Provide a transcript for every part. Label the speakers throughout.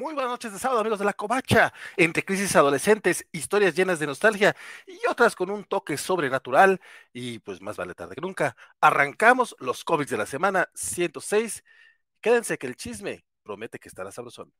Speaker 1: Muy buenas noches de sábado, amigos de la Covacha. Entre crisis adolescentes, historias llenas de nostalgia y otras con un toque sobrenatural. Y pues más vale tarde que nunca. Arrancamos los cómics de la semana 106. Quédense que el chisme promete que estará sabrosón.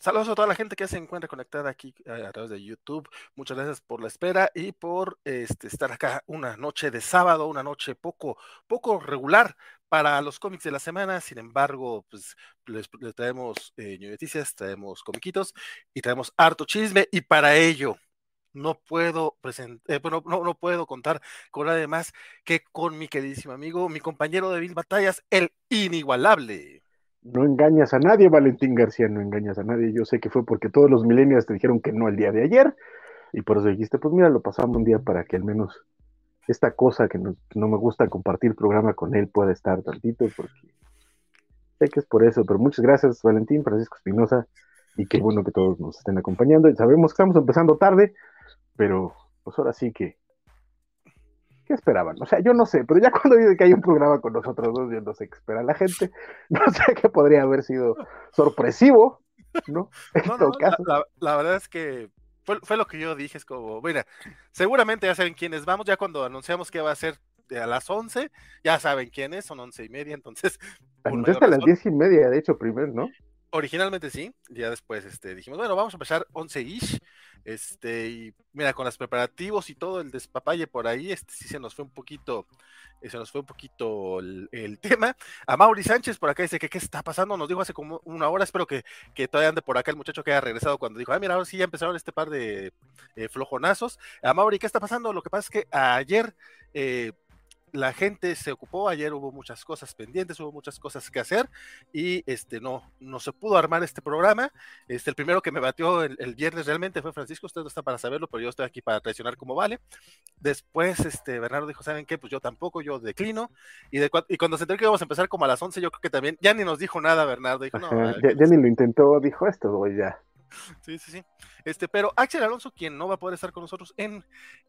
Speaker 1: Saludos a toda la gente que se encuentra conectada aquí eh, a, través de YouTube. Muchas gracias por la espera y por este, estar acá una noche de sábado, una noche poco, poco regular para los cómics de la semana. Sin embargo, pues les, traemos eh, noticias, traemos comiquitos y traemos harto chisme. Y para ello, no puedo presentar, eh, no, no, puedo contar con nadie más que con mi queridísimo amigo, mi compañero de mil batallas, el inigualable.
Speaker 2: No engañas a nadie, Valentín García, no engañas a nadie. Yo sé que fue porque todos los millennials te dijeron que no el día de ayer, y por eso dijiste, pues mira, lo pasamos un día para que al menos esta cosa que no, me gusta compartir programa con él pueda estar tantito, porque sé que es por eso, pero muchas gracias, Valentín, Francisco Espinosa, y qué bueno que todos nos estén acompañando. Sabemos que estamos empezando tarde, pero pues ahora sí que ¿qué esperaban? O sea, yo no sé, pero ya cuando dice que hay un programa con nosotros dos, yo no sé qué espera la gente, no sé qué podría haber sido sorpresivo, ¿no?
Speaker 1: La, verdad es que fue, lo que yo dije, es como, mira, seguramente ya saben quiénes vamos, ya cuando anunciamos que va a ser a las 11, ya saben quiénes, son once y media, entonces...
Speaker 2: Anunciaste a las diez y media, de hecho, primero, ¿no?
Speaker 1: Originalmente sí, ya después este, dijimos, bueno, vamos a empezar 11-ish, este, y mira, con los preparativos y todo el despapalle por ahí, este sí se nos fue un poquito, eh, se nos fue un poquito el, tema. A Mauri Sánchez por acá dice que qué está pasando, nos dijo hace como una hora, espero que, que todavía ande por acá el muchacho que haya regresado cuando dijo, ah, mira, ahora sí ya empezaron este par de eh, flojonazos. A Mauri, ¿qué está pasando? Lo que pasa es que ayer... Eh, la gente se ocupó, ayer hubo muchas cosas pendientes, hubo muchas cosas que hacer y este no, no se pudo armar este programa. Este, el primero que me batió el, viernes realmente fue Francisco, usted no está para saberlo, pero yo estoy aquí para traicionar como vale. Después, este, Bernardo dijo, ¿saben qué? Pues yo tampoco, yo declino. Y, de, y cuando se enteró que íbamos a empezar como a las 11, yo creo que también, ya ni nos dijo nada Bernardo. Dijo, no,
Speaker 2: ya, ya, ni lo intentó, dijo esto, voy ya.
Speaker 1: Sí, sí, sí. Este, pero Axel Alonso, quien no va a poder estar con nosotros en,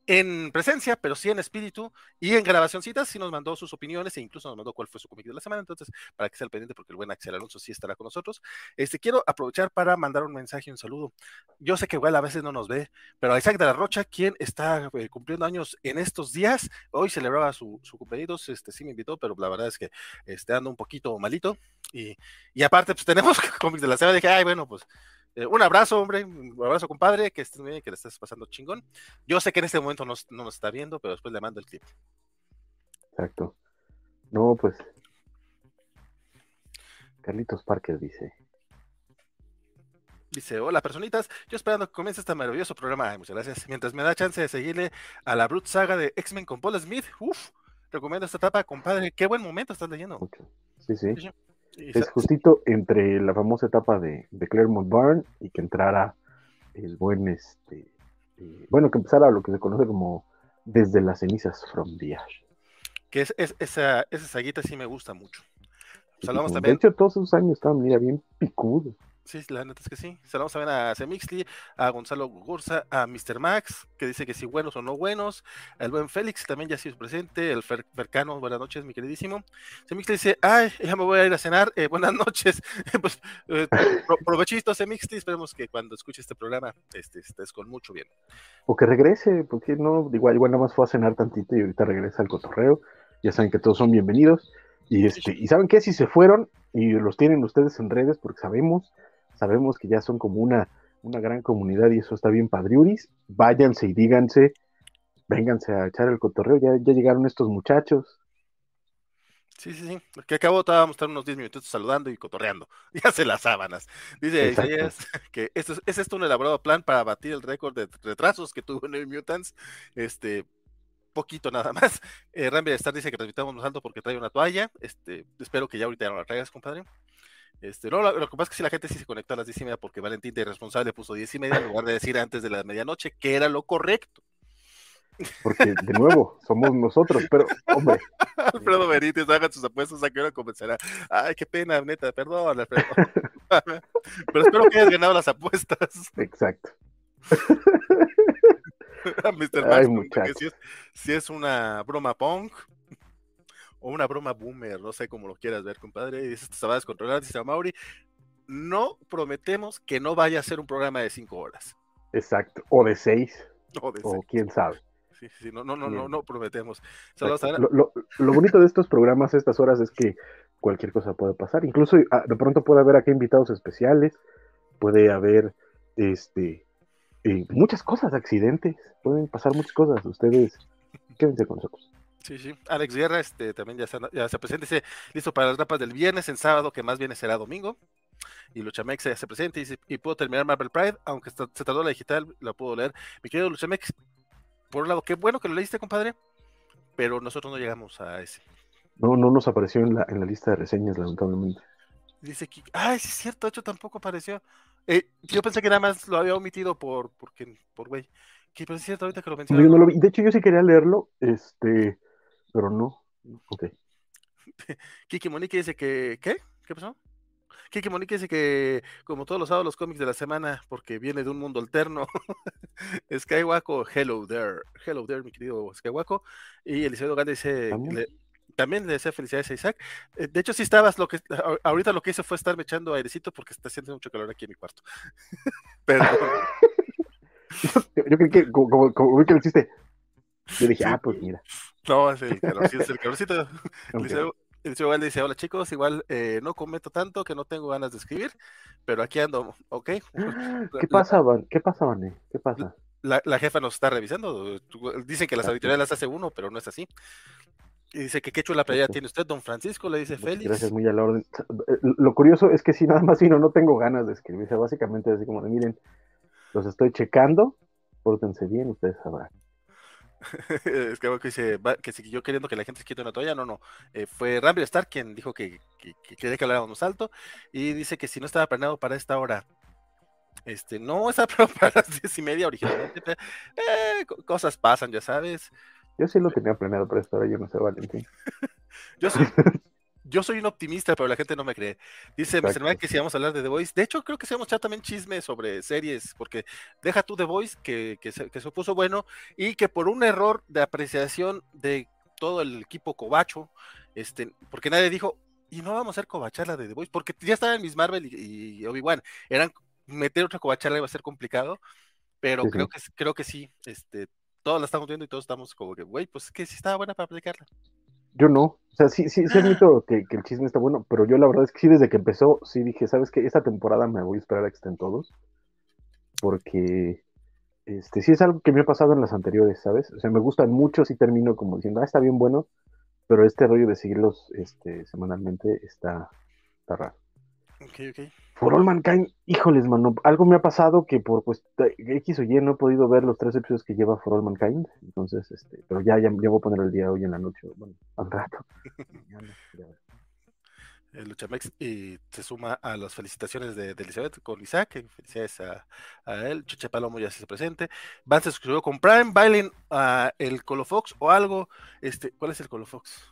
Speaker 1: en presencia, pero sí en espíritu y en grabacióncitas, sí nos mandó sus opiniones e incluso nos mandó cuál fue su cómic de la semana. Entonces, para que sea el pendiente, porque el buen Axel Alonso sí estará con nosotros. Este, quiero aprovechar para mandar un mensaje un saludo. Yo sé que igual a veces no nos ve, pero a Isaac de la Rocha, quien está eh, cumpliendo años en estos días, hoy celebraba su, su cumpleaños, este, sí me invitó, pero la verdad es que este, ando un poquito malito. Y, y aparte, pues tenemos cómics de la semana. Dije, ay, bueno, pues eh, un abrazo, hombre, un abrazo, compadre, que estés bien, que le estés pasando chingón. Yo sé que en este momento no, nos está viendo, pero después le mando el clip.
Speaker 2: Exacto. No, pues. Carlitos Parker dice.
Speaker 1: Dice, hola personitas, yo esperando que comience este maravilloso programa. muchas gracias. Mientras me da chance de seguirle a la Brute Saga de X-Men con Paul Smith, uff, recomiendo esta etapa, compadre. Qué buen momento estás leyendo.
Speaker 2: Sí, sí. Es justito entre la famosa etapa de, de Claremont Barn y que entrara el buen, este, eh, bueno, que empezara lo que se conoce como Desde las cenizas from the ash.
Speaker 1: Que es, esa, esa saguita sí me gusta mucho.
Speaker 2: También. De hecho, todos esos años estaban, mira, bien picudos.
Speaker 1: Sí, la neta es que sí. Saludamos también a Semixli, a Gonzalo Gursa, a Mr. Max, que dice que sí, buenos o no buenos. El buen Félix también ya ha sido presente. El Fercano, buenas noches, mi queridísimo. Semixli dice, ay, ya me voy a ir a cenar. Eh, buenas noches. pues eh, provechito, Semixli. Esperemos que cuando escuche este programa este, estés con mucho bien.
Speaker 2: O que regrese, porque no, igual, igual nada más fue a cenar tantito y ahorita regresa al cotorreo. Ya saben que todos son bienvenidos. Y, este, y saben que si se fueron y los tienen ustedes en redes, porque sabemos sabemos que ya son como una, una gran comunidad y eso está bien padriuris, váyanse y díganse, vénganse a echar el cotorreo, ya, ya llegaron estos muchachos.
Speaker 1: Sí, sí, sí. Que acabo estábamos estar unos 10 minutos saludando y cotorreando. Ya se las sábanas. Dice que esto es, esto un elaborado plan para batir el récord de retrasos que tuvo New Mutants. Este, poquito nada más. Eh, Rambi Star dice que transmitamos más alto porque trae una toalla. Este, espero que ya ahorita ya no la traigas, compadre. Este, no, lo, que pasa es que si la gente sí se conectó a las 10 y media porque Valentín de responsable puso 10 y media en lugar de decir antes de la medianoche, que era lo correcto.
Speaker 2: Porque, de nuevo, somos nosotros, pero, hombre.
Speaker 1: Alfredo Benítez, hagan sus apuestas a que hora comenzará. Ay, qué pena, neta, perdón, Alfredo. Pero espero que hayas ganado las apuestas.
Speaker 2: Exacto.
Speaker 1: Mr. Max, si, es, si es una broma punk o una broma boomer, no sé cómo lo quieras ver, compadre. Dice, se va a descontrolar, dice Mauri. No prometemos que no vaya a ser un programa de cinco horas.
Speaker 2: Exacto, o de seis. O, de o quién sabe.
Speaker 1: Sí, sí, no, no, no, no, no prometemos.
Speaker 2: Lo, lo, bonito de estos programas estas horas es que cualquier cosa puede pasar. Incluso ah, de pronto puede haber aquí invitados especiales, puede haber este eh, muchas cosas, accidentes, pueden pasar muchas cosas. Ustedes quédense con nosotros.
Speaker 1: Sí, sí. Alex Guerra este, también ya se, ya se presenta, dice, listo para las rapas del viernes, en sábado, que más bien será domingo. Y Luchamex ya se presenta y dice, y puedo terminar Marvel Pride, aunque se tardó la digital, la puedo leer. Mi querido Luchamex, por un lado, qué bueno que lo leíste, compadre, pero nosotros no llegamos a ese.
Speaker 2: No, no nos apareció en la, en la lista de reseñas, lamentablemente.
Speaker 1: Dice que, ah, sí es cierto, de hecho tampoco apareció. Eh, yo pensé que nada más lo había omitido por, porque, por güey. Que pero es cierto, ahorita que lo mencioné.
Speaker 2: No, De hecho, yo sí quería leerlo, este, pero no. Ok.
Speaker 1: Kiki Monique dice que, ¿qué? ¿Qué pasó? Kiki Monique dice que, como todos los sábados, los cómics de la semana, porque viene de un mundo alterno. Skywaco, hello there. Hello there, mi querido Skywaco. Y Eliseo Ganda dice, también le deseo felicidades a Isaac. Eh, de hecho, sí estabas, lo que ahorita lo que hice fue estarme echando airecito porque está haciendo mucho calor aquí en mi cuarto. Pero.
Speaker 2: yo, creo que como, como, vi que lo hiciste, yo dije, ah, pues mira.
Speaker 1: No, es el calorcito. Es el calorcito. Igual dice, hola chicos, igual eh, no cometo tanto que no tengo ganas de escribir, pero aquí ando, ¿ok?
Speaker 2: ¿Qué pasa, Van? ¿Qué pasa, Van? ¿Qué pasa?
Speaker 1: La, la, jefa nos está revisando. Dicen que las editoriales las hace uno, pero no es así. Y dice que qué chula playa tiene usted, don Francisco, le dice Félix.
Speaker 2: Gracias, muy a la orden. Eh, lo curioso es que si nada más vino, no tengo ganas de escribir. básicamente así como de, miren, los estoy checando, pórtense bien, ustedes sabrán.
Speaker 1: es que, que que queriendo que la gente se quite una toalla, no, no. Eh, fue Ramble Star quien dijo que, quería que habláramos alto y dice que si no estaba planeado para esta hora, este, no estaba planeado para las diez y media originalmente. Eh, cosas pasan, ya sabes.
Speaker 2: Yo sí lo tenía planeado para esta hora, yo no sé, Valentín.
Speaker 1: yo soy, yo soy un optimista, pero la gente no me cree. Dice Mr. que si vamos a hablar de The Voice. De hecho, creo que si vamos a echar también chisme sobre series, porque deja tú The Voice, que, que, se, que se puso bueno, y que por un error de apreciación de todo el equipo Cobacho, este, porque nadie dijo, y no vamos a hacer cobacharla de The Voice, porque ya estaban Miss Marvel y, Obi-Wan, eran meter otra cobacharla iba a ser complicado, pero creo que creo que sí, este, todos la estamos viendo y todos estamos como que, güey, pues que sí estaba buena para aplicarla.
Speaker 2: Yo no, o sea, sí, sí, sí admito que, que, el chisme está bueno, pero yo la verdad es que sí, desde que empezó, sí dije, ¿sabes qué? Esta temporada me voy a esperar a que estén todos, porque este, sí es algo que me ha pasado en las anteriores, ¿sabes? O sea, me gustan mucho, sí termino como diciendo, ah, está bien bueno, pero este rollo de seguirlos este, semanalmente está, está raro.
Speaker 1: Ok, ok.
Speaker 2: For All Mankind, híjoles, mano, algo me ha pasado que por pues X o Y no he podido ver los tres episodios que lleva For All Mankind, entonces, este, pero ya, ya, voy a poner el día hoy en la noche, bueno, al rato.
Speaker 1: Luchamex y se suma a las felicitaciones de, Elizabeth con Isaac, felicidades a, a, él, Chuche Palomo ya se presente, Van se suscribió con Prime, bailen a el Colofox o algo, este, ¿cuál es el Colofox?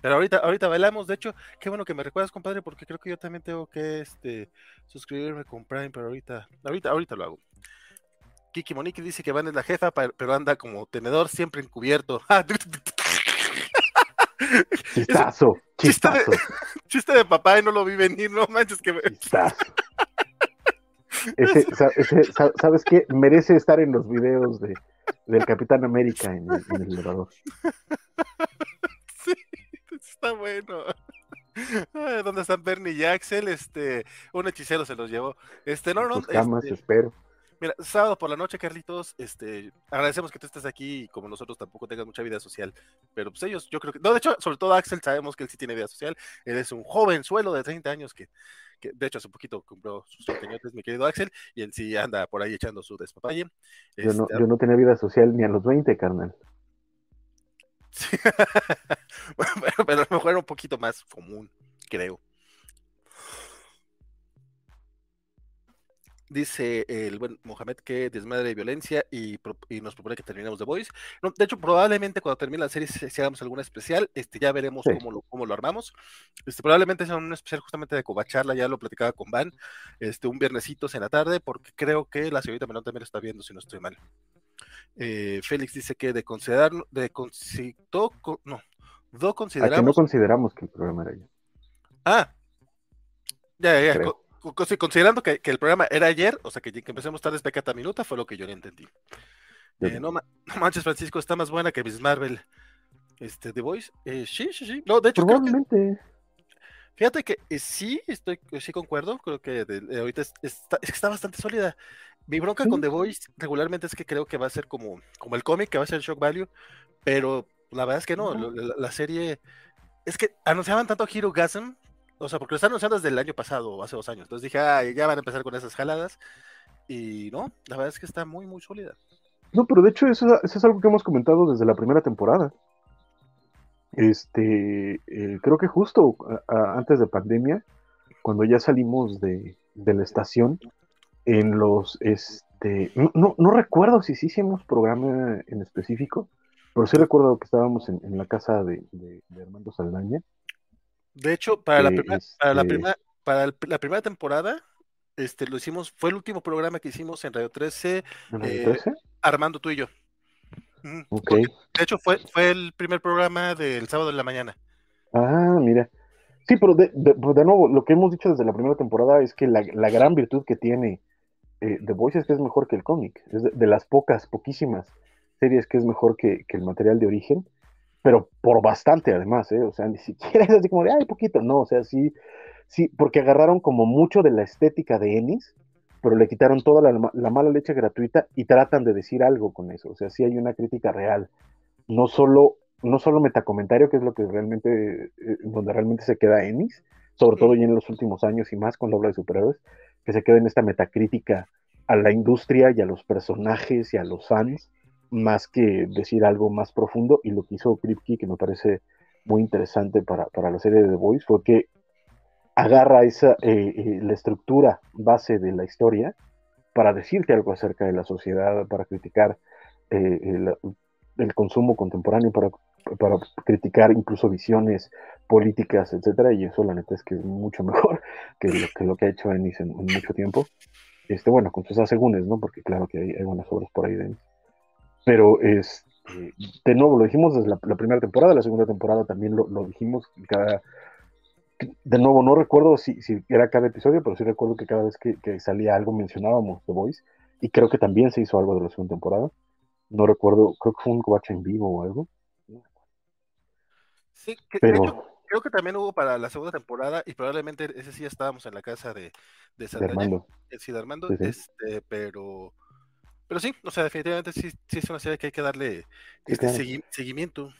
Speaker 1: Pero ahorita, ahorita bailamos, de hecho, qué bueno que me recuerdas, compadre, porque creo que yo también tengo que este, suscribirme con Prime, pero ahorita, ahorita, ahorita lo hago. Kiki Monique dice que Van es la jefa, pero anda como tenedor siempre encubierto.
Speaker 2: chistazo, chistazo.
Speaker 1: Chiste de, papá y no lo vi venir, no manches que me... Chistazo.
Speaker 2: Ese, ¿Sabes qué? Merece estar en los videos de, del Capitán América en, en el elevador.
Speaker 1: Está bueno. ¿Dónde están Bernie y Axel? Este, un hechicero se los llevó. Este, no, no.
Speaker 2: Este, espero.
Speaker 1: Mira, sábado por la noche, Carlitos, este, agradecemos que tú estés aquí y como nosotros tampoco tengas mucha vida social, pero pues ellos, yo creo que, no, de hecho, sobre todo Axel, sabemos que él sí tiene vida social, él es un joven suelo de 30 años que, que de hecho hace poquito cumplió sus 30 años, mi querido Axel, y él sí anda por ahí echando su despapalle.
Speaker 2: Yo, no, este, yo no tenía vida social ni a los 20, carnal.
Speaker 1: pero a lo mejor era un poquito más común, creo. Dice el buen Mohamed que desmadre de violencia y, nos propone que terminemos The Voice. No, de hecho, probablemente cuando termine la serie, si, hagamos alguna especial, este, ya veremos cómo, lo, cómo lo armamos. Este, probablemente sea un especial justamente de Covacharla, ya lo platicaba con Van, este, un viernesitos en la tarde, porque creo que la señorita Melón también lo está viendo, si no estoy mal. Eh, Félix dice que de considerar, de no, do consideramos.
Speaker 2: que no consideramos que el programa era ya.
Speaker 1: Ah, ya, ya, ya considerando que, el programa era ayer, o sea que, que empecemos tarde pecata minuta, fue lo que yo le entendí. Eh, no, manches, Francisco, está más buena que Miss Marvel. Este, The Voice. Eh, sí, sí, sí. No, de hecho,
Speaker 2: Probablemente.
Speaker 1: Fíjate que eh, sí, estoy, sí concuerdo. Creo que ahorita está, es que está bastante sólida. Mi bronca con The Voice regularmente es que creo que va a ser como, como el cómic, que va a ser shock value, pero la verdad es que no. La, la, serie. Es que anunciaban tanto Hero Gasm o sea, porque lo están anunciando desde el año pasado, o hace dos años. Entonces dije, ah, ya van a empezar con esas jaladas. Y no, la verdad es que está muy, muy sólida.
Speaker 2: No, pero de hecho eso, es algo que hemos comentado desde la primera temporada. Este, eh, creo que justo antes de pandemia, cuando ya salimos de, la estación, en los, este, no, no, recuerdo si sí hicimos programa en específico, pero sí recuerdo que estábamos en, la casa de, de Armando Saldaña
Speaker 1: de hecho, para, la, primera, para, la, primera, para la primera temporada, este, lo hicimos, fue el último programa que hicimos en Radio 13, eh, Armando tú y yo.
Speaker 2: Okay.
Speaker 1: de hecho, fue, fue el primer programa del sábado en la mañana.
Speaker 2: Ah, mira. Sí, pero de, pues, de, nuevo, lo que hemos dicho desde la primera temporada es que la, la gran virtud que tiene eh, The Voice es que es mejor que el cómic. Es de, las pocas, poquísimas series que es mejor que, que el material de origen pero por bastante además, ¿eh? O sea, ni siquiera es así como de, ay, poquito, no, o sea, sí, sí, porque agarraron como mucho de la estética de Ennis, pero le quitaron toda la, mala leche gratuita y tratan de decir algo con eso, o sea, sí hay una crítica real, no solo, no solo metacomentario, que es lo que realmente, eh, donde realmente se queda Ennis, sobre todo ya en los últimos años y más cuando habla de superhéroes, que se queda en esta metacrítica a la industria y a los personajes y a los fans, más que decir algo más profundo. Y lo que hizo Kripke, que me parece muy interesante para, la serie de The Voice, fue que agarra esa, eh, eh, la estructura base de la historia para decirte algo acerca de la sociedad, para criticar eh, el, consumo contemporáneo, para, para criticar incluso visiones políticas, etcétera, y eso la neta es que es mucho mejor que lo que, lo que ha hecho Ennis en, mucho tiempo. Este, bueno, con sus asegúnes, ¿no? Porque claro que hay, hay buenas obras por ahí de Ennis. Pero es, este, de nuevo, lo dijimos desde la, primera temporada, la segunda temporada también lo, dijimos cada... De nuevo, no recuerdo si, si, era cada episodio, pero sí recuerdo que cada vez que, salía algo mencionábamos The Voice, y creo que también se hizo algo de la segunda temporada. No recuerdo, creo que fue un coach en vivo o algo.
Speaker 1: Sí, pero... creo que también hubo para la segunda temporada, y probablemente ese sí estábamos en la casa de, de,
Speaker 2: Armando.
Speaker 1: Sí, de Armando, Este, pero pero sí, o sea, definitivamente sí, sí es una serie que hay que darle este seguimiento.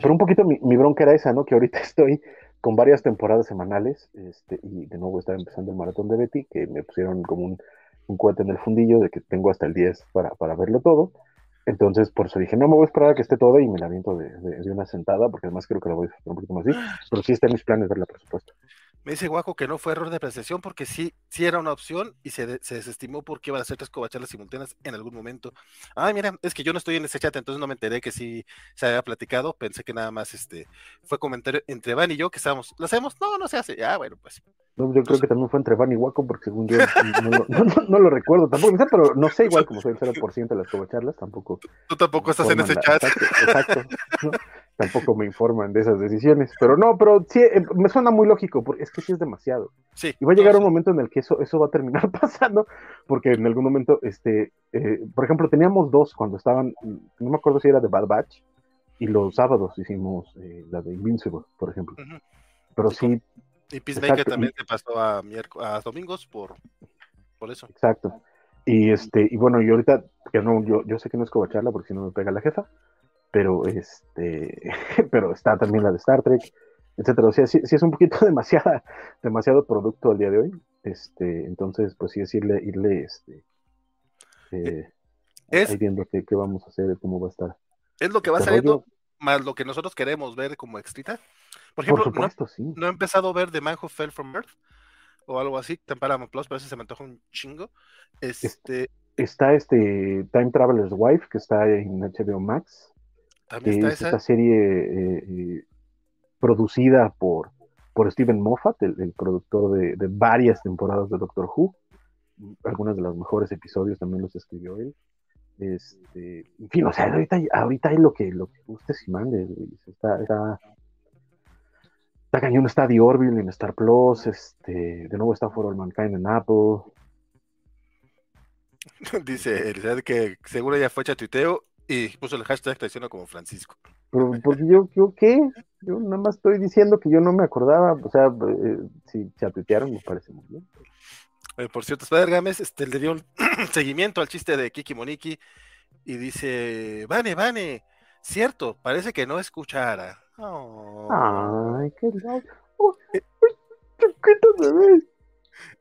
Speaker 2: pero un poquito mi, mi, bronca era esa, ¿no? Que ahorita estoy con varias temporadas semanales, este, y de nuevo estaba empezando el maratón de Betty, que me pusieron como un, un cohete en el fundillo de que tengo hasta el 10 para, para verlo todo. Entonces, por eso dije, no me voy a esperar a que esté todo y me la viento de, de, una sentada, porque además creo que la voy a hacer un poquito más así, pero sí está en mis planes verla, por supuesto.
Speaker 1: Me dice Guaco que no fue error de apreciación porque sí, sí era una opción y se, se desestimó porque iban a ser tres covacharlas simultáneas en algún momento. Ay, mira, es que yo no estoy en ese chat, entonces no me enteré que sí se había platicado. Pensé que nada más este fue comentario entre Van y yo que estábamos, ¿lo hacemos? No, no se hace. Ah, bueno, pues.
Speaker 2: No, yo creo que también fue entre Van y Guaco porque según yo no, lo recuerdo tampoco, pero no sé, igual como soy el 0% de las covacharlas, tampoco.
Speaker 1: Tú tampoco estás en ese chat.
Speaker 2: Exacto, tampoco me informan de esas decisiones, pero no, pero sí, eh, me suena muy lógico, porque es que sí es demasiado.
Speaker 1: Sí.
Speaker 2: Y va a llegar un momento en el que eso, eso va a terminar pasando, porque en algún momento, este, eh, por ejemplo, teníamos dos cuando estaban, no me acuerdo si era de Bad Batch, y los sábados hicimos eh, la de Invincible, por ejemplo. Pero sí.
Speaker 1: Y Peacemaker también se pasó a, a domingos por, por eso.
Speaker 2: Exacto. Y este, y bueno, y ahorita, que no, yo, yo sé que no es cobacharla porque si no me pega la jefa, pero este, pero está también la de Star Trek, etcétera. O sea, sí, es un poquito demasiada, demasiado producto al día de hoy. Este, entonces, pues sí es irle, irle este, eh, es, viendo qué, vamos a hacer, cómo va a estar.
Speaker 1: Es lo que va saliendo, más lo que nosotros queremos ver como extrita. Por ejemplo, no, no, he empezado a ver The Man Who Fell from Earth. o algo así, en Paramount Plus, pero ese se me antoja un chingo. Este,
Speaker 2: está este Time Traveler's Wife, que está en HBO Max. También está esta serie eh, eh, producida por, por Steven Moffat, el, productor de, varias temporadas de Doctor Who. Algunos de los mejores episodios también los escribió él. Este, en fin, o sea, ahorita, ahorita hay lo que, lo que gustes y mandes, Está, está, está cañón, está The Orville en Star Plus, este, de nuevo está For All Mankind en Apple.
Speaker 1: Dice que seguro ya fue chatuteo y puso el hashtag traiciono como Francisco.
Speaker 2: Pero, porque yo, yo, ¿qué? Yo nada más estoy diciendo que yo no me acordaba, o sea, eh, si chatutearon me parece muy bien.
Speaker 1: Eh, por cierto, Spider Games este, le dio un seguimiento al chiste de Kiki Moniki y dice, Vane, Vane, cierto, parece que no escuchara.
Speaker 2: Ay, qué loco. Eh,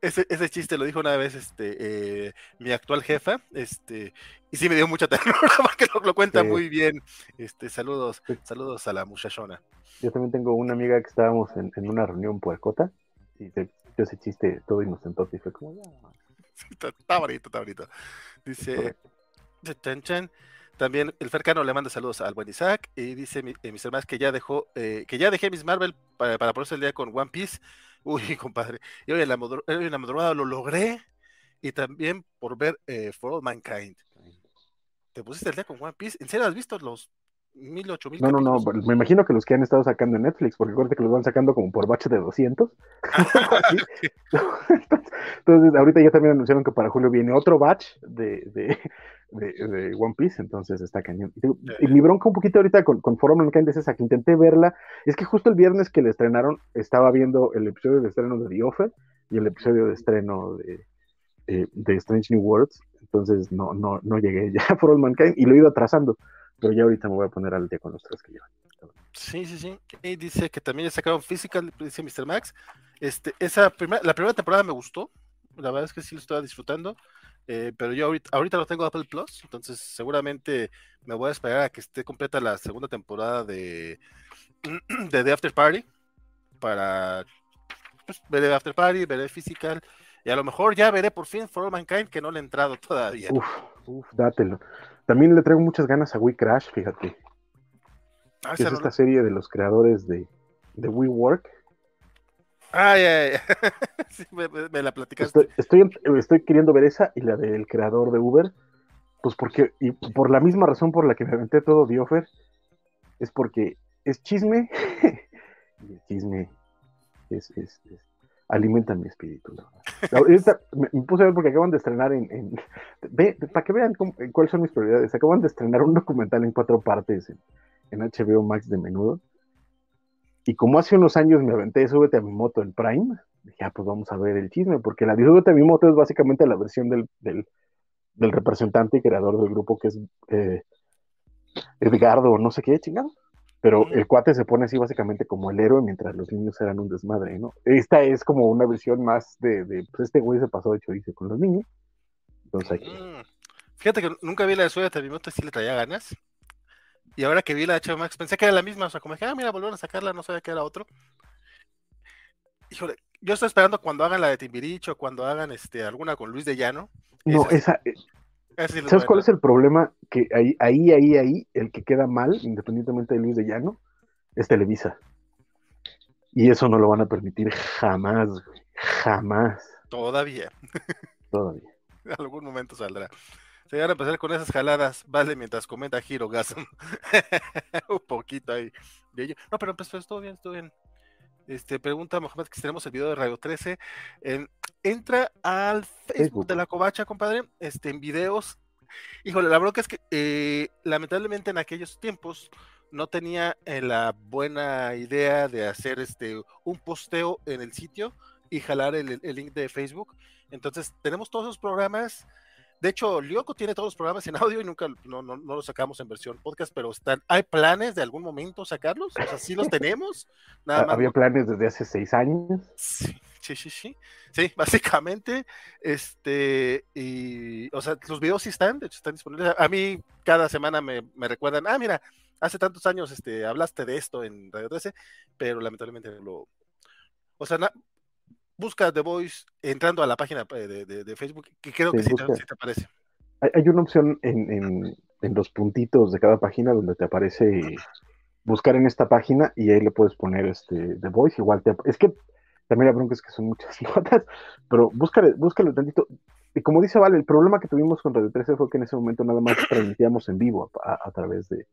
Speaker 1: ese, ese chiste lo dijo una vez este, eh, mi actual jefa, este, y sí me dio mucha ternura porque lo, cuenta muy bien. Este, saludos, saludos a la muchachona.
Speaker 2: Yo también tengo una amiga que estábamos en, en una reunión puercota y te, ese chiste todo inocentote y fue como,
Speaker 1: está, bonito, está bonito. Dice, también el Fercano le manda saludos al buen Isaac y dice mi, eh, Mr. Más que ya dejó, eh, que ya dejé mis Marvel para, para ponerse el día con One Piece. Uy, compadre, y hoy en la, madrugada lo logré y también por ver eh, For All Mankind. ¿Te pusiste el día con One Piece? ¿En serio has visto los mil, ocho mil.
Speaker 2: No, no, no, me imagino que los que han estado sacando en Netflix, porque acuérdate que los van sacando como por bache de 200. entonces, ahorita ya también anunciaron que para julio viene otro batch de, de, de, One Piece, entonces está cañón. Y, mi bronca un poquito ahorita con, con Forum Mankind es esa, que intenté verla, es que justo el viernes que le estrenaron, estaba viendo el episodio de estreno de The Offer y el episodio de estreno de, eh, de Strange New Worlds, entonces no, no, no llegué ya a For All Mankind y lo he ido atrasando. Pero ya ahorita me voy a poner al día con los tres que llevan.
Speaker 1: Sí, sí, sí. Y dice que también ya sacaron Physical, dice Mr. Max. Este, esa primera, la primera temporada me gustó. La verdad es que sí lo estaba disfrutando. Eh, pero yo ahorita, ahorita lo tengo Apple Plus, entonces seguramente me voy a esperar a que esté completa la segunda temporada de, de The After Party para pues, ver The After Party, veré Physical y a lo mejor ya veré por fin For All Mankind que no le he entrado todavía.
Speaker 2: Uf, uf, dátelo. También le traigo muchas ganas a We Crash, fíjate. Ah, es esta serie de los creadores de, de WeWork.
Speaker 1: Ay, ay, ay. sí, me, la platicaste.
Speaker 2: Estoy, estoy, queriendo ver esa y la del creador de Uber. Pues porque, y por la misma razón por la que me aventé todo The Offer, es porque es chisme. y el chisme es, es, es, alimenta mi espíritu. me, puse a ver porque acaban de estrenar en... para que vean cuáles son mis prioridades. Acaban de estrenar un documental en cuatro partes en, HBO Max de menudo. Y como hace unos años me aventé Súbete a mi moto en Prime, dije, ah, pues vamos a ver el chisme, porque la de Súbete a mi moto es básicamente la versión del, del, representante y creador del grupo que es eh, Edgardo, no sé qué, chingado. Pero el cuate se pone así básicamente como el héroe mientras los niños eran un desmadre, ¿no? Esta es como una versión más de, de pues este güey se pasó de dice con los niños. Entonces
Speaker 1: mm. Fíjate que nunca vi la de Suya Terremoto, sí le traía ganas. Y ahora que vi la de Max, pensé que era la misma, o sea, como dije, ah, mira, volvieron a sacarla, no sabía que era otro. Híjole, yo estoy esperando cuando hagan la de Timbiricho, cuando hagan este alguna con Luis de Llano.
Speaker 2: No, esa, eh, ¿Sabes cuál es el problema? Que ahí, ahí, ahí, ahí, el que queda mal, independientemente de Luis de Llano, es Televisa. Y eso no lo van a permitir jamás, jamás.
Speaker 1: Todavía.
Speaker 2: Todavía.
Speaker 1: En algún momento saldrá. Se van a empezar con esas jaladas, vale, mientras comenta Giro Gasm. Un poquito ahí. No, pero pues, pues todo bien, todo bien. Este, pregunta Mohamed que si tenemos el video de Radio 13. entra al Facebook, de la Covacha, compadre, este, en videos. Híjole, la bronca es que eh, lamentablemente en aquellos tiempos no tenía eh, la buena idea de hacer este un posteo en el sitio y jalar el, el link de Facebook. Entonces, tenemos todos esos programas de hecho, Lyoko tiene todos los programas en audio y nunca no, no, los sacamos en versión podcast, pero están, ¿hay planes de algún momento sacarlos? O sea, sí los tenemos.
Speaker 2: Nada más Había planes desde hace seis años.
Speaker 1: Sí, sí, sí, sí. Sí, básicamente, este, y, o sea, los videos sí están, de hecho están disponibles. A mí cada semana me, me recuerdan, ah, mira, hace tantos años este, hablaste de esto en Radio 13, pero lamentablemente no lo, o sea, busca The Voice entrando a la página eh, de, Facebook, que creo que sí, te, aparece.
Speaker 2: Hay, una opción en, los puntitos de cada página donde te aparece buscar en esta página y ahí le puedes poner este The Voice. Igual te, es que también la bronca es que son muchas notas, pero búscale, búscale tantito. Y como dice Vale, el problema que tuvimos con Radio 13 fue que en ese momento nada más transmitíamos en vivo a, través de,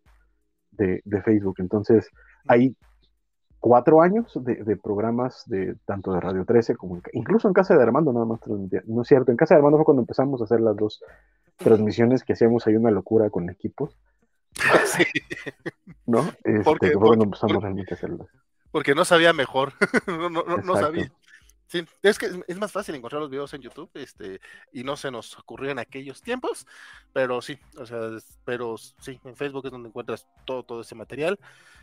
Speaker 2: de, Facebook. Entonces, hay cuatro años de, programas de tanto de Radio 13 como incluso en casa de Armando nada más transmitía. No es cierto, en casa de Armando fue cuando empezamos a hacer las dos transmisiones que hacíamos ahí una locura con equipos. Sí. ¿No? Este, porque, fue cuando empezamos realmente a hacerlas.
Speaker 1: Porque no sabía mejor, no, no, no sabía. Sí, es que es más fácil encontrar los videos en YouTube, este, y no se nos ocurrió en aquellos tiempos, pero sí, o sea, pero sí, en Facebook es donde encuentras todo, todo ese material,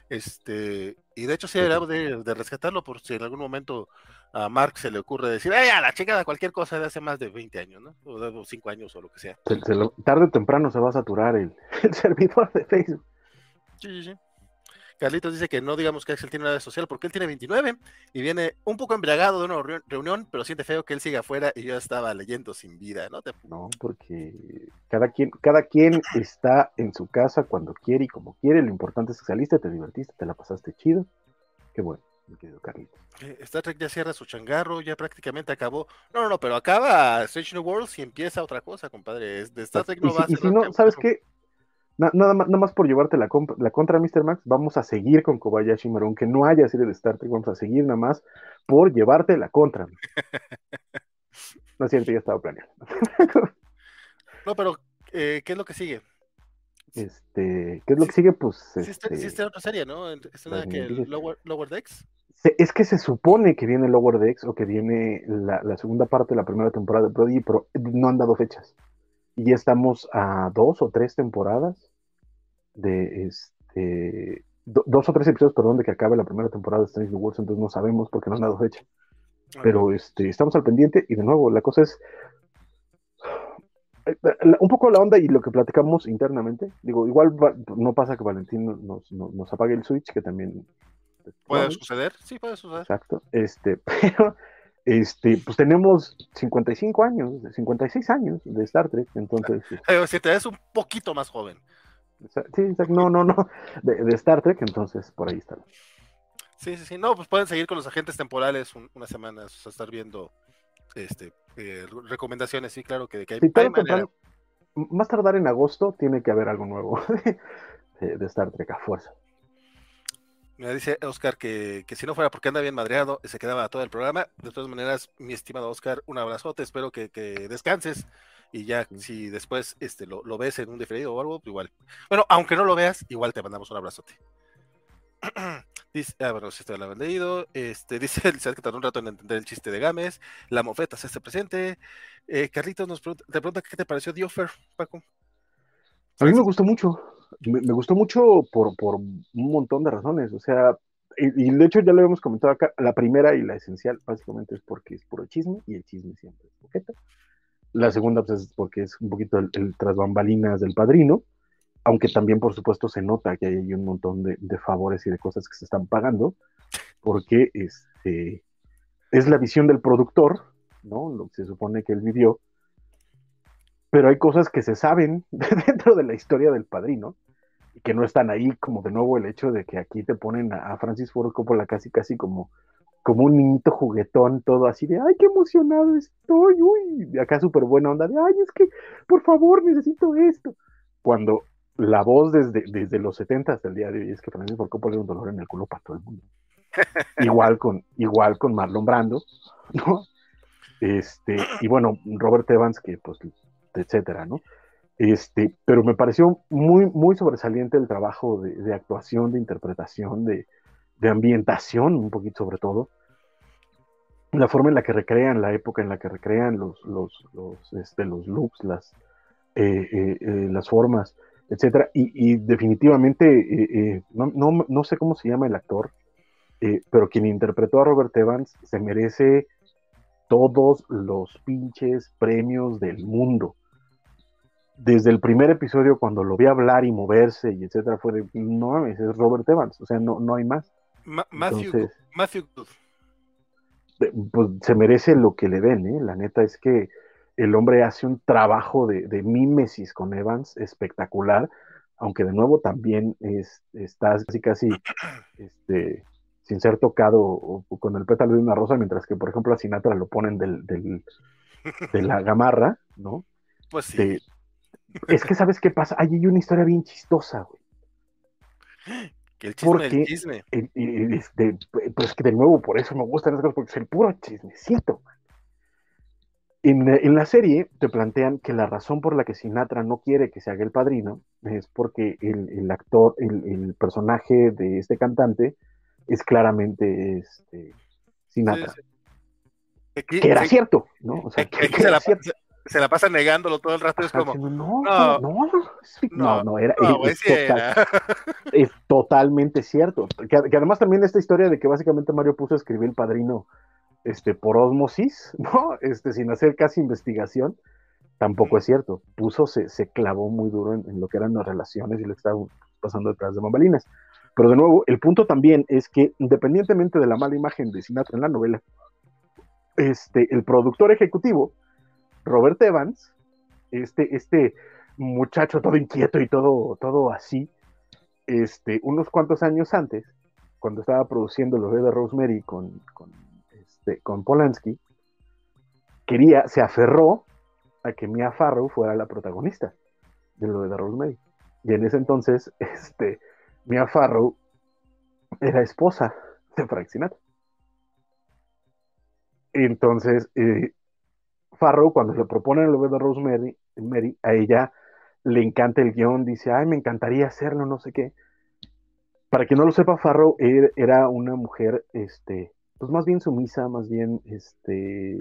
Speaker 1: este, y de hecho sí deberíamos de, de, rescatarlo por si en algún momento a Mark se le ocurre decir, ay, a la chica cualquier cosa de hace más de 20 años, ¿no? O de 5 años o lo que sea.
Speaker 2: tarde o temprano se va a saturar el, el servidor de Facebook.
Speaker 1: Sí, sí, sí. Carlitos dice que no digamos que Axel tiene una red social porque él tiene 29 y viene un poco embriagado de una reunión, pero siente feo que él siga afuera y yo estaba leyendo sin vida, ¿no?
Speaker 2: No, porque cada quien, cada quien está en su casa cuando quiere y como quiere. Lo importante es que saliste, te divertiste, te la pasaste chido. Qué bueno, mi querido Carlitos.
Speaker 1: Eh, Star Trek ya cierra su changarro, ya prácticamente acabó. No, no, no, pero acaba Strange New Worlds y empieza otra cosa, compadre. De Star Trek no va a
Speaker 2: ser. Y si no, ¿sabes qué? Nada, más, nada más por llevarte la, la contra Mr. Max, vamos a seguir con Kobayashi Maru, aunque no haya serie de Star Trek, vamos a seguir nada más por llevarte la contra. No es cierto, ya estaba planeado.
Speaker 1: no, pero eh, ¿qué es lo que sigue?
Speaker 2: Este, ¿qué es lo que sigue? Pues.
Speaker 1: Sí, este, otra serie, ¿no? ¿Es una que Lower, Lower, Decks?
Speaker 2: Es que se supone que viene Lower Decks o que viene la, la segunda parte de la primera temporada de Prodigy, pero no han dado fechas y ya estamos a dos o tres temporadas de este dos o tres episodios, perdón, de que acabe la primera temporada de Strange Worlds, entonces no sabemos porque no han dado fecha. Pero este, estamos al pendiente y de nuevo, la cosa es eh, un poco la onda y lo que platicamos internamente. Digo, igual no pasa que Valentín nos, nos, apague el switch, que también...
Speaker 1: Puede suceder, sí, puede suceder.
Speaker 2: Exacto, este, pero este, pues tenemos 55 años, 56 años de Star Trek, entonces...
Speaker 1: Si te ves un poquito más joven.
Speaker 2: Sí, no, no, no, de, Star Trek, entonces por ahí está.
Speaker 1: Sí, sí, sí, no, pues pueden seguir con los agentes temporales unas semanas, estar viendo este, eh, recomendaciones, sí, claro que, que
Speaker 2: hay, Más tardar en agosto tiene que haber algo nuevo de Star Trek a fuerza.
Speaker 1: Me dice Oscar que, si no fuera porque anda bien madreado, se quedaba todo el programa. De todas maneras, mi estimado Oscar, un abrazote, espero que, descanses. Y ya, si después este, lo, ves en un diferido o algo, igual. Bueno, aunque no lo veas, igual te mandamos un abrazote. dice, ah, bueno, si esto lo habían leído. Este, dice el que tardó un rato en entender el chiste de Games. La mofeta se hace presente. Eh, Carlitos nos pregunta, te pregunta qué te pareció The Offer, Paco.
Speaker 2: A mí me gustó mucho me, gustó mucho por, por, un montón de razones. O sea, y, de hecho ya lo hemos comentado acá, la primera y la esencial básicamente es porque es puro chisme y el chisme siempre es poqueta. La segunda pues, es porque es un poquito el, tras bambalinas del padrino, aunque también por supuesto se nota que hay un montón de, de favores y de cosas que se están pagando, porque este, es la visión del productor, ¿no? Lo que se supone que él vivió, pero hay cosas que se saben dentro de la historia del padrino y que no están ahí, como de nuevo el hecho de que aquí te ponen a, Francis Ford Coppola casi casi como, como un niñito juguetón, todo así de, ay, qué emocionado estoy, uy, de acá súper buena onda de, ay, es que, por favor, necesito esto. Cuando la voz desde, desde los 70 hasta el día de hoy es que Francis Ford Coppola es un dolor en el culo para todo el mundo. igual con, igual con Marlon Brando, ¿no? Este, y bueno, Robert Evans, que pues etcétera, ¿no? Este, pero me pareció muy, muy sobresaliente el trabajo de, actuación, de interpretación, de, ambientación, un poquito sobre todo. La forma en la que recrean, la época en la que recrean los, los, los, este, los looks, las, eh, eh, eh, las formas, etcétera. Y, definitivamente, no, no, no, sé cómo se llama el actor, pero quien interpretó a Robert Evans se merece todos los pinches premios del mundo desde el primer episodio, cuando lo vi hablar y moverse y etcétera, fue de, no es Robert Evans, o sea, no, no hay más.
Speaker 1: Matthew, Matthew
Speaker 2: pues se merece lo que le den, ¿eh? La neta es que el hombre hace un trabajo de, de mímesis con Evans espectacular, aunque de nuevo también es, está casi casi este, sin ser tocado con el pétalo de una rosa, mientras que, por ejemplo, a Sinatra lo ponen del, del de la gamarra, ¿no?
Speaker 1: Pues sí.
Speaker 2: Es que, ¿sabes qué pasa? Hay una historia bien chistosa, güey.
Speaker 1: Que el chisme del chisme.
Speaker 2: este, pues que de nuevo, por eso me gustan esas cosas, porque es el puro chismecito, man. En, en, la serie te plantean que la razón por la que Sinatra no quiere que se haga el padrino es porque el, el actor, el, el, personaje de este cantante es claramente este, Sinatra. que era cierto, ¿no? O sea,
Speaker 1: que, se, la, se, la, pasa negándolo todo el rato, es como...
Speaker 2: No, no, no, no, no, era, es, total, es, totalmente cierto. Que, además también esta historia de que básicamente Mario puso a escribir El Padrino este, por osmosis, ¿no? Este, sin hacer casi investigación, tampoco es cierto. Puso, se, se clavó muy duro en, en, lo que eran las relaciones y lo que estaba pasando detrás de bambalinas. Pero de nuevo, el punto también es que independientemente de la mala imagen de Sinatra en la novela, este, el productor ejecutivo, Robert Evans, este, este muchacho todo inquieto y todo, todo así, este, unos cuantos años antes, cuando estaba produciendo Los de Rosemary con, con, este, con Polanski, quería, se aferró a que Mia Farrow fuera la protagonista de Lo de Rosemary. Y en ese entonces, este, Mia Farrow era esposa de Frank Sinatra. Entonces, eh, Farrow, cuando le proponen el de Rosemary, Mary, a ella le encanta el guion, dice, ay, me encantaría hacerlo, no sé qué. Para quien no lo sepa, Farrow er, era una mujer, este, pues más bien sumisa, más bien, este,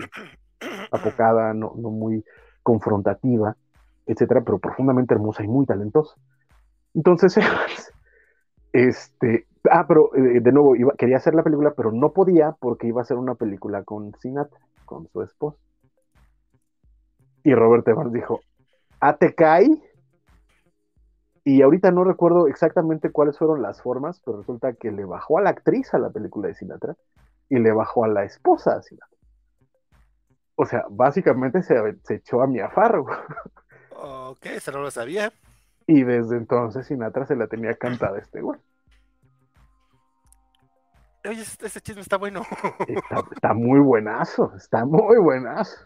Speaker 2: apocada, no, muy confrontativa, etcétera, pero profundamente hermosa y muy talentosa. Entonces, Este, ah, pero eh, de nuevo, quería hacer la película, pero no podía porque iba a hacer una película con Sinatra, con su esposa. Y Robert Evans dijo, ¿a te cae? Y ahorita no recuerdo exactamente cuáles fueron las formas, pero resulta que le bajó a la actriz a la película de Sinatra y le bajó a la esposa a Sinatra. O sea, básicamente se, se echó a mi afarro.
Speaker 1: Ok, eso no lo sabía.
Speaker 2: Y desde entonces Sinatra se la tenía cantada este güey.
Speaker 1: Oye, este, este chisme está bueno.
Speaker 2: Está, muy buenazo, está muy buenazo.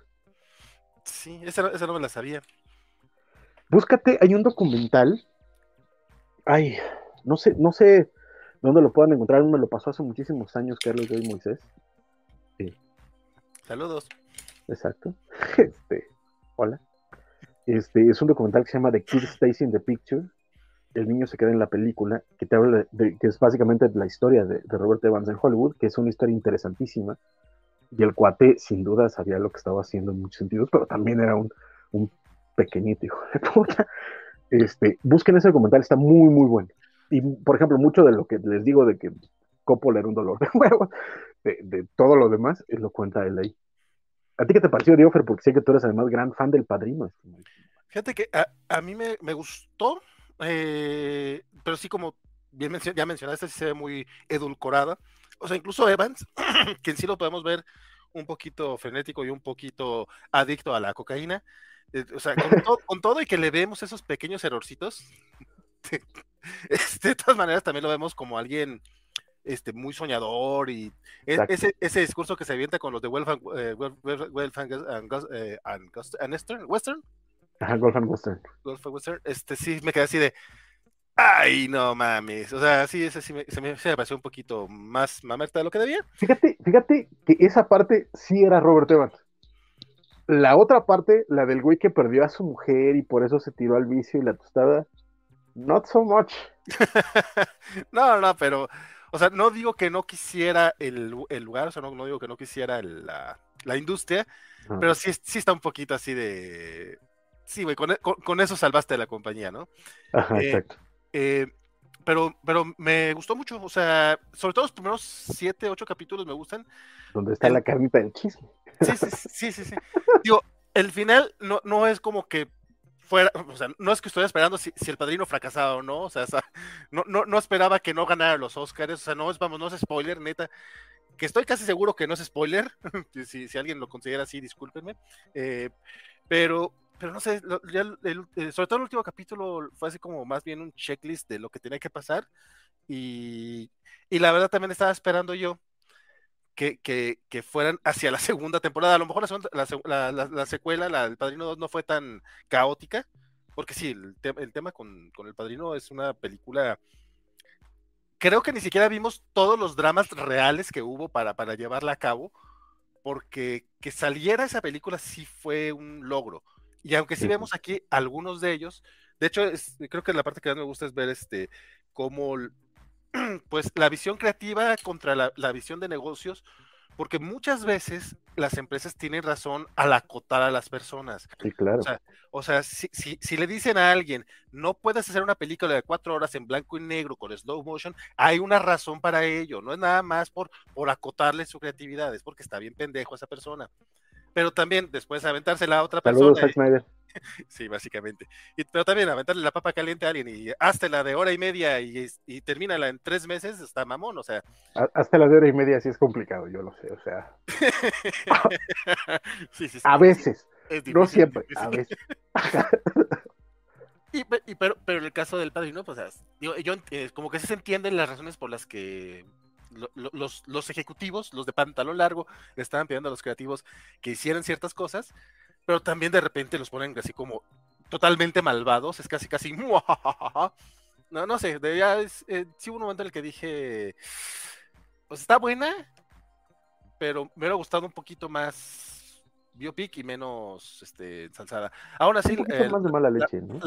Speaker 1: Sí, esa, esa no me la sabía.
Speaker 2: Búscate, hay un documental. Ay, no sé, no sé dónde lo puedan encontrar. Me lo pasó hace muchísimos años Carlos de Moisés.
Speaker 1: Sí. Saludos.
Speaker 2: Exacto. Este, hola. Este, es un documental que se llama The Kid Stays in the Picture. El niño se queda en la película, que te habla de, que es básicamente la historia de, Robert Evans en Hollywood, que es una historia interesantísima. Y el cuate, sin duda, sabía lo que estaba haciendo en muchos sentidos, pero también era un, un pequeñito hijo de puta. Este, busquen ese documental, está muy, muy bueno. Y, por ejemplo, mucho de lo que les digo de que Coppola era un dolor de huevo, de, de todo lo demás, lo cuenta él ahí. ¿A ti qué te pareció, Diofer? Porque sé que tú eres además gran fan del padrino.
Speaker 1: Fíjate que a, mí me, gustó, eh, pero sí, como bien ya mencionaste, sí se ve muy edulcorada. O sea, incluso Evans, que en sí lo podemos ver un poquito frenético y un poquito adicto a la cocaína. Eh, o sea, con, todo y que le vemos esos pequeños errorcitos, de todas maneras también lo vemos como alguien este, muy soñador y ese, ese discurso que se avienta con los de Wolfgang, eh, Wolfgang and, eh, and, and Western, Western.
Speaker 2: Ajá, Western.
Speaker 1: Western, este sí me quedé así de, ay, no mames, o sea, sí, ese sí me, se, me, se me pareció un poquito más mamerta de lo que debía.
Speaker 2: Fíjate, fíjate que esa parte sí era Robert Evans. La otra parte, la del güey que perdió a su mujer y por eso se tiró al vicio y la tostada, not so much.
Speaker 1: no, no, pero o sea, no digo que no quisiera el, lugar, o sea, no, digo que no quisiera la, industria, pero sí, sí está un poquito así de... Sí, güey, con, eso salvaste la compañía, ¿no?
Speaker 2: Ajá, eh, exacto.
Speaker 1: Eh, pero, pero me gustó mucho, o sea, sobre todo los primeros siete, ocho capítulos me gustan.
Speaker 2: Donde está la carnita del chisme.
Speaker 1: Sí, sí, sí, sí, sí. Digo, el final no, no es como que fuera, o sea, no es que estuviera esperando si, el padrino fracasaba o no, o sea, no, no, no, esperaba que no ganara los Oscars, o sea, no es, vamos, no es spoiler, neta. que estoy casi seguro que no es spoiler, si, si alguien lo considera así, discúlpenme, eh, pero, pero no sé, sobre todo el último capítulo fue así como más bien un checklist de lo que tenía que pasar y, y la verdad también estaba esperando yo que, que, que, fueran hacia la segunda temporada. A lo mejor la, la, la, secuela, la del Padrino 2, no fue tan caótica, porque sí, el, el tema con, con, El Padrino es una película creo que ni siquiera vimos todos los dramas reales que hubo para, para llevarla a cabo, porque que saliera esa película sí fue un logro. Y aunque sí vemos aquí algunos de ellos, de hecho, creo que la parte que más me gusta es ver este cómo pues la visión creativa contra la, la visión de negocios porque muchas veces las empresas tienen razón al acotar a las personas.
Speaker 2: Sí, claro.
Speaker 1: O sea, si, si, le dicen a alguien, no puedes hacer una película de cuatro horas en blanco y negro con slow motion, hay una razón para ello. No es nada más por, por acotarle su creatividad, es porque está bien pendejo esa persona. Pero también después aventársela a otra
Speaker 2: Saludos,
Speaker 1: persona. Sí, básicamente. Y, pero también aventarle la papa caliente a alguien y hazte la de hora y media y, y termínala en tres meses, está mamón, o sea.
Speaker 2: Hasta la de hora y media sí es complicado, yo lo sé, o sea. a veces. no siempre, a veces.
Speaker 1: Y, pero, pero en el caso del padrino, pues, yo, yo eh, como que se entienden las razones por las que los, los, ejecutivos, los de pantalón largo, le estaban pidiendo a los creativos que hicieran ciertas cosas, pero también de repente los ponen así como totalmente malvados, es casi casi no, no sé, de ya es, eh, sí hubo un momento en el que dije, pues está buena, pero me hubiera gustado un poquito más biopic y menos este ensalzada. Aún así,
Speaker 2: más de mala leche, ¿no?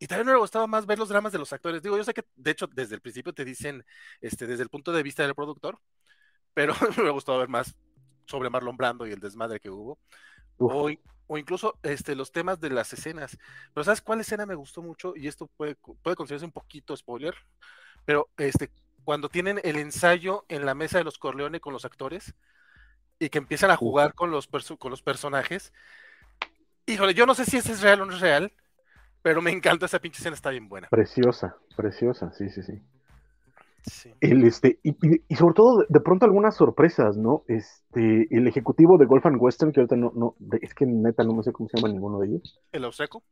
Speaker 1: Y también me hubiera gustado más ver los dramas de los actores. Digo, yo sé que de hecho desde el principio te dicen, este, desde el punto de vista del productor, pero me hubiera gustado ver más sobre Marlon Brando y el desmadre que hubo. O, o incluso este, los temas de las escenas. Pero ¿sabes cuál escena me gustó mucho? Y esto puede, puede considerarse un poquito spoiler, pero este, cuando tienen el ensayo en la mesa de los Corleone con los actores y que empiezan a jugar con los, con los personajes. Híjole, yo no sé si ese es real o no es real, pero me encanta esa pinche escena, está bien buena.
Speaker 2: Preciosa, preciosa, sí, sí, sí. El, este, y, y, sobre todo, de, pronto algunas sorpresas, ¿no? Este, el ejecutivo de Golf and Western, que ahorita no, no, es que neta no me sé cómo se llama ninguno de ellos.
Speaker 1: ¿El austriaco?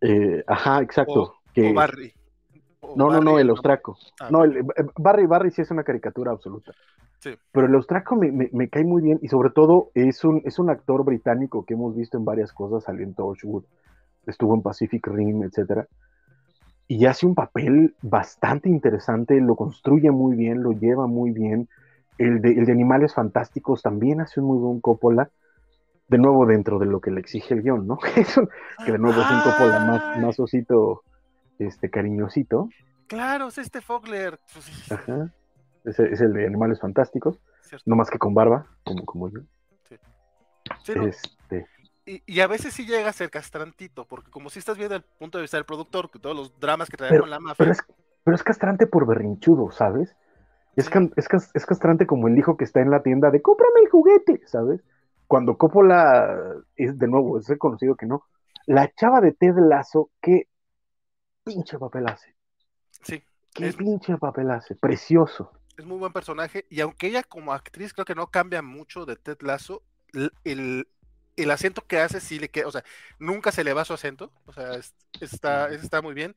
Speaker 2: Eh, ajá, exacto.
Speaker 1: O, que, Barry.
Speaker 2: no, no, no, el austraco. Ah, no, el, eh, Barry, Barry sí es una caricatura absoluta.
Speaker 1: Sí.
Speaker 2: Pero el austraco me, me, me, cae muy bien y sobre todo es un, es un actor británico que hemos visto en varias cosas, salió en Torchwood, estuvo en Pacific Rim, etcétera y hace un papel bastante interesante, lo construye muy bien, lo lleva muy bien. El de, el de Animales Fantásticos también hace un muy buen Coppola, de nuevo dentro de lo que le exige el guion, ¿no? que de nuevo es un Coppola más, más osito, este, cariñosito.
Speaker 1: Claro, es este Fogler.
Speaker 2: Pues Ajá. Es, es, el de Animales Fantásticos, no más que con barba, como, como yo.
Speaker 1: Sí. Sí, no. Y, a veces sí llega a ser castrantito, porque como si estás viendo el punto de vista del productor, que todos los dramas que trae con la mafia.
Speaker 2: Pero es, pero es, castrante por berrinchudo, ¿sabes? Es, es, es, castrante como el hijo que está en la tienda de cómprame el juguete, ¿sabes? Cuando Coppola es de nuevo, es reconocido que no. La chava de Ted Lazo, qué pinche papel hace.
Speaker 1: Sí.
Speaker 2: Qué pinche papel hace, precioso.
Speaker 1: Es muy buen personaje, y aunque ella como actriz creo que no cambia mucho de Ted el, el acento que hace sí le queda, o sea, nunca se le va su acento, o sea, está, está muy bien.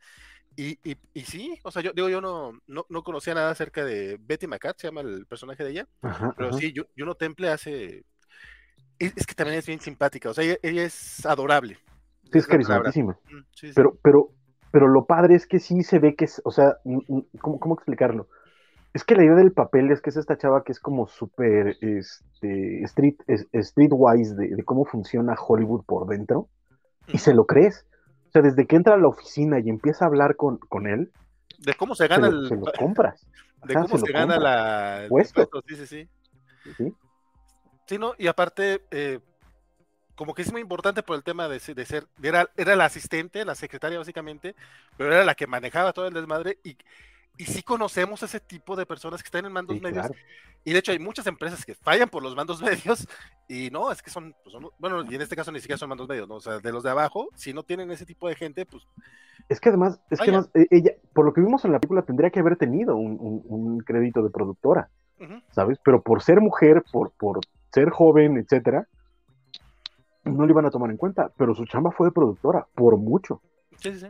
Speaker 1: Y, y, y, sí, o sea, yo digo, yo no, no, no, conocía nada acerca de Betty McCart, se llama el personaje de ella,
Speaker 2: ajá,
Speaker 1: pero
Speaker 2: ajá.
Speaker 1: sí, Juno Temple hace, es, es, que también es bien simpática, o sea, ella, ella es adorable.
Speaker 2: Sí, es, es carismatísima. Mm, sí, sí. Pero, pero, pero lo padre es que sí se ve que es, o sea, ¿cómo, cómo explicarlo? Es que la idea del papel es que es esta chava que es como súper este, street, streetwise de, de, cómo funciona Hollywood por dentro. Y se lo crees. O sea, desde que entra a la oficina y empieza a hablar con, con él.
Speaker 1: De cómo se gana
Speaker 2: se lo,
Speaker 1: el.
Speaker 2: Se lo compras.
Speaker 1: De Ajá, cómo se, se gana compras. la.
Speaker 2: El puesto.
Speaker 1: Sí, sí, sí.
Speaker 2: Sí,
Speaker 1: sí no, y aparte, eh, como que es muy importante por el tema de, de ser. Era, era la asistente, la secretaria básicamente, pero era la que manejaba todo el desmadre y y sí conocemos ese tipo de personas que están en mandos
Speaker 2: sí,
Speaker 1: medios.
Speaker 2: Claro.
Speaker 1: Y de hecho hay muchas empresas que fallan por los mandos medios y no, es que son, pues son, bueno, y en este caso ni siquiera son mandos medios, ¿no? O sea, de los de abajo, si no tienen ese tipo de gente, pues...
Speaker 2: Es que además, es que además, ella, por lo que vimos en la película, tendría que haber tenido un, un, un crédito de productora. ¿sabes? Pero por ser mujer, por, por ser joven, etcétera, no le iban a tomar en cuenta, pero su chamba fue de productora, por mucho.
Speaker 1: Sí, sí, sí.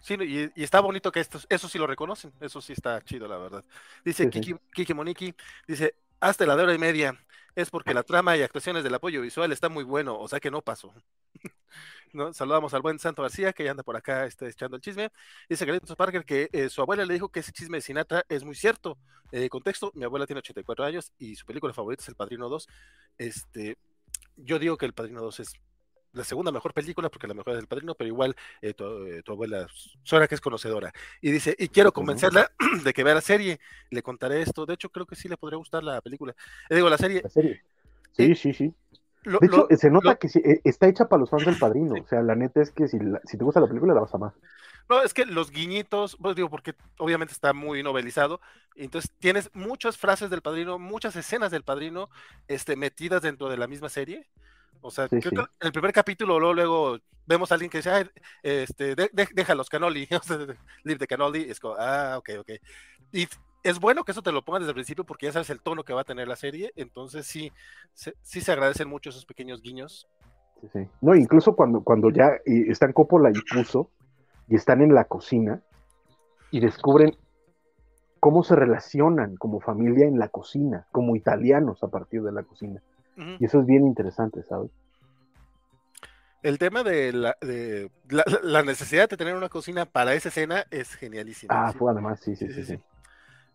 Speaker 1: Sí, y, está bonito que esto, eso sí lo reconocen, eso sí está chido, la verdad. Dice Kiki, Moniki, dice, hasta la de hora y media, es porque la trama y actuaciones del apoyo visual está muy bueno, o sea que no pasó. ¿No? Saludamos al buen Santo García, que ya anda por acá está echando el chisme. Dice Carlitos Parker que eh, su abuela le dijo que ese chisme de Sinatra es muy cierto. Eh, contexto, mi abuela tiene 84 años y su película favorita es El Padrino 2. Este, yo digo que El Padrino 2 es la segunda mejor película, porque la mejor es El Padrino, pero igual eh, tu, abuela suena que es conocedora. Y dice, y quiero convencerla de que vea la serie, le contaré esto. De hecho, creo que sí le podría gustar la película. Digo, la serie.
Speaker 2: La serie. Sí, sí, sí de hecho, se nota que e, está hecha para los fans del padrino. O sea, la neta es que si, si te gusta la película, la vas a amar.
Speaker 1: No, es que los guiñitos, pues digo, porque obviamente está muy novelizado, entonces tienes muchas frases del padrino, muchas escenas del padrino este, metidas dentro de la misma serie. O sea, creo que en el primer capítulo luego, luego vemos a alguien que dice, este, deja los canoli, leave the canoli, es como, ah, ok, ok. Y es bueno que eso te lo pongas desde el principio porque ya sabes el tono que va a tener la serie, entonces sí, sí se agradecen mucho esos pequeños guiños.
Speaker 2: Sí, No, incluso cuando, cuando ya están Coppola y Puso y están en la cocina y descubren cómo se relacionan como familia en la cocina, como italianos a partir de la cocina. Y eso es bien interesante, ¿sabes?
Speaker 1: El tema de, la, de la, necesidad de tener una cocina para esa escena es genialísimo.
Speaker 2: Ah, fue además, sí, sí, sí. sí.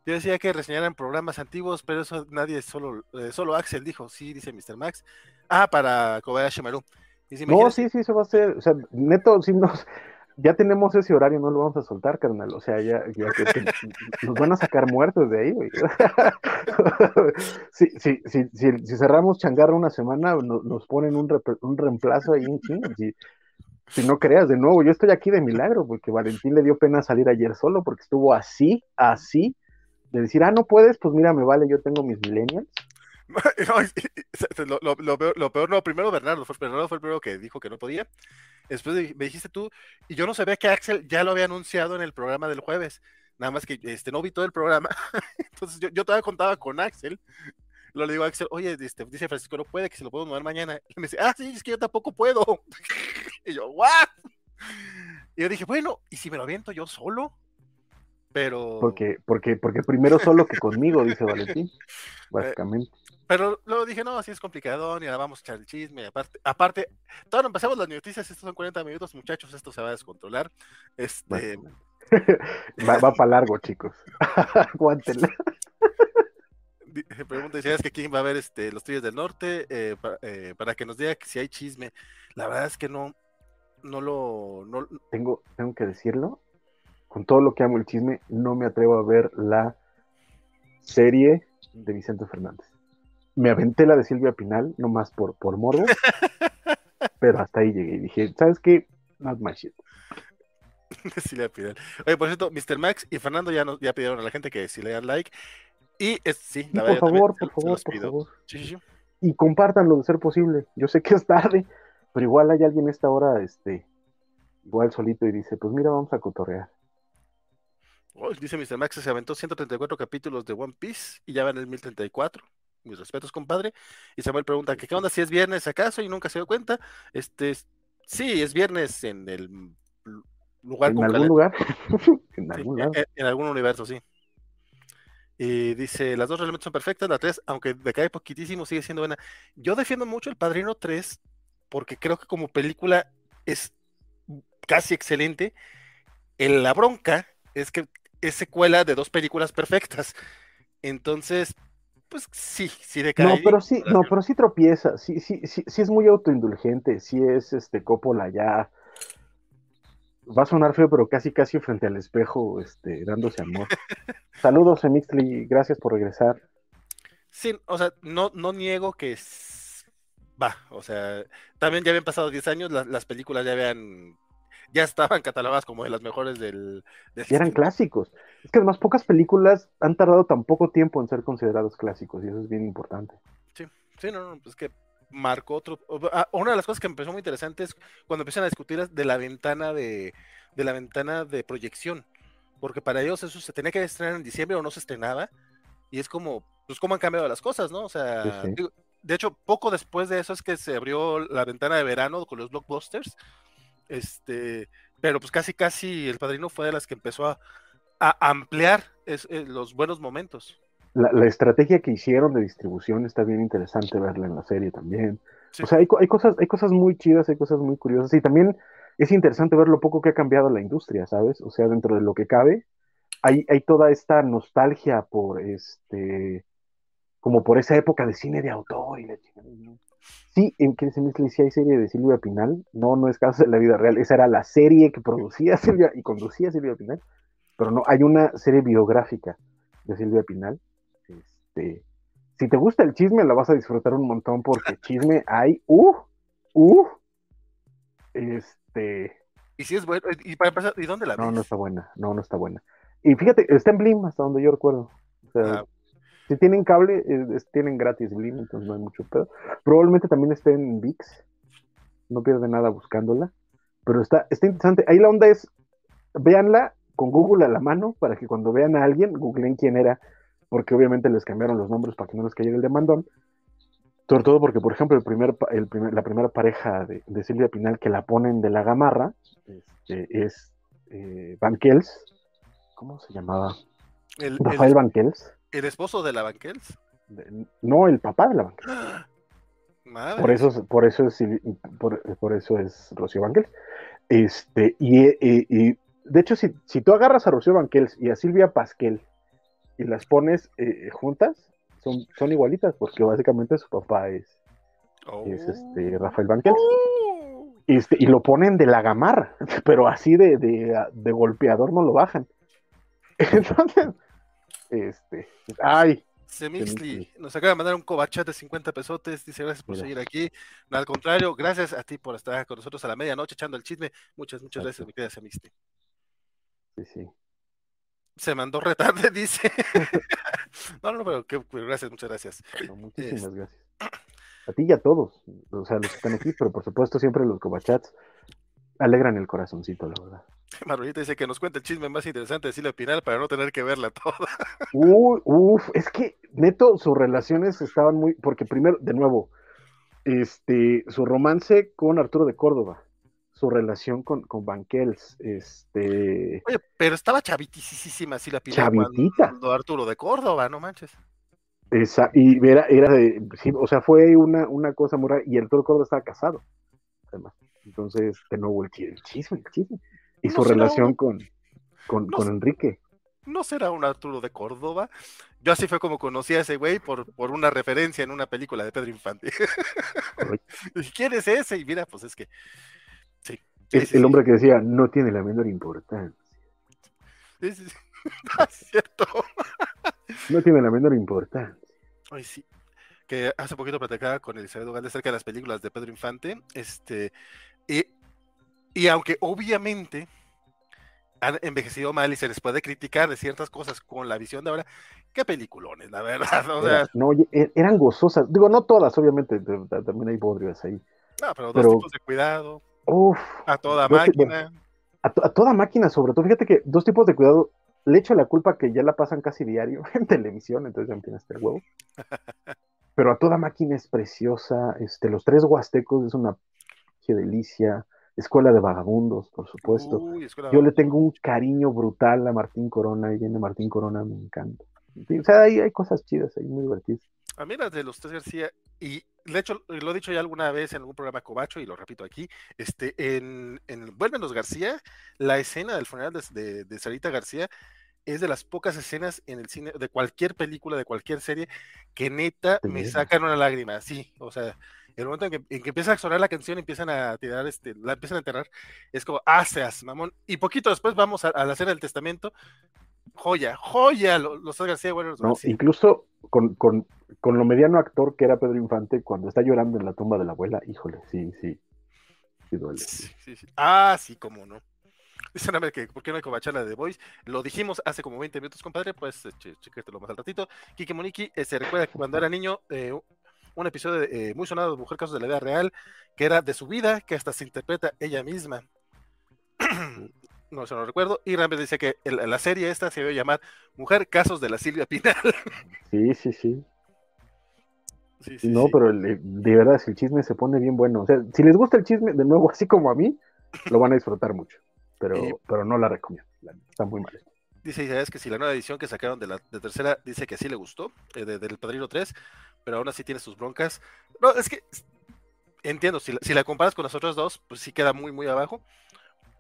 Speaker 1: Yo decía que reseñaran programas antiguos, pero eso nadie, solo, eh, solo Axel dijo, sí, dice Mr. Max. Ah, para Kobayashi Maru.
Speaker 2: no, sí, sí, eso va a ser, o sea, neto, si nos, ya tenemos ese horario, no lo vamos a soltar, carnal, o sea, ya, ya que, nos van a sacar muertos de ahí, güey. si, si, cerramos changarra una semana, nos, ponen un, un reemplazo ahí en China, si, no creas, de nuevo, yo estoy aquí de milagro, porque Valentín le dio pena salir ayer solo, porque estuvo así, así, de decir, ah, no puedes, pues mira, me vale, yo tengo mis millennials.
Speaker 1: lo, peor, no, primero Bernardo Bernardo fue el primero que dijo que no podía. Después me dijiste tú, y yo no sabía que Axel ya lo había anunciado en el programa del jueves. Nada más que este, no vi todo el programa. Entonces yo, yo todavía contaba con Axel. Lo le digo a Axel, oye, este, dice Francisco, no puede, que se lo puedo mover mañana. Y me dice, ah, sí, es que yo tampoco puedo. y yo, ¿what? Y yo dije, bueno, ¿y si me lo aviento yo solo? Pero.
Speaker 2: Porque, porque, porque primero solo que conmigo, dice Valentín, básicamente.
Speaker 1: Pero luego dije, no, así es complicado, y ahora vamos a echar el chisme. Aparte, aparte, todavía empezamos las noticias, estos son 40 minutos, muchachos, esto se va a descontrolar. Este.
Speaker 2: va, para largo, chicos. Aguántenla.
Speaker 1: Pregunta, ¿es que quién va a ver este, los Tigres del Norte? Eh, eh, para, que nos diga si hay chisme. La verdad es que no, no lo. No...
Speaker 2: Tengo, tengo que decirlo, con todo lo que amo el chisme, no me atrevo a ver la serie de Vicente Fernández. Me aventé la de Silvia Pinal, nomás por, por morbo, pero hasta ahí llegué y dije, ¿sabes qué? Not my shit.
Speaker 1: Silvia Pinal. Oye, por cierto, Mr. Max y Fernando ya, nos, ya pidieron a la gente que si le dan like. Y es, sí,
Speaker 2: la por favor, por favor, por favor. Sí, sí, sí. Y compártanlo de ser posible. Yo sé que es tarde, pero igual hay alguien a esta hora, este, igual solito y dice, pues mira, vamos a cotorrear
Speaker 1: dice Mr. Max, se aventó 134 capítulos de One Piece y ya van el 1034. Mis respetos, compadre. Y Samuel pregunta, ¿qué, onda si es viernes acaso? Y nunca se dio cuenta. Este, sí, es viernes en el lugar.
Speaker 2: ¿En algún lugar? en
Speaker 1: algún En, algún universo, sí. Y dice, las dos realmente son perfectas, la 3, aunque decae poquitísimo, sigue siendo buena. Yo defiendo mucho el Padrino 3 porque creo que como película es casi excelente. En la bronca es que es secuela de dos películas perfectas. Entonces, pues sí, sí decae.
Speaker 2: No, pero sí, no, pero sí tropieza, sí, sí, sí, sí es muy autoindulgente, sí es este Coppola ya. Va a sonar feo, pero casi casi frente al espejo, este, dándose amor. Saludos, Emixtli, gracias por regresar.
Speaker 1: Sí, o sea, no, no niego que va, o sea, también ya habían pasado 10 años, las películas ya habían ya estaban catalogadas como de las mejores del...
Speaker 2: eran clásicos. Es que además pocas películas han tardado tan poco tiempo en ser considerados clásicos y eso es bien importante.
Speaker 1: Sí, sí, no, no, pues que marcó otro... Ah, una de las cosas que me empezó muy interesante es cuando empiezan a discutir de la ventana de, de la ventana de proyección, porque para ellos eso se tenía que estrenar en diciembre o no se estrenaba, y es como, pues cómo han cambiado las cosas, ¿no? O sea, de hecho, poco después de eso es que se abrió la ventana de verano con los blockbusters, este, pero pues casi, casi el padrino fue de las que empezó a, ampliar eh, los buenos momentos.
Speaker 2: La, estrategia que hicieron de distribución está bien interesante verla en la serie también. O sea, hay, hay, cosas, hay cosas muy chidas, hay cosas muy curiosas y también es interesante ver lo poco que ha cambiado la industria, ¿sabes? O sea, dentro de lo que cabe, hay, hay toda esta nostalgia por este, como por esa época de cine de autor y la Sí, en que se me sí hay serie de Silvia Pinal, no, no es caso de la vida real, esa era la serie que producía Silvia y conducía Silvia Pinal, pero no, hay una serie biográfica de Silvia Pinal. Este, si te gusta el chisme, la vas a disfrutar un montón porque chisme hay, uh, uh, este...
Speaker 1: Y si es bueno, y para empezar, ¿y dónde la
Speaker 2: ves? No, no está buena, no, no está buena. Y fíjate, está en Blim, hasta donde yo recuerdo. O sea, ah. Si tienen cable, tienen gratis Blim, entonces no hay mucho pedo. Probablemente también esté en VIX. No pierde nada buscándola. Pero está, está interesante. Ahí la onda es, véanla con Google a la mano para que cuando vean a alguien, googleen quién era, porque obviamente les cambiaron los nombres para que no les cayera el demandón. Sobre todo porque, por ejemplo, el primer, el primer, la primera pareja de, Silvia Pinal que la ponen de la gamarra este, es eh, Van Kels. ¿Cómo se llamaba?
Speaker 1: El,
Speaker 2: Rafael Van Kels.
Speaker 1: ¿El esposo de la Van Kels?
Speaker 2: no, el papá de la Van Kels. Por eso, por eso es por, eso es Rocío Van Kels. Este, y, de hecho, si, si, tú agarras a Rocío Van Kels y a Silvia Pasquel y las pones eh, juntas, son, son igualitas, porque básicamente su papá es, es este, oh. Rafael Banquel. Oh. Este, y lo ponen de la gamarra, pero así de, de, golpeador no lo bajan. Entonces, este, ay,
Speaker 1: Semixli nos acaba de mandar un cobachat de 50 pesotes. Dice gracias por seguir aquí. No, al contrario, gracias a ti por estar con nosotros a la medianoche echando el chisme. Muchas, muchas gracias, mi querida Semixli.
Speaker 2: Sí, sí.
Speaker 1: Se mandó retarde, dice. no, no, pero qué, gracias, muchas gracias.
Speaker 2: muchísimas gracias. A ti y a todos, o sea, los que están aquí, pero por supuesto siempre los cobachats alegran el corazoncito, la verdad.
Speaker 1: Marolita dice que nos cuente el chisme más interesante de Silvia Pinal para no tener que verla toda.
Speaker 2: Uy, uf, es que neto, sus relaciones estaban muy, porque primero, de nuevo, este, su romance con Arturo de Córdoba, su relación con, con Banquels. Este...
Speaker 1: Oye, pero estaba chavitísima así la
Speaker 2: Chavitita.
Speaker 1: Cuando Arturo de Córdoba, no manches.
Speaker 2: Esa, y era, era de, sí, o sea, fue una, una cosa muy rara, y Arturo de Córdoba estaba casado, además. Entonces, de nuevo, el chisme, el chisme. Y su relación con, con, con Enrique.
Speaker 1: ¿No será un Arturo de Córdoba? Yo así fue como conocí a ese güey por, por una referencia en una película de Pedro Infante. ¿Quién es ese? Y mira, pues es que
Speaker 2: es el hombre que decía, no tiene la menor importancia.
Speaker 1: Es, cierto.
Speaker 2: no tiene la menor importancia.
Speaker 1: Ay, sí. Que hace poquito platicaba con Elizabeth Ugalde acerca de las películas de Pedro Infante. Este, y, aunque obviamente han envejecido mal y se les puede criticar de ciertas cosas con la visión de ahora, qué peliculones, la verdad.
Speaker 2: no, e, eran gozosas. Digo, no todas, obviamente, también hay bodrios ahí.
Speaker 1: No, pero dos tipos de cuidado.
Speaker 2: Uf,
Speaker 1: a toda máquina.
Speaker 2: A, toda máquina, sobre todo. Fíjate que dos tipos de cuidado. Le echo la culpa que ya la pasan casi diario en televisión, entonces ya empieza este huevo. Pero a toda máquina es preciosa. Este, los tres huastecos es una qué delicia. Escuela de Vagabundos, por supuesto. Yo le tengo un cariño brutal a Martín Corona y viene Martín Corona, me encanta. O sea, hay, hay cosas chidas ahí, muy divertidas.
Speaker 1: A mí las de los tres García, y de hecho lo he dicho ya alguna vez en algún programa Cobacho y lo repito aquí, este, en, en Vuelven los García, la escena del funeral de, de, Sarita García es de las pocas escenas en el cine, de cualquier película, de cualquier serie, que neta me sacan una lágrima, sí, o sea, el momento en que, en que, empieza a sonar la canción, empiezan a tirar, este, la empiezan a enterrar, es como, ah, seas, mamón, y poquito después vamos a, a la escena del testamento, joya, joya, los García, bueno,
Speaker 2: no, incluso con, con, con, lo mediano actor que era Pedro Infante, cuando está llorando en la tumba de la abuela, híjole, sí, sí, sí duele.
Speaker 1: Ah, sí, cómo no. Dicen a ver que, ¿por qué no hay cobachala de Voice? Lo dijimos hace como 20 minutos, compadre, pues lo más al ratito. Kike Moniki eh, se recuerda que cuando era niño, eh, un episodio eh, muy sonado de Mujer Casos de la Vida Real, que era de su vida, que hasta se interpreta ella misma. no se lo recuerdo, y realmente dice que la serie esta se iba a llamar Mujer Casos de la Silvia Pinal.
Speaker 2: Sí, sí, sí. no, pero de verdad, si el chisme se pone bien bueno. O sea, si les gusta el chisme, de nuevo, así como a mí, lo van a disfrutar mucho. Pero, pero no la recomiendo. Está muy mal.
Speaker 1: Dice Isaías que si la nueva edición que sacaron de la tercera dice que sí le gustó, eh, del Padrino 3, pero aún así tiene sus broncas. No, es que entiendo, si la, comparas con las otras dos, pues sí queda muy, muy abajo,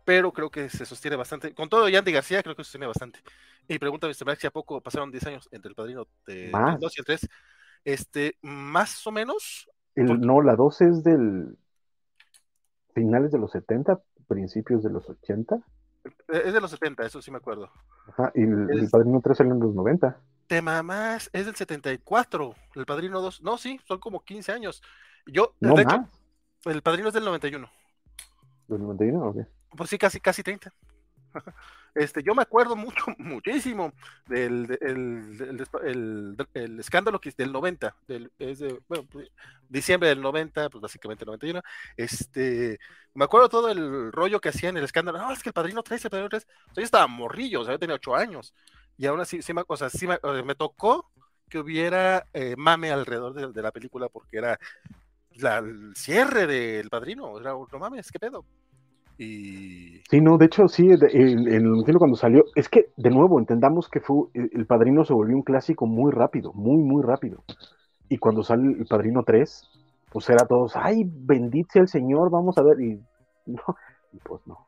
Speaker 1: pero creo que se sostiene bastante. Con todo, Yandy García creo que se sostiene bastante. Y pregunta Mr. Max si a poco pasaron 10 años entre el Padrino de 2 y el 3. Este, más o menos.
Speaker 2: No, la 2 es del finales de los 70, principios de los 80.
Speaker 1: Es de los 70, eso sí me acuerdo.
Speaker 2: Ajá, y el, Padrino 3 salió en los 90.
Speaker 1: Te mamás, es del 74. El Padrino 2, no, sí, son como 15 años. Yo, de hecho, el Padrino es del 91.
Speaker 2: ¿Del 91? Ok.
Speaker 1: Pues sí, casi, casi 30. Este, yo me acuerdo mucho, muchísimo del el, escándalo que es del 90, del, es de, bueno, pues, diciembre del 90, pues básicamente 91. Este, me acuerdo todo el rollo que hacían el escándalo. No, es que el padrino 13, el padrino 13. yo estaba morrillo, o sea, yo tenía 8 años. Y aún así, sí me, o sea, sí me, tocó que hubiera eh, mame alrededor de, la película porque era el cierre del padrino. Era, no mames, qué pedo. Y...
Speaker 2: Sí, no, de hecho, sí, en, el cuando salió, es que, de nuevo, entendamos que fue, el, Padrino se volvió un clásico muy rápido, muy, muy rápido. Y cuando sale el Padrino 3, pues era todos, ay, bendito sea el Señor, vamos a ver, y no, y pues no.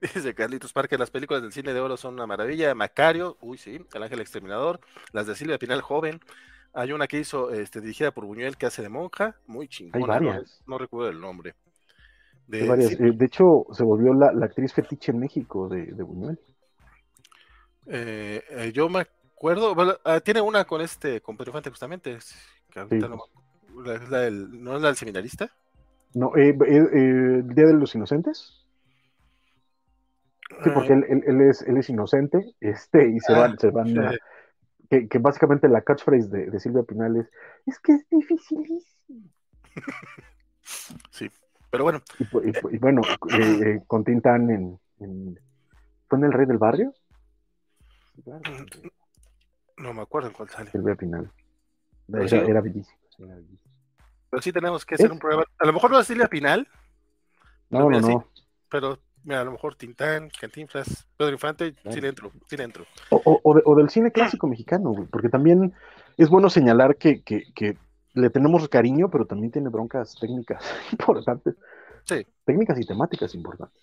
Speaker 1: Dice Carlitos Parque, las películas del cine de oro son una maravilla. Macario, uy, sí, El Ángel Exterminador, las de Silvia Pinal Joven. Hay una que hizo, este, dirigida por Buñuel, que hace de monja, muy chingona. no recuerdo el nombre.
Speaker 2: Eh, de, hecho, se volvió la, actriz fetiche en México de, Buñuel.
Speaker 1: Eh, eh, yo me acuerdo, ah, tiene una con este, con Pedro Infante justamente. no, es la del, seminarista?
Speaker 2: No, el Día de los Inocentes. Sí, porque él, es, él es inocente, este, y se ah, van, se van que, básicamente la catchphrase de, de Silvia Pinal es, es que es dificilísimo.
Speaker 1: sí. Pero bueno.
Speaker 2: Y, bueno, eh, eh, con Tintán en, ¿Fue en El Rey del Barrio?
Speaker 1: No me acuerdo en cuál sale.
Speaker 2: El final. Era, era, bellísimo,
Speaker 1: Pero sí tenemos que hacer un programa. A lo mejor no es Silvia Pinal.
Speaker 2: No, no, no.
Speaker 1: pero mira, a lo mejor Tintán, Cantinflas, Pedro Infante, sí le entro, sí entro.
Speaker 2: O, o, del cine clásico mexicano, güey, porque también es bueno señalar que, que, que le tenemos cariño, pero también tiene broncas técnicas importantes.
Speaker 1: Sí.
Speaker 2: Técnicas y temáticas importantes.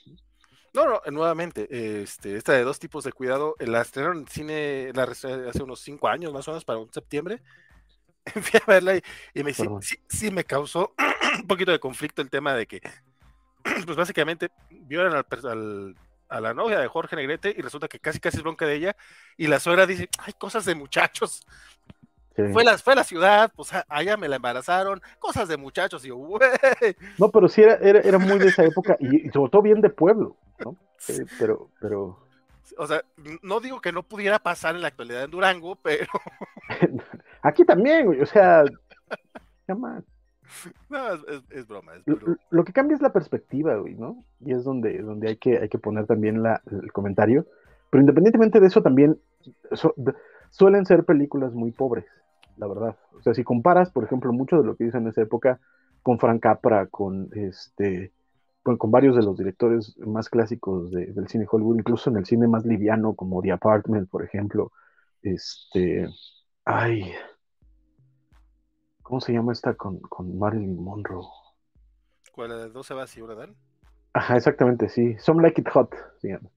Speaker 1: No, no, nuevamente, este, esta de dos tipos de cuidado, la estrenaron en cine la hace unos cinco años más o menos, para un septiembre. Fui a verla y, me, sí, sí, me causó un poquito de conflicto el tema de que, pues básicamente, vieron al, a la novia de Jorge Negrete y resulta que casi casi es bronca de ella y la suegra dice, hay cosas de muchachos. Fue, la, fue la ciudad, pues allá me la embarazaron, cosas de muchachos, y yo, güey.
Speaker 2: No, pero sí era, era, muy de esa época y, se votó bien de pueblo, ¿no? pero, pero.
Speaker 1: O sea, no digo que no pudiera pasar en la actualidad en Durango, pero.
Speaker 2: Aquí también, güey, o sea,
Speaker 1: más. No, es, broma.
Speaker 2: lo, que cambia es la perspectiva, güey, ¿no? Y es donde, donde hay, que, hay que poner también la, el comentario. Pero independientemente de eso, también suelen ser películas muy pobres la verdad. O sea, si comparas, por ejemplo, mucho de lo que hizo en esa época con Frank Capra, con este, con, varios de los directores más clásicos del cine Hollywood, incluso en el cine más liviano, como The Apartment, por ejemplo, este, ay, ¿cómo se llama esta con, con Marilyn Monroe?
Speaker 1: ¿Cuál de dos Evas y una Adán?
Speaker 2: Ajá, exactamente, sí. Some Like It Hot se llama.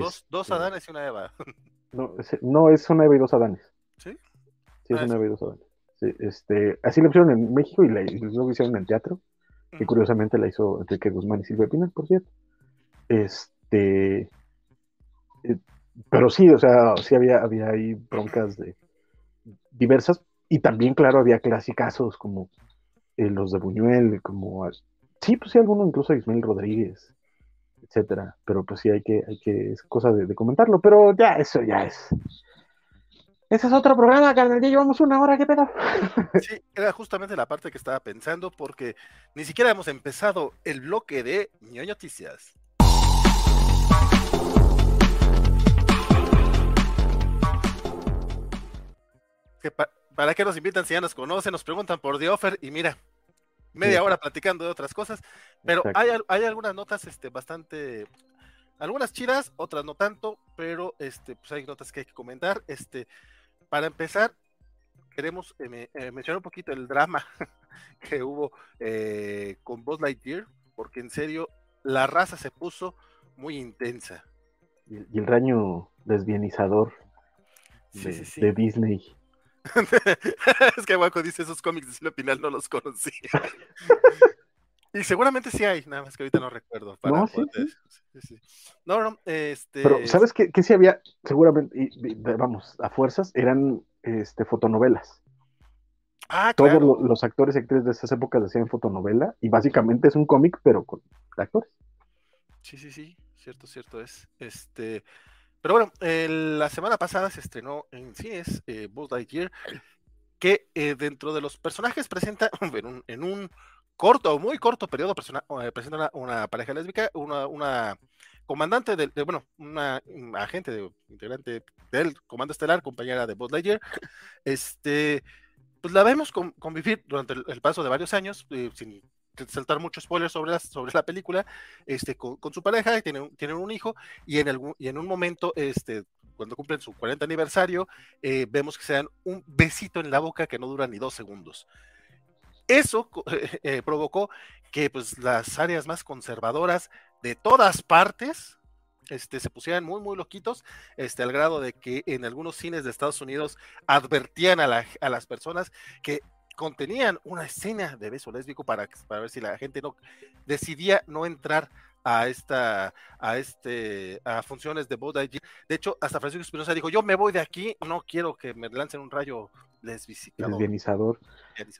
Speaker 1: dos, dos este, Adanes y una Eva.
Speaker 2: No, no, es una Eva y dos Adanes.
Speaker 1: ¿Sí?
Speaker 2: Sí, es ah, una Eva y dos Adanes. Sí, este, así lo hicieron en México y, la, lo hicieron en teatro. Que curiosamente la hizo Enrique Guzmán y Silvia Pinal, por cierto. Este. Eh, pero sí, o sea, sí había, había ahí broncas de diversas. Y también, claro, había clasicazos como eh, los de Buñuel, como... Sí, pues sí, alguno incluso Ismael Rodríguez, etcétera. Pero pues sí, hay que... Hay que es cosa de, comentarlo, pero ya, eso ya es... Ese es otro programa, carnal. Ya llevamos una hora, qué pedo.
Speaker 1: Sí, era justamente la parte que estaba pensando porque ni siquiera hemos empezado el bloque de ñoño noticias. Que, para qué nos invitan si ya nos conocen, nos preguntan por The Offer y mira, media hora platicando de otras cosas, pero hay, hay, algunas notas este, bastante, algunas chidas, otras no tanto, pero este, pues hay notas que hay que comentar. Este, para empezar, queremos eh, eh, mencionar un poquito el drama que hubo eh, con Buzz Lightyear, porque en serio la raza se puso muy intensa.
Speaker 2: Y, el raño desbienizador de, Disney.
Speaker 1: es que Waco dice esos cómics de Silvia Pinal no los conocía. y seguramente sí hay, nada más que ahorita no recuerdo. no, sí, No, no, este.
Speaker 2: Pero, ¿sabes qué, qué sí había? Seguramente, vamos, a fuerzas, eran este, fotonovelas.
Speaker 1: Ah,
Speaker 2: Todos los, actores y actrices de esas épocas hacían fotonovela y básicamente es un cómic, pero con actores.
Speaker 1: Sí, sí, sí, cierto, cierto es. Este, pero bueno, la semana pasada se estrenó en sí es eh, Buzz Lightyear, que eh, dentro de los personajes presenta en un, en un corto, muy corto periodo, eh, presenta una, pareja lésbica, una, una comandante del, de, bueno, una, agente de, integrante del Comando Estelar, compañera de Buzz Lightyear, este, pues la vemos convivir durante el, paso de varios años, eh, sin saltar muchos spoilers sobre la, sobre la película, este, con, su pareja, y tienen, tienen un hijo, y en, algún, y en un momento, este, cuando cumplen su 40 aniversario, eh, vemos que se dan un besito en la boca que no dura ni dos segundos. Eso eh, provocó que pues, las áreas más conservadoras de todas partes este, se pusieran muy, muy loquitos, este, al grado de que en algunos cines de Estados Unidos advertían a, las personas que contenían una escena de beso lésbico para, para ver si la gente no decidía no entrar a esta a este a funciones de boda de hecho hasta Francisco Espinosa dijo yo me voy de aquí no quiero que me lancen un rayo
Speaker 2: lesbificador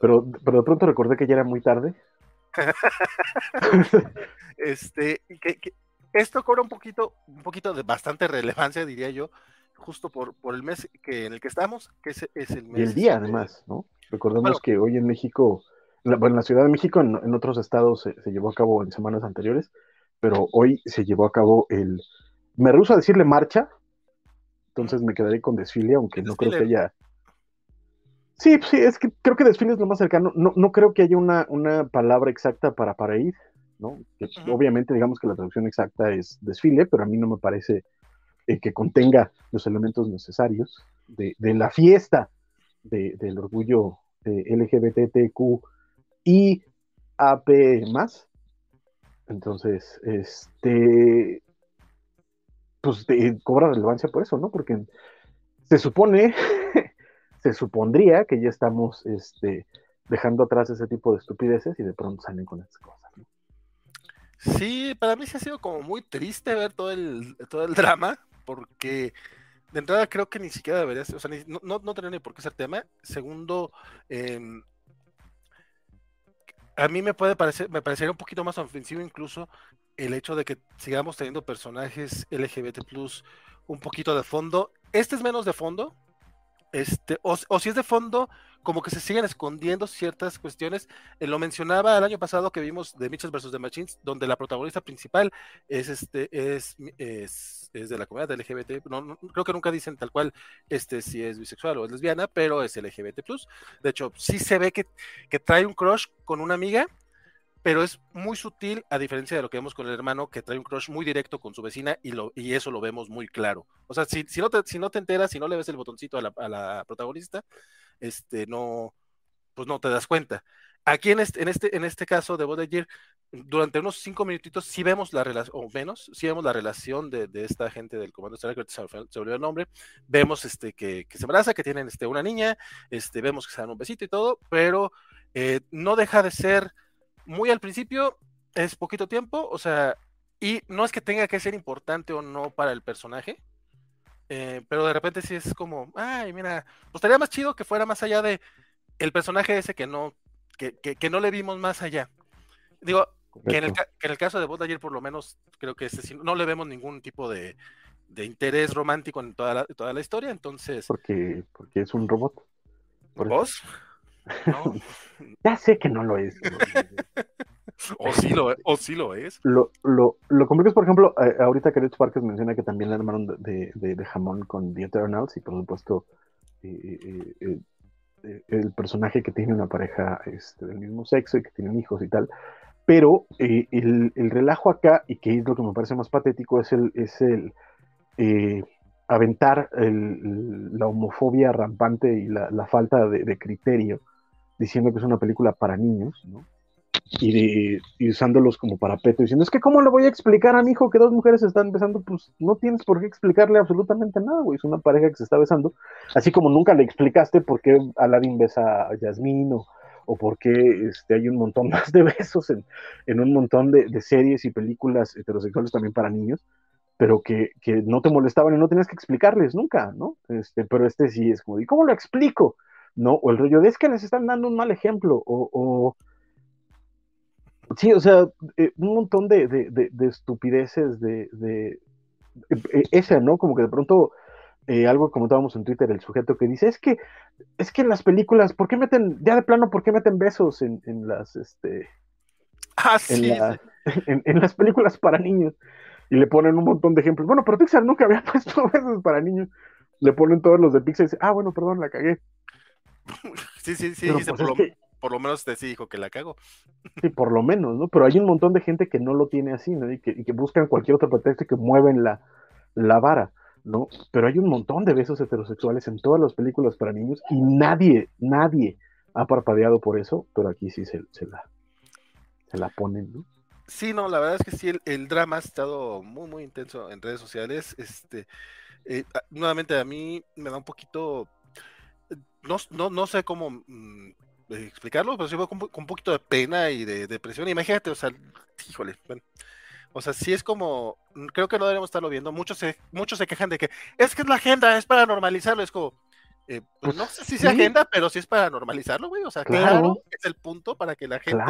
Speaker 2: pero pero de pronto recordé que ya era muy tarde.
Speaker 1: Este que, esto cobra un poquito, un poquito de bastante relevancia, diría yo, justo por, por el mes que, en el que estamos, que es, el mes.
Speaker 2: Y el día, además, ¿no? Recordemos que hoy en México, bueno, en la Ciudad de México, en, otros estados se, llevó a cabo en semanas anteriores, pero hoy se llevó a cabo el. Me rehuso a decirle marcha, entonces me quedaré con desfile, aunque no creo que haya. Sí, sí, es que creo que desfile es lo más cercano. No, no creo que haya una, una palabra exacta para, para ir. Obviamente, digamos que la traducción exacta es desfile, pero a mí no me parece eh, que contenga los elementos necesarios de, la fiesta del orgullo LGBTQ y AP más. Entonces, este, pues cobra relevancia por eso, ¿no? Porque se supone, se supondría que ya estamos este, dejando atrás ese tipo de estupideces y de pronto salen con esas cosas. ¿no?
Speaker 1: Sí, para mí sí ha sido como muy triste ver todo el, todo el drama, porque de entrada creo que ni siquiera debería ser, o sea, no, no, ni por qué ser tema. Segundo, em, a mí me puede parecer, me parecería un poquito más ofensivo incluso el hecho de que sigamos teniendo personajes LGBT un poquito de fondo. Este es menos de fondo, este, o, si es de fondo, como que se siguen escondiendo ciertas cuestiones. Eh, lo mencionaba el año pasado que vimos de Mitchell vs. The Machines, donde la protagonista principal es este, es, es, de la comunidad LGBT. No, creo que nunca dicen tal cual este si es bisexual o es lesbiana, pero es LGBT. De hecho, sí se ve que trae un crush con una amiga pero es muy sutil a diferencia de lo que vemos con el hermano que trae un crush muy directo con su vecina y, lo, y eso lo vemos muy claro. O sea, si, si, no, te, si no te enteras, si no le ves el botoncito a la, a la protagonista, este, no, pues no te das cuenta. Aquí en este, en este, en este caso de Bodeyer, durante unos cinco minutitos sí vemos la relación, o menos, sí vemos la relación de, de esta gente del Comando Estelar, que se, olvidó el nombre, vemos este, que, que, se abraza, que tienen este, una niña, este, vemos que se dan un besito y todo, pero eh, no deja de ser muy al principio, es poquito tiempo, o sea, y no es que tenga que ser importante o no para el personaje, eh, pero de repente sí es como, ay, mira, pues estaría más chido que fuera más allá de el personaje ese que no, que, que, no le vimos más allá. Digo, que en, el, que en, el, caso de Bot ayer por lo menos creo que ese, no le vemos ningún tipo de, de interés romántico en toda la, toda la historia, entonces...
Speaker 2: Porque, porque es un robot.
Speaker 1: ¿Por ¿Vos?
Speaker 2: ya sé que no lo es.
Speaker 1: o, sí lo, o sí lo es.
Speaker 2: Lo, lo, lo complicado es, por ejemplo, eh, ahorita que Parkes menciona que también le armaron de, de, jamón con The Eternals y por supuesto eh, eh, el personaje que tiene una pareja este, del mismo sexo y que tienen hijos y tal. Pero eh, el, relajo acá, y que es lo que me parece más patético, es el, es el aventar la homofobia rampante y la, falta de, criterio, diciendo que es una película para niños, ¿no? Y, usándolos como parapeto, diciendo, es que ¿cómo le voy a explicar a mi hijo que dos mujeres están besando? Pues no tienes por qué explicarle absolutamente nada, güey, es una pareja que se está besando, así como nunca le explicaste por qué Aladdin besa a Yasmín o o porque este, hay un montón más de besos en, un montón de, series y películas heterosexuales también para niños, pero que, no te molestaban y no tenías que explicarles nunca, ¿no? Este, pero este sí es como, ¿y cómo lo explico? ¿No? O el rollo de es que les están dando un mal ejemplo, o... Sí, o sea, eh, un montón de, de estupideces de, de, e, esa, ¿no? Como que de pronto eh, algo comentábamos en Twitter, el sujeto que dice, es que, es que en las películas, ¿por qué meten, ya de plano, ¿por qué meten besos en, en las, este...
Speaker 1: Ah,
Speaker 2: en, en, las películas para niños? Y le ponen un montón de ejemplos. Bueno, pero Pixar nunca había puesto besos para niños. Le ponen todos los de Pixar y dice, ah, bueno, perdón, la cagué.
Speaker 1: Sí, sí, sí, pues por, lo, menos te sí dijo que la cago.
Speaker 2: Sí, por lo menos, ¿no? Pero hay un montón de gente que no lo tiene así, ¿no? Y que, y que buscan cualquier otro pretexto y que mueven la, la vara. ¿no? Pero hay un montón de besos heterosexuales en todas las películas para niños y nadie, nadie ha parpadeado por eso, pero aquí sí se, la, se la ponen, ¿no?
Speaker 1: Sí, no, la verdad es que sí, el, drama ha estado muy, muy intenso en redes sociales. Este, eh, nuevamente a mí me da un poquito, no, no, sé cómo mm, explicarlo, pero sí con, con, un poquito de pena y de depresión. Imagínate, o sea, híjole, bueno, o sea, sí es como, mm, creo que no deberíamos estarlo viendo. Muchos se, muchos se quejan de que es que es la agenda, es para normalizarlo. Es como, eh, pues, no sé si es agenda, pero sí es para normalizarlo, güey. O sea, claro, es el punto para que la gente,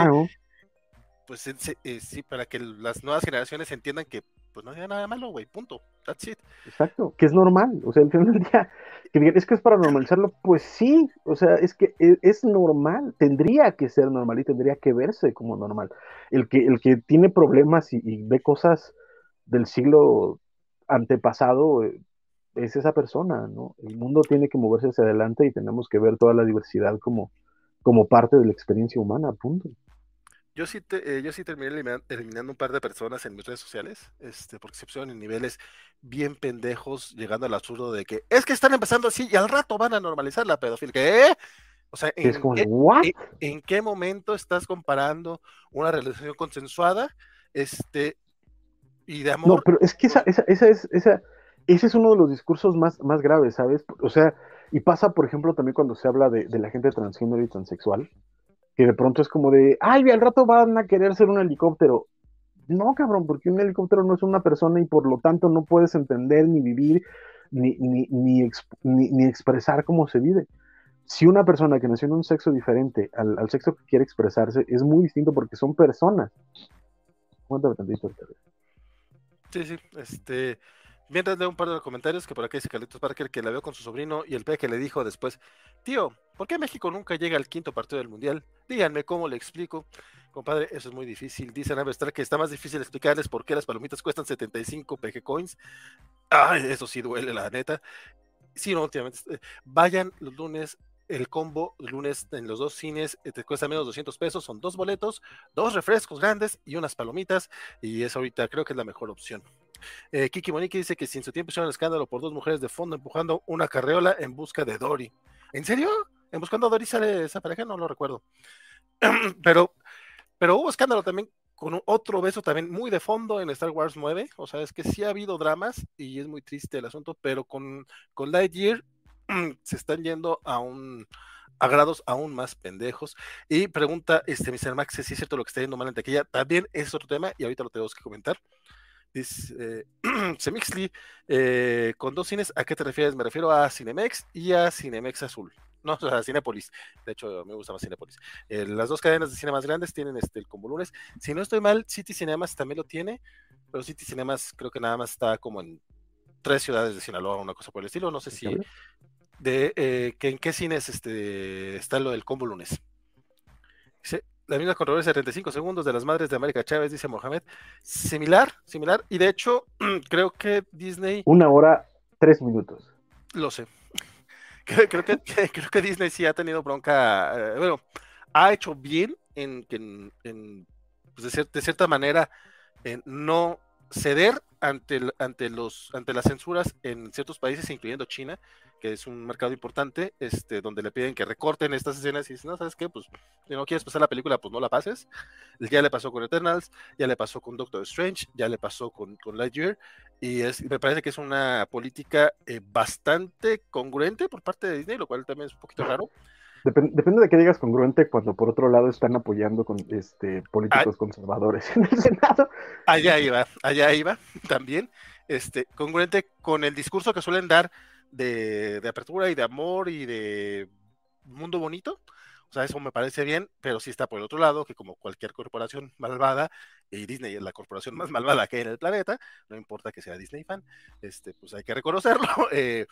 Speaker 1: pues eh, sí, para que las nuevas generaciones entiendan que pues no hay nada malo, güey, punto. That's it.
Speaker 2: Exacto, que es normal. O sea, al final del día, que es que es para normalizarlo, pues sí, o sea, es que e, es, normal, tendría que ser normal y tendría que verse como normal. El que, el que tiene problemas y, ve cosas del siglo antepasado eh, es esa persona, ¿no? El mundo tiene que moverse hacia adelante y tenemos que ver toda la diversidad como, como parte de la experiencia humana, punto.
Speaker 1: Yo sí, eh, yo sí terminé eliminando, un par de personas en mis redes sociales, este, porque se pusieron en niveles bien pendejos, llegando al absurdo de que es que están empezando así y al rato van a normalizar la pedofilia. ¿Qué? O sea, ¿en, ¿en, qué momento estás comparando una relación consensuada este, y de amor?
Speaker 2: No, pero es que esa, esa, esa es, esa, ese es uno de los discursos más, más graves, ¿sabes? O sea, y pasa, por ejemplo, también cuando se habla de, de la gente transgénero y transexual que de pronto es como de, ay, al rato van a querer ser un helicóptero. No, cabrón, porque un helicóptero no es una persona y por lo tanto no puedes entender ni vivir ni, ni, ni, ni, expresar cómo se vive. Si una persona que nació en un sexo diferente al, al sexo que quiere expresarse es muy distinto porque son personas. Cuéntame tantito.
Speaker 1: Sí, sí, este, Mientras leo un par de comentarios que por aquí dice Carlitos Parker que la veo con su sobrino y el pe que le dijo después, tío, ¿por qué México nunca llega al quinto partido del Mundial? Díganme cómo le explico. Compadre, eso es muy difícil. Dicen a estar que está más difícil explicarles por qué las palomitas cuestan 75 PG coins. Ay, eso sí duele, la neta. Sí, no, últimamente. Eh, vayan los lunes el combo lunes en los dos cines eh, te cuesta menos 200 pesos, son dos boletos, dos refrescos grandes y unas palomitas, y es ahorita creo que es la mejor opción. Eh, Kiki Monique dice que sin su tiempo hicieron escándalo por dos mujeres de fondo empujando una carreola en busca de Dory. ¿En serio? ¿En buscando a Dory sale esa pareja? No lo recuerdo. pero, pero hubo escándalo también con otro beso también muy de fondo en Star Wars 9. O sea, es que sí ha habido dramas y es muy triste el asunto, pero con, con Lightyear se están yendo a un a grados aún más pendejos. Y pregunta, este, Mr. Max, si es cierto lo que está yendo mal en taquilla. También es otro tema y ahorita lo tenemos que comentar. Dice eh, Semixly, eh, con dos cines, ¿a qué te refieres? Me refiero a Cinemex y a Cinemex Azul. No, a Cinepolis. De hecho, me gusta más Cinepolis. Eh, las dos cadenas de cine más grandes tienen este, el combo lunes. Si no estoy mal, City Cinemas también lo tiene, pero City Cinemas creo que nada más está como en tres ciudades de Sinaloa, una cosa por el estilo. No sé si. De, eh, que ¿En qué cines este, está lo del combo lunes? La misma controversia 35 segundos de las madres de América Chávez, dice Mohamed. Similar, similar. Y de hecho, creo que Disney.
Speaker 2: Una hora, tres minutos.
Speaker 1: Lo sé. creo, que, creo que Disney sí ha tenido bronca, eh, bueno, ha hecho bien en, en, pues, de, de, cierta manera en no ceder ante, ante, los, ante las censuras en ciertos países, incluyendo China, que es un mercado importante, este, donde le piden que recorten estas escenas y dicen, no, ¿sabes qué? Pues si no quieres pasar la película, pues no la pases. Ya le pasó con Eternals, ya le pasó con Doctor Strange, ya le pasó con, con Lightyear, y es, me parece que es una política eh, bastante congruente por parte de Disney, lo cual también es un poquito raro.
Speaker 2: depende de que digas congruente cuando por otro lado están apoyando con este políticos ah. conservadores en el Senado.
Speaker 1: Allá iba, allá iba también. Este, congruente con el discurso que suelen dar de, apertura y de amor y de mundo bonito. O sea, eso me parece bien, pero sí está por el otro lado, que como cualquier corporación malvada, y Disney es la corporación más malvada que hay en el planeta, no importa que sea Disney fan, este, pues hay que reconocerlo. Eh,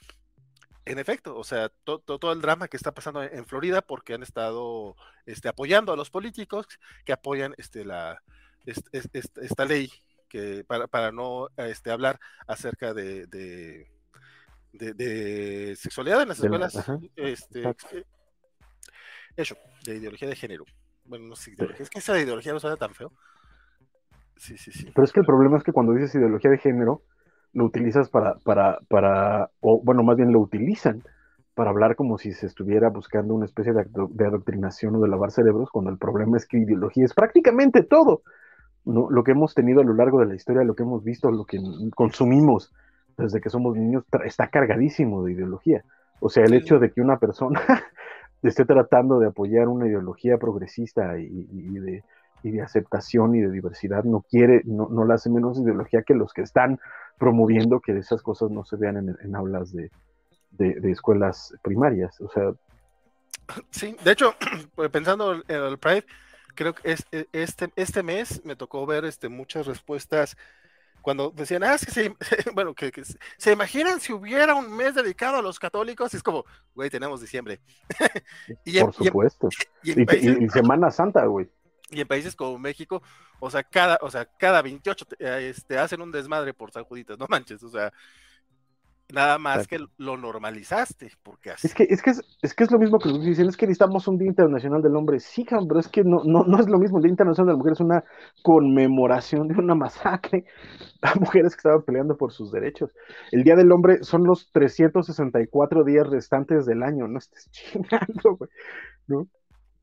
Speaker 1: en efecto, o sea, todo el drama que está pasando en, Florida porque han estado este, apoyando a los políticos que apoyan este, la, esta ley que para, para no este, hablar acerca de, sexualidad en las escuelas, este, eh, eso, de ideología de género. Bueno, no sé, es que esa ideología no suena tan feo. Sí, sí, sí.
Speaker 2: Pero es que el problema es que cuando dices ideología de género, lo utilizas para, para, para, o bueno, más bien lo utilizan para hablar como si se estuviera buscando una especie de, de adoctrinación o de lavar cerebros, cuando el problema es que ideología es prácticamente todo. ¿no? Lo que hemos tenido a lo largo de la historia, lo que hemos visto, lo que consumimos, desde que somos niños, está cargadísimo de ideología. O sea, el hecho de que una persona esté tratando de apoyar una ideología progresista y, de, de, aceptación y de diversidad no quiere, no, no la hace menos ideología que los que están promoviendo que esas cosas no se vean en, aulas de, escuelas primarias. O sea.
Speaker 1: Sí, de hecho, pues, pensando en el Pride, creo que e, este, este mes me tocó ver este, muchas respuestas cuando decían, ah, es que se, bueno, que, se imaginan si hubiera un mes dedicado a los católicos, es como, güey, tenemos diciembre.
Speaker 2: y Por supuesto. Y, Semana Santa, güey.
Speaker 1: Y en países como México, o sea, cada, o sea, cada 28 este, hacen un desmadre por San Juditas, no manches, o sea, Nada más que lo normalizaste, porque así.
Speaker 2: Es que es, que es, que es lo mismo que nos dicen, es que necesitamos un Día Internacional del Hombre. Sí, pero es que no, no, no es lo mismo. El Día Internacional de la Mujer es una conmemoración de una masacre a mujeres que estaban peleando por sus derechos. El Día del Hombre son los 364 días restantes del año, no estés chingando, güey. ¿No?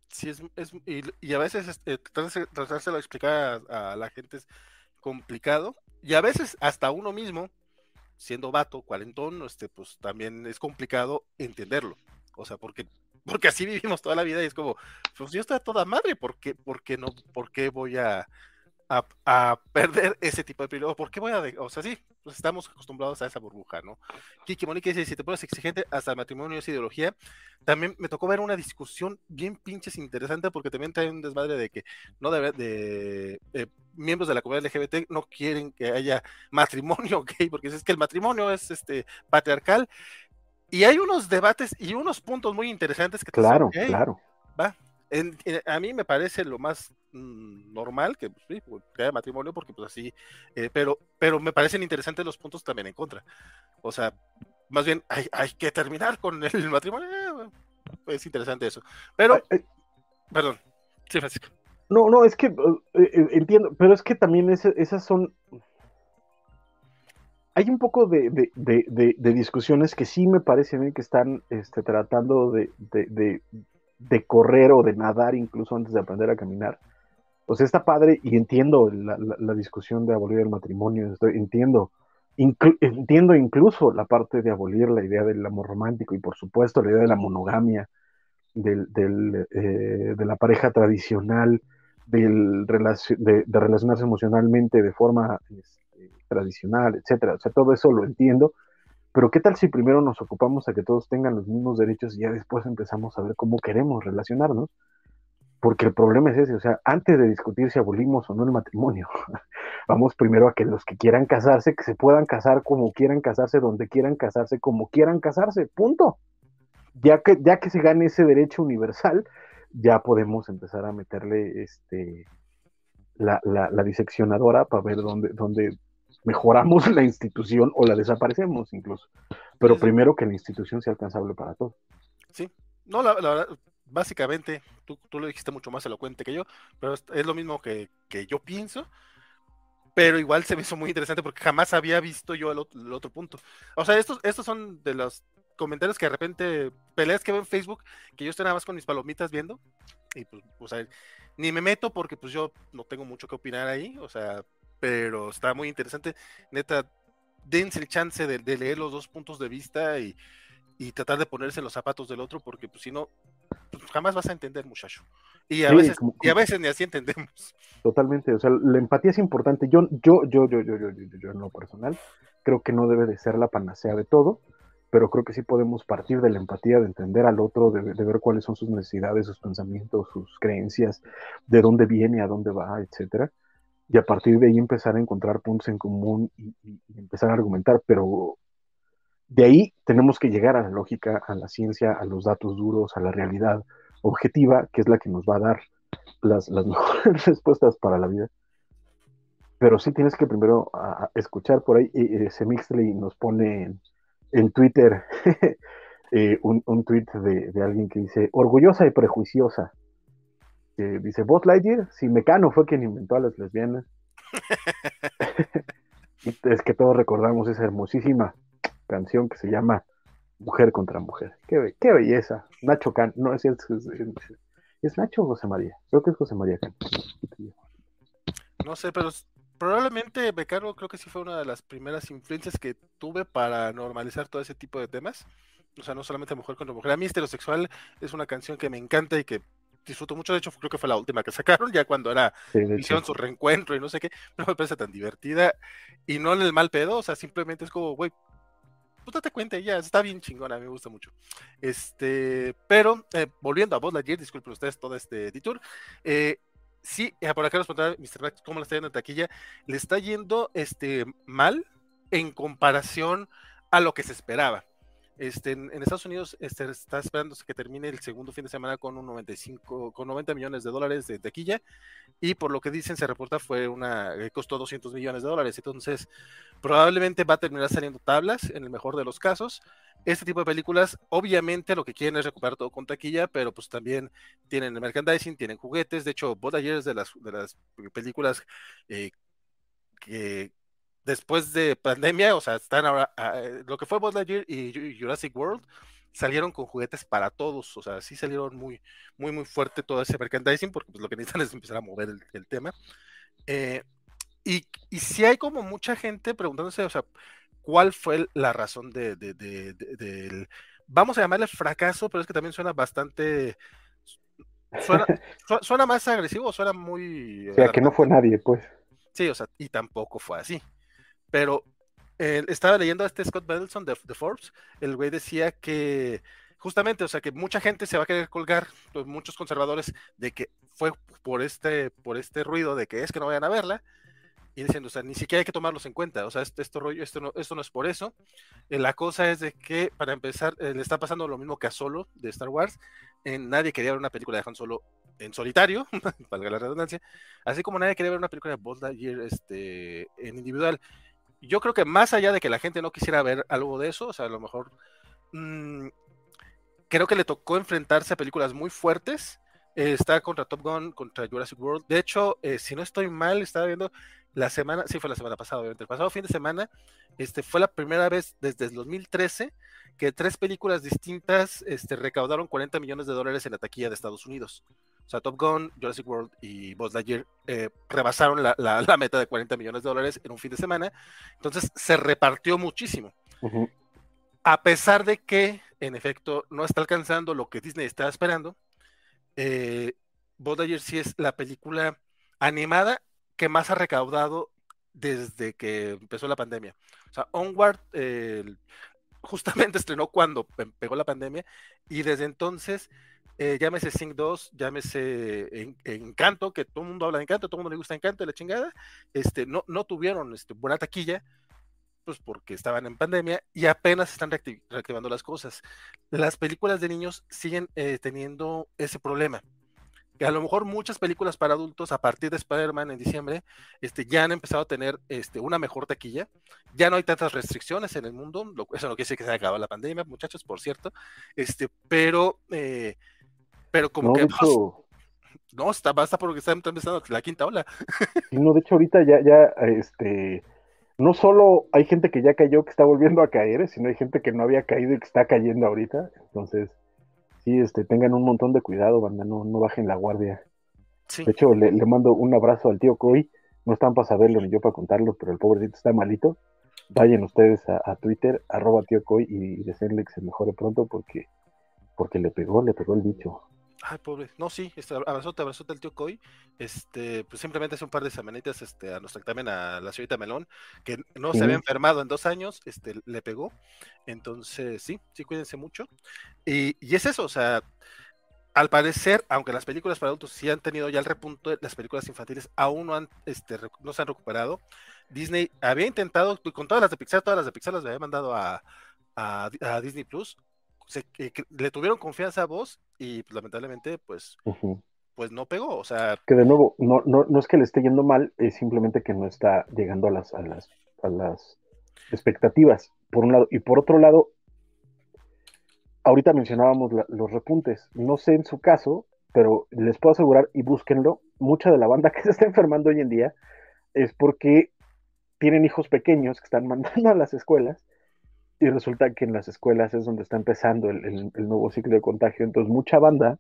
Speaker 1: Sí, es, es y, a veces este, tratárselo de explicar a la gente es complicado, y a veces hasta uno mismo siendo vato, cuarentón, este, pues también es complicado entenderlo. O sea, porque, porque así vivimos toda la vida y es como, pues yo estoy a toda madre, ¿por qué, por qué no, por qué voy a, a, perder ese tipo de privilegio. ¿Por qué voy a.? o sea, sí, pues estamos acostumbrados a esa burbuja, ¿no? Kiki Monique dice: si te pones exigente, hasta el matrimonio es ideología. También me tocó ver una discusión bien pinches interesante porque también trae un desmadre de que no debe de. Eh, miembros de la comunidad LGBT no quieren que haya matrimonio gay, porque es que el matrimonio es este patriarcal. Y hay unos debates y unos puntos muy interesantes que
Speaker 2: claro, claro.
Speaker 1: Va, a mí me parece lo más mm, normal que, pues, sí, haya matrimonio, porque pues así, eh, pero, pero me parecen interesantes los puntos también en contra. O sea, más bien hay, hay que terminar con el matrimonio. Eh, es interesante eso. Pero, perdón, sí, Francisco.
Speaker 2: No, no, es que eh, entiendo, pero es que también esas son. Hay un poco de, de, discusiones que sí me parecen que están este, tratando de, de correr o de nadar incluso antes de aprender a caminar. Pues está padre y entiendo la, discusión de abolir el matrimonio, entiendo, entiendo incluso la parte de abolir la idea del amor romántico y por supuesto la idea de la monogamia, del, eh, de la pareja tradicional, del de, relacionarse emocionalmente de forma este, tradicional, etcétera. O sea, todo eso lo entiendo, pero ¿qué tal si primero nos ocupamos a que todos tengan los mismos derechos y ya después empezamos a ver cómo queremos relacionarnos? Porque el problema es ese, o sea, antes de discutir si abolimos o no el matrimonio, vamos primero a que los que quieran casarse, que se puedan casar como quieran casarse, donde quieran casarse, como quieran casarse, punto. Ya que, ya que se gane ese derecho universal, ya podemos empezar a meterle este la, la diseccionadora para ver dónde, dónde, mejoramos la institución o la desaparecemos incluso. pero primero que la institución sea alcanzable para todos.
Speaker 1: Sí, no, la, verdad, básicamente, tú, tú, lo dijiste mucho más elocuente que yo, pero es, lo mismo que, yo pienso, pero igual se me hizo muy interesante porque jamás había visto yo el otro, punto. O sea, estos, estos son de los comentarios que de repente, peleas que veo en Facebook, que yo estoy nada más con mis palomitas viendo, y pues, o sea, ni me meto porque pues yo no tengo mucho que opinar ahí, o sea, pero está muy interesante. Neta, dense el chance de, leer los dos puntos de vista y, tratar de ponerse los zapatos del otro, porque pues si no, pues, jamás vas a entender, muchacho. Y a, veces, y a veces ni así entendemos.
Speaker 2: Totalmente, o sea, la empatía es importante. Yo, yo, yo, yo, yo, yo, yo, yo en lo personal, creo que no debe de ser la panacea de todo, pero creo que sí podemos partir de la empatía, de entender al otro, de, ver cuáles son sus necesidades, sus pensamientos, sus creencias, de dónde viene, a dónde va, etcétera y a partir de ahí empezar a encontrar puntos en común y, empezar a argumentar, pero de ahí tenemos que llegar a la lógica, a la ciencia, a los datos duros, a la realidad objetiva, que es la que nos va a dar las, mejores respuestas para la vida. Pero sí tienes que primero escuchar por ahí, ese Mixley nos pone en, Twitter eh, un, un, tweet de, de alguien que dice, orgullosa y prejuiciosa, dice Buzz Lightyear, si Mecano fue quien inventó a las lesbianas. es que todos recordamos esa hermosísima canción que se llama Mujer contra Mujer. Qué, qué belleza. Nacho Can, no es, es, es, Nacho o José María. Creo que es José María Can.
Speaker 1: No sé, pero probablemente Mecano creo que sí fue una de las primeras influencias que tuve para normalizar todo ese tipo de temas. O sea, no solamente Mujer contra Mujer. A mí heterosexual es una canción que me encanta y que disfruto mucho. De hecho, creo que fue la última que sacaron, ya cuando era hicieron su reencuentro y no sé qué. No me parece tan divertida y no en el mal pedo. O sea, simplemente es como, güey, pues date cuenta, ya está bien chingona, me gusta mucho. Este, pero eh, volviendo a Buzz Lightyear, disculpen ustedes todo este detour. Eh, sí, eh, por acá nos preguntaba Mr. Max cómo le está yendo en taquilla. Le está yendo este, mal en comparación a lo que se esperaba. Este, en, Estados Unidos este, está esperando que termine el segundo fin de semana con un 95, con 90 millones de dólares de taquilla y por lo que dicen se reporta fue una, eh, costó 200 millones de dólares, entonces probablemente va a terminar saliendo tablas en el mejor de los casos. Este tipo de películas obviamente lo que quieren es recuperar todo con taquilla, pero pues también tienen merchandising, tienen juguetes, de hecho es de las, de las películas eh, que después de pandemia, o sea, están ahora, ah, eh, lo que fue Buzz Lightyear y Jurassic World salieron con juguetes para todos, o sea, sí salieron muy, muy, muy fuerte todo ese merchandising, porque pues, lo que necesitan es empezar a mover el, tema. Eh, y, y sí hay como mucha gente preguntándose, o sea, ¿cuál fue la razón de, del, vamos a llamarle fracaso, pero es que también suena bastante, suena, suena más agresivo, suena muy...
Speaker 2: O sea, que no fue nadie, pues.
Speaker 1: Sí, o sea, y tampoco fue así. Pero eh, estaba leyendo a este Scott Bendelson de, Forbes, el güey decía que justamente, o sea, que mucha gente se va a querer colgar, pues, muchos conservadores, de que fue por este, por este ruido de que es que no vayan a verla, y diciendo, o sea, ni siquiera hay que tomarlos en cuenta, o sea, esto, esto rollo, esto no, esto no es por eso. Eh, la cosa es de que, para empezar, eh, le está pasando lo mismo que a Solo de Star Wars. nadie quería ver una película de Han Solo en solitario, valga la redundancia, así como nadie quería ver una película de Buzz Lightyear este, en individual yo creo que más allá de que la gente no quisiera ver algo de eso, o sea, a lo mejor mmm, creo que le tocó enfrentarse a películas muy fuertes. Eh, está contra Top Gun, contra Jurassic World. De hecho, eh, si no estoy mal, estaba viendo la semana, sí fue la semana pasada, obviamente, el pasado fin de semana, este, fue la primera vez desde el 2013 que tres películas distintas este, recaudaron 40 millones de dólares en la taquilla de Estados Unidos. O sea, Top Gun, Jurassic World y Buzz Lightyear eh, rebasaron la, meta de 40 millones de dólares en un fin de semana. Entonces se repartió muchísimo. A pesar de que, en efecto, no está alcanzando lo que Disney estaba esperando, eh, Buzz Lightyear sí es la película animada que más ha recaudado desde que empezó la pandemia. O sea, Onward justamente estrenó cuando pegó la pandemia y desde entonces eh, llámese Sing 2, llámese Encanto, que todo el mundo habla de Encanto, todo el mundo le gusta Encanto, la chingada, este, no, no tuvieron este, buena taquilla, pues porque estaban en pandemia y apenas están reactivando las cosas. Las películas de niños siguen eh, teniendo ese problema. que a lo mejor muchas películas para adultos a partir de Spider-Man en diciembre este, ya han empezado a tener este, una mejor taquilla. Ya no hay tantas restricciones en el mundo. Lo, eso no quiere decir que se haya acabado la pandemia, muchachos, por cierto. Este, pero, eh, pero como que. no, está, basta porque está empezando la quinta ola.
Speaker 2: no, de hecho, ahorita ya, ya, este. No solo hay gente que ya cayó que está volviendo a caer, sino hay gente que no había caído y que está cayendo ahorita. Entonces, sí, este, tengan un montón de cuidado, banda, no, no bajen la guardia. De hecho, le, mando un abrazo al tío Coy. No están para saberlo ni yo para contarlo, pero el pobrecito está malito. Vayan ustedes a, Twitter, arroba tío Coy, y, deseenle que se mejore pronto porque, porque le pegó, le pegó el bicho.
Speaker 1: Ay, pobre. No, sí, este, abrazote, abrazote al tío Coy. Este, pues simplemente hace un par de semanitas, este, a nuestra también a la señorita Melón, que no se había enfermado en dos años, este, le pegó. Entonces, sí, sí, cuídense mucho. Y, y es eso, o sea, al parecer, aunque las películas para adultos sí han tenido ya el repunto, las películas infantiles aún no, han, este, no se han recuperado. Disney había intentado, con todas las de Pixar, todas las de Pixar las había mandado a, a, a Disney Plus, le tuvieron confianza a vos y pues, lamentablemente pues, pues no pegó, o sea...
Speaker 2: Que de nuevo, no, no, no es que le esté yendo mal, es simplemente que no está llegando a las, a las, a las expectativas, por un lado. Y por otro lado, ahorita mencionábamos los repuntes. No sé en su caso, pero les puedo asegurar, y búsquenlo, mucha de la banda que se está enfermando hoy en día es porque tienen hijos pequeños que están mandando a las escuelas y resulta que en las escuelas es donde está empezando el, nuevo ciclo de contagio. Entonces, mucha banda,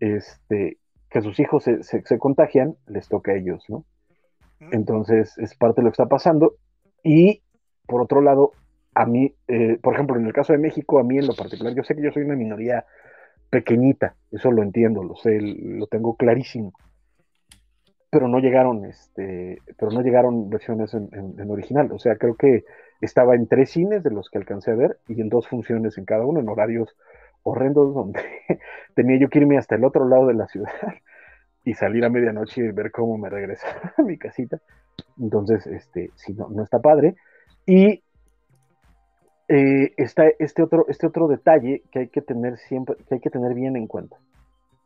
Speaker 2: este, que sus hijos se, contagian, les toca a ellos, ¿no? Entonces, es parte de lo que está pasando. Y, por otro lado, a mí, eh, por ejemplo, en el caso de México, a mí en lo particular, yo sé que yo soy una minoría pequeñita, eso lo entiendo, lo sé, lo tengo clarísimo. Pero no llegaron, este, pero no llegaron versiones en original. O sea, creo que estaba en tres cines de los que alcancé a ver y en dos funciones en cada uno, en horarios horrendos, donde tenía yo que irme hasta el otro lado de la ciudad y salir a medianoche y ver cómo me regresaba a mi casita. Entonces, este, si no, no está padre. Y eh, está este otro, este otro detalle que hay que tener siempre, que hay que tener bien en cuenta.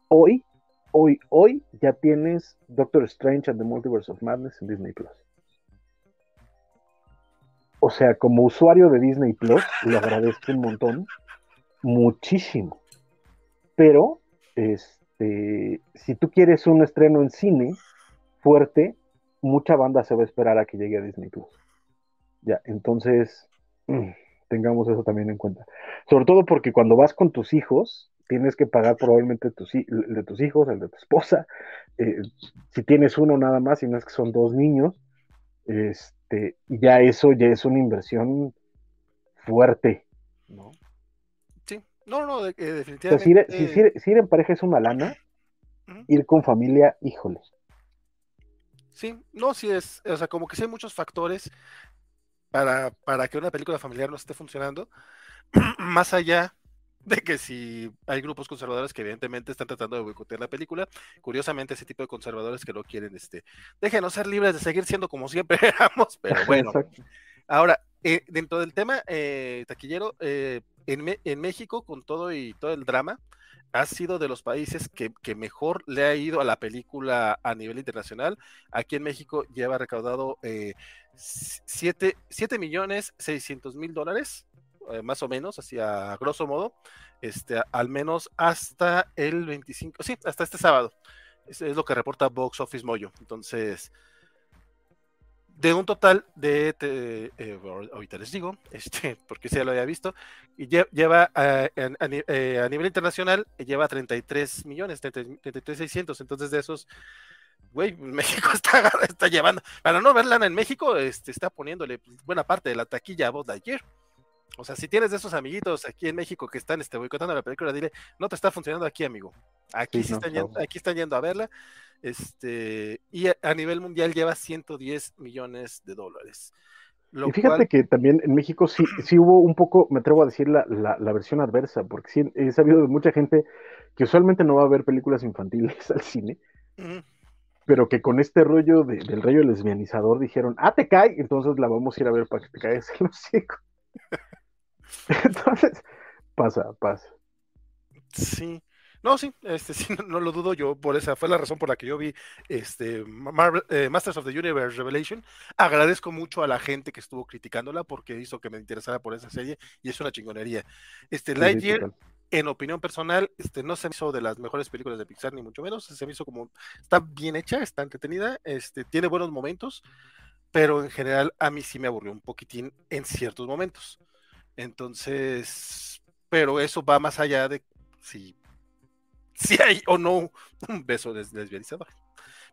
Speaker 2: Hoy, hoy, hoy ya tienes Doctor Strange and the Multiverse of Madness en Disney Plus o sea, como usuario de Disney Plus, le agradezco un montón, muchísimo. Pero, este, si tú quieres un estreno en cine fuerte, mucha banda se va a esperar a que llegue a Disney Plus. Ya, entonces, mm, tengamos eso también en cuenta. Sobre todo porque cuando vas con tus hijos, tienes que pagar probablemente el de tus hijos, el de tu esposa. Eh, si tienes uno nada más, y no es que son dos niños, este, ya eso ya es una inversión fuerte, ¿no?
Speaker 1: Sí, no, no, eh, definitivamente.
Speaker 2: si, ir, en pareja es una lana, ir con familia, híjole.
Speaker 1: Sí, no, sí es, o sea, como que sí hay muchos factores para, para que una película familiar no esté funcionando, más allá de que si hay grupos conservadores que evidentemente están tratando de boicotear la película, curiosamente ese tipo de conservadores que no quieren, este, déjenos ser libres de seguir siendo como siempre éramos, pero bueno. Ahora, eh, dentro del tema eh, taquillero, eh, en, en, México, con todo y todo el drama, ha sido de los países que, que, mejor le ha ido a la película a nivel internacional. Aquí en México lleva recaudado 7 millones 600 mil dólares eh, más o menos, así a grosso modo, este, al menos hasta el 25, sí, hasta este sábado. Es, lo que reporta Box Office Moyo. Entonces, de un total de, eh, ahorita les digo, este, porque ya lo había visto, y lleva eh, a, nivel internacional, lleva 33 millones, 33, 600, entonces de esos, güey, México está, está llevando, para no verla en México, este, está poniéndole buena parte de la taquilla a ayer. O sea, si tienes de esos amiguitos aquí en México que están este, boicotando la película, dile, no te está funcionando aquí, amigo. Aquí sí, están, yendo, aquí están yendo a verla. Este, y a, nivel mundial lleva 110 millones de dólares.
Speaker 2: y fíjate que también en México sí, sí hubo un poco, me atrevo a decir, la, la, versión adversa, porque sí he sabido de mucha gente que usualmente no va a ver películas infantiles al cine, pero que con este rollo del rollo lesbianizador dijeron, ah, te cae, entonces la vamos a ir a ver para que te caigas en los hocico. Entonces, pasa, pasa.
Speaker 1: Sí. No, sí, este sí, no, lo dudo yo, por esa fue la razón por la que yo vi este eh, Masters of the Universe Revelation. Agradezco mucho a la gente que estuvo criticándola porque hizo que me interesara por esa serie y es una chingonería. Este Lightyear, en opinión personal, este no se me hizo de las mejores películas de Pixar ni mucho menos, se me hizo como está bien hecha, está entretenida, este tiene buenos momentos, pero en general a mí sí me aburrió un poquitín en ciertos momentos. Entonces, pero eso va más allá de si si hay o no un beso desvializador.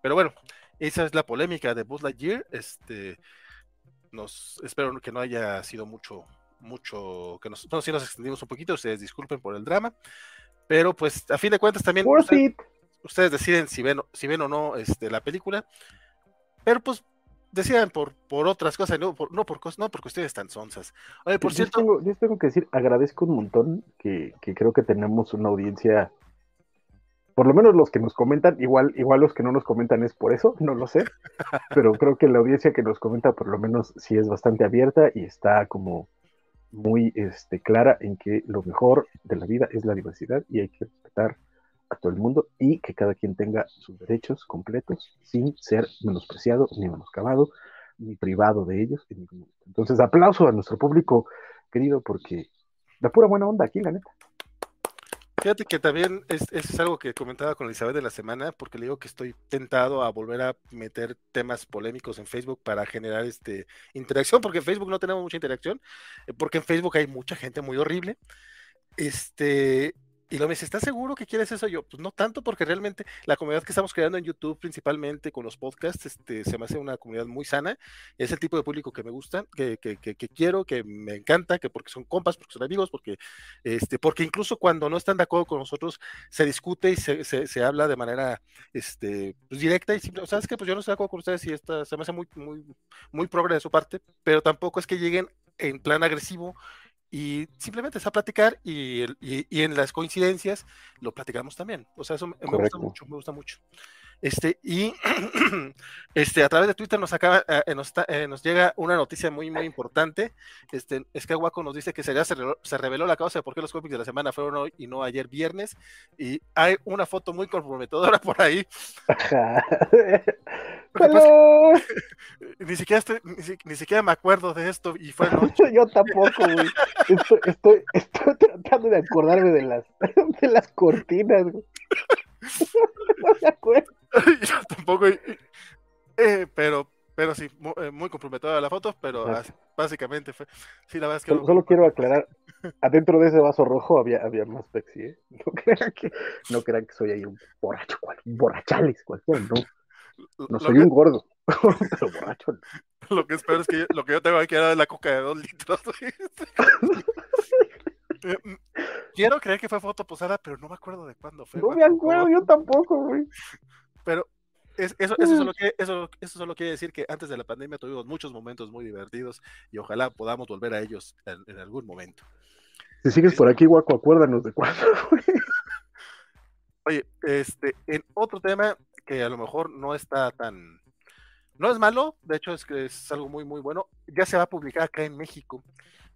Speaker 1: Pero bueno, esa es la polémica de Buzz Lightyear. Este, nos, espero que no haya sido mucho, mucho, que nos, no, si nos extendimos un poquito, ustedes disculpen por el drama, pero pues a fin de cuentas también ustedes, deciden si ven, si ven o no este, la película, pero pues decían por, por otras cosas, no por, no por, no por cuestiones tan sonsas. Oye, por cierto...
Speaker 2: yo tengo que decir, agradezco un montón que, que creo que tenemos una audiencia por lo menos los que nos comentan, igual, igual los que no nos comentan es por eso, no lo sé, pero creo que la audiencia que nos comenta por lo menos sí es bastante abierta y está como muy este, clara en que lo mejor de la vida es la diversidad y hay que respetar a todo el mundo y que cada quien tenga sus derechos completos sin ser menospreciado ni menoscabado ni privado de ellos. Entonces, aplauso a nuestro público querido porque da pura buena onda aquí, la neta.
Speaker 1: Fíjate que también es, es, algo que comentaba con Elizabeth de la semana, porque le digo que estoy tentado a volver a meter temas polémicos en Facebook para generar este interacción, porque en Facebook no tenemos mucha interacción, eh, porque en Facebook hay mucha gente muy horrible. Este, y lo me dice, ¿estás seguro que quieres eso? Yo, pues no tanto, porque realmente la comunidad que estamos creando en YouTube, principalmente con los podcasts, este, se me hace una comunidad muy sana. Es el tipo de público que me gusta, que, que, que, quiero, que me encanta, que porque son compas, porque son amigos, porque, este, porque incluso cuando no están de acuerdo con nosotros, se discute y se, se, habla de manera este, pues, directa y simple. ¿Sabes qué? Pues yo no estoy de acuerdo con ustedes y esta se me hace muy, muy, muy progre de su parte, pero tampoco es que lleguen en plan agresivo y simplemente es a platicar y, y, en las coincidencias lo platicamos también. O sea, eso me, gusta mucho, me gusta mucho. Este, y este, a través de Twitter nos acaba, eh, eh, nos, eh, nos, llega una noticia muy, muy importante. Este, es que Waco nos dice que se, se reveló la causa de por qué los cómics de la semana fueron hoy y no ayer viernes. Y hay una foto muy comprometedora por ahí. ni, siquiera estoy, ni, siquiera me acuerdo de esto y fue noche.
Speaker 2: Yo tampoco, güey. Estoy, estoy, estoy, tratando de acordarme de las, de las cortinas, güey.
Speaker 1: no me acuerdo. Yo tampoco. Eh, pero, pero sí, muy, eh, muy comprometida la foto, pero básicamente fue. Sí, la verdad es que.
Speaker 2: Solo, quiero aclarar: adentro de ese vaso rojo había, había más Pepsi, ¿eh? No crean que, no crean que soy ahí un borracho, un borrachales, cualquiera, no. No soy un gordo, pero borracho.
Speaker 1: Lo que espero es que lo que yo tengo aquí era la coca de dos litros. Eh, mm, quiero creer que fue foto posada, pero no me acuerdo de cuándo fue.
Speaker 2: No me acuerdo, yo tampoco, güey.
Speaker 1: Pero eso, eso, solo quiere, eso, eso, solo quiere decir que antes de la pandemia tuvimos muchos momentos muy divertidos y ojalá podamos volver a ellos en, algún momento.
Speaker 2: Si sigues por aquí, Guaco, acuérdanos de cuándo.
Speaker 1: Oye, este, en otro tema, que a lo mejor no está tan... No es malo, de hecho es que es algo muy, muy bueno. Ya se va a publicar acá en México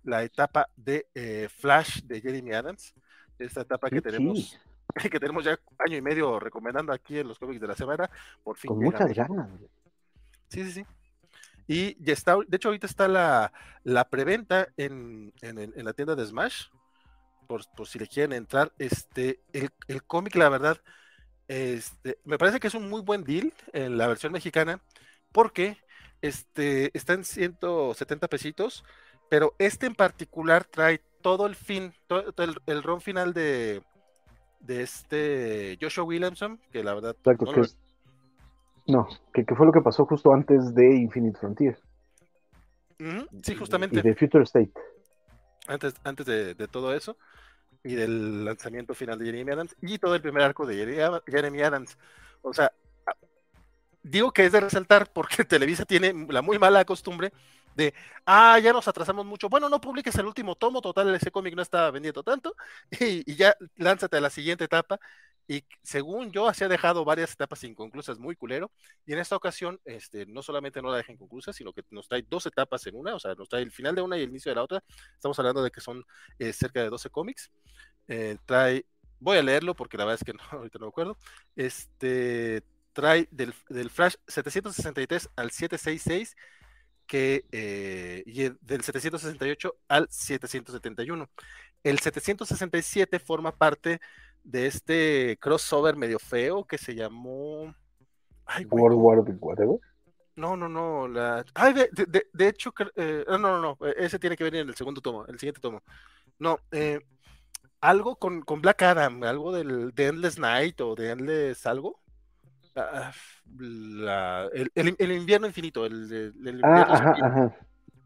Speaker 1: la etapa de eh, Flash de Jeremy Adams. Esta etapa que tenemos, que tenemos ya año y medio recomendando aquí en los cómics de la semana. Por fin.
Speaker 2: Con muchas ganas.
Speaker 1: Sí, sí, sí. Y ya está, de hecho, ahorita está la, la preventa en, en, la tienda de Smash. Por, por, si le quieren entrar. Este, el, el cómic, la verdad, este, me parece que es un muy buen deal en la versión mexicana, porque este, está en 170 pesitos, pero este en particular trae todo el fin, todo, el, el ron final de, de este Joshua Williamson, que la verdad...
Speaker 2: no, que, fue lo que pasó justo antes de Infinite Frontier.
Speaker 1: sí, justamente.
Speaker 2: Y de Future State.
Speaker 1: Antes, antes de, de todo eso y del lanzamiento final de Jeremy Adams y todo el primer arco de Jeremy Adams. O sea, digo que es de resaltar porque Televisa tiene la muy mala costumbre de, ah, ya nos atrasamos mucho, bueno, no publiques el último tomo, total, ese cómic no está vendiendo tanto, y, y, ya lánzate a la siguiente etapa, y según yo, se ha dejado varias etapas inconclusas muy culero, y en esta ocasión, este, no solamente no la deja inconclusa, sino que nos trae dos etapas en una, o sea, nos trae el final de una y el inicio de la otra, estamos hablando de que son eh, cerca de 12 cómics, eh, trae voy a leerlo porque la verdad es que no, ahorita no me acuerdo. Este trae del, del Flash 763 al 766 que, eh, y del 768 al 771. El 767 forma parte de este crossover medio feo que se llamó...
Speaker 2: World War whatever.
Speaker 1: No, no, no. La... Ay, de, de, de hecho, eh, no, no, no, ese tiene que venir en el segundo tomo, el siguiente tomo. No, eh, algo con, con, Black Adam, algo del, de Endless Night o de Endless algo. Ah, la, el, el, invierno infinito, el, el
Speaker 2: ah, ajá, ajá.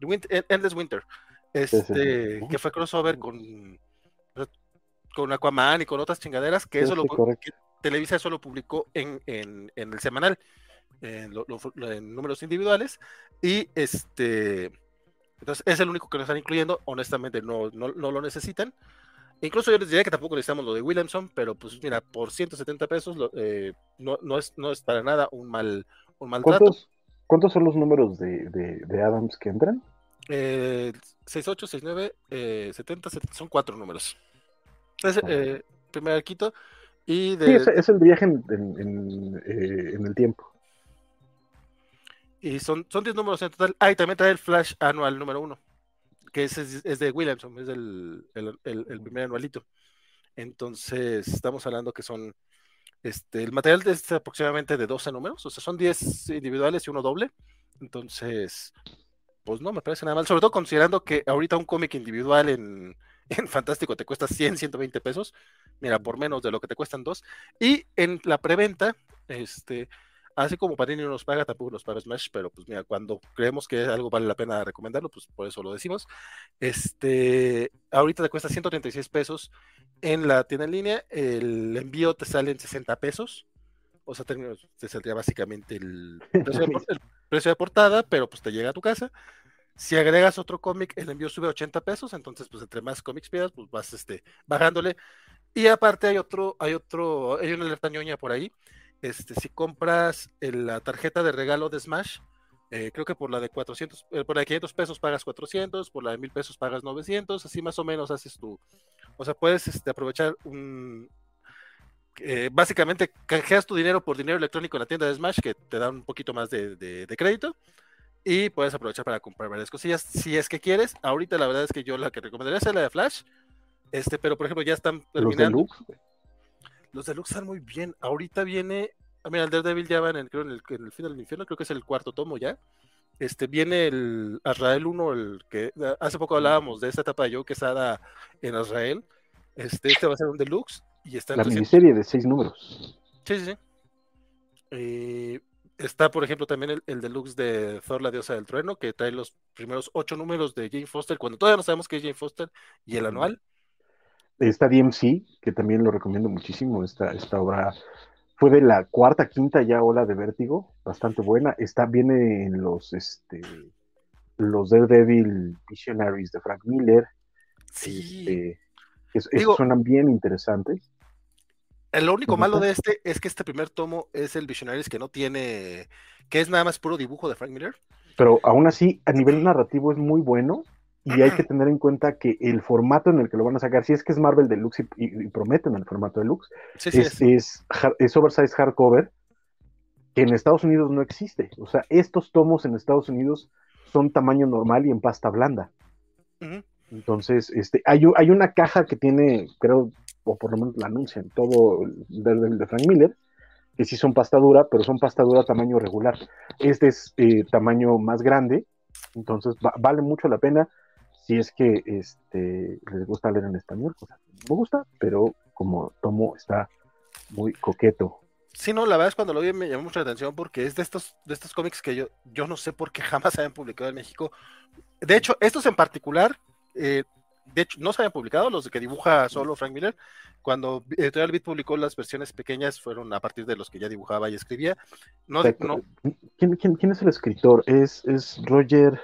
Speaker 1: Winter, Endless Winter, este, sí, sí. que fue crossover con, con Aquaman y con otras chingaderas, que eso lo que Televisa eso lo publicó en, en, en el semanal en, lo, lo, en, números individuales y este entonces es el único que nos están incluyendo honestamente no, no, no, lo necesitan incluso yo les diría que tampoco necesitamos lo de Williamson pero pues mira por 170 pesos lo, eh, no, no, es, no es para nada un mal un mal
Speaker 2: ¿Cuántos, ¿Cuántos son los números de, de, de Adams que entran?
Speaker 1: Eh, 68, 69, eh, 70, 70, son cuatro números. Entonces, eh, primer arquito y de...
Speaker 2: Sí, es, es el viaje en, en, en, eh, en, el tiempo.
Speaker 1: Y son, son 10 números en total. Ah, y también trae el Flash anual número 1, que es, es, de Williamson, es el, el, el, el, primer anualito. Entonces, estamos hablando que son. Este, el material es aproximadamente de 12 números, o sea, son 10 individuales y uno doble. Entonces, pues no me parece nada mal, sobre todo considerando que ahorita un cómic individual en, en Fantástico te cuesta 100, 120 pesos. Mira, por menos de lo que te cuestan dos. Y en la preventa, este, así como Panini nos paga, tampoco nos paga Smash, pero pues mira, cuando creemos que algo vale la pena recomendarlo, pues por eso lo decimos. Este, ahorita te cuesta 136 pesos en la tienda en línea, el envío te sale en 60 pesos. O sea, te, te saldría básicamente el precio, de, el precio de portada, pero pues te llega a tu casa. Si agregas otro cómic, el envío sube 80 pesos, entonces pues entre más cómics pidas, pues vas este, bajándole. Y aparte hay otro, hay otro, hay una alerta ñoña por ahí. Este, si compras la tarjeta de regalo de Smash, eh, creo que por la de 400, eh, por la de 500 pesos pagas 400, por la de 1000 pesos pagas 900, así más o menos haces tú. O sea, puedes este, aprovechar un... Eh, básicamente canjeas tu dinero por dinero electrónico en la tienda de Smash, que te da un poquito más de, de, de crédito y puedes aprovechar para comprar varias cosillas si es que quieres. Ahorita la verdad es que yo la que recomendaría es la de Flash, este, pero por ejemplo ya están
Speaker 2: terminando. Los
Speaker 1: Los deluxe están muy bien. Ahorita viene, ah, mira, el Daredevil ya va en el, creo, en el, en el final del infierno, creo que es el cuarto tomo ya. Este, viene el Azrael 1, el que hace poco hablábamos de esta etapa de Joe Quesada en Azrael. Este, este va a ser un deluxe y está en
Speaker 2: La miniserie de seis números.
Speaker 1: Sí, sí, sí. Eh, Está, por ejemplo, también el, el, deluxe de Thor, la diosa del trueno, que trae los primeros ocho números de Jane Foster, cuando todavía no sabemos qué es Jane Foster, y el anual.
Speaker 2: Está DMC, que también lo recomiendo muchísimo. Esta, esta obra fue de la cuarta, quinta ya ola de Vértigo, bastante buena. Está, viene en los, este, los Daredevil Visionaries de Frank Miller.
Speaker 1: Sí.
Speaker 2: Este, es, Digo, suenan bien interesantes.
Speaker 1: Lo único malo de este es que este primer tomo es el Visionaries que no tiene, que es nada más puro dibujo de Frank Miller.
Speaker 2: Pero aún así, a nivel narrativo es muy bueno y hay que tener en cuenta que el formato en el que lo van a sacar, si es que es Marvel Deluxe y, y, y prometen el formato Deluxe,
Speaker 1: sí, sí,
Speaker 2: es, es. Es, es oversized hardcover que en Estados Unidos no existe. O sea, estos tomos en Estados Unidos son tamaño normal y en pasta blanda. Uh -huh. Entonces, este, hay, hay, una caja que tiene, creo, o por lo menos la anuncian, todo del de Frank Miller, que sí son pasta dura, pero son pasta dura tamaño regular. Este es eh, tamaño más grande, entonces va, vale mucho la pena si es que este, les gusta leer en español. O sea, me gusta, pero como tomo está muy coqueto.
Speaker 1: Sí, no, la verdad es cuando lo vi me llamó mucha atención porque es de estos, de estos cómics que yo, yo no sé por qué jamás se habían publicado en México. De hecho, estos en particular, eh, de hecho, no se habían publicado, los que dibuja solo Frank Miller. Cuando Editorial Beat publicó las versiones pequeñas, fueron a partir de los que ya dibujaba y escribía. No, no...
Speaker 2: ¿Quién, quién, quién es el escritor? Es, es Roger.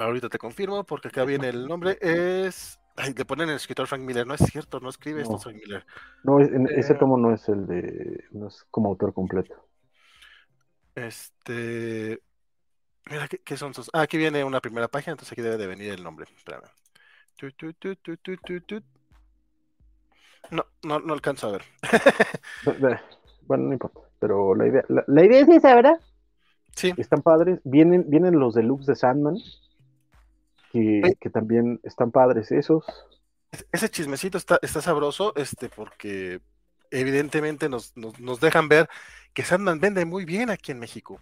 Speaker 1: Ahorita te confirmo, porque acá viene el nombre. Es. Ay, le ponen el escritor Frank Miller, no es cierto, no escribe no. esto Frank Miller.
Speaker 2: No, en, eh... ese tomo no es el de. No es como autor completo.
Speaker 1: Este. Mira, ¿qué, ¿qué, son sus.? Ah, aquí viene una primera página, entonces aquí debe de venir el nombre. Espérame. No, no, no alcanzo a ver.
Speaker 2: bueno, no importa. Pero la idea, la, idea es esa, ¿verdad?
Speaker 1: Sí.
Speaker 2: Están padres. Vienen, vienen los deluxe de Sandman. Que, que también están padres esos.
Speaker 1: Ese chismecito está, está sabroso, este, porque evidentemente nos, nos, nos dejan ver que Sandman vende muy bien aquí en México.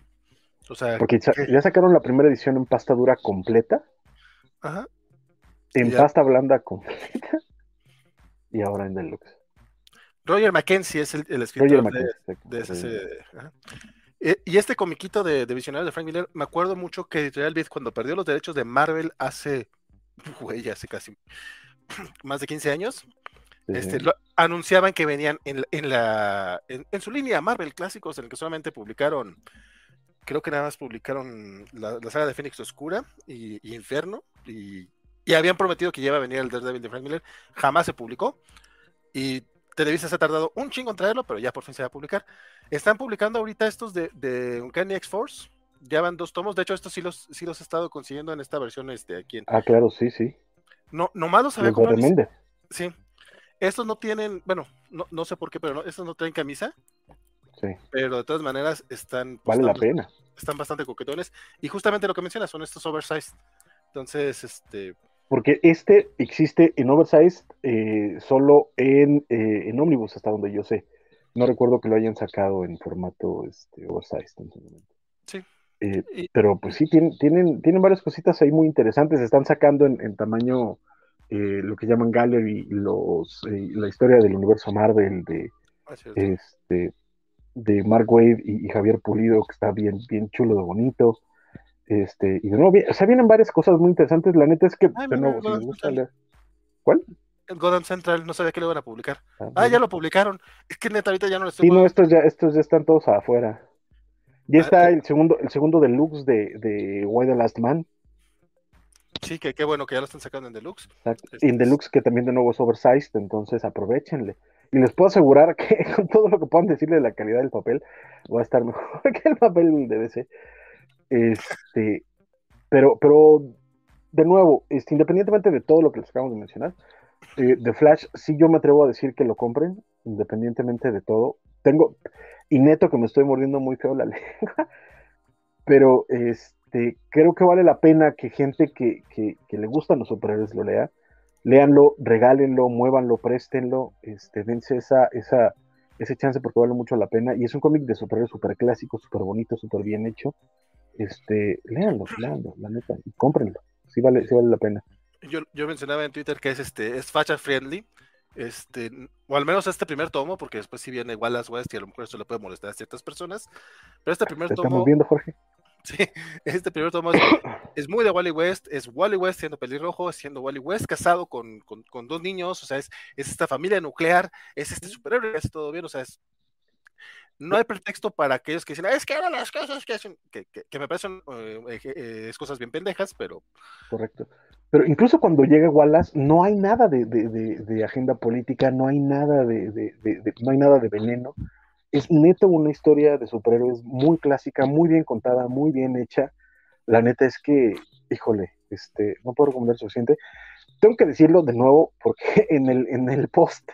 Speaker 1: O sea,
Speaker 2: porque ya sacaron la primera edición en pasta dura completa.
Speaker 1: Ajá.
Speaker 2: En pasta blanda completa. Y ahora en deluxe.
Speaker 1: Roger Mackenzie es el, escritor de, ese. Y este comiquito de, de Visionario de Frank Miller, me acuerdo mucho que Editorial Beat, cuando perdió los derechos de Marvel hace, güey, hace casi más de 15 años, este, anunciaban que venían en, en la en, su línea Marvel clásicos, en el que solamente publicaron, creo que nada más publicaron la, saga de Fénix Oscura y, y Inferno, y y habían prometido que ya iba a venir el Daredevil de Frank Miller, jamás se publicó. Y Televisa se ha tardado un chingo en traerlo, pero ya por fin se va a publicar. Están publicando ahorita estos de, de Uncanny X-Force. Ya van dos tomos. De hecho, estos sí los, sí los he estado consiguiendo en esta versión este, aquí en...
Speaker 2: Ah, claro, sí, sí.
Speaker 1: No, nomás los había Sí. Estos no tienen, bueno, no, no sé por qué, pero no, estos no traen camisa.
Speaker 2: Sí.
Speaker 1: Pero de todas maneras están.
Speaker 2: Vale la pena.
Speaker 1: Están bastante coquetones. Y justamente lo que mencionas son estos oversized. Entonces, este,
Speaker 2: porque este existe en oversized eh, solo en, eh, en Omnibus, hasta donde yo sé. No recuerdo que lo hayan sacado en formato este, oversized en su momento.
Speaker 1: Sí.
Speaker 2: Eh, pero pues sí, tienen, tienen, tienen varias cositas ahí muy interesantes. Están sacando en, tamaño lo que llaman Gallery, los, la historia del universo Marvel de, este, de Mark Wade y, y, Javier Pulido, que está bien, bien chulo de bonito. Este, y de nuevo, o sea, vienen varias cosas muy interesantes. La neta es que, de nuevo, si les gusta leer. ¿Cuál?
Speaker 1: El Gotham Central, no sabía que lo iban a publicar. Ah, ah ya lo publicaron. Es que neta, ahorita ya no lo estoy.
Speaker 2: Sí, no, estos ya, estos ya están todos afuera. Ya ah, está el segundo, el segundo deluxe de, de Why the Last Man.
Speaker 1: Sí, que qué bueno que ya lo están sacando en deluxe.
Speaker 2: Este, y en deluxe que también de nuevo es oversized, entonces aprovechenle. Y les puedo asegurar que con todo lo que puedan decirle de la calidad del papel, va a estar mejor que el papel de DC. Este, pero, pero, de nuevo, este, independientemente de todo lo que les acabamos de mencionar, eh, The Flash, sí yo me atrevo a decir que lo compren, independientemente de todo. Tengo, y neto que me estoy mordiendo muy feo la lengua, pero este, creo que vale la pena que gente que, que, le gustan los superhéroes lo lea. Léanlo, regálenlo, muévanlo, préstenlo, este, dense esa, esa, ese chance porque vale mucho la pena. Y es un cómic de superhéroes súper clásico, súper bonito, súper bien hecho este, léanlo, léanlo, la neta, y cómprenlo. Sí vale, sí vale la pena.
Speaker 1: Yo, yo mencionaba en Twitter que es este, es facha friendly, este, o al menos este primer tomo, porque después si viene Wallace West y a lo mejor eso le puede molestar a ciertas personas, pero este primer tomo...
Speaker 2: Estamos viendo, Jorge.
Speaker 1: Sí, este primer tomo es, muy de Wally West, es Wally West siendo pelirrojo, siendo Wally West casado con, con, con dos niños, o sea, es, es, esta familia nuclear, es este superhéroe, hace todo bien, o sea, es no hay pretexto para aquellos que dicen, es que ahora las cosas que hacen, que, me parecen eh, eh, cosas bien pendejas, pero...
Speaker 2: Correcto. Pero incluso cuando llega Wallace, no hay nada de, de, de, agenda política, no hay nada de, no hay nada de veneno. Es neto una historia de superhéroes muy clásica, muy bien contada, muy bien hecha. La neta es que, híjole, este, no puedo recomendar suficiente. Tengo que decirlo de nuevo, porque en el, en el post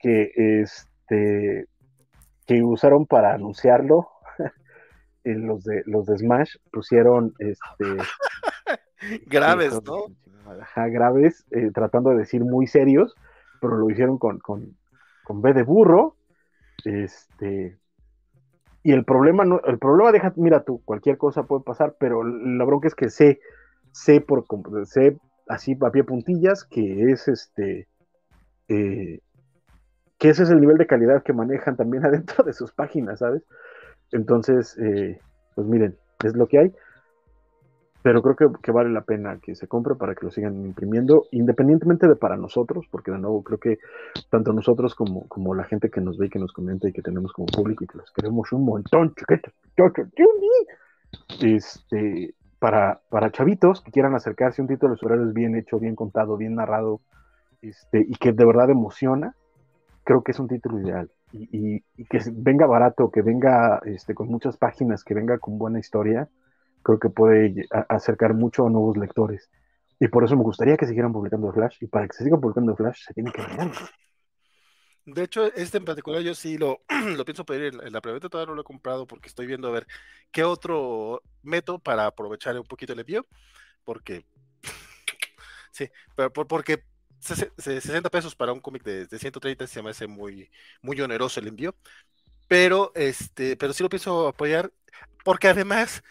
Speaker 2: que este que usaron para anunciarlo, en los de los de Smash pusieron este
Speaker 1: graves, ¿no?
Speaker 2: graves, eh, tratando de decir muy serios, pero lo hicieron con, con, con B de burro. Este y el problema no, el problema deja, mira tú, cualquier cosa puede pasar, pero la bronca es que sé, sé por sé así a pie puntillas que es este eh, que ese es el nivel de calidad que manejan también adentro de sus páginas, ¿sabes? Entonces, eh, pues miren, es lo que hay. Pero creo que, vale la pena que se compre para que lo sigan imprimiendo, independientemente de para nosotros, porque de nuevo creo que tanto nosotros como, como la gente que nos ve y que nos comenta y que tenemos como público y que los queremos un montón, este, para, para chavitos que quieran acercarse a un título de horarios bien hecho, bien contado, bien narrado, este, y que de verdad emociona, creo que es un título ideal. Y, que venga barato, que venga este, con muchas páginas, que venga con buena historia, creo que puede acercar mucho a nuevos lectores. Y por eso me gustaría que siguieran publicando Flash. Y para que se sigan publicando Flash, se tiene que leer.
Speaker 1: De hecho, este en particular yo sí lo, lo pienso pedir en, la preventa, todavía no lo he comprado porque estoy viendo a ver qué otro método para aprovechar un poquito el envío, porque sí, pero porque 60 pesos para un cómic de, 130 se me hace muy, muy oneroso el envío, pero este, pero sí lo pienso apoyar porque además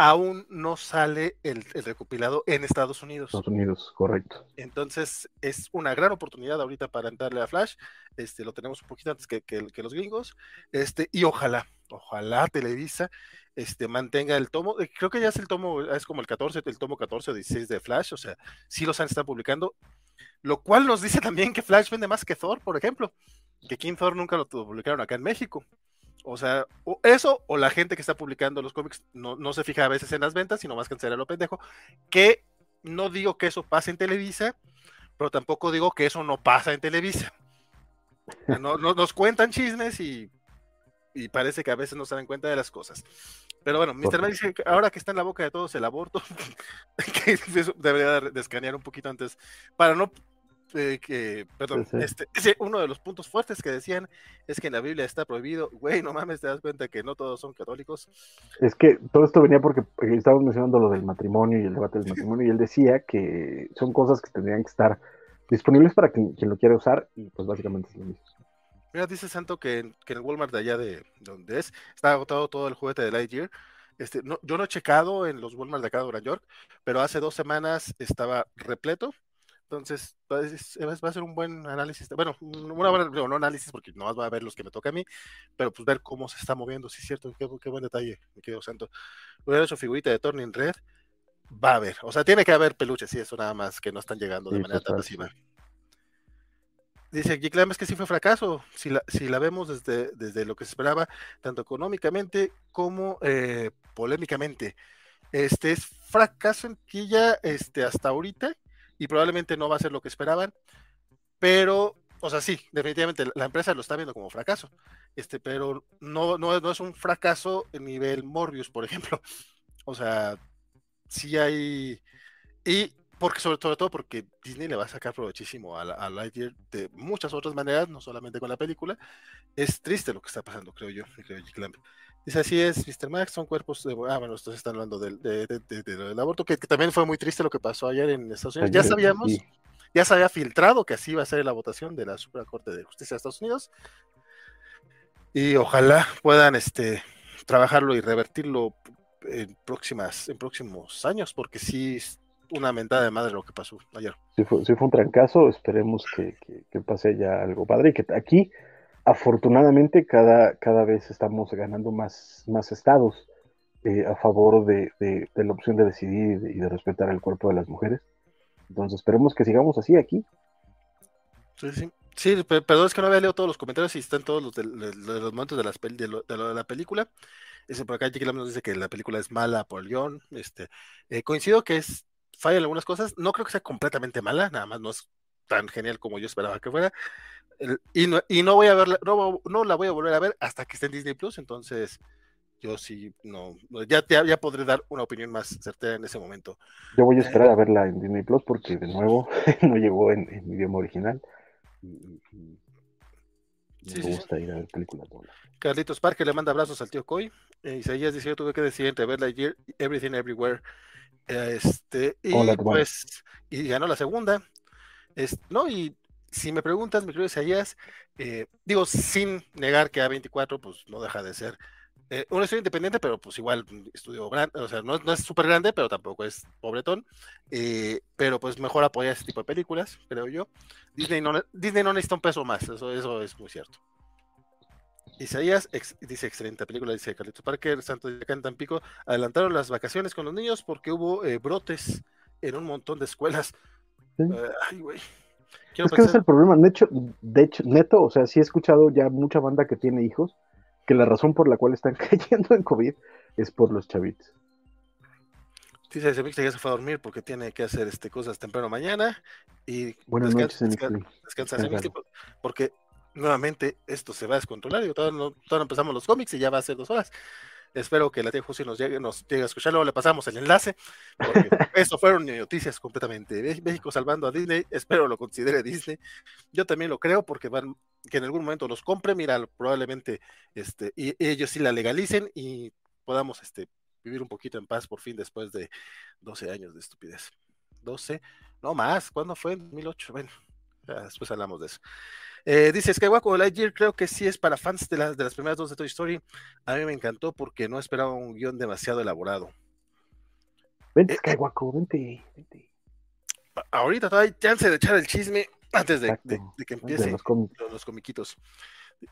Speaker 1: aún no sale el, recopilado en Estados Unidos.
Speaker 2: Estados Unidos, correcto.
Speaker 1: Entonces es una gran oportunidad ahorita para entrarle a Flash. Este, lo tenemos un poquito antes que, los gringos. Este, y ojalá, ojalá Televisa este, mantenga el tomo. Creo que ya es el tomo, es como el 14, el tomo 14 o 16 de Flash. O sea, sí los han estado publicando. Lo cual nos dice también que Flash vende más que Thor, por ejemplo. Que King Thor nunca lo publicaron acá en México. O sea, eso o la gente que está publicando los cómics no, se fija a veces en las ventas, sino más que en lo pendejo. Que no digo que eso pase en Televisa, pero tampoco digo que eso no pasa en Televisa. No, nos cuentan chismes y, parece que a veces no se dan cuenta de las cosas. Pero bueno, Mr. Mel dice que ahora que está en la boca de todos el aborto, que debería de un poquito antes para no que, perdón, Este, uno de los puntos fuertes que decían es que en la Biblia está prohibido, güey, no mames, te das cuenta que no todos son católicos.
Speaker 2: Es que todo esto venía porque estábamos mencionando lo del matrimonio y el debate del matrimonio, y él decía que son cosas que tendrían que estar disponibles para quien, lo quiera usar, y pues básicamente es lo mismo.
Speaker 1: Mira, dice Santo que, en el Walmart de allá de donde es, está agotado todo el juguete de Lightyear. Este, no, yo no he checado en los Walmart de acá de Nueva York, pero hace dos semanas estaba repleto entonces, va a ser un buen análisis. Bueno, una buena, no, análisis porque no va a ver los que me toca a mí, pero pues ver cómo se está moviendo. Sí, es cierto, qué, buen detalle, me quedo santo. Hubiera hecho figurita de Turning Red, va a haber. O sea, tiene que haber peluches, sí, eso nada más que no están llegando de manera tan masiva. Dice Giclam es que sí fue fracaso, si la, si la vemos desde, desde lo que se esperaba, tanto económicamente como eh, polémicamente. Este es fracaso en ya este, hasta ahorita y probablemente no va a ser lo que esperaban, pero, o sea, sí, definitivamente la empresa lo está viendo como fracaso, este, pero no, no, no es un fracaso en nivel Morbius, por ejemplo. O sea, sí hay, y porque sobre, todo porque Disney le va a sacar provechísimo a, a, Lightyear de muchas otras maneras, no solamente con la película. Es triste lo que está pasando, creo yo, creo Dice así es, Mr. Max, son cuerpos de... Ah, bueno, estos están hablando del, del aborto, que, también fue muy triste lo que pasó ayer en Estados Unidos. ya sabíamos, ya se había filtrado que así iba a ser la votación de la Suprema Corte de Justicia de Estados Unidos. Y ojalá puedan este, trabajarlo y revertirlo en, próximas, en próximos años, porque sí es una mentada de madre lo que pasó ayer.
Speaker 2: Sí fue, fue un trancazo, esperemos que, que, que pase ya algo padre y que aquí afortunadamente cada, cada vez estamos ganando más, más estados eh, a favor de, la opción de decidir y de, respetar el cuerpo de las mujeres. Entonces esperemos que sigamos así aquí.
Speaker 1: Sí, sí. Sí, perdón, es que no había leído todos los comentarios y están todos los de, los momentos de, las de, lo, de, la película. Ese por acá nos dice que la película es mala por el guion. Este, eh, coincido que es falla en algunas cosas. No creo que sea completamente mala, nada más no es tan genial como yo esperaba que fuera y, no, y no voy a verla, no, no, la voy a volver a ver hasta que esté en Disney Plus, entonces yo sí, no, ya, ya, podré dar una opinión más certera en ese momento.
Speaker 2: Yo voy a esperar a verla en Disney Plus porque de nuevo no llegó en, en idioma original. Y, me gusta ir a ver películas
Speaker 1: Carlitos Parker le manda abrazos al tío Coy. Eh, Isaías dice: Yo tuve que decidir entre verla y Everything Everywhere. Este, y pues, y ganó la segunda. Es, no, y si me preguntas, mi querido Isaías, eh, digo, sin negar que A24, pues no deja de ser eh, un estudio independiente, pero pues igual estudio grande, o sea, no, es súper grande, pero tampoco es pobretón, eh, pero pues mejor apoyar ese tipo de películas, creo yo. Disney no, Disney no necesita un peso más, eso, eso es muy cierto. Isaías dice excelente película, dice Carlitos Parker, Santos de Acá Tampico, adelantaron las vacaciones con los niños porque hubo brotes en un montón de escuelas. ay, güey
Speaker 2: es que ese es el problema. De hecho, de hecho, neto, o sea, sí he escuchado ya mucha banda que tiene hijos, que la razón por la cual están cayendo en COVID es por los chavitos.
Speaker 1: Dice ese que ya se fue a dormir porque tiene que hacer este cosas temprano mañana y
Speaker 2: Buenas
Speaker 1: descansa,
Speaker 2: noches,
Speaker 1: porque nuevamente esto se va a descontrolar. Y todavía no, todavía no empezamos los cómics y ya va a ser dos horas. Espero que la tía Jussi nos llegue, nos llegue a escuchar, luego le pasamos el enlace, porque eso fueron noticias completamente. México salvando a Disney, espero lo considere Disney. Yo también lo creo porque van que en algún momento los compre, mira, probablemente este, y ellos sí la legalicen y podamos este, vivir un poquito en paz por fin después de 12 años de estupidez. 12, no más, ¿cuándo fue? En 2008, bueno, después hablamos de eso. Eh, dice Skywalker Lightyear, creo que sí es para fans de, las de las primeras dos de Toy Story. A mí me encantó porque no esperaba un guion demasiado elaborado.
Speaker 2: Vente, eh, Skywalker, vente, vente.
Speaker 1: Ahorita todavía hay chance de echar el chisme antes de, que empiece los, los, comiquitos.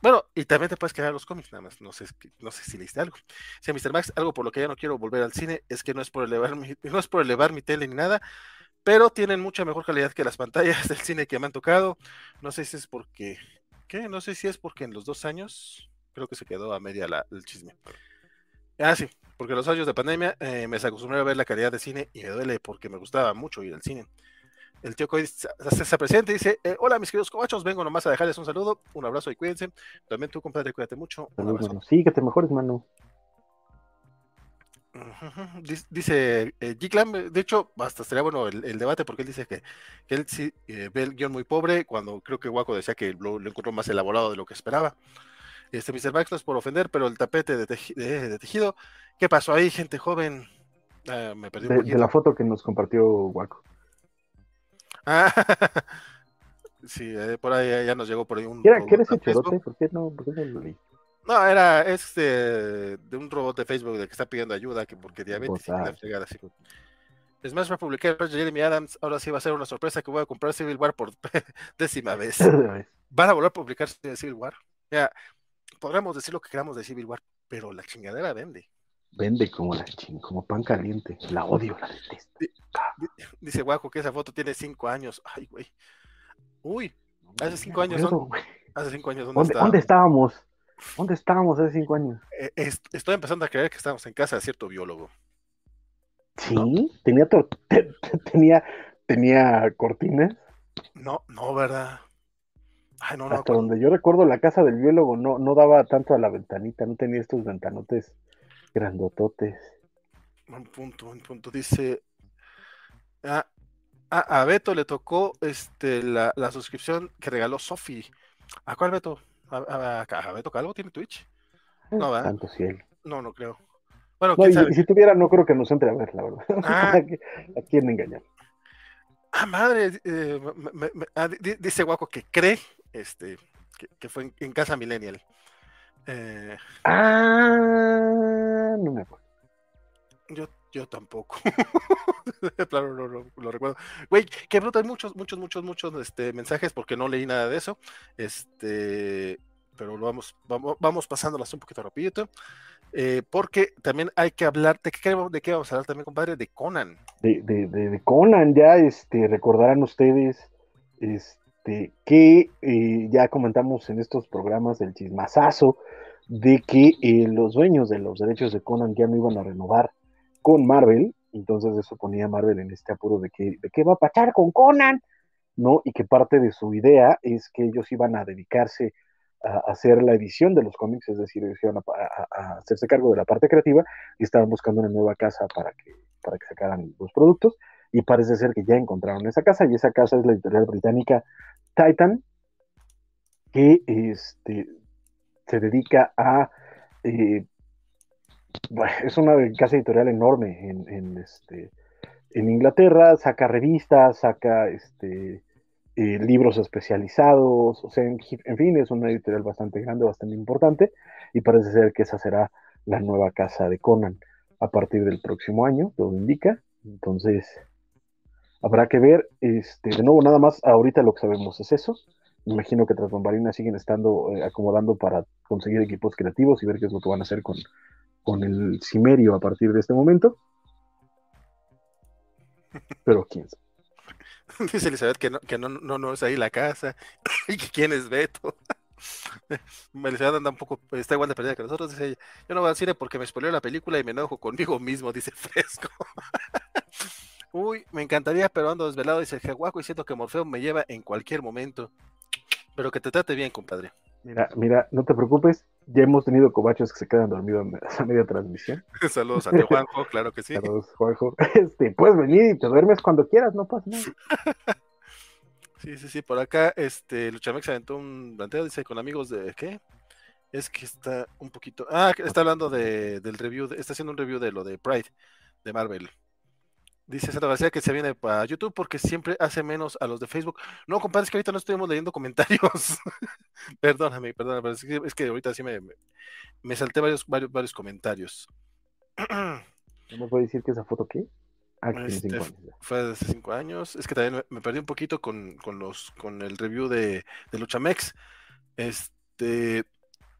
Speaker 1: Bueno, y también te puedes quedar los cómics, nada más. No sé, no sé si leíste algo. Si Mr. Max, algo por lo que ya no quiero volver al cine es que no es por elevar mi, no es por elevar mi tele ni nada, pero tienen mucha mejor calidad que las pantallas del cine que me han tocado. No sé si es porque, ¿qué? No sé si es porque en los dos años, creo que se quedó a media la, el chisme. Ah, sí, porque los años de pandemia eh, me acostumbré a ver la calidad de cine y me duele porque me gustaba mucho ir al cine. El tío Coy se presente y dice: eh, Hola, mis queridos cobachos, vengo nomás a dejarles un saludo, un abrazo y cuídense. También tú, compadre, cuídate mucho.
Speaker 2: Sí, que te mejores, mano.
Speaker 1: Dice eh, de hecho, hasta sería bueno el, debate porque él dice que, él sí eh, ve el guion muy pobre, cuando creo que Waco decía que lo, encontró más elaborado de lo que esperaba. Este Mr. Max no es por ofender, pero el tapete de, tejido, ¿qué pasó ahí, gente joven? Ah, me perdí
Speaker 2: de, de, la foto que nos compartió Waco.
Speaker 1: Ah, sí, eh, por ahí ya nos llegó por ahí un.
Speaker 2: ¿Qué, era ese chorote? ¿Por qué no, por qué no lo leí?
Speaker 1: No, era este de un robot de Facebook de que está pidiendo ayuda, que porque diabetes fregada así. Es más, Republicano Jeremy Adams, ahora sí va a ser una sorpresa que voy a comprar Civil War por décima vez. Van a volver a publicar Civil War. Ya, podríamos decir lo que queramos de Civil War, pero la chingadera vende.
Speaker 2: Vende como la ching, como pan caliente. La odio, la detesto.
Speaker 1: Dice Guaco que esa foto tiene cinco años. Ay, güey. Uy, hace cinco años. hace cinco años,
Speaker 2: ¿dónde, ¿Dónde, estábamos? ¿Dónde estábamos hace cinco años?
Speaker 1: Eh, estoy empezando a creer que estábamos en casa de cierto biólogo.
Speaker 2: Sí, tenía, tenía, tenía cortinas.
Speaker 1: No, no, ¿verdad?
Speaker 2: Ay, no, Hasta donde yo recuerdo la casa del biólogo no, no daba tanto a la ventanita, no tenía estos ventanotes grandototes.
Speaker 1: Un punto, un punto. Dice, ah, a Beto le tocó este, la, la suscripción que regaló Sofi. ¿A cuál Beto? ¿A, Beto Calvo tiene Twitch?
Speaker 2: No, ¿verdad? Si
Speaker 1: No, no creo. Bueno,
Speaker 2: y, si tuviera, no creo que nos entre a ver, la verdad. Ah. ¿A quién engañar?
Speaker 1: Ah, madre, eh, ah, dice Guaco que cree este, que, fue en, Casa Millennial.
Speaker 2: Eh, ah, no me acuerdo.
Speaker 1: Yo, yo tampoco. claro, no, lo recuerdo. Güey, qué bruto, hay muchos, muchos, muchos, muchos este, mensajes porque no leí nada de eso. Este, pero lo vamos, vamos, vamos pasándolas un poquito rapidito. Eh, porque también hay que hablar, ¿de qué, ¿de qué vamos a hablar también, compadre? De Conan.
Speaker 2: De, de, de, Conan, ya este, recordarán ustedes este, que eh, ya comentamos en estos programas del chismazazo de que eh, los dueños de los derechos de Conan ya no iban a renovar con Marvel, entonces eso ponía a Marvel en este apuro de que, de qué va a pachar con Conan, ¿no? Y que parte de su idea es que ellos iban a dedicarse a hacer la edición de los cómics, es decir, a, hacerse cargo de la parte creativa y estaban buscando una nueva casa para que, para que sacaran los productos y parece ser que ya encontraron esa casa y esa casa es la editorial británica Titan que este, se dedica a eh, es una casa editorial enorme en, en, este, en Inglaterra, saca revistas, saca este, eh, libros especializados, o sea, en, fin, es una editorial bastante grande, bastante importante, y parece ser que esa será la nueva casa de Conan a partir del próximo año, todo indica. Entonces, habrá que ver, este, de nuevo, nada más, ahorita lo que sabemos es eso. Me imagino que tras bombarinas siguen estando eh, acomodando para conseguir equipos creativos y ver qué es lo que van a hacer con, con el Cimerio a partir de este momento. Pero quién sabe.
Speaker 1: Dice Elizabeth que no, que no, no, no es ahí la casa. ¿Y quién es Beto? Elizabeth anda un poco, está igual de perdida que nosotros. Dice ella, yo no voy al cine porque me spoileó la película y me enojo conmigo mismo, dice Fresco. Uy, me encantaría, pero ando desvelado, dice el y siento que Morfeo me lleva en cualquier momento. Pero que te trate bien, compadre.
Speaker 2: Mira, mira, no te preocupes, ya hemos tenido cobachos que se quedan dormidos a media transmisión.
Speaker 1: Saludos a ti, Juanjo, claro que sí.
Speaker 2: Saludos, Juanjo. Este, puedes venir y te duermes cuando quieras, no pasa nada.
Speaker 1: Sí, sí, sí, por acá, este, Luchamex aventó un planteo, dice, con amigos de, ¿qué? Es que está un poquito, ah, está hablando de, del review, está haciendo un review de lo de Pride, de Marvel. Dice Santa García que se viene para YouTube porque siempre hace menos a los de Facebook. No, compadre, es que ahorita no estuvimos leyendo comentarios. perdóname, perdóname, es que, es que ahorita sí me, me, salté varios, varios, varios comentarios.
Speaker 2: ¿No me puede decir que esa foto qué?
Speaker 1: Ah, este, fue de hace cinco años. Es que también me, perdí un poquito con, con, los, con el review de, de Luchamex. Este,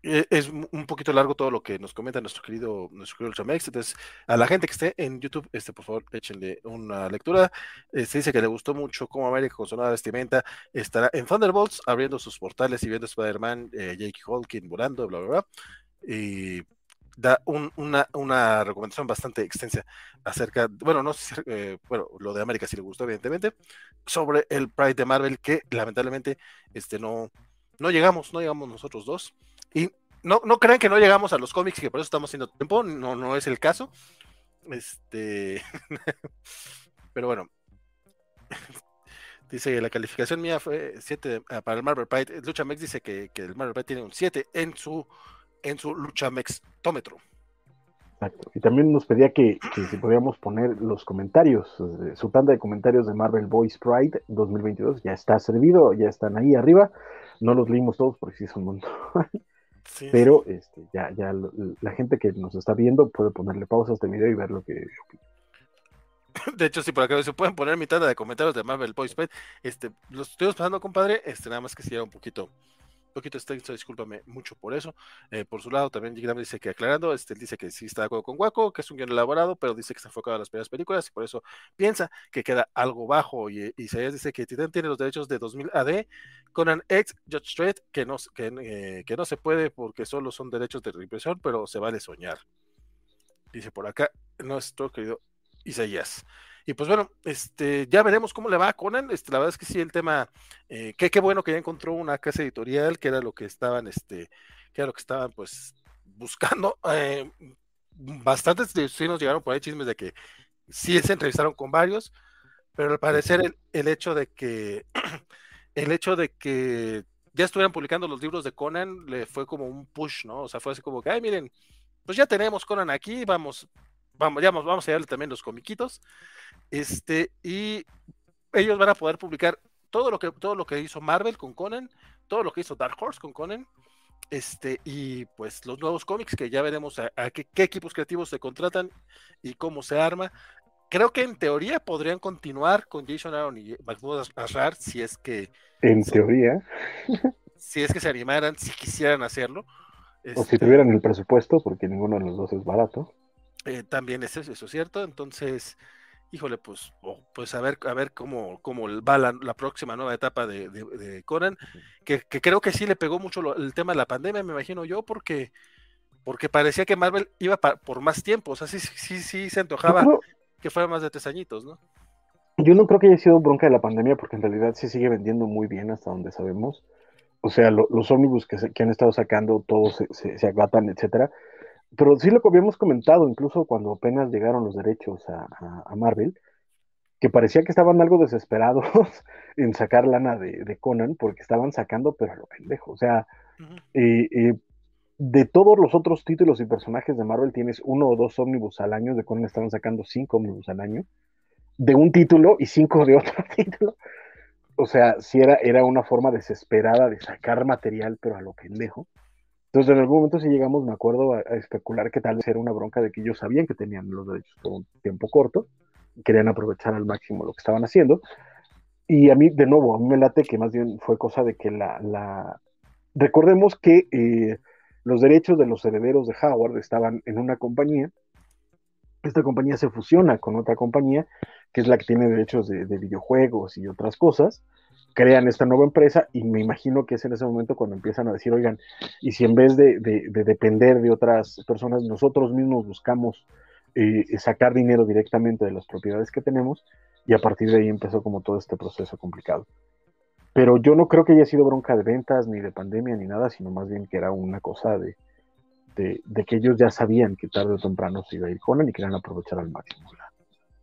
Speaker 1: es un poquito largo todo lo que nos comenta nuestro querido, nuestro querido Ultramex. Entonces, a la gente que esté en YouTube, este, por favor, échenle una lectura. Se este, dice que le gustó mucho cómo América con nueva vestimenta estará en Thunderbolts, abriendo sus portales y viendo Spider-Man, eh, Jake Hawking volando, bla, bla, bla. Y da una, una, recomendación bastante extensa acerca, bueno, no eh, bueno, lo de América sí le gustó, evidentemente, sobre el Pride de Marvel, que lamentablemente este, no, no llegamos, no llegamos nosotros dos. Y no, no crean que no llegamos a los cómics, que por eso estamos haciendo tiempo, no, no es el caso. Este. Pero bueno. Dice la calificación mía fue 7 ah, para el Marvel Pride. Luchamex dice que, que el Marvel Pride tiene un 7 en su en su Luchamex tómetro.
Speaker 2: Exacto. Y también nos pedía que, que, si podíamos poner los comentarios, eh, su tanda de comentarios de Marvel Voice Pride 2022 ya está servido, ya están ahí arriba. No los leímos todos porque sí son un montón. Pero este, ya, ya la gente que nos está viendo puede ponerle pausa a este video y ver lo que.
Speaker 1: De hecho, si por acá se pueden poner mitad de comentarios de Marvel Boys este, los estoy pasando, compadre, este, nada más que si un poquito poquito extenso, discúlpame mucho por eso. Eh, por su lado, también Gigram dice que aclarando, este, dice que sí está de acuerdo con Waco, que es un guion elaborado, pero dice que está enfocado en las primeras películas y por eso piensa que queda algo bajo. Y, y dice que Titan tiene los derechos de 2000 AD, Conan X, Judge Dredd, que no, que, eh, que no se puede porque solo son derechos de reimpresión, pero se vale soñar. Dice por acá nuestro querido Isaías. Y pues bueno, este, ya veremos cómo le va a Conan. Este, la verdad es que sí, el tema, eh, qué, bueno que ya encontró una casa editorial, que era lo que estaban, este, que era lo que estaban pues buscando. Eh, bastantes sí nos llegaron por ahí chismes de que sí se entrevistaron con varios, pero al parecer el, el hecho de que el hecho de que ya estuvieran publicando los libros de Conan le fue como un push, ¿no? O sea, fue así como que, ay, miren, pues ya tenemos Conan aquí, vamos, vamos, vamos, vamos a darle también los comiquitos. Este, y ellos van a poder publicar todo lo que, todo lo que hizo Marvel con Conan, todo lo que hizo Dark Horse con Conan, este, y pues los nuevos cómics que ya veremos a, qué, equipos creativos se contratan y cómo se arma. Creo que en teoría podrían continuar con Jason Aaron y Mahmoud Asrar si es que.
Speaker 2: En teoría.
Speaker 1: Si es que se animaran, si quisieran hacerlo.
Speaker 2: O si este tuvieran el presupuesto, porque ninguno de los dos es barato.
Speaker 1: Eh, también es eso, eso es cierto. Entonces, híjole, pues, oh, pues a ver, a ver cómo, cómo va la, próxima nueva etapa de, de, Conan, que, creo que sí le pegó mucho el tema de la pandemia, me imagino yo, porque, porque parecía que Marvel iba por más tiempo, o sea, sí, sí, sí se antojaba que fuera más de tres añitos, ¿no?
Speaker 2: Yo no creo que haya sido bronca de la pandemia, porque en realidad se sigue vendiendo muy bien hasta donde sabemos. O sea, los ómnibus que, que, han estado sacando, todos se, se, se agatan, etcétera pero sí lo que habíamos comentado, incluso cuando apenas llegaron los derechos a, Marvel, que parecía que estaban algo desesperados en sacar lana de, Conan, porque estaban sacando, pero a lo pendejo. O sea, de todos los otros títulos y personajes de Marvel, tienes uno o dos ómnibus al año, de Conan estaban sacando cinco ómnibus al año, de un título y cinco de otro título. O sea, sí era, era una forma desesperada de sacar material, pero a lo pendejo. Entonces, en algún momento si llegamos, me acuerdo, a, especular que tal vez era una bronca de que ellos sabían que tenían los derechos por un tiempo corto, y querían aprovechar al máximo lo que estaban haciendo. Y a mí, de nuevo, a mí me late que más bien fue cosa de que la... la... Recordemos que eh, los derechos de los herederos de Howard estaban en una compañía, esta compañía se fusiona con otra compañía, que es la que tiene derechos de videojuegos y otras cosas, crean esta nueva empresa y me imagino que es en ese momento cuando empiezan a decir, oigan, y si en vez de, depender de otras personas, nosotros mismos buscamos eh, sacar dinero directamente de las propiedades que tenemos, y a partir de ahí empezó como todo este proceso complicado. Pero yo no creo que haya sido bronca de ventas, ni de pandemia, ni nada, sino más bien que era una cosa de, de, que ellos ya sabían que tarde o temprano se iba a ir Conan y querían aprovechar al máximo la,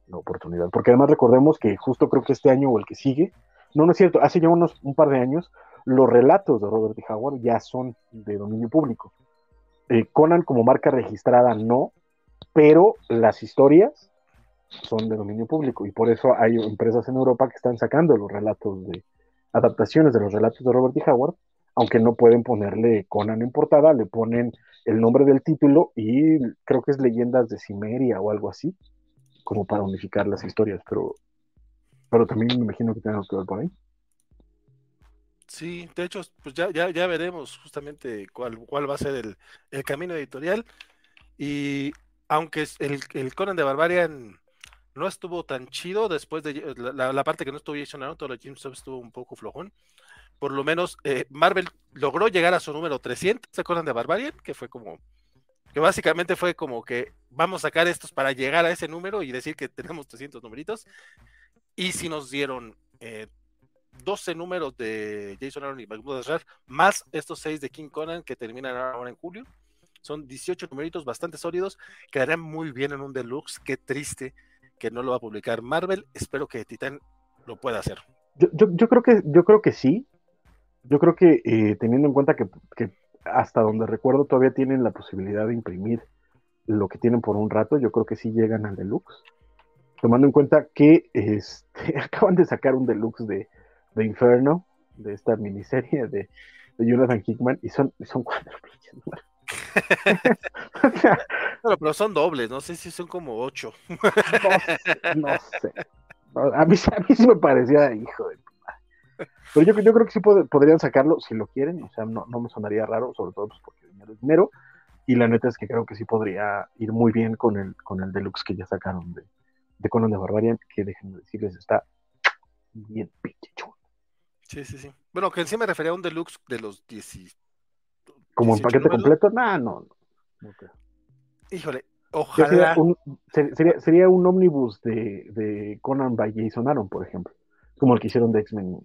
Speaker 2: la oportunidad. Porque además recordemos que justo creo que este año o el que sigue, No, no es cierto. Hace ya unos un par de años, los relatos de Robert E. Howard ya son de dominio público. Eh, Conan como marca registrada no, pero las historias son de dominio público y por eso hay empresas en Europa que están sacando los relatos de adaptaciones de los relatos de Robert E. Howard, aunque no pueden ponerle Conan en portada, le ponen el nombre del título y creo que es Leyendas de Cimeria o algo así, como para unificar las historias, pero, pero también me imagino que tenemos que ver por ahí.
Speaker 1: Sí, de hecho, pues ya, ya, ya veremos justamente cuál, cuál va a ser el, el camino editorial. Y aunque el, el Conan de Barbarian no estuvo tan chido después de la, parte que no estuvo Jason Aaron, todo lo Jim estuvo un poco flojón. Por lo menos eh, Marvel logró llegar a su número 300, ¿se acuerdan de Barbarian? Que fue como, que básicamente fue como que vamos a sacar estos para llegar a ese número y decir que tenemos 300 numeritos. Y si nos dieron eh, 12 números de Jason Aaron y Mahmoud Asrar, más estos 6 de King Conan que terminan ahora en julio. Son 18 numeritos bastante sólidos, quedarían muy bien en un deluxe. Qué triste que no lo va a publicar Marvel. Espero que Titan lo pueda hacer.
Speaker 2: Yo, yo, creo, que, yo creo que sí. Yo creo que eh, teniendo en cuenta que, hasta donde recuerdo todavía tienen la posibilidad de imprimir lo que tienen por un rato, yo creo que sí llegan al deluxe. Tomando en cuenta que este, acaban de sacar un deluxe de, de Inferno, de esta miniserie de, de Jonathan Hickman, y son, son cuatro
Speaker 1: pero son dobles, no sé si son como ocho.
Speaker 2: no, sé. a, mí, a mí sí me parecía hijo de pero yo, yo creo que sí podrían sacarlo si lo quieren, o sea, no, no me sonaría raro, sobre todo pues, porque dinero es dinero, y la neta es que creo que sí podría ir muy bien con el, con el deluxe que ya sacaron de, de Conan de Barbarian, que déjenme decirles, está bien pinche chulo.
Speaker 1: Sí, sí, sí. Bueno, que en sí me refería a un deluxe de los 10,
Speaker 2: ¿Como en paquete completo? Nah, no, no.
Speaker 1: Híjole, ojalá. Sería
Speaker 2: un, sería, sería un ómnibus de, de, Conan by Jason Aaron, por ejemplo. Como el que hicieron de X-Men.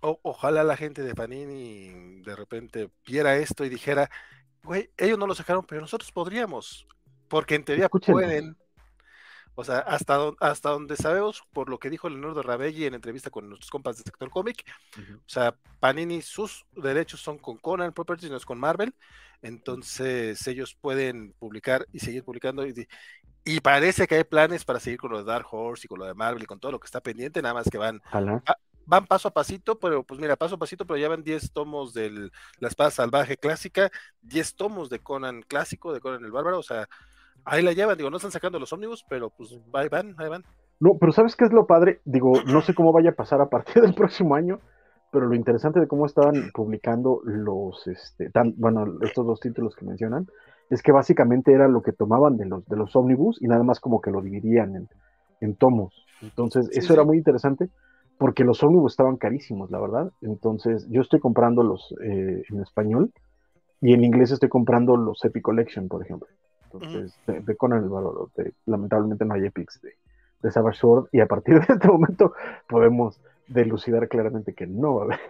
Speaker 1: ojalá la gente de Panini de repente viera esto y dijera, güey, ellos no lo sacaron, pero nosotros podríamos. Porque en teoría pueden. O sea, hasta, hasta donde sabemos, por lo que dijo Leonardo Rabelli en entrevista con nuestros compas del sector cómic, o sea, Panini, sus derechos son con Conan Properties, no es con Marvel, entonces ellos pueden publicar y seguir publicando. Y, y, parece que hay planes para seguir con lo de Dark Horse y con lo de Marvel y con todo lo que está pendiente, nada más que van, van paso a pasito, pero pues mira, paso a pasito, pero ya van 10 tomos de la espada salvaje clásica, 10 tomos de Conan clásico, de Conan el Bárbaro, o sea Ahí la llevan, digo, no están sacando los ómnibus, pero pues ahí van, ahí van.
Speaker 2: No, pero ¿sabes qué es lo padre? Digo, no sé cómo vaya a pasar a partir del próximo año, pero lo interesante de cómo estaban publicando los, este, tan, bueno, estos dos títulos que mencionan, es que básicamente era lo que tomaban de los, de los ómnibus y nada más como que lo dividían en, en tomos. Entonces, eso era muy interesante porque los ómnibus estaban carísimos, la verdad. Entonces, yo estoy comprando los eh, en español y en inglés estoy comprando los Epic Collection, por ejemplo. Entonces, de, Conan el Bárbaro, lamentablemente no hay epics de, de Savage Sword, y a partir de este momento podemos delucidar claramente que no va a haber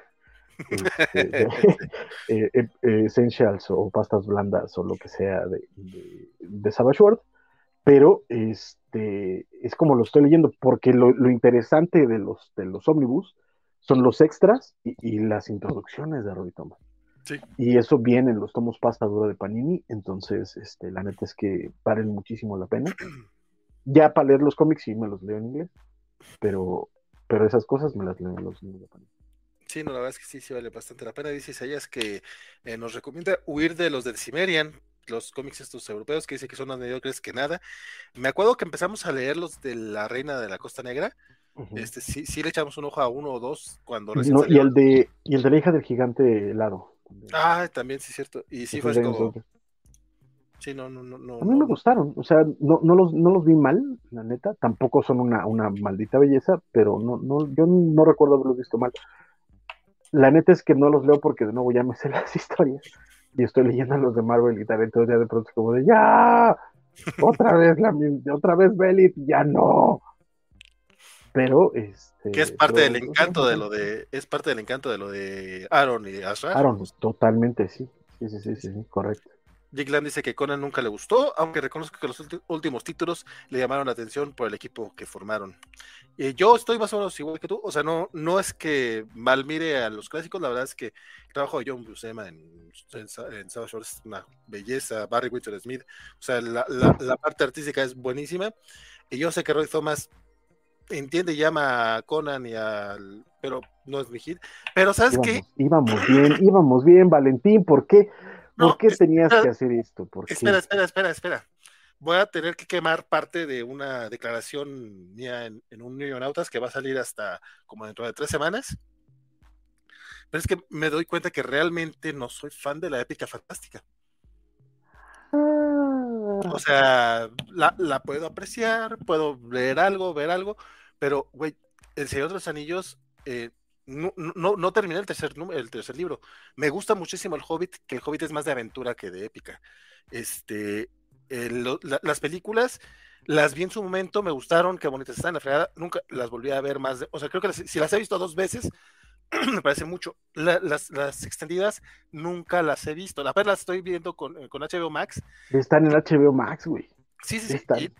Speaker 2: este, eh, eh, essentials o pastas blandas o lo que sea de, de, Savage Sword, pero este es como lo estoy leyendo, porque lo, interesante de los, de los ómnibus son los extras y, las introducciones de Robbie Thomas. Y eso viene en los tomos pasta dura de Panini, entonces este, la neta es que valen muchísimo la pena. Ya para leer los cómics sí me los leo en inglés, pero, pero esas cosas me las leo en los de Panini.
Speaker 1: Sí, no, la verdad es que sí, sí vale bastante la pena. Dice Isaías que eh, nos recomienda huir de los de Cimerian, los cómics estos europeos, que dice que son más mediocres que nada. Me acuerdo que empezamos a leer los de la Reina de la Costa Negra. Este sí, sí le echamos un ojo a uno o dos cuando
Speaker 2: recién no, y el de y el de la hija del gigante helado.
Speaker 1: Ah, también sí, cierto. Y sí fue como... Sí, no, no, no,
Speaker 2: A mí me gustaron, o sea, no, no, los, no los vi mal, la neta. Tampoco son una, una maldita belleza, pero no, no, yo no recuerdo haberlos visto mal. La neta es que no los leo porque de nuevo ya me sé las historias y estoy leyendo los de Marvel y tal, entonces ya de pronto es como de ¡Ya! Otra vez la otra vez Belit, ya no. Pero este.
Speaker 1: Que es parte del encanto de lo de. Es parte del encanto de lo de Aaron y Asra.
Speaker 2: Aaron, totalmente, sí. Sí, sí, sí, sí, correcto.
Speaker 1: Jake Land dice que Conan nunca le gustó, aunque reconozco que los últimos títulos le llamaron la atención por el equipo que formaron. Eh, yo estoy más o menos igual que tú, o sea, no, no es que mal mire a los clásicos, la verdad es que el trabajo de John Buscema en, en, en Shore es una belleza, Barry Winter Smith, o sea, la, la, parte artística es buenísima, y yo sé que Roy Thomas entiende llama a Conan y al... pero no es mi hit, pero ¿sabes qué?
Speaker 2: Íbamos bien, íbamos bien, Valentín, ¿por qué? ¿Por qué tenías que hacer esto?
Speaker 1: espera, espera, espera, espera. Voy a tener que quemar parte de una declaración mía en, un Nautas que va a salir hasta como dentro de tres semanas. Pero es que me doy cuenta que realmente no soy fan de la épica fantástica. O ah. sea, la, la, puedo apreciar, puedo leer algo, ver algo, pero, güey, El Señor de los Anillos eh, no, no, no, terminé el tercer, el tercer libro. Me gusta muchísimo el Hobbit, que el Hobbit es más de aventura que de épica. Este, las películas las vi en su momento, me gustaron, qué bonitas están, la fregada, nunca las volví a ver más, o sea, creo que si las he visto dos veces, me parece mucho. las, las, extendidas nunca las he visto, la verdad las estoy viendo con, con HBO Max.
Speaker 2: Están en HBO Max, güey.
Speaker 1: Sí, sí, sí y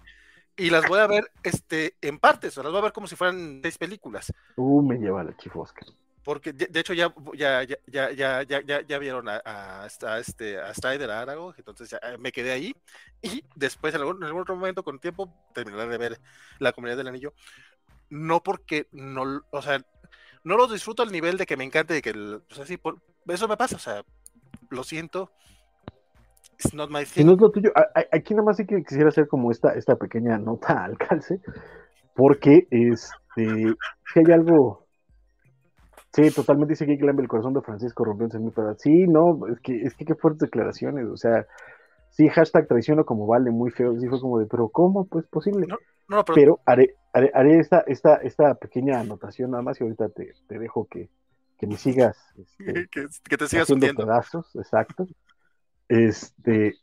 Speaker 1: las voy a ver este, en partes, o las voy a ver como si fueran seis películas.
Speaker 2: Uh, me lleva la chifosca.
Speaker 1: Porque de, hecho ya, ya, ya, ya, ya, ya, ya vieron a, a, este, a Strider, a Arago, entonces ya me quedé ahí. Y después, en algún, en algún otro momento, con tiempo, terminaré de ver La Comunidad del Anillo. No porque no, o sea, no lo disfruto al nivel de que me encante, de que, o sea, sí, por, eso me pasa, o sea, lo siento,
Speaker 2: si no es lo tuyo. Aquí nada más sí que quisiera hacer como esta, esta pequeña nota al calce, porque este, si hay algo. Sí, totalmente dice que el corazón de Francisco rompió en mi. Sí, no, es que, es que qué fuertes declaraciones, o sea, sí, hashtag traiciono como vale, muy feo, sí fue como de, pero ¿cómo? Pues posible. No, pero... haré, haré, esta, esta, esta pequeña anotación nada más y ahorita te, te dejo que, que me sigas.
Speaker 1: Este, que, te sigas haciendo
Speaker 2: pedazos, exacto. Este,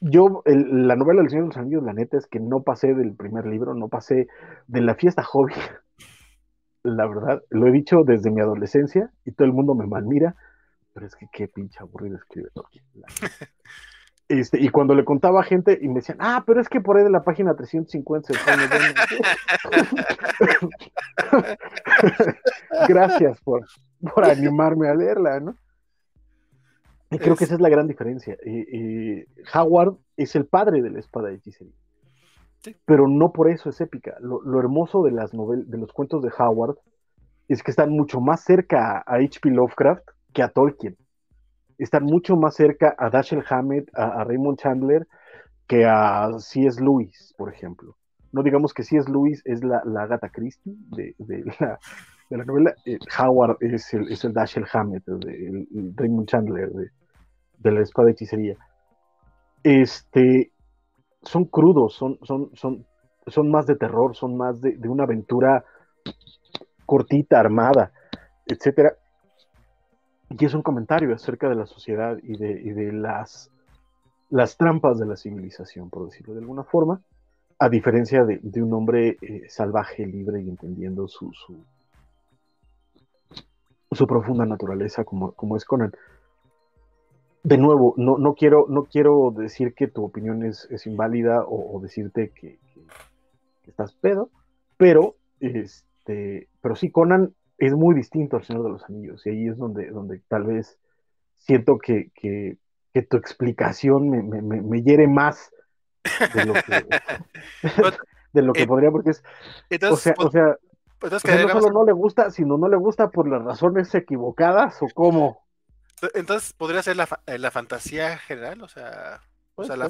Speaker 2: yo, la novela del Señor de los Anillos, la neta es que no pasé del primer libro, no pasé de la fiesta hobby. La verdad, lo he dicho desde mi adolescencia y todo el mundo me malmira, pero es que qué pinche aburrido escribe Este, y cuando le contaba a gente y me decían, ah, pero es que por ahí de la página 350 se pone Gracias por, por animarme a leerla, ¿no? Y creo que esa es la gran diferencia. y Howard es el padre de la espada de hechicería. Pero no por eso es épica. Lo, hermoso de, las de los cuentos de Howard es que están mucho más cerca a H.P. Lovecraft que a Tolkien. Están mucho más cerca a Dashiell Hammett, a, Raymond Chandler, que a C.S. Lewis, por ejemplo. No digamos que C.S. Lewis es la, la Agatha Christie de, la, de la novela. Eh, Howard es el, es el Dashiell Hammett, el, Raymond Chandler de, de la espada de hechicería, este, son crudos, son, son, son, son más de terror, son más de, una aventura cortita, armada, etcétera. Y es un comentario acerca de la sociedad y de, de las, las trampas de la civilización, por decirlo de alguna forma, a diferencia de, un hombre eh, salvaje, libre y entendiendo su, su, su profunda naturaleza como, como es Conan de nuevo, no, no, quiero, no quiero decir que tu opinión es, inválida o, decirte que, estás pedo, pero, este, pero sí, Conan es muy distinto al Señor de los Anillos y ahí es donde, donde tal vez siento que, tu explicación me, hiere más de lo que, de lo que eh, podría, porque es, o sea, o sea, no solo no le gusta, sino no le gusta por las razones equivocadas o cómo.
Speaker 1: Entonces, ¿podría ser la, eh, la fantasía general? O sea, o sea, la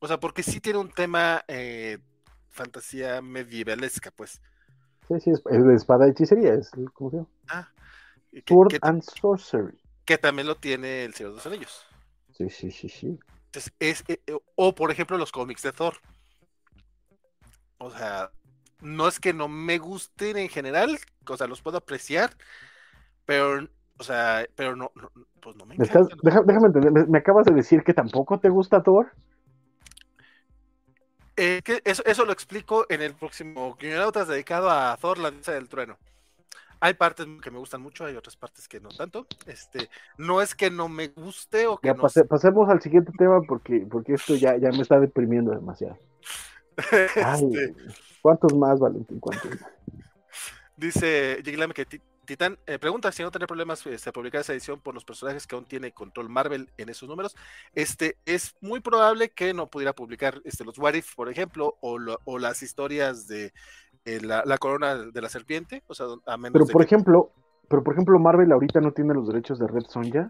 Speaker 1: o sea, porque sí tiene un tema eh, fantasía medievalesca, pues.
Speaker 2: Sí, sí, es, de espada y hechicería, es ¿cómo se llama? Ah. Sword and Sorcery.
Speaker 1: Que también lo tiene el Señor de los Anillos.
Speaker 2: Sí, sí, sí, sí.
Speaker 1: Entonces, es, eh, o por ejemplo los cómics de Thor. O sea, no es que no me gusten en general, o sea, los puedo apreciar, pero o sea, pero no, pues no me
Speaker 2: encanta. déjame entender, ¿me acabas de decir que tampoco te gusta Thor?
Speaker 1: Eh, que eso, eso lo explico en el próximo Quiñonautas dedicado a Thor, la danza del trueno. Hay partes que me gustan mucho, hay otras partes que no tanto. Este, no es que no me guste o que
Speaker 2: ya,
Speaker 1: no.
Speaker 2: pasemos al siguiente tema porque, porque esto ya, ya me está deprimiendo demasiado. este... ¿Cuántos más, Valentín? ¿Cuántos más?
Speaker 1: Dice Jiglam que Titán eh, pregunta si no tiene problemas este, publicar esa edición por los personajes que aún tiene control Marvel en esos números. Este es muy probable que no pudiera publicar este, los What If, por ejemplo, o, lo, o las historias de eh, la, la, corona de la serpiente. O sea, a menos
Speaker 2: pero por
Speaker 1: que...
Speaker 2: ejemplo, pero por ejemplo, Marvel ahorita no tiene los derechos de Red Sonja.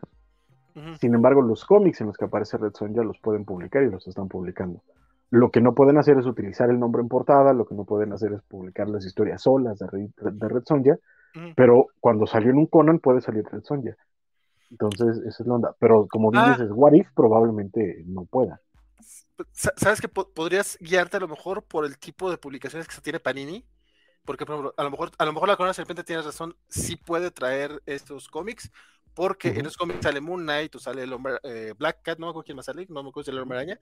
Speaker 2: Uh -huh. Sin embargo, los cómics en los que aparece Red Sonja los pueden publicar y los están publicando. Lo que no pueden hacer es utilizar el nombre en portada, lo que no pueden hacer es publicar las historias solas de Red, de Red Sonja, uh -huh. pero cuando salió en un Conan puede salir Red Sonja. Entonces, esa es la onda. Pero como bien ah. dices, What If probablemente no pueda.
Speaker 1: ¿Sabes que podrías guiarte a lo mejor por el tipo de publicaciones que se tiene Panini? Porque, por ejemplo, a lo mejor, a lo mejor la Corona Serpiente tiene razón, sí puede traer estos cómics, porque uh -huh. en los cómics sale Moon Knight, o sale el hombre, eh, Black Cat, no me acuerdo quién más sale, no me acuerdo si el hombre araña,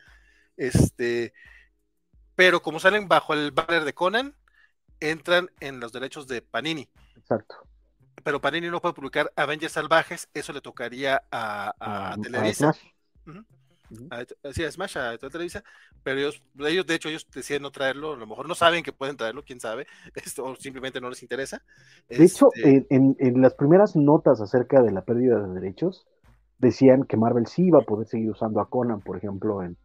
Speaker 1: este, pero como salen bajo el banner de Conan, entran en los derechos de Panini.
Speaker 2: Exacto.
Speaker 1: Pero Panini no puede publicar Avengers Salvajes, eso le tocaría a, a, a Televisa. Uh -huh. Uh -huh. a, sí, a Smash, a, Televisa, pero ellos, ellos, de hecho, ellos deciden no traerlo, a lo mejor no saben que pueden traerlo, quién sabe, esto o simplemente no les interesa.
Speaker 2: De este... hecho, en, en, en, las primeras notas acerca de la pérdida de derechos, decían que Marvel sí iba a poder seguir usando a Conan, por ejemplo, en,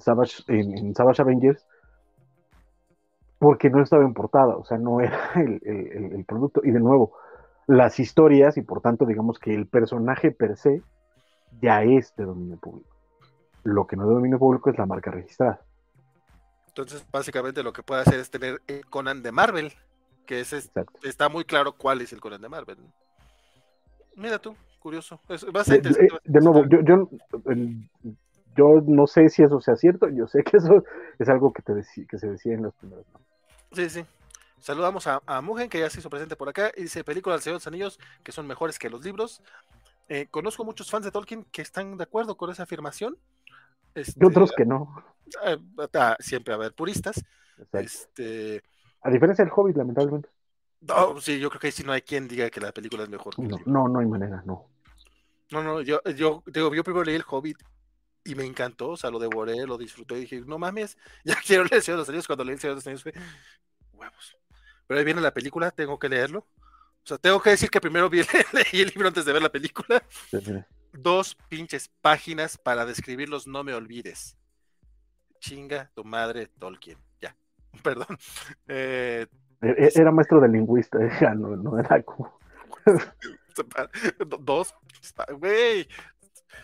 Speaker 2: Savage, en, en, Savage Avengers porque no estaba en portada, o sea, no era el, el, el, producto. Y de nuevo, las historias y por tanto, digamos que el personaje per se ya es de dominio público. Lo que no es de dominio público es la marca registrada.
Speaker 1: Entonces, básicamente lo que puede hacer es tener el Conan de Marvel, que es, está muy claro cuál es el Conan de Marvel. Mira tú, curioso. Es, va a ser
Speaker 2: de, de, de nuevo, yo, yo el, yo no sé si eso sea cierto, yo sé que eso es algo que, te decí, que se decía en los primeros.
Speaker 1: Sí, sí. Saludamos a, a Mugen, que ya se hizo presente por acá, y dice, películas del Señor de los Anillos que son mejores que los libros. Eh, conozco muchos fans de Tolkien que están de acuerdo con esa afirmación.
Speaker 2: Este, y otros que no.
Speaker 1: Eh, ah, siempre va a haber puristas. Este,
Speaker 2: a diferencia del Hobbit, lamentablemente.
Speaker 1: No, sí, yo creo que sí no hay quien diga que la película es mejor.
Speaker 2: No, no, no hay manera, no.
Speaker 1: No, no, yo, yo, digo, yo primero leí el Hobbit y me encantó, o sea, lo devoré, lo disfruté y dije, no mames, ya quiero leer el Señor de los Anillos. Cuando leí el Señor de los Anillos fue, huevos. Pero ahí viene la película, tengo que leerlo. O sea, tengo que decir que primero vi, leí el libro antes de ver la película. Sí, sí. Dos pinches páginas para describir los no me olvides. Chinga tu madre, Tolkien. Ya, perdón. Eh,
Speaker 2: era maestro de lingüista, ya no, no era como.
Speaker 1: Dos, güey,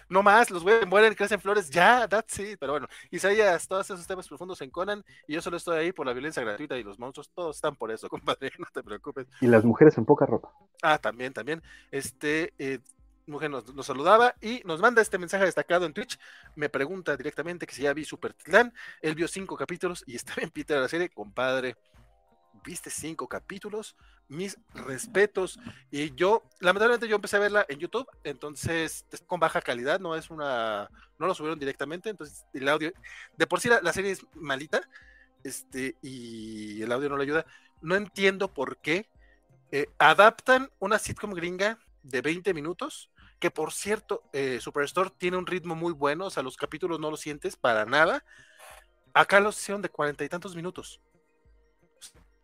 Speaker 1: no más, los güeyes mueren, crecen flores, ya, that's it. Pero bueno, Isaías, todos esos temas profundos en Conan, y yo solo estoy ahí por la violencia gratuita y los monstruos, todos están por eso, compadre, no te preocupes.
Speaker 2: Y las mujeres en poca ropa.
Speaker 1: Ah, también, también. Este, eh, mujer nos, nos, saludaba y nos manda este mensaje destacado en Twitch. Me pregunta directamente que si ya vi Super Titlán. Él vio cinco capítulos y está bien Peter la serie, compadre. Viste cinco capítulos, mis respetos. Y yo, lamentablemente, yo empecé a verla en YouTube, entonces con baja calidad, no es una, no lo subieron directamente, entonces el audio, de por sí la, serie es malita, este, y el audio no le ayuda. No entiendo por qué eh, adaptan una sitcom gringa de 20 minutos, que por cierto, eh, Superstore tiene un ritmo muy bueno, o sea, los capítulos no los sientes para nada. Acá los hicieron de cuarenta y tantos minutos.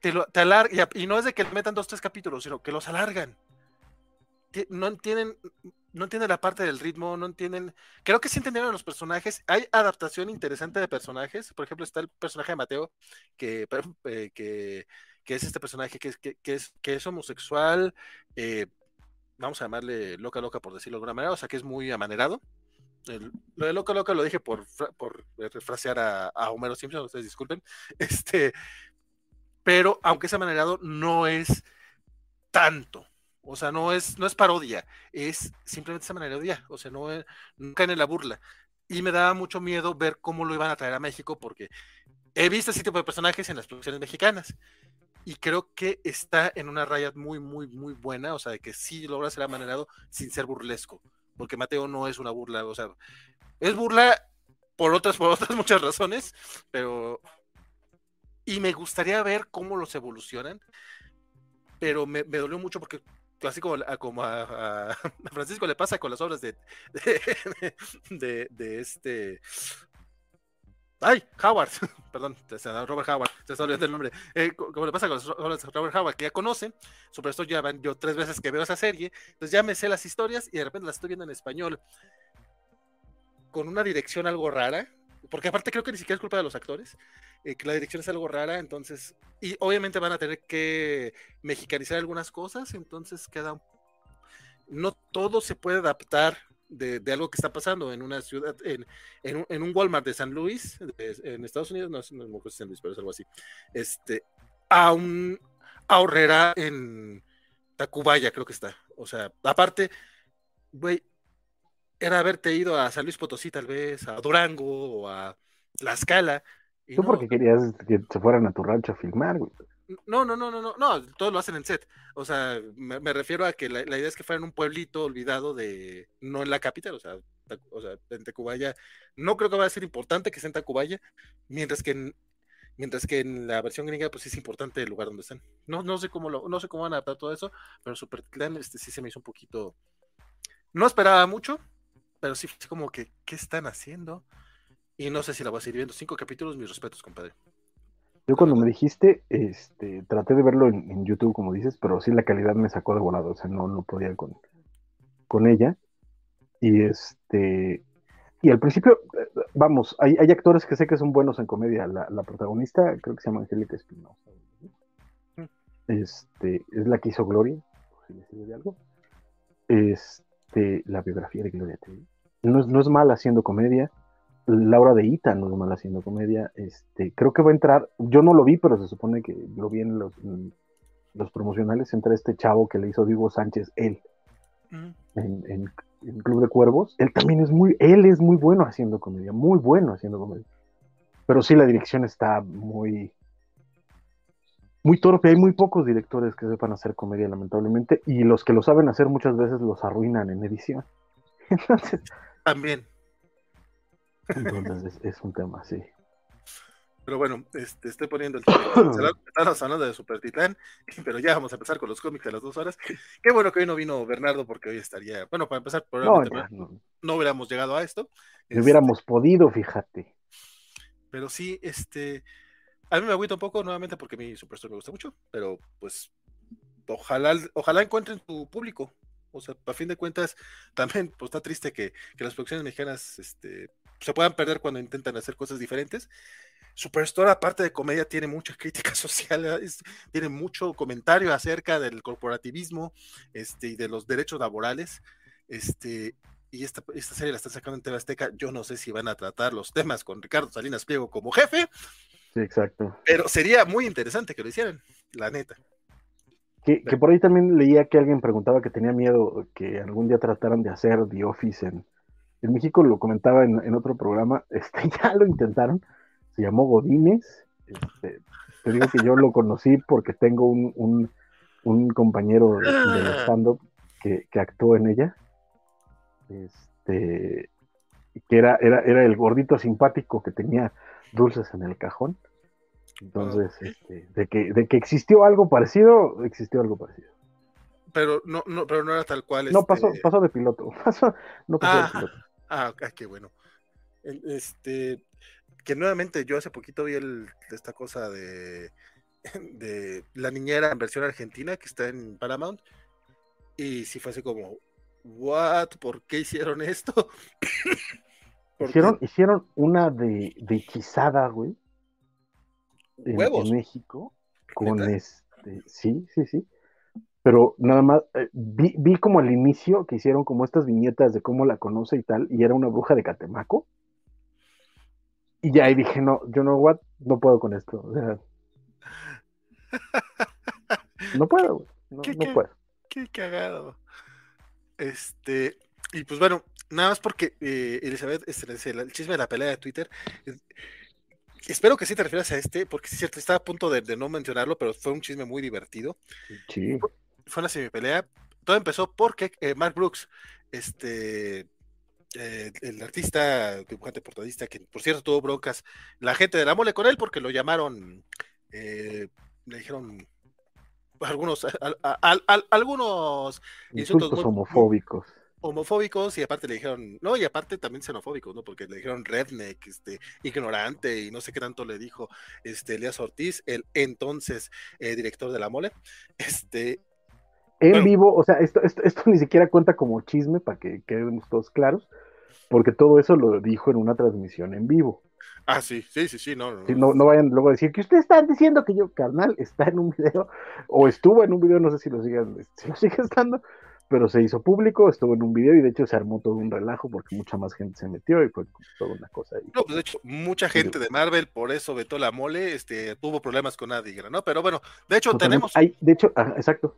Speaker 1: Te, lo, te alargan, y no es de que metan dos, tres capítulos, sino que los alargan. No entienden, no entienden la parte del ritmo, no entienden. Creo que sí entendieron los personajes. Hay adaptación interesante de personajes. Por ejemplo, está el personaje de Mateo, que, eh, que, que es este personaje que, que, que, es, que es homosexual, eh, vamos a llamarle loca loca por decirlo de alguna manera, o sea que es muy amanerado. El, lo de loca loca lo dije por, por refrasear a, a, Homero Simpson, ustedes disculpen. Este, pero aunque es amanerado, no es tanto. O sea, no es, no es parodia, es simplemente esa manerodia. O sea, no, es, no cae en la burla. Y me daba mucho miedo ver cómo lo iban a traer a México, porque he visto ese tipo de personajes en las producciones mexicanas y creo que está en una raya muy, muy, muy buena, o sea, de que sí logra ser amanerado sin ser burlesco, porque Mateo no es una burla, o sea, es burla por otras, por otras muchas razones, pero... Y me gustaría ver cómo los evolucionan. pero me, dolió mucho porque así como, a, Francisco le pasa con las obras de, de, de, este Ay, Howard, perdón, Robert Howard, se está olvidando el nombre. Eh, como le pasa con Robert Howard, que ya conoce, sobre esto ya van yo tres veces que veo esa serie, entonces ya me sé las historias y de repente las estoy viendo en español con una dirección algo rara, porque aparte creo que ni siquiera es culpa de los actores, eh, que la dirección es algo rara, entonces, y obviamente van a tener que mexicanizar algunas cosas, entonces queda, no todo se puede adaptar de, algo que está pasando en una ciudad, en, en, un, Walmart de San Luis, en Estados Unidos, no, no, no es San Luis, pero es algo así, este, a un ahorrera en Tacubaya, creo que está. O sea, aparte, güey, era haberte ido a San Luis Potosí, tal vez, a Durango o a La Escala.
Speaker 2: Tú porque querías que se fueran a tu rancho a filmar, güey.
Speaker 1: No, no, no, no, no, no, todos lo hacen en set. O sea, me, refiero a que la, idea es que fueran un pueblito olvidado de, no en la capital, o sea, o sea, en Tacubaya. No creo que vaya a ser importante que sea en Tacubaya, mientras que en, mientras que en la versión gringa, pues sí es importante el lugar donde están. No, no sé cómo lo, no sé cómo van a adaptar todo eso, pero Super Clan este sí se me hizo un poquito. No esperaba mucho, pero sí fue como que, ¿qué están haciendo? Y no sé si la voy a seguir viendo. Cinco capítulos, mis respetos, compadre.
Speaker 2: Yo cuando me dijiste, este, traté de verlo en, YouTube, como dices, pero sí la calidad me sacó de volado, o sea, no, no podía con, con ella. Y este, y al principio, vamos, hay, hay, actores que sé que son buenos en comedia. La, protagonista, creo que se llama Angélica Espinosa. Este, es la que hizo Gloria, si de algo. Este, la biografía de Gloria No es, no es mal haciendo comedia Laura de Ita no es mal haciendo comedia. Este, creo que va a entrar, yo no lo vi, pero se supone que lo vi en los, los promocionales, entra este chavo que le hizo Diego Sánchez, él, en, en, Club de Cuervos. Él también es muy, él es muy bueno haciendo comedia, muy bueno haciendo comedia. Pero sí, la dirección está muy, muy torpe. Hay muy pocos directores que sepan hacer comedia, lamentablemente, y los que lo saben hacer muchas veces los arruinan en edición. Entonces,
Speaker 1: también.
Speaker 2: Entonces es, un tema, sí.
Speaker 1: Pero bueno, este, estoy poniendo el Estamos hablando de Super Titán, pero ya vamos a empezar con los cómics de las dos horas. Qué bueno que hoy no vino Bernardo, porque hoy estaría. Bueno, para empezar, probablemente no, hubiéramos llegado a esto.
Speaker 2: No hubiéramos este, podido, fíjate.
Speaker 1: Pero sí, este. A mí me agüita un poco nuevamente porque mi Superstore me gusta mucho, pero pues ojalá, ojalá encuentren tu público. O sea, a fin de cuentas, también pues, está triste que, que las producciones mexicanas este, se puedan perder cuando intentan hacer cosas diferentes. Superstore, aparte de comedia, tiene mucha crítica social, tiene mucho comentario acerca del corporativismo este, y de los derechos laborales. Este, y esta, esta serie la están sacando en TV Azteca. Yo no sé si van a tratar los temas con Ricardo Salinas Pliego como jefe.
Speaker 2: Sí, exacto.
Speaker 1: Pero sería muy interesante que lo hicieran, la neta.
Speaker 2: Que, que, por ahí también leía que alguien preguntaba que tenía miedo que algún día trataran de hacer The Office en, en México lo comentaba en, otro programa, este, ya lo intentaron, se llamó Godínez. Este, te digo que yo lo conocí porque tengo un, compañero de, de stand-up que, actuó en ella. Este, que era, era, era el gordito simpático que tenía dulces en el cajón. Entonces, este, de, que, de que existió algo parecido, existió algo parecido.
Speaker 1: Pero no, no, pero no era tal cual.
Speaker 2: No, pasó, este pasó de piloto. no pasó de ah, piloto.
Speaker 1: Ah, qué bueno. Este, que nuevamente yo hace poquito vi el, esta cosa de, de la niñera en versión argentina que está en Paramount y si fue así como, what, ¿por qué hicieron esto?
Speaker 2: hicieron, hicieron una de, de hechizada, güey. En, en México. Con este, sí, sí, sí pero nada más eh, vi, vi, como al inicio que hicieron como estas viñetas de cómo la conoce y tal, y era una bruja de Catemaco. Y ya ahí dije, no, yo no, what, no puedo con esto. O sea, no puedo, no, no puedo.
Speaker 1: Qué cagado. Este, y pues bueno, nada más porque eh, Elizabeth, este, el chisme de la pelea de Twitter, espero que sí te refieras a este, porque es cierto, estaba a punto de, de, no mencionarlo, pero fue un chisme muy divertido.
Speaker 2: Sí
Speaker 1: fue una semipelea. Todo empezó porque eh, Mark Brooks, este, eh, el artista, dibujante portadista, que por cierto tuvo broncas, la gente de la mole con él porque lo llamaron, eh, le dijeron algunos, algunos
Speaker 2: insultos, homofóbicos.
Speaker 1: Homofóbicos y aparte le dijeron, no, y aparte también xenofóbicos, ¿no? Porque le dijeron redneck, este, ignorante y no sé qué tanto le dijo este Elías Ortiz, el entonces eh, director de la mole. Este,
Speaker 2: en vivo, o sea, esto, esto, esto, ni siquiera cuenta como chisme para que quedemos todos claros, porque todo eso lo dijo en una transmisión en vivo.
Speaker 1: Ah, sí, sí, sí, sí, no.
Speaker 2: No, no, vayan luego a decir que ustedes están diciendo que yo, carnal, está en un video, o estuvo en un video, no sé si lo sigan, si lo sigue estando, pero se hizo público, estuvo en un video y de hecho se armó todo un relajo porque mucha más gente se metió y fue toda una cosa ahí.
Speaker 1: No, pues de hecho, mucha gente de Marvel por eso vetó la mole, este, tuvo problemas con Adigra, ¿no? Pero bueno, de hecho tenemos...
Speaker 2: Hay, de hecho, exacto.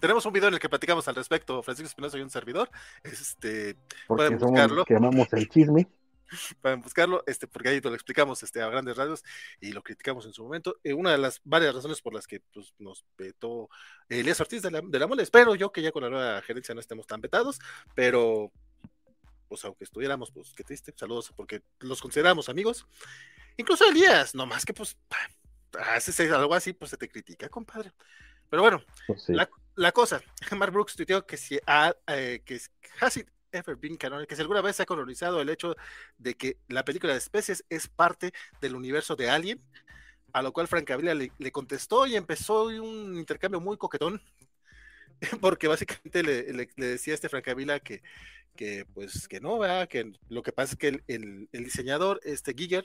Speaker 1: Tenemos un video en el que platicamos al respecto, Francisco Espinosa y un servidor. Este,
Speaker 2: porque pueden buscarlo. que amamos el chisme.
Speaker 1: pueden buscarlo, este, porque ahí lo explicamos este, a grandes rasgos y lo criticamos en su momento. Eh, una de las varias razones por las que pues, nos vetó Elías Ortiz de la, de la Mole, espero yo que ya con la nueva gerencia no estemos tan vetados, pero pues aunque estuviéramos, pues qué triste, saludos, porque los consideramos amigos. Incluso Elías, no más que pues haces algo así, pues se te critica, compadre. Pero bueno, pues la, la, cosa, Mark Brooks tuiteó que si ha, eh, que Hasid ever been canon, que si alguna vez se ha colonizado el hecho de que la película de especies es parte del universo de Alien, a lo cual Frank le, le, contestó y empezó un intercambio muy coquetón, porque básicamente le, decía a este Frank que, que pues que no, ¿verdad? que lo que pasa es que el, el, diseñador, este Giger,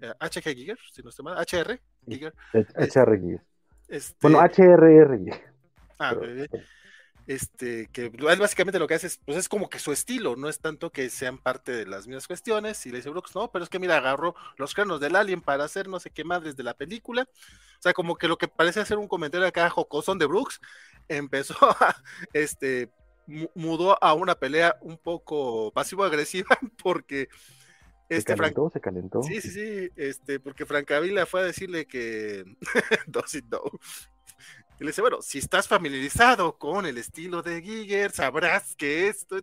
Speaker 1: HG eh, Giger, si no estoy mal, HR Giger.
Speaker 2: HR Giger. Este, bueno, HRR.
Speaker 1: Ah, este, que básicamente lo que hace es, pues es como que su estilo, no es tanto que sean parte de las mismas cuestiones, y le dice Brooks, no, pero es que mira, agarró los cráneos del alien para hacer no sé qué madres de la película, o sea, como que lo que parece ser un comentario acá jocosón de Brooks, empezó a, este, mudó a una pelea un poco pasivo-agresiva, porque
Speaker 2: este se calentó, se calentó.
Speaker 1: Sí, sí, sí, este, porque Francavila fue a decirle que, does it y le dice, bueno, si estás familiarizado con el estilo de Giger, sabrás que esto,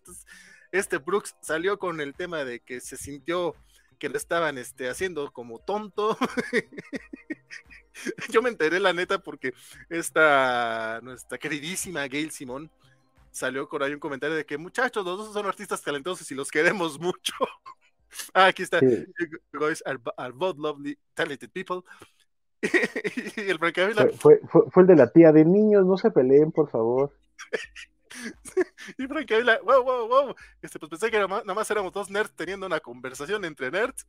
Speaker 1: este Brooks salió con el tema de que se sintió que lo estaban este, haciendo como tonto. Yo me enteré, la neta, porque esta, nuestra queridísima Gail Simón salió con ahí un comentario de que muchachos, los dos son artistas talentosos y los queremos mucho. ah, aquí está. Guys are both lovely, talented people. y el
Speaker 2: fue, fue, fue, el de la tía de niños, no se peleen, por favor.
Speaker 1: y Francavila, wow, wow, wow. Este, pues pensé que nada más, éramos dos nerds teniendo una conversación entre nerds.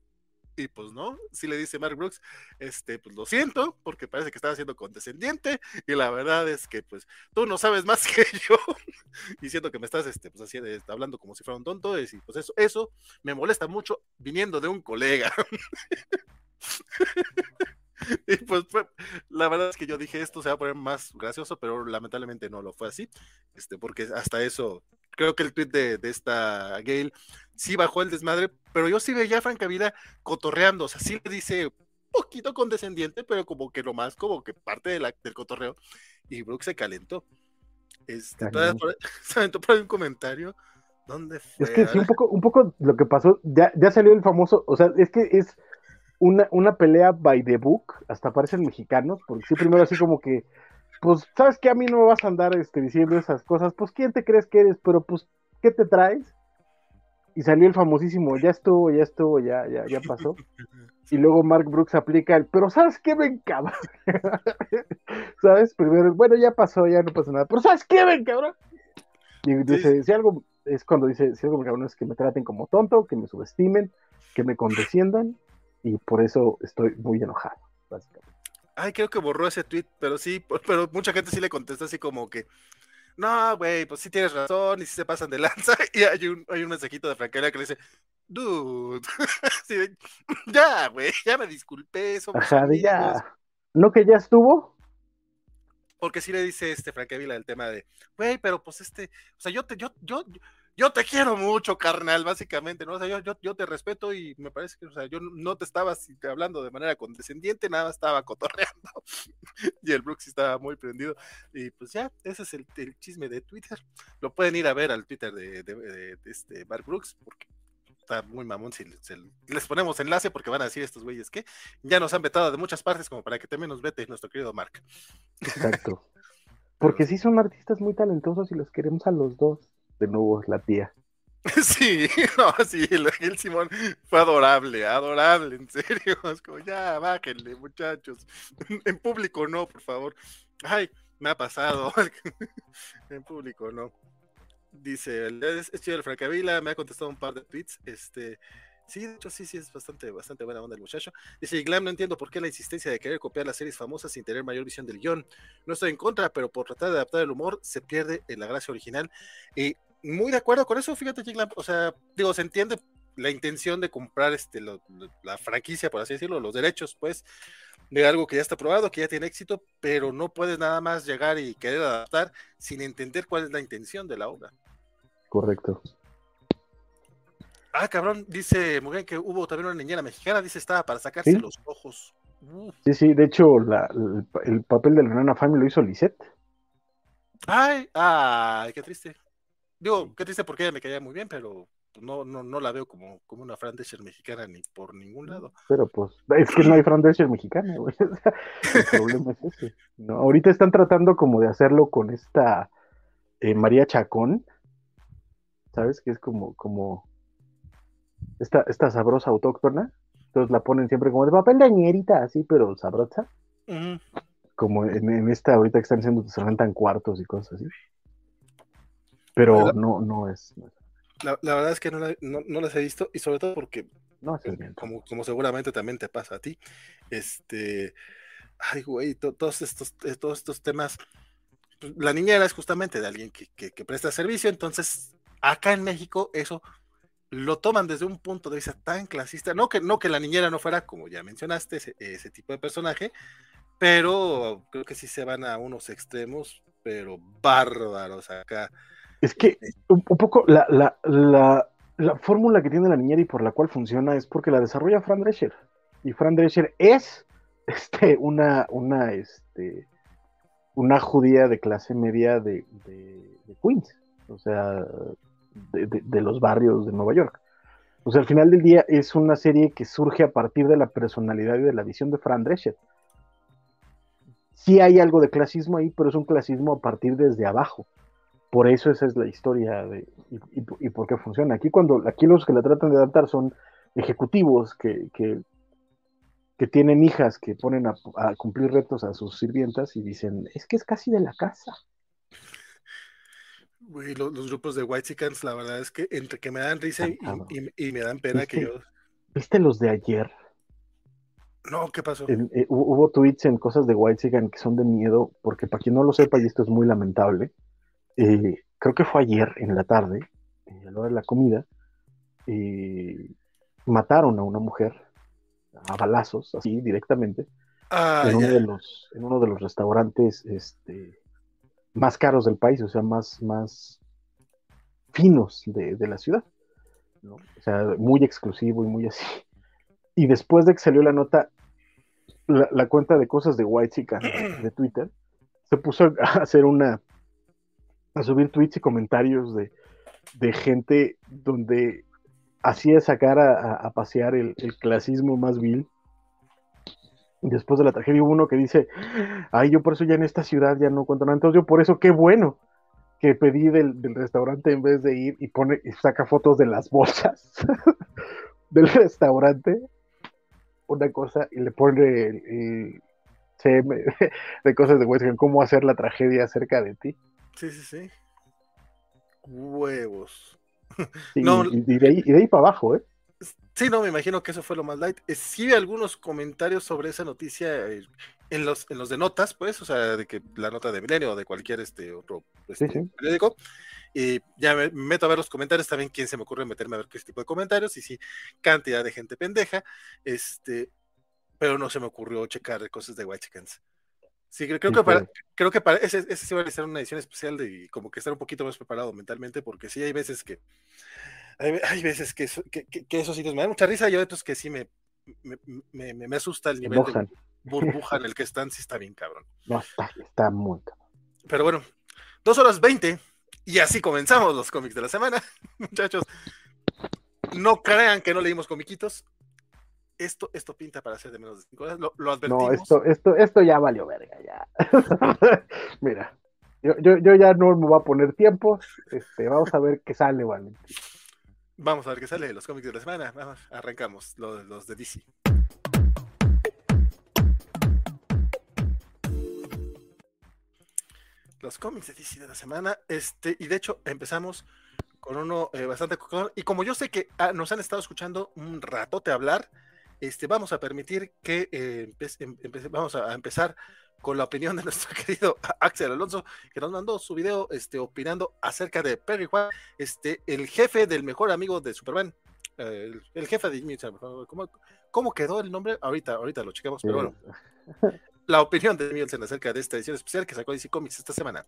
Speaker 1: Y pues no, si le dice Mark Brooks, este, pues lo siento, porque parece que estaba siendo condescendiente, y la verdad es que pues tú no sabes más que yo, y siento que me estás este, pues, haciendo, hablando como si fuera un tonto, y pues eso, eso me molesta mucho viniendo de un colega. y pues la verdad es que yo dije esto se va a poner más gracioso, pero lamentablemente no lo fue así, este, porque hasta eso, creo que el tweet de, de esta Gail sí bajó el desmadre, pero yo sí veía a Francavila cotorreando, o sea, sí le dice poquito condescendiente, pero como que lo más como que parte de la, del cotorreo, y Brooke se calentó. Este, se aventó por un comentario. ¿Dónde fue?
Speaker 2: Es que sí, un poco, un poco lo que pasó, ya, ya salió el famoso, o sea, es que es una, una pelea by the book, hasta parecen mexicanos, porque sí, primero así como que, pues, ¿sabes que A mí no me vas a andar este, diciendo esas cosas, pues, ¿quién te crees que eres? Pero, pues, ¿qué te traes? Y salió el famosísimo, ya estuvo, ya estuvo, ya, ya, ya pasó. Y luego Mark Brooks aplica el, pero ¿sabes qué ven, cabrón? ¿Sabes? Primero, bueno, ya pasó, ya no pasa nada, pero ¿sabes qué ven, cabrón? Y dice, si algo, es cuando dice, si algo me cabrón es que me traten como tonto, que me subestimen, que me condesciendan, y por eso estoy muy enojado, básicamente.
Speaker 1: Ay, creo que borró ese tweet, pero sí, pero mucha gente sí le contesta así como que, no, güey, pues sí tienes razón y sí se pasan de lanza. Y hay un, hay un mensajito de Franquelia que le dice, dude, ya, güey, ya me disculpé.
Speaker 2: Ajá, de ya. ¿No que ya estuvo?
Speaker 1: Porque sí le dice este Franquevila el tema de, güey, pero pues este, o sea, yo te, yo, yo, yo te quiero mucho, carnal, básicamente, ¿no? O sea, yo, yo, yo, te respeto y me parece que, o sea, yo no te estaba hablando de manera condescendiente, nada estaba cotorreando. y el Brooks estaba muy prendido. Y pues ya, ese es el, chisme de Twitter. Lo pueden ir a ver al Twitter de, de, este Mark Brooks, porque está muy mamón si, les ponemos enlace porque van a decir estos güeyes que ya nos han vetado de muchas partes como para que también nos vete nuestro querido Mark.
Speaker 2: Exacto. Porque sí son artistas muy talentosos y los queremos a los dos. De nuevo, la tía.
Speaker 1: Sí, no, sí, el, Simón fue adorable, adorable, en serio. Es como, ya, bájenle, muchachos. En público no, por favor. Ay, me ha pasado. en público no. Dice, es, chido el Francavila, me ha contestado un par de tweets. Este, Sí, de hecho, sí, sí, es bastante, bastante buena onda el muchacho. Dice, Glam, no entiendo por qué la insistencia de querer copiar las series famosas sin tener mayor visión del guion. No estoy en contra, pero por tratar de adaptar el humor se pierde en la gracia original. Y muy de acuerdo con eso, fíjate, Glam, o sea, digo, se entiende la intención de comprar este, la franquicia, por así decirlo, los derechos, pues, de algo que ya está probado, que ya tiene éxito, pero no puedes nada más llegar y querer adaptar sin entender cuál es la intención de la obra.
Speaker 2: Correcto.
Speaker 1: Ah, cabrón, dice Mugen que hubo también una niñera mexicana, dice estaba para sacarse los ojos.
Speaker 2: Sí, sí, de hecho el, papel de la nana Family lo hizo Lisette.
Speaker 1: Ay, ay, qué triste. Digo, qué triste porque ella me caía muy bien, pero no, no, no la veo como, como una Fran mexicana ni por ningún lado.
Speaker 2: Pero pues, es que no hay Fran mexicana, güey. el problema es ese. No, ahorita están tratando como de hacerlo con esta eh, María Chacón, ¿sabes? Que es como, como, esta, esta sabrosa autóctona. Entonces la ponen siempre como de papel de ñerita, así, pero sabrosa. Como en, esta ahorita que están haciendo, se levantan cuartos y cosas así. Pero no, no es.
Speaker 1: La, verdad es que no, no, las he visto y sobre todo porque,
Speaker 2: no,
Speaker 1: como, como seguramente también te pasa a ti, este, ay, güey, todos, estos, eh, todos estos temas, pues, la niñera es justamente de alguien que, que, presta servicio, entonces acá en México eso lo toman desde un punto de vista tan clasista, no que, no que la niñera no fuera, como ya mencionaste, ese, tipo de personaje, pero creo que sí se van a unos extremos, pero bárbaros acá.
Speaker 2: Es que un, poco la, la, la, la fórmula que tiene la niñera y por la cual funciona es porque la desarrolla Fran Drescher. Y Fran Drescher es este, una, una, este, una judía de clase media de, de, de Queens. O sea, de, los barrios de Nueva York. O sea, al final del día es una serie que surge a partir de la personalidad y de la visión de Fran Drescher. Sí hay algo de clasismo ahí, pero es un clasismo a partir desde abajo. Por eso esa es la historia de, y, por qué funciona. Aquí cuando aquí los que la tratan de adaptar son ejecutivos que, que, tienen hijas que ponen a, a cumplir retos a sus sirvientas y dicen, es que es casi de la casa
Speaker 1: los, grupos de White Chickens, la verdad es que entre que me dan risa y, me dan pena que yo.
Speaker 2: ¿Viste los de ayer?
Speaker 1: No, ¿qué pasó?
Speaker 2: Eh, hubo tweets en cosas de White Chicken que son de miedo, porque para quien no lo sepa, y esto es muy lamentable, eh, creo que fue ayer en la tarde, eh, a la hora de la comida, mataron a una mujer a balazos, así directamente,
Speaker 1: ah,
Speaker 2: en, uno de los, en uno de los restaurantes este, más caros del país, o sea, más, más finos de, la ciudad. O sea, muy exclusivo y muy así. Y después de que salió la nota, la, cuenta de cosas de White Chica de Twitter se puso a hacer una, a subir tweets y comentarios de, gente donde hacía sacar a, a pasear el, el, clasismo más vil después de la tragedia hubo uno que dice, ay, yo por eso ya en esta ciudad ya no cuento nada. Entonces yo por eso qué bueno que pedí del, restaurante en vez de ir y pone y saca fotos de las bolsas del restaurante, una cosa, y le pone el, CM de cosas de West cómo hacer la tragedia cerca de ti.
Speaker 1: Sí, sí, sí. Huevos.
Speaker 2: no, y, de ahí, y de ahí para abajo, ¿eh?
Speaker 1: Sí, no, me imagino que eso fue lo más light. Eh, sí vi algunos comentarios sobre esa noticia eh, en los, en los de notas, pues, o sea, de que la nota de Milenio o de cualquier este otro este, periódico. Y ya me, meto a ver los comentarios, también quién se me ocurre meterme a ver qué tipo de comentarios, y sí, cantidad de gente pendeja, este, pero no se me ocurrió checar cosas de White Chickens. Sí, creo, que para, creo que para ese, ese sí va a ser una edición especial de como que estar un poquito más preparado mentalmente, porque sí hay veces que hay, veces que eso, que, esos sitios me dan mucha risa y hay otros que sí me, me, me, asusta el nivel de burbuja en el que están, sí está bien cabrón.
Speaker 2: No, está, está muy cabrón.
Speaker 1: Pero bueno, dos horas veinte y así comenzamos los cómics de la semana. Muchachos, no crean que no leímos comiquitos. Esto, esto pinta para ser de menos de cinco horas, lo, advertimos.
Speaker 2: No, esto, esto, esto ya valió verga, ya. Mira, Yo, yo, yo, ya no me voy a poner tiempos. Este, vamos a ver qué sale, Valentín.
Speaker 1: Vamos a ver qué sale de los cómics de la semana. Vamos, arrancamos los, los de DC. Los cómics de DC de la semana. Este, y de hecho, empezamos con uno eh, bastante y como yo sé que ah, nos han estado escuchando un ratote hablar, este, vamos a permitir que eh, em, vamos a, empezar con la opinión de nuestro querido Axel Alonso, que nos mandó su video este, opinando acerca de Perry White, este, el jefe del mejor amigo de Superman, eh, el, jefe de ¿cómo, ¿cómo, quedó el nombre? Ahorita, ahorita lo chequemos, pero bueno. La opinión de Nielsen acerca de esta edición especial que sacó DC Comics esta semana.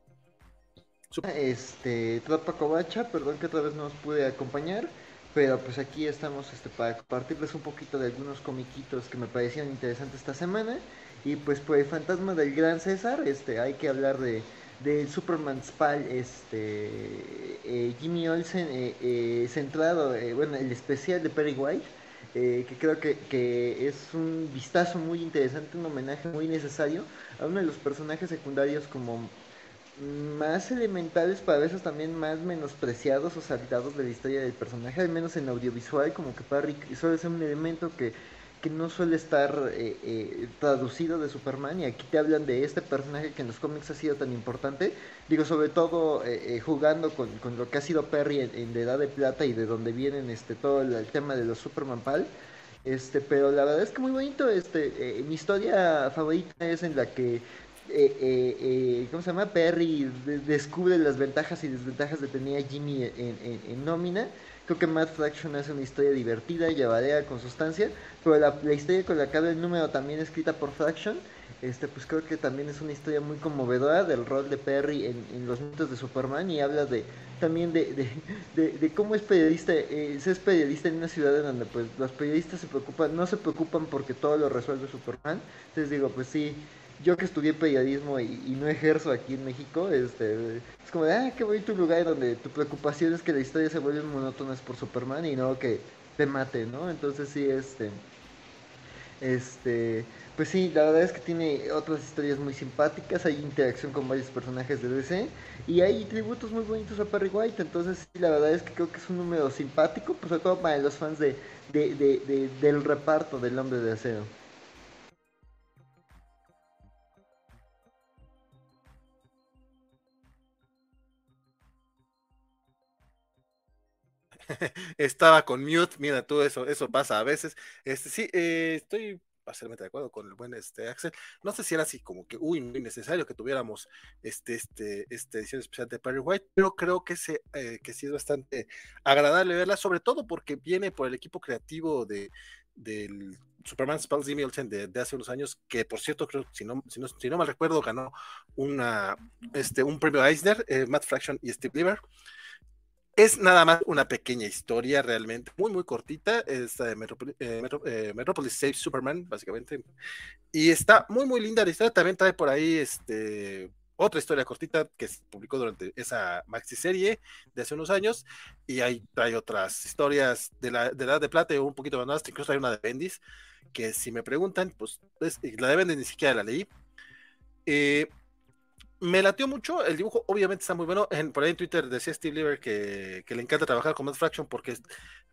Speaker 3: Este, Tropa Covacha, perdón que otra vez no os pude acompañar, pero pues aquí estamos este, para compartirles un poquito de algunos comiquitos que me parecieron interesantes esta semana. Y pues por el fantasma del gran César, este, hay que hablar de del Superman Spal, este, eh, Jimmy Olsen eh, eh, centrado, bueno, el especial de Perry White, que creo que, que, es un vistazo muy interesante, un homenaje muy necesario a uno de los personajes secundarios como más elementales, pero a veces también más menospreciados o saltados de la historia del personaje, al menos en audiovisual, como que Parry suele ser un elemento que, que no suele estar eh, eh, traducido de Superman, y aquí te hablan de este personaje que en los cómics ha sido tan importante, digo, sobre todo eh, jugando con, con, lo que ha sido Perry en, la Edad de Plata y de donde vienen este todo el, tema de los Superman Pal. Este, pero la verdad es que muy bonito. Este, mi historia favorita es en la que eh, eh, eh, ¿cómo se llama? Perry descubre las ventajas y desventajas de tener a Jimmy en, nómina. Creo que Matt Fraction hace una historia divertida, llevadera, con sustancia, pero la, historia con la que el número también escrita por Fraction, este, pues creo que también es una historia muy conmovedora del rol de Perry en, los mitos de Superman y habla de también de, de, cómo es periodista, eh, es periodista en una ciudad en donde pues los periodistas se preocupan, no se preocupan porque todo lo resuelve Superman. Entonces digo, pues sí, yo que estudié periodismo y, no ejerzo aquí en México, este, es como de, ah, qué bonito lugar donde tu preocupación es que la historia se vuelve monótona por Superman y no que te mate, ¿no? Entonces sí, este, este, pues sí, la verdad es que tiene otras historias muy simpáticas, hay interacción con varios personajes de DC y hay tributos muy bonitos a Perry White, entonces sí, la verdad es que creo que es un número simpático, pues sobre para los fans de, de, de del reparto del Hombre de Acero.
Speaker 1: Estaba con mute, mira tú, eso, eso pasa a veces. Este, sí, eh, estoy parcialmente de acuerdo con el buen este Axel. No sé si era así como que, uy, muy necesario que tuviéramos este, este, esta edición especial de Perry White, pero creo que, se, eh, que sí es bastante agradable verla, sobre todo porque viene por el equipo creativo de, del Superman Spells de, de, hace unos años, que por cierto, creo, si no, si no, si mal recuerdo, ganó una, este, un premio Eisner, eh, Matt Fraction y Steve Lieber. Es nada más una pequeña historia realmente, muy, muy cortita, esta de eh, eh, Metropolis Save Superman, básicamente. Y está muy, muy linda la historia. También trae por ahí este, otra historia cortita que se publicó durante esa maxi serie de hace unos años. Y ahí trae otras historias de la, de Edad de Plata, un poquito más, incluso hay una de Bendis, que si me preguntan, pues la de Bendis ni siquiera la leí. Eh, me latió mucho, el dibujo obviamente está muy bueno, en, por ahí en Twitter decía Steve Lieber que, le encanta trabajar con Matt Fraction porque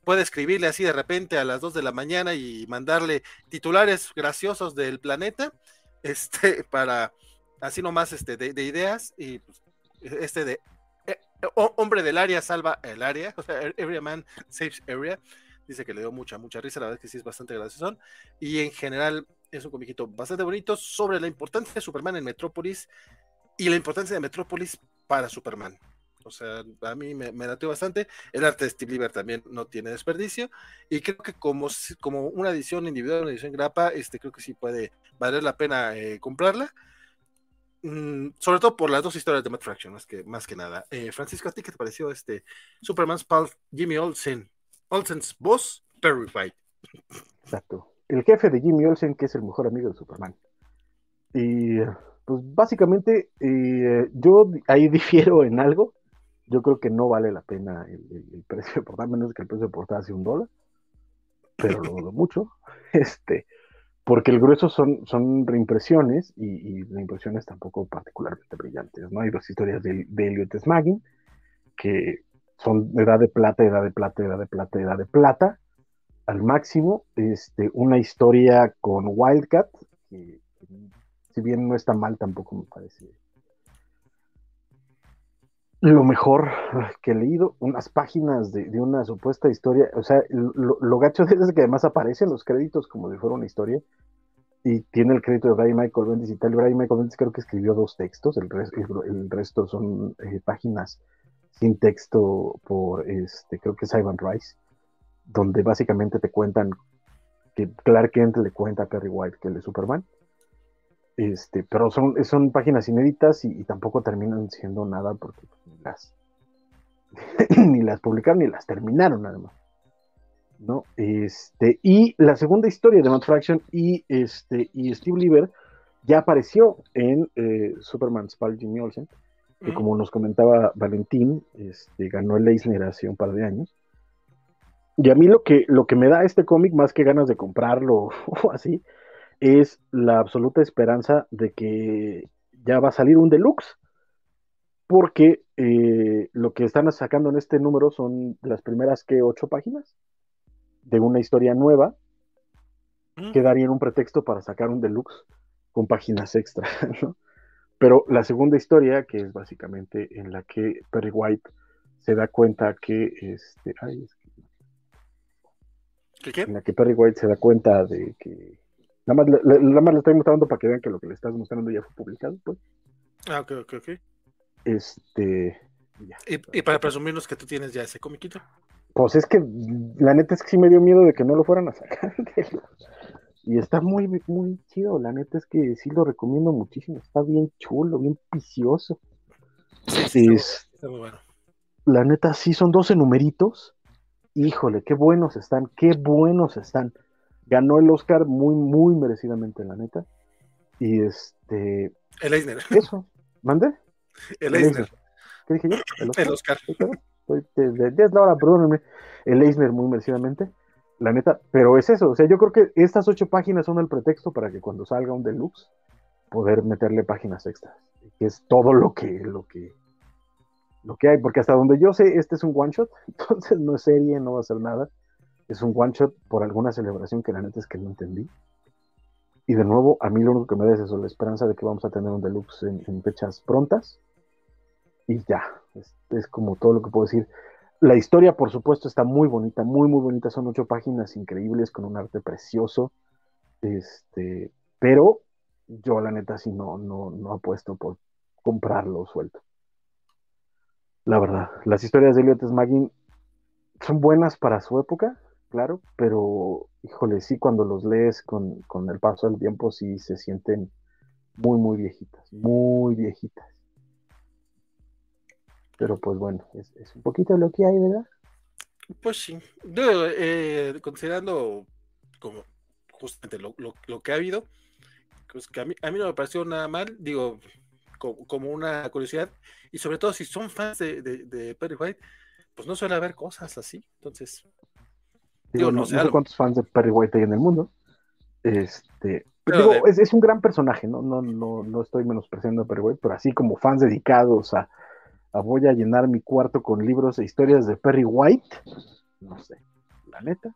Speaker 1: puede escribirle así de repente a las 2 de la mañana y mandarle titulares graciosos del planeta, este, para así nomás este, de, ideas, y pues, este de eh, hombre del área salva el área, o sea, Every Man Saves Area, dice que le dio mucha, mucha risa, la verdad es que sí es bastante gracioso, y en general es un comiquito bastante bonito sobre la importancia de Superman en Metrópolis, y la importancia de Metrópolis para Superman. O sea, a mí me, me bastante. El arte de Steve Lieber también no tiene desperdicio. Y creo que como, como una edición individual, una edición grapa, este, creo que sí puede valer la pena eh, comprarla. Mm, sobre todo por las dos historias de Matt Fraction, más que, más que nada. Eh, Francisco, ¿a ti qué te pareció este Superman's Pal Jimmy Olsen? Olsen's boss, White.
Speaker 2: Exacto. El jefe de Jimmy Olsen, que es el mejor amigo de Superman. Y pues básicamente eh, yo ahí difiero en algo. Yo creo que no vale la pena el, precio de portada, menos que el precio de portada sea un dólar, pero lo dudo mucho. Este, porque el grueso son, son reimpresiones y, y reimpresiones tampoco particularmente brillantes, ¿no? Hay dos historias de, Elliot Smaggin que son edad de plata, edad de plata, edad de plata, edad de plata, al máximo, este, una historia con Wildcat, que si bien no está mal, tampoco me parece lo mejor que he leído, unas páginas de, una supuesta historia, o sea, lo, lo, gacho de eso es que además aparecen los créditos como si fuera una historia, y tiene el crédito de Brian Michael Bendis y tal. Brian Michael Bendis creo que escribió dos textos, el, el resto son eh, páginas sin texto por, este, creo que es Ivan Rice, donde básicamente te cuentan que Clark Kent le cuenta a Perry White que él es Superman este, pero son, son páginas inéditas y, y tampoco terminan siendo nada porque ni las ni las publicaron ni las terminaron nada más. ¿no? Este, y la segunda historia de Matt Fraction y, este, y Steve Lieber ya apareció en eh, Superman Spal Jimmy Olsen, que como nos comentaba Valentín, este, ganó el Eisner hace un par de años. Y a mí lo que, lo que me da este cómic, más que ganas de comprarlo o así, es la absoluta esperanza de que ya va a salir un deluxe, porque eh, lo que están sacando en este número son las primeras que ocho páginas de una historia nueva mm. que darían un pretexto para sacar un deluxe con páginas extra, ¿no? Pero la segunda historia, que es básicamente en la que Perry White se da cuenta que este, ay, es que,
Speaker 1: ¿Qué, qué?
Speaker 2: en la que Perry White se da cuenta de que Nada más, le, nada más le estoy mostrando para que vean que lo que le estás mostrando ya fue publicado, pues.
Speaker 1: Ah, ok, ok, ok.
Speaker 2: Este. Ya.
Speaker 1: ¿Y, y, para presumirnos que tú tienes ya ese comiquito.
Speaker 2: Pues es que la neta es que sí me dio miedo de que no lo fueran a sacar. y está muy, muy chido. La neta es que sí lo recomiendo muchísimo. Está bien chulo, bien vicioso.
Speaker 1: Sí, sí,
Speaker 2: es,
Speaker 1: está, está muy bueno.
Speaker 2: La neta sí son 12 numeritos. Híjole, qué buenos están, qué buenos están ganó el Oscar muy, muy merecidamente, la neta. Y este.
Speaker 1: El Eisner.
Speaker 2: Eso, ¿mande?
Speaker 1: El, el Eisner.
Speaker 2: ¿Qué dije yo?
Speaker 1: El Oscar. El Oscar.
Speaker 2: Estoy de, de, la hora, perdónenme. El Eisner muy merecidamente, la neta. Pero es eso, o sea, yo creo que estas ocho páginas son el pretexto para que cuando salga un deluxe, poder meterle páginas extras. Que es todo lo que, lo que, lo que hay, porque hasta donde yo sé, este es un one shot, entonces no es serie, no va a ser nada es un one shot por alguna celebración que la neta es que no entendí. Y de nuevo, a mí lo único que me da es eso, la esperanza de que vamos a tener un deluxe en, fechas prontas. Y ya, es, como todo lo que puedo decir. La historia, por supuesto, está muy bonita, muy, muy bonita. Son ocho páginas increíbles con un arte precioso. Este, pero yo, la neta, sí no, no, no apuesto por comprarlo suelto. La verdad, las historias de Elliot Smaggin son buenas para su época, claro, pero híjole, sí, cuando los lees con, con, el paso del tiempo, sí se sienten muy, muy viejitas, muy viejitas. Pero pues bueno, es, es un poquito lo que hay, ¿verdad?
Speaker 1: Pues sí, Yo, eh, considerando como justamente lo, lo, lo, que ha habido, pues que a mí, a mí no me pareció nada mal, digo, como, como una curiosidad, y sobre todo si son fans de, de, de Perry White, pues no suele haber cosas así, entonces
Speaker 2: Digo, no, no, sé, cuántos fans de Perry White hay en el mundo. Este, digo, de... es, es, un gran personaje, ¿no? No, no, no estoy menospreciando a Perry White, pero así como fans dedicados a, a, voy a llenar mi cuarto con libros e historias de Perry White, no sé, la neta.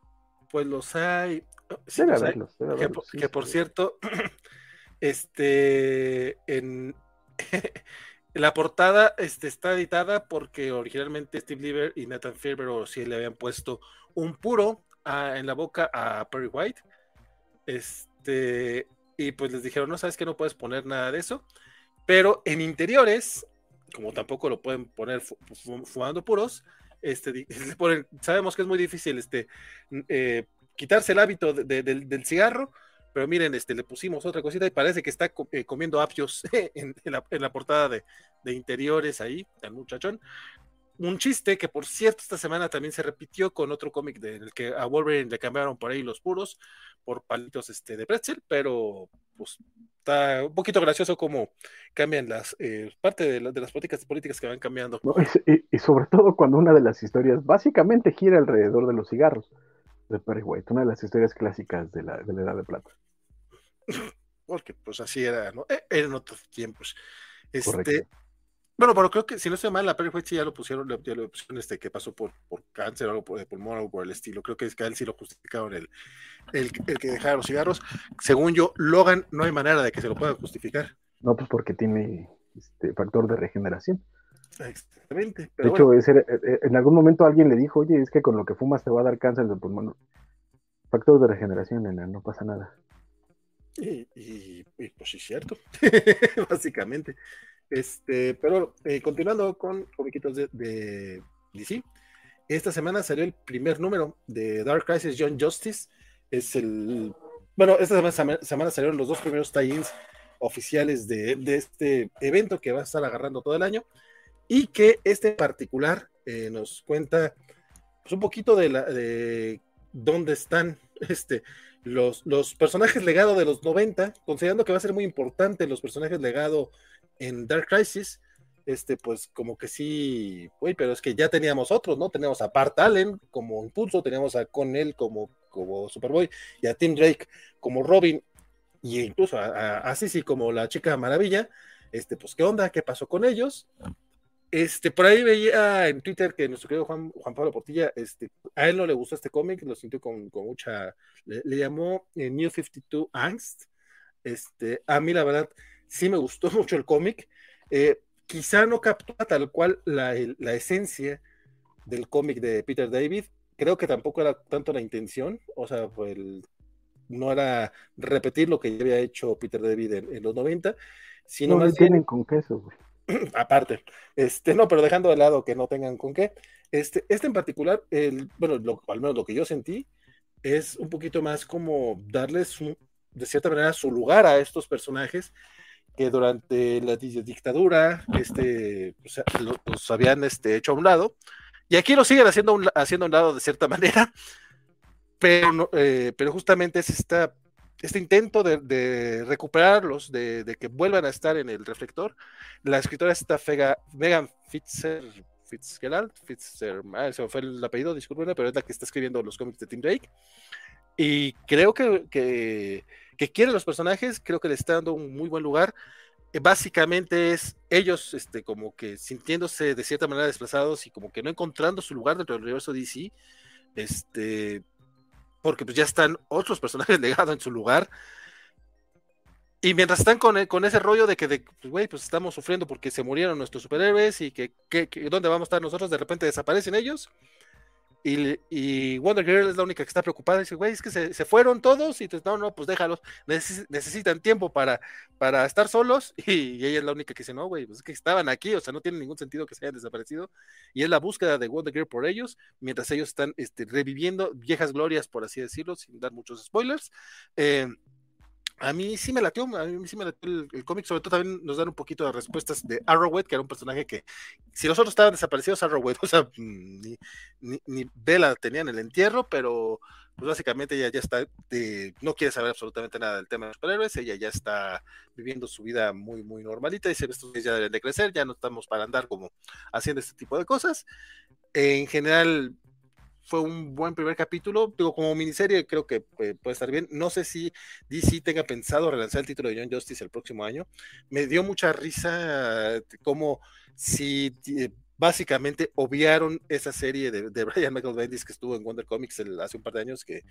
Speaker 1: Pues los hay.
Speaker 2: Sí, debe los haberlos,
Speaker 1: hay. Debe haberlos, que, sí, que, por cierto, este en la portada este, está editada porque originalmente Steve Lieber y Nathan Faber sí le habían puesto un puro a, en la boca a Perry White. Este, y pues les dijeron, no sabes que no puedes poner nada de eso. Pero en interiores, como tampoco lo pueden poner fumando puros, este, ponen, sabemos que es muy difícil este, eh, quitarse el hábito de, de, del, del, cigarro, pero miren, este, le pusimos otra cosita y parece que está eh, comiendo apios en, en, la, en, la, portada de, de interiores ahí, el muchachón un chiste que por cierto esta semana también se repitió con otro cómic del que a Wolverine le cambiaron por ahí los puros por palitos este de pretzel, pero pues está un poquito gracioso cómo cambian las eh, parte de, la, de, las políticas políticas que van cambiando.
Speaker 2: No, y, y, sobre todo cuando una de las historias básicamente gira alrededor de los cigarros de Perry White, una de las historias clásicas de la, de la Edad de Plata.
Speaker 1: porque pues así era, ¿no? E, eran otros tiempos. Este, bueno, pero creo que si no estoy mal, la Perry White sí ya lo pusieron, ya lo pusieron este, que pasó por, por cáncer o algo de pulmón o algo por el estilo. Creo que es que a él sí lo justificaron el, el, el, que dejara los cigarros. Según yo, Logan no hay manera de que se lo pueda justificar.
Speaker 2: No, pues porque tiene este factor de regeneración.
Speaker 1: Exactamente.
Speaker 2: de hecho, eh, eh, en algún momento alguien le dijo, oye, es que con lo que fumas te va a dar cáncer de pulmón. Factor de regeneración, nena, no pasa nada.
Speaker 1: Y, y, pues sí, cierto, básicamente. Este, pero eh, continuando con comiquitos de, DC, esta semana salió el primer número de Dark Crisis John Justice. Es el. Bueno, esta semana, semana salieron los dos primeros tie-ins oficiales de, de, este evento que va a estar agarrando todo el año y que este particular eh, nos cuenta pues, un poquito de, la, de dónde están este, los, los personajes legado de los 90, considerando que va a ser muy importante los personajes legado en Dark Crisis, este, pues como que sí, uy, pero es que ya teníamos otros, ¿no? Teníamos a Bart Allen como Impulso, teníamos a Connell como, como Superboy y a Tim Drake como Robin, y incluso a, a, Sissy como la chica maravilla, este, pues qué onda, qué pasó con ellos. Este, por ahí veía en Twitter que nuestro querido Juan, Juan Pablo Portilla, este, a él no le gustó este cómic, lo sintió con, con mucha, le, le llamó eh, New 52 Angst. Este, a mí la verdad sí me gustó mucho el cómic. Eh, quizá no captura tal cual la, la esencia del cómic de Peter David. Creo que tampoco era tanto la intención, o sea, el, no era repetir lo que ya había hecho Peter David en, en los 90, sino
Speaker 2: no,
Speaker 1: más
Speaker 2: tienen con queso, güey.
Speaker 1: aparte, este, no, pero dejando de lado que no tengan con qué, este, este en particular, el, bueno, lo, al menos lo que yo sentí, es un poquito más como darles un, de cierta manera su lugar a estos personajes que durante la dictadura este, o sea, los, los, habían este, hecho a un lado, y aquí lo siguen haciendo, un, haciendo a un lado de cierta manera, pero, eh, pero justamente es esta, este intento de, de recuperarlos, de, de, que vuelvan a estar en el reflector. La escritora está Fega, Megan Fitzer, Fitzgerald, Fitzer, ah, se fue el apellido, discúlpenme, pero es la que está escribiendo los cómics de Tim Drake. Y creo que, que, que quiere los personajes, creo que le está dando un muy buen lugar. Eh, básicamente es ellos este, como que sintiéndose de cierta manera desplazados y como que no encontrando su lugar dentro del universo DC, este, porque pues ya están otros personajes legados en su lugar. Y mientras están con, con ese rollo de que, de, pues, pues estamos sufriendo porque se murieron nuestros superhéroes y que, que, dónde vamos a estar nosotros, de repente desaparecen ellos. Y, Wonder Girl es la única que está preocupada. Dice, güey, es que se, se, fueron todos y te, no, no, pues déjalos. Neces necesitan tiempo para, para estar solos. Y, y, ella es la única que dice, no, güey, pues es que estaban aquí, o sea, no tiene ningún sentido que se hayan desaparecido. Y es la búsqueda de Wonder Girl por ellos, mientras ellos están este, reviviendo viejas glorias, por así decirlo, sin dar muchos spoilers. Eh, a mí sí me latió, a mí sí me latió el, cómic, sobre todo también nos dan un poquito de respuestas de Arrowhead, que era un personaje que, si los otros estaban desaparecidos, Arrowhead, o sea, mm, ni, ni, ni Bella tenía en el entierro, pero pues básicamente ella ya está, de, no quiere saber absolutamente nada del tema de los superhéroes, ella ya está viviendo su vida muy, muy normalita, dice, estos ya deben de crecer, ya no estamos para andar como haciendo este tipo de cosas. En general, fue un buen primer capítulo. Digo, como miniserie creo que eh, puede estar bien. No sé si DC tenga pensado relanzar el título de John Justice el próximo año. Me dio mucha risa como si eh, básicamente obviaron esa serie de, de Brian Michael Bendis que estuvo en Wonder Comics el, hace un par de años, que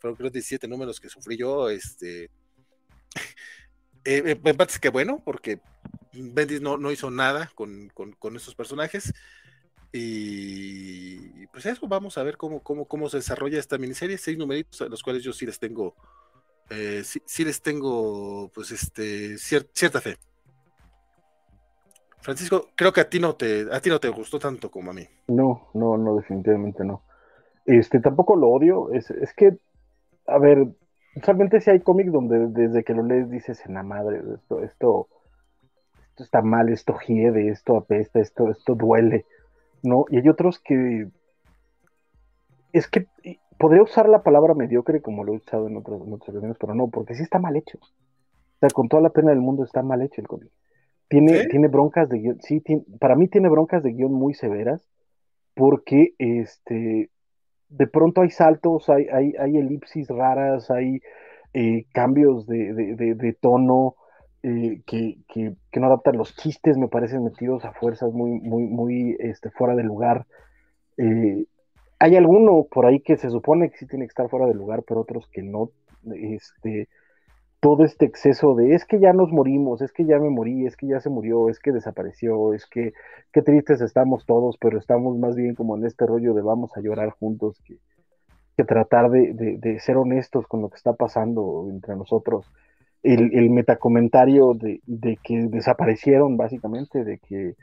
Speaker 1: fueron creo 17 números que sufrí yo. Este, eh, me parece que bueno, porque Bendis no, no hizo nada con, con, con esos personajes. Y pues eso, vamos a ver cómo, cómo, cómo se desarrolla esta miniserie. Seis numeritos a los cuales yo sí les tengo, eh, sí, sí, les tengo, pues, este, cier cierta fe. Francisco, creo que a ti no te, a ti no te gustó tanto como a mí.
Speaker 2: No, no, no, definitivamente no. Este, tampoco lo odio. Es, es que, a ver, usualmente si hay cómics donde desde que lo lees dices en la madre, esto, esto, esto está mal, esto hiede, esto apesta, esto, esto duele. ¿No? Y hay otros que es que podría usar la palabra mediocre como lo he usado en otras, en otras pero no, porque sí está mal hecho. O sea, con toda la pena del mundo está mal hecho el cómic. Tiene, ¿Sí? tiene broncas de guion, sí, tiene, para mí tiene broncas de guion muy severas, porque este de pronto hay saltos, hay, hay, hay elipsis raras, hay eh, cambios de, de, de, tono, eh, que, que, que, no adaptan los chistes, me parecen metidos a fuerzas muy, muy, muy este, fuera de lugar. Eh, hay alguno por ahí que se supone que sí tiene que estar fuera de lugar, pero otros que no. Este, todo este exceso de es que ya nos morimos, es que ya me morí, es que ya se murió, es que desapareció, es que qué tristes estamos todos, pero estamos más bien como en este rollo de vamos a llorar juntos, que, que tratar de, de, ser honestos con lo que está pasando entre nosotros. El, el metacomentario de, de, que desaparecieron, básicamente, de que,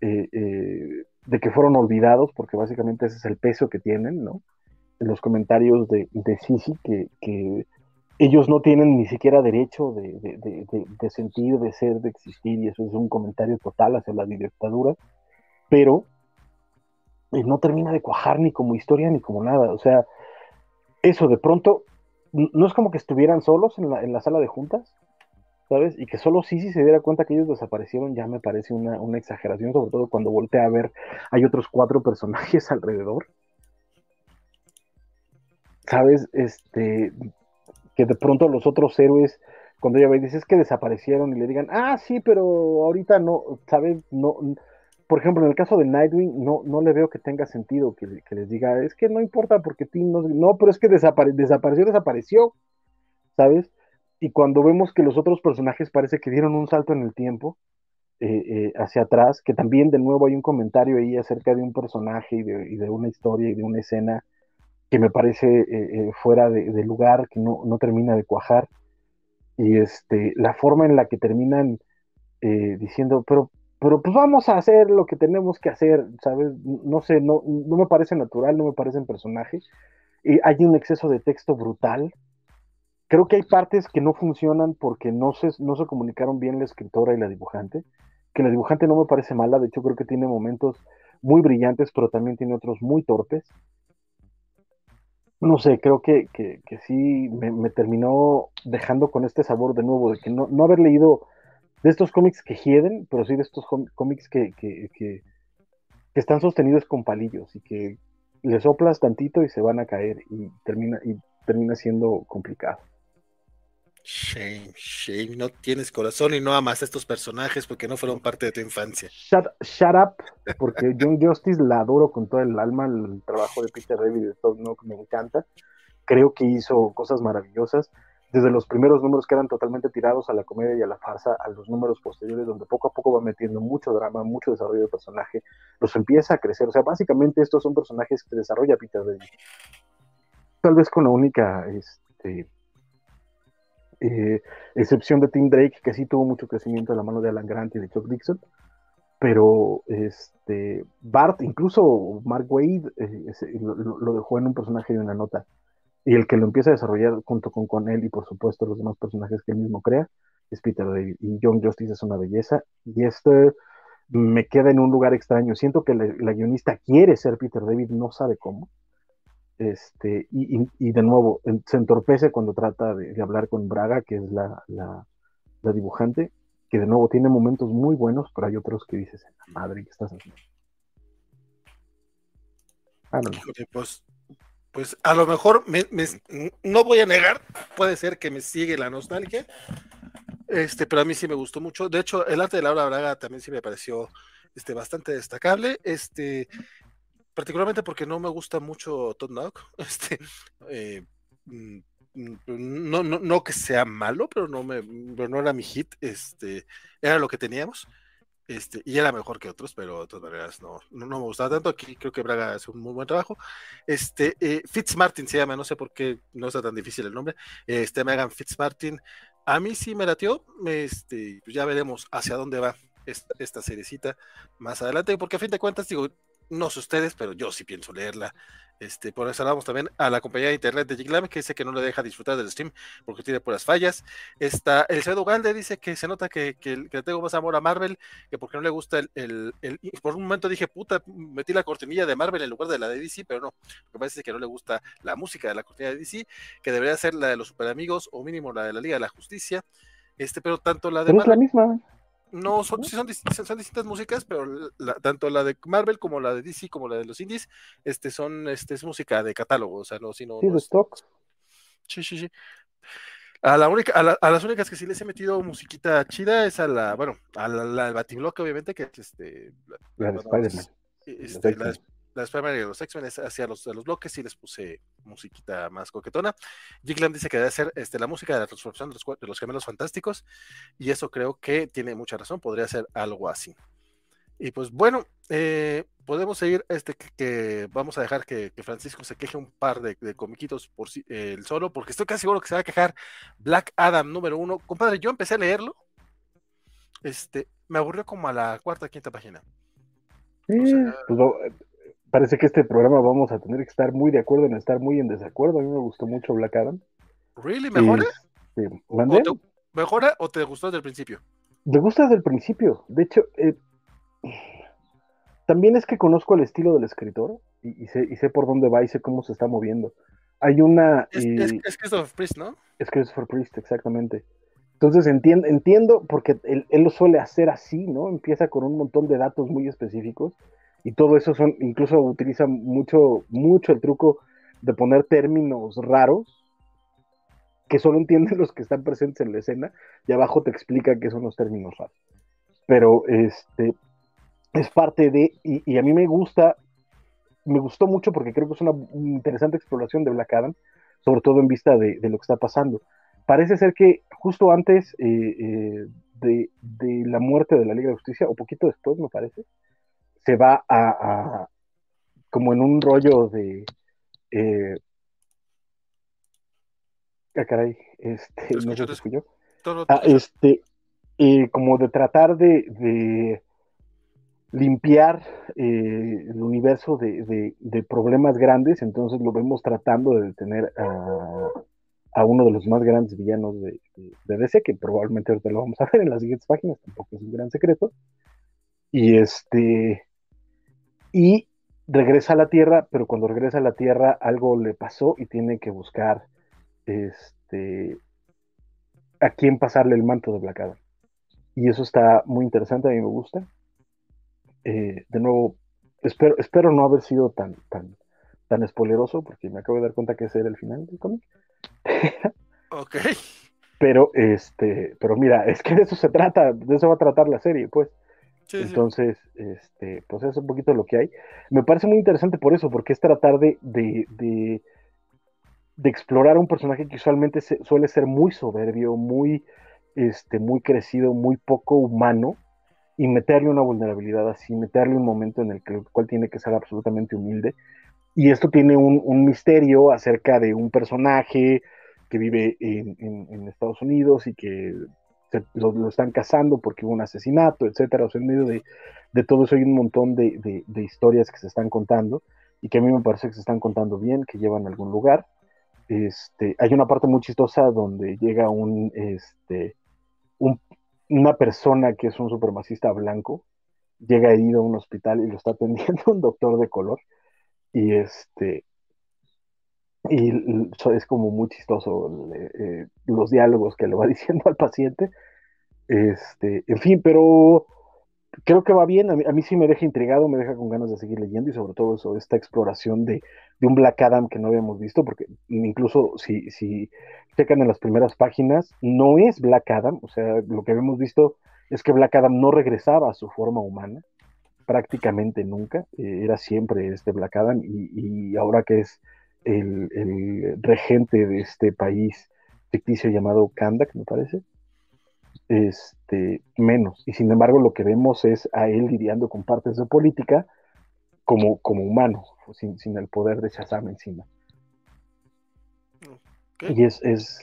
Speaker 2: eh, eh, de que fueron olvidados, porque básicamente ese es el peso que tienen, ¿no? Los comentarios de, de Sisi, que, que ellos no tienen ni siquiera derecho de, de, sentir, de ser, de existir, y eso es un comentario total hacia la dictadura, pero eh, no termina de cuajar ni como historia ni como nada. O sea, eso de pronto, no es como que estuvieran solos en la, en la sala de juntas, ¿sabes? Y que solo sí se diera cuenta que ellos desaparecieron, ya me parece una, una exageración, sobre todo cuando voltea a ver, hay otros cuatro personajes alrededor. ¿Sabes? Este, que de pronto los otros héroes, cuando ella ve, dice es que desaparecieron y le digan, ah, sí, pero ahorita no, ¿sabes? No, por ejemplo, en el caso de Nightwing, no, no le veo que tenga sentido que, les diga, es que no importa porque Tim no, no pero es que desapareció, desapareció, ¿sabes? Y cuando vemos que los otros personajes parece que dieron un salto en el tiempo, eh, eh, hacia atrás, que también de nuevo hay un comentario ahí acerca de un personaje y de, una historia y de una escena que me parece eh, fuera de, lugar, que no, termina de cuajar. Y este, la forma en la que terminan diciendo, pero, pero pues vamos a hacer lo que tenemos que hacer, ¿sabes? No sé, no, no me parece natural, no me parece en personaje. Y hay un exceso de texto brutal. Creo que hay partes que no funcionan porque no se, no se comunicaron bien la escritora y la dibujante. Que la dibujante no me parece mala, de hecho creo que tiene momentos muy brillantes, pero también tiene otros muy torpes no sé, creo que, que, sí me, terminó dejando con este sabor de nuevo, de que no, no haber leído de estos cómics que hieden, pero sí de estos cómics que, que, que, están sostenidos con palillos y que le soplas tantito y se van a caer y termina, y termina siendo complicado.
Speaker 1: Shame, shame, no tienes corazón y no amas a estos personajes porque no fueron parte de tu infancia.
Speaker 2: Shut, up, porque John Justice la adoro con todo el alma, el trabajo de Peter David de todo, ¿no? me encanta. Creo que hizo cosas maravillosas, desde los primeros números que eran totalmente tirados a la comedia y a la farsa, a los números posteriores, donde poco a poco va metiendo mucho drama, mucho desarrollo de personaje, los empieza a crecer. O sea, básicamente estos son personajes que desarrolla Peter David. Tal vez con la única este, eh, excepción de Tim Drake, que sí tuvo mucho crecimiento a la mano de Alan Grant y de Chuck Dixon, pero este, Bart, incluso Mark Wade, eh, lo, dejó en un personaje de una nota, y el que lo empieza a desarrollar junto con, él y por supuesto los demás personajes que él mismo crea, es Peter David, y John Justice es una belleza, y este me queda en un lugar extraño, siento que la guionista quiere ser Peter David, no sabe cómo, este, y, de nuevo, se entorpece cuando trata de, hablar con Braga, que es la, dibujante, que de nuevo tiene momentos muy buenos, pero hay otros que dices, madre, ¿qué estás haciendo?
Speaker 1: Pues, pues, a lo mejor no voy a negar, puede ser que me sigue la nostalgia, este, pero a mí sí me gustó mucho. De hecho, el arte de Laura Braga también sí me pareció este, bastante destacable. Este, particularmente porque no me gusta mucho Todd Knock. Este, eh, mm, no, no, no, que sea malo, pero no me, no era mi hit. Este, era lo que teníamos. Este, y era mejor que otros, pero de todas maneras no, no, me gustaba tanto. Aquí creo que Braga hace un muy buen trabajo. Este, eh, Fitzmartin se llama, no sé por qué no está tan difícil el nombre. Este, Megan Fitzmartin. A mí sí me latió. Este, pues ya veremos hacia dónde va esta, esta más adelante, porque a fin de cuentas, digo, no sé ustedes, pero yo sí pienso leerla. Este, por eso hablamos también a la compañía de internet de Giglam, que dice que no le deja disfrutar del stream porque tiene puras fallas. Está, el Cedo Galde dice que se nota que, que, le tengo más amor a Marvel, que porque no le gusta el, el, Por un momento dije, puta, metí la cortinilla de Marvel en lugar de la de DC, pero no. Lo que pasa es que no le gusta la música de la cortinilla de DC, que debería ser la de los super amigos o mínimo la de la Liga de la Justicia. Este, pero tanto la de.
Speaker 2: Marvel, es la misma.
Speaker 1: No, son, son, son, distintas músicas, pero tanto la de Marvel como la de DC como la de los indies, este son, este es música de catálogo, o sea, no, sino.
Speaker 2: Sí, de stocks.
Speaker 1: Sí, sí, sí. A, la única, a, las únicas que sí les he metido musiquita chida es a la, bueno, a la, la Batiblock, obviamente, que es este.
Speaker 2: La de Spider-Man.
Speaker 1: Este, la, la Spider-Man y los X-Men hacia los, los bloques y les puse musiquita más coquetona. Jiglam dice que debe ser este, la música de la transformación de los, de los gemelos fantásticos y eso creo que tiene mucha razón, podría ser algo así. Y pues bueno, eh, podemos seguir este que, vamos a dejar que, Francisco se queje un par de, comiquitos por sí, el solo, porque estoy casi seguro que se va a quejar Black Adam número uno. Compadre, yo empecé a leerlo. Este, me aburrió como a la cuarta, quinta página.
Speaker 2: pues parece que este programa vamos a tener que estar muy de acuerdo en estar muy en desacuerdo. A mí me gustó mucho Black Adam.
Speaker 1: ¿Really? ¿Mejora?
Speaker 2: Sí.
Speaker 1: ¿Mejora o te gustó desde el principio?
Speaker 2: Me gusta desde el principio. De hecho, eh, también es que conozco el estilo del escritor y, sé, y, sé, por dónde va y sé cómo se está moviendo. Hay una...
Speaker 1: Es, es, Christopher Priest, ¿no?
Speaker 2: Es Christopher Priest, exactamente. Entonces entiendo, entiendo porque él, él, lo suele hacer así, ¿no? Empieza con un montón de datos muy específicos y todo eso son, incluso utiliza mucho, mucho el truco de poner términos raros que solo entienden los que están presentes en la escena y abajo te explica qué son los términos raros. Pero este es parte de, y, a mí me gusta, me gustó mucho porque creo que es una interesante exploración de Black Adam, sobre todo en vista de, lo que está pasando. Parece ser que justo antes eh, eh, de, de, la muerte de la Liga de Justicia, o poquito después, me parece, se va a, como en un rollo de eh, ah, caray, este, no se escuchó. Ah, este, eh, como de tratar de, de limpiar eh, el universo de, de, problemas grandes, entonces lo vemos tratando de detener a, a uno de los más grandes villanos de, de, DC, que probablemente ahorita lo vamos a ver en las siguientes páginas, tampoco es un gran secreto. Y este, y regresa a la Tierra, pero cuando regresa a la Tierra algo le pasó y tiene que buscar este, a quién pasarle el manto de Black Y eso está muy interesante, a mí me gusta. Eh, de nuevo, espero, espero no haber sido tan, tan, tan spoileroso, porque me acabo de dar cuenta que ese era el final del cómic.
Speaker 1: ok.
Speaker 2: Pero, este, pero mira, es que de eso se trata, de eso va a tratar la serie, pues. Entonces, este, pues es un poquito lo que hay. Me parece muy interesante por eso, porque es tratar de, de, de, explorar un personaje que usualmente suele ser muy soberbio, muy, este, muy crecido, muy poco humano, y meterle una vulnerabilidad así, meterle un momento en el, que, el cual tiene que ser absolutamente humilde. Y esto tiene un, un misterio acerca de un personaje que vive en, en Estados Unidos y que lo, están cazando porque hubo un asesinato, etcétera. O sea, en medio de, todo eso hay un montón de, historias que se están contando y que a mí me parece que se están contando bien, que llevan a algún lugar. Este, hay una parte muy chistosa donde llega un, este, una persona que es un supremacista blanco, llega herido a un hospital y lo está atendiendo un doctor de color. Y este, y es como muy chistoso eh, los diálogos que le va diciendo al paciente. Este, en fin, pero creo que va bien. A mí, sí me deja intrigado, me deja con ganas de seguir leyendo y sobre todo eso, esta exploración de, un Black Adam que no habíamos visto, porque incluso si, si checan en las primeras páginas, no es Black Adam, o sea, lo que habíamos visto es que Black Adam no regresaba a su forma humana, prácticamente nunca, eh, era siempre este Black Adam y ahora que es el, regente de este país ficticio llamado Kandak, me parece, este, menos. Y sin embargo, lo que vemos es a él lidiando con partes de política como, como humano, sin, sin el poder de Shazam encima. Y es, es,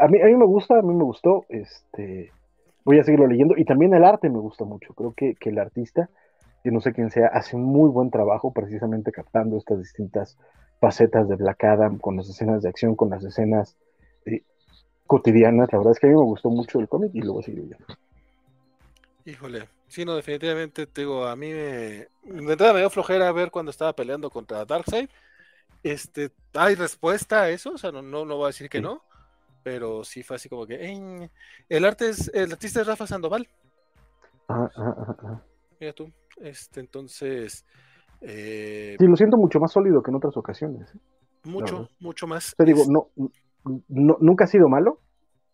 Speaker 2: a, mí, a mí me gusta, a mí me gustó, este, voy a seguirlo leyendo, y también el arte me gusta mucho, creo que, que el artista, que no sé quién sea, hace un muy buen trabajo precisamente captando estas distintas facetas de Black Adam, con las escenas de acción, con las escenas eh, cotidianas. La verdad es que a mí me gustó mucho el cómic y luego sigo viendo.
Speaker 1: Híjole, sí, no, definitivamente, te digo, a mí me, de entrada me dio flojera ver cuando estaba peleando contra Darkseid. Este, hay respuesta a eso, o sea, no, no, voy a decir que no, pero sí fue así como que, el arte es, el artista es Rafa Sandoval.
Speaker 2: Ah, ah, ah, ah.
Speaker 1: Mira tú, este, entonces, eh,
Speaker 2: sí, lo siento mucho más sólido que en otras ocasiones. ¿eh?
Speaker 1: Mucho, mucho más.
Speaker 2: Te digo, no, nunca ha sido malo,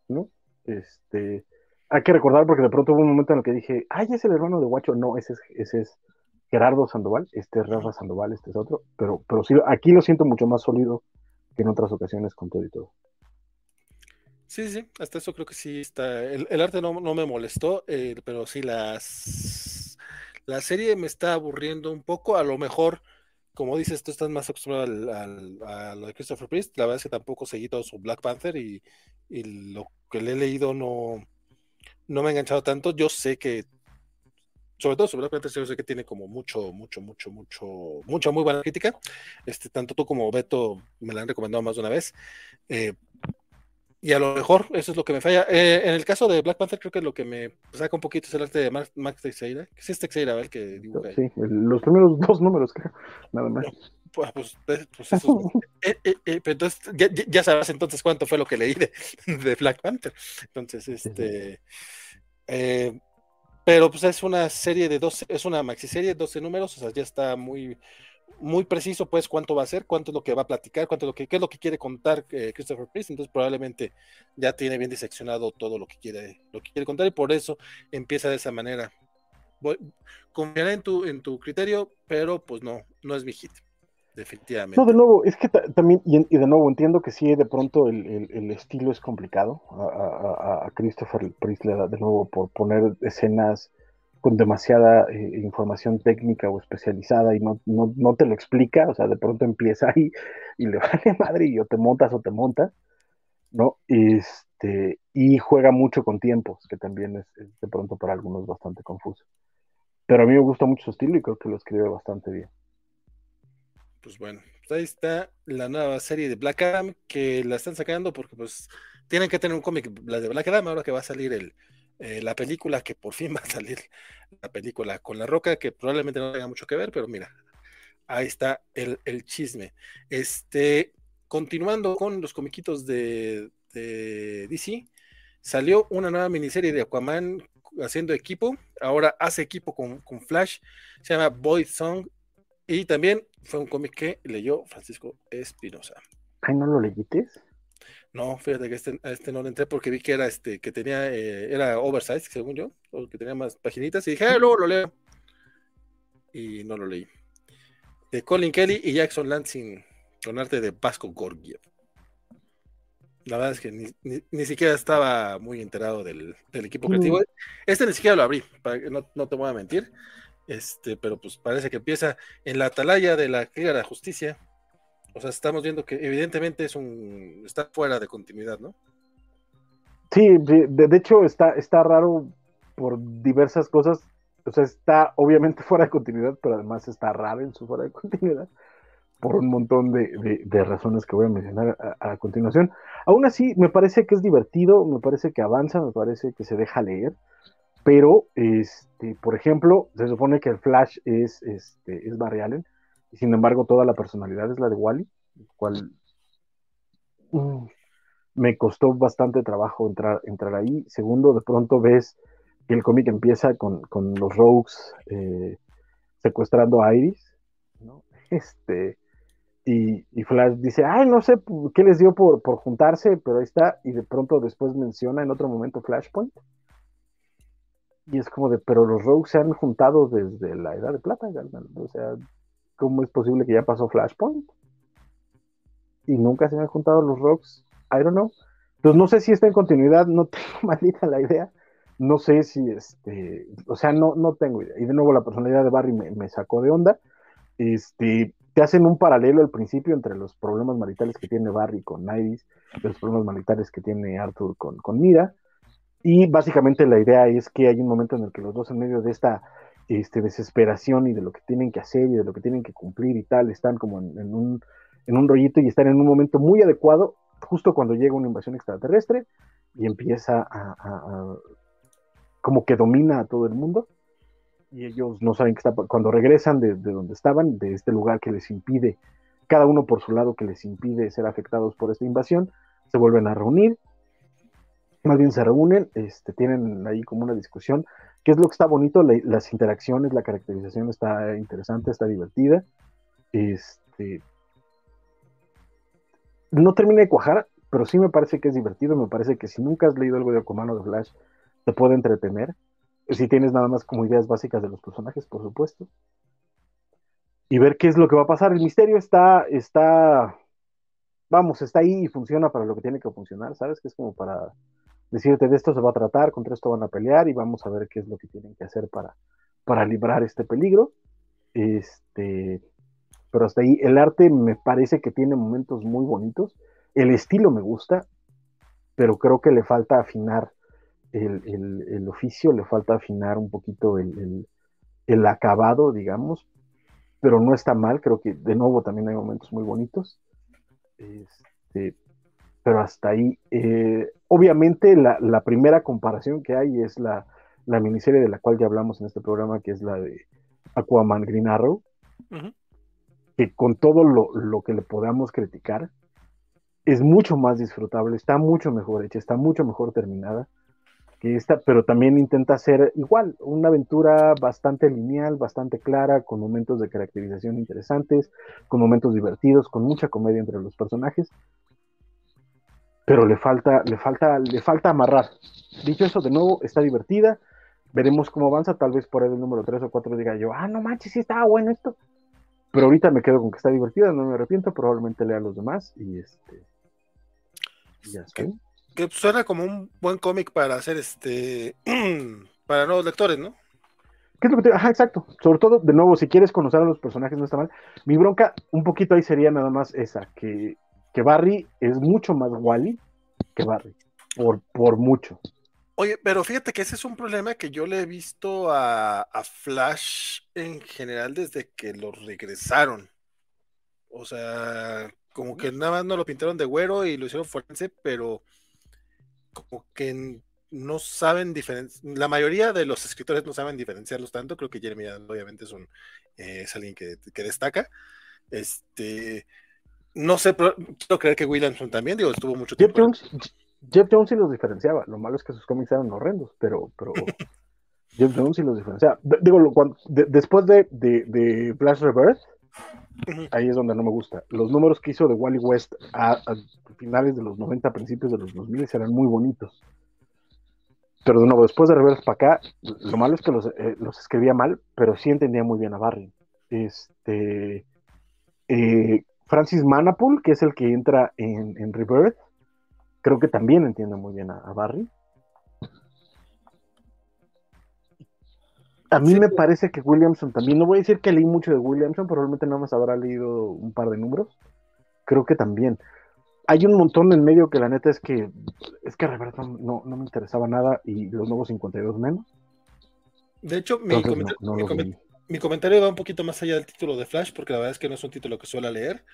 Speaker 2: ¿no? Este, hay que recordar porque de pronto hubo un momento en el que dije, ay, es el hermano de Guacho. No, ese es, ese es Gerardo Sandoval, este es Rafa Sandoval, este es otro, pero, pero sí, aquí lo siento mucho más sólido que en otras ocasiones con todo y todo.
Speaker 1: Sí, sí, hasta eso creo que sí está. El, arte no, me molestó, eh, pero sí las la serie me está aburriendo un poco. A lo mejor, como dices, tú estás más acostumbrado al, a lo de Christopher Priest. La verdad es que tampoco seguí todo su Black Panther y, lo que le he leído no, no me ha enganchado tanto. Yo sé que sobre todo sobre Black Panther, sé que tiene como mucho, mucho, mucho, mucho, mucha muy buena crítica. Este, tanto tú como Beto me la han recomendado más de una vez. Eh, y a lo mejor eso es lo que me falla. Eh, en el caso de Black Panther, creo que lo que me saca un poquito es el arte de Max, Teixeira, que es este Teixeira, el que dibuja.
Speaker 2: Sí, los primeros dos números, creo, nada más.
Speaker 1: Pues, pues, pues eso eh, eh, entonces, ya, ya, sabes entonces cuánto fue lo que leí de, de Black Panther. Entonces, este. pero pues es una serie de 12, es una maxiserie de 12 números, o sea, ya está muy, muy preciso, pues, cuánto va a ser, cuánto es lo que va a platicar, cuánto es lo que, qué es lo que quiere contar eh, Christopher Priest. Entonces, probablemente ya tiene bien diseccionado todo lo que quiere, lo que quiere contar y por eso empieza de esa manera. Voy, confiaré en tu, en tu criterio, pero pues no, no es mi hit, definitivamente.
Speaker 2: No, de nuevo, es que también, y, de nuevo, entiendo que sí, de pronto el, el, estilo es complicado. A, a, Christopher Priest le da de nuevo por poner escenas con demasiada eh, información técnica o especializada y no, no, te lo explica, o sea, de pronto empieza ahí y le vale madre y o te montas o te montas, ¿no? Este, y juega mucho con tiempos, que también es, de pronto para algunos bastante confuso. Pero a mí me gusta mucho su estilo y creo que lo escribe bastante bien.
Speaker 1: Pues bueno, pues ahí está la nueva serie de Black Adam que la están sacando porque pues tienen que tener un cómic, la de Black Adam, ahora que va a salir el, eh, la película que por fin va a salir, la película con la roca, que probablemente no tenga mucho que ver, pero mira, ahí está el, chisme. Este, continuando con los comiquitos de, DC, salió una nueva miniserie de Aquaman haciendo equipo, ahora hace equipo con, con Flash, se llama Boy Song, y también fue un cómic que leyó Francisco Espinosa.
Speaker 2: Ay, ¿no lo leíste?
Speaker 1: No, fíjate que este, a este no le entré porque vi que era este, que tenía, eh, era oversize, según yo, o que tenía más paginitas, y dije, ah, luego lo leo. Y no lo leí. De Colin Kelly y Jackson Lansing, con arte de Pasco Gorgiev. La verdad es que ni, siquiera estaba muy enterado del, equipo creativo. Este ni siquiera lo abrí, para que no, te voy a mentir. Este, pero pues parece que empieza en la atalaya de la Liga de la Justicia o sea, estamos viendo que evidentemente es un está fuera de continuidad, ¿no?
Speaker 2: Sí, de, hecho está, está raro por diversas cosas. O sea, está obviamente fuera de continuidad, pero además está raro en su fuera de continuidad por un montón de, razones que voy a mencionar a, a, continuación. Aún así, me parece que es divertido, me parece que avanza, me parece que se deja leer, pero, este, por ejemplo, se supone que el Flash es, este, es Barry Allen, y sin embargo toda la personalidad es la de Wally, cual mm, me costó bastante trabajo entrar, entrar ahí. Segundo, de pronto ves que el cómic empieza con, los Rogues eh, secuestrando a Iris, ¿no? Este, y, Flash dice, ay, no sé qué les dio por, por juntarse, pero ahí está, y de pronto después menciona en otro momento Flashpoint. Y es como de, pero los Rogues se han juntado desde la Edad de Plata, o sea, ¿cómo es posible que ya pasó Flashpoint? Y nunca se me han juntado los rocks, I don't know. Entonces no sé si está en continuidad, no tengo maldita la idea. No sé si este, o sea, no, no tengo idea. Y de nuevo la personalidad de Barry me, sacó de onda. Este, te hacen un paralelo al principio entre los problemas maritales que tiene Barry con Iris, los problemas maritales que tiene Arthur con, con Mira. Y básicamente la idea es que hay un momento en el que los dos en medio de esta este, desesperación y de lo que tienen que hacer y de lo que tienen que cumplir y tal, están como en, un, en un rollito y están en un momento muy adecuado, justo cuando llega una invasión extraterrestre y empieza a, como que domina a todo el mundo. Y ellos no saben qué está, cuando regresan de, de, donde estaban, de este lugar que les impide, cada uno por su lado que les impide ser afectados por esta invasión, se vuelven a reunir, más bien se reúnen, este, tienen ahí como una discusión ¿Qué es lo que está bonito? las interacciones, la caracterización está interesante, está divertida. Este, no termina de cuajar, pero sí me parece que es divertido, me parece que si nunca has leído algo de Aquaman o de Flash, te puede entretener. Si tienes nada más como ideas básicas de los personajes, por supuesto. Y ver qué es lo que va a pasar. El misterio está, está, vamos, está ahí y funciona para lo que tiene que funcionar, ¿sabes? Que es como para decirte de esto se va a tratar, contra esto van a pelear y vamos a ver qué es lo que tienen que hacer para, para librar este peligro. Este, pero hasta ahí el arte me parece que tiene momentos muy bonitos. El estilo me gusta, pero creo que le falta afinar el, oficio, le falta afinar un poquito el, acabado, digamos, pero no está mal, creo que de nuevo también hay momentos muy bonitos. Este, pero hasta ahí, eh, obviamente la, primera comparación que hay es la, miniserie de la cual ya hablamos en este programa, que es la de Aquaman Green Arrow, que con todo lo, lo, que le podamos criticar, es mucho más disfrutable, está mucho mejor hecha, está mucho mejor terminada que esta, pero también intenta ser igual, una aventura bastante lineal, bastante clara, con momentos de caracterización interesantes, con momentos divertidos, con mucha comedia entre los personajes, pero le falta, le falta, le falta amarrar. Dicho eso, de nuevo, está divertida, veremos cómo avanza, tal vez por ahí el número 3 o 4 diga yo, ah, no manches, sí estaba bueno esto, pero ahorita me quedo con que está divertida, no me arrepiento, probablemente lea a los demás y este...
Speaker 1: ya sé que suena como un buen cómic para hacer este para nuevos lectores, ¿no?
Speaker 2: ¿Qué es lo que te... Ajá, exacto. Sobre todo, de nuevo, si quieres conocer a los personajes, no está mal. Mi bronca, un poquito ahí sería nada más esa, que, que Barry es mucho más Wally que Barry. Por, por mucho.
Speaker 1: Oye, pero fíjate que ese es un problema que yo le he visto a, a Flash en general desde que lo regresaron. O sea, como que nada más no lo pintaron de güero y lo hicieron forense, pero como que no saben diferenciar, la mayoría de los escritores no saben diferenciarlos tanto, creo que Jeremy obviamente es, un, eh, alguien que, destaca. Este, no sé, quiero creer que Williamson también, digo, estuvo mucho
Speaker 2: tiempo. Jeff Jones, sí los diferenciaba, lo malo es que sus cómics eran horrendos, pero, pero Jeff Jones sí los diferenciaba. Digo, cuando, después de, de, Flash Rebirth, ahí es donde no me gusta. Los números que hizo de Wally West a, finales de los 90, principios de los 2000 eran muy bonitos. Pero de nuevo, después de reverse para acá, lo malo es que eh, los, escribía mal, pero sí entendía muy bien a Barry. Este, eh, Francis Manapul, que es el que entra en, en Rebirth, creo que también entiende muy bien a Barry. A mí me parece que Williamson también, no voy a decir que leí mucho de Williamson, probablemente nada más habrá leído un par de números. Creo que también. Hay un montón en medio que la neta es que es que Roberto no, no me interesaba nada y los nuevos 52 menos.
Speaker 1: De hecho, mi, comentario va un poquito más allá del título de Flash, porque la verdad es que no es un título que suele leer.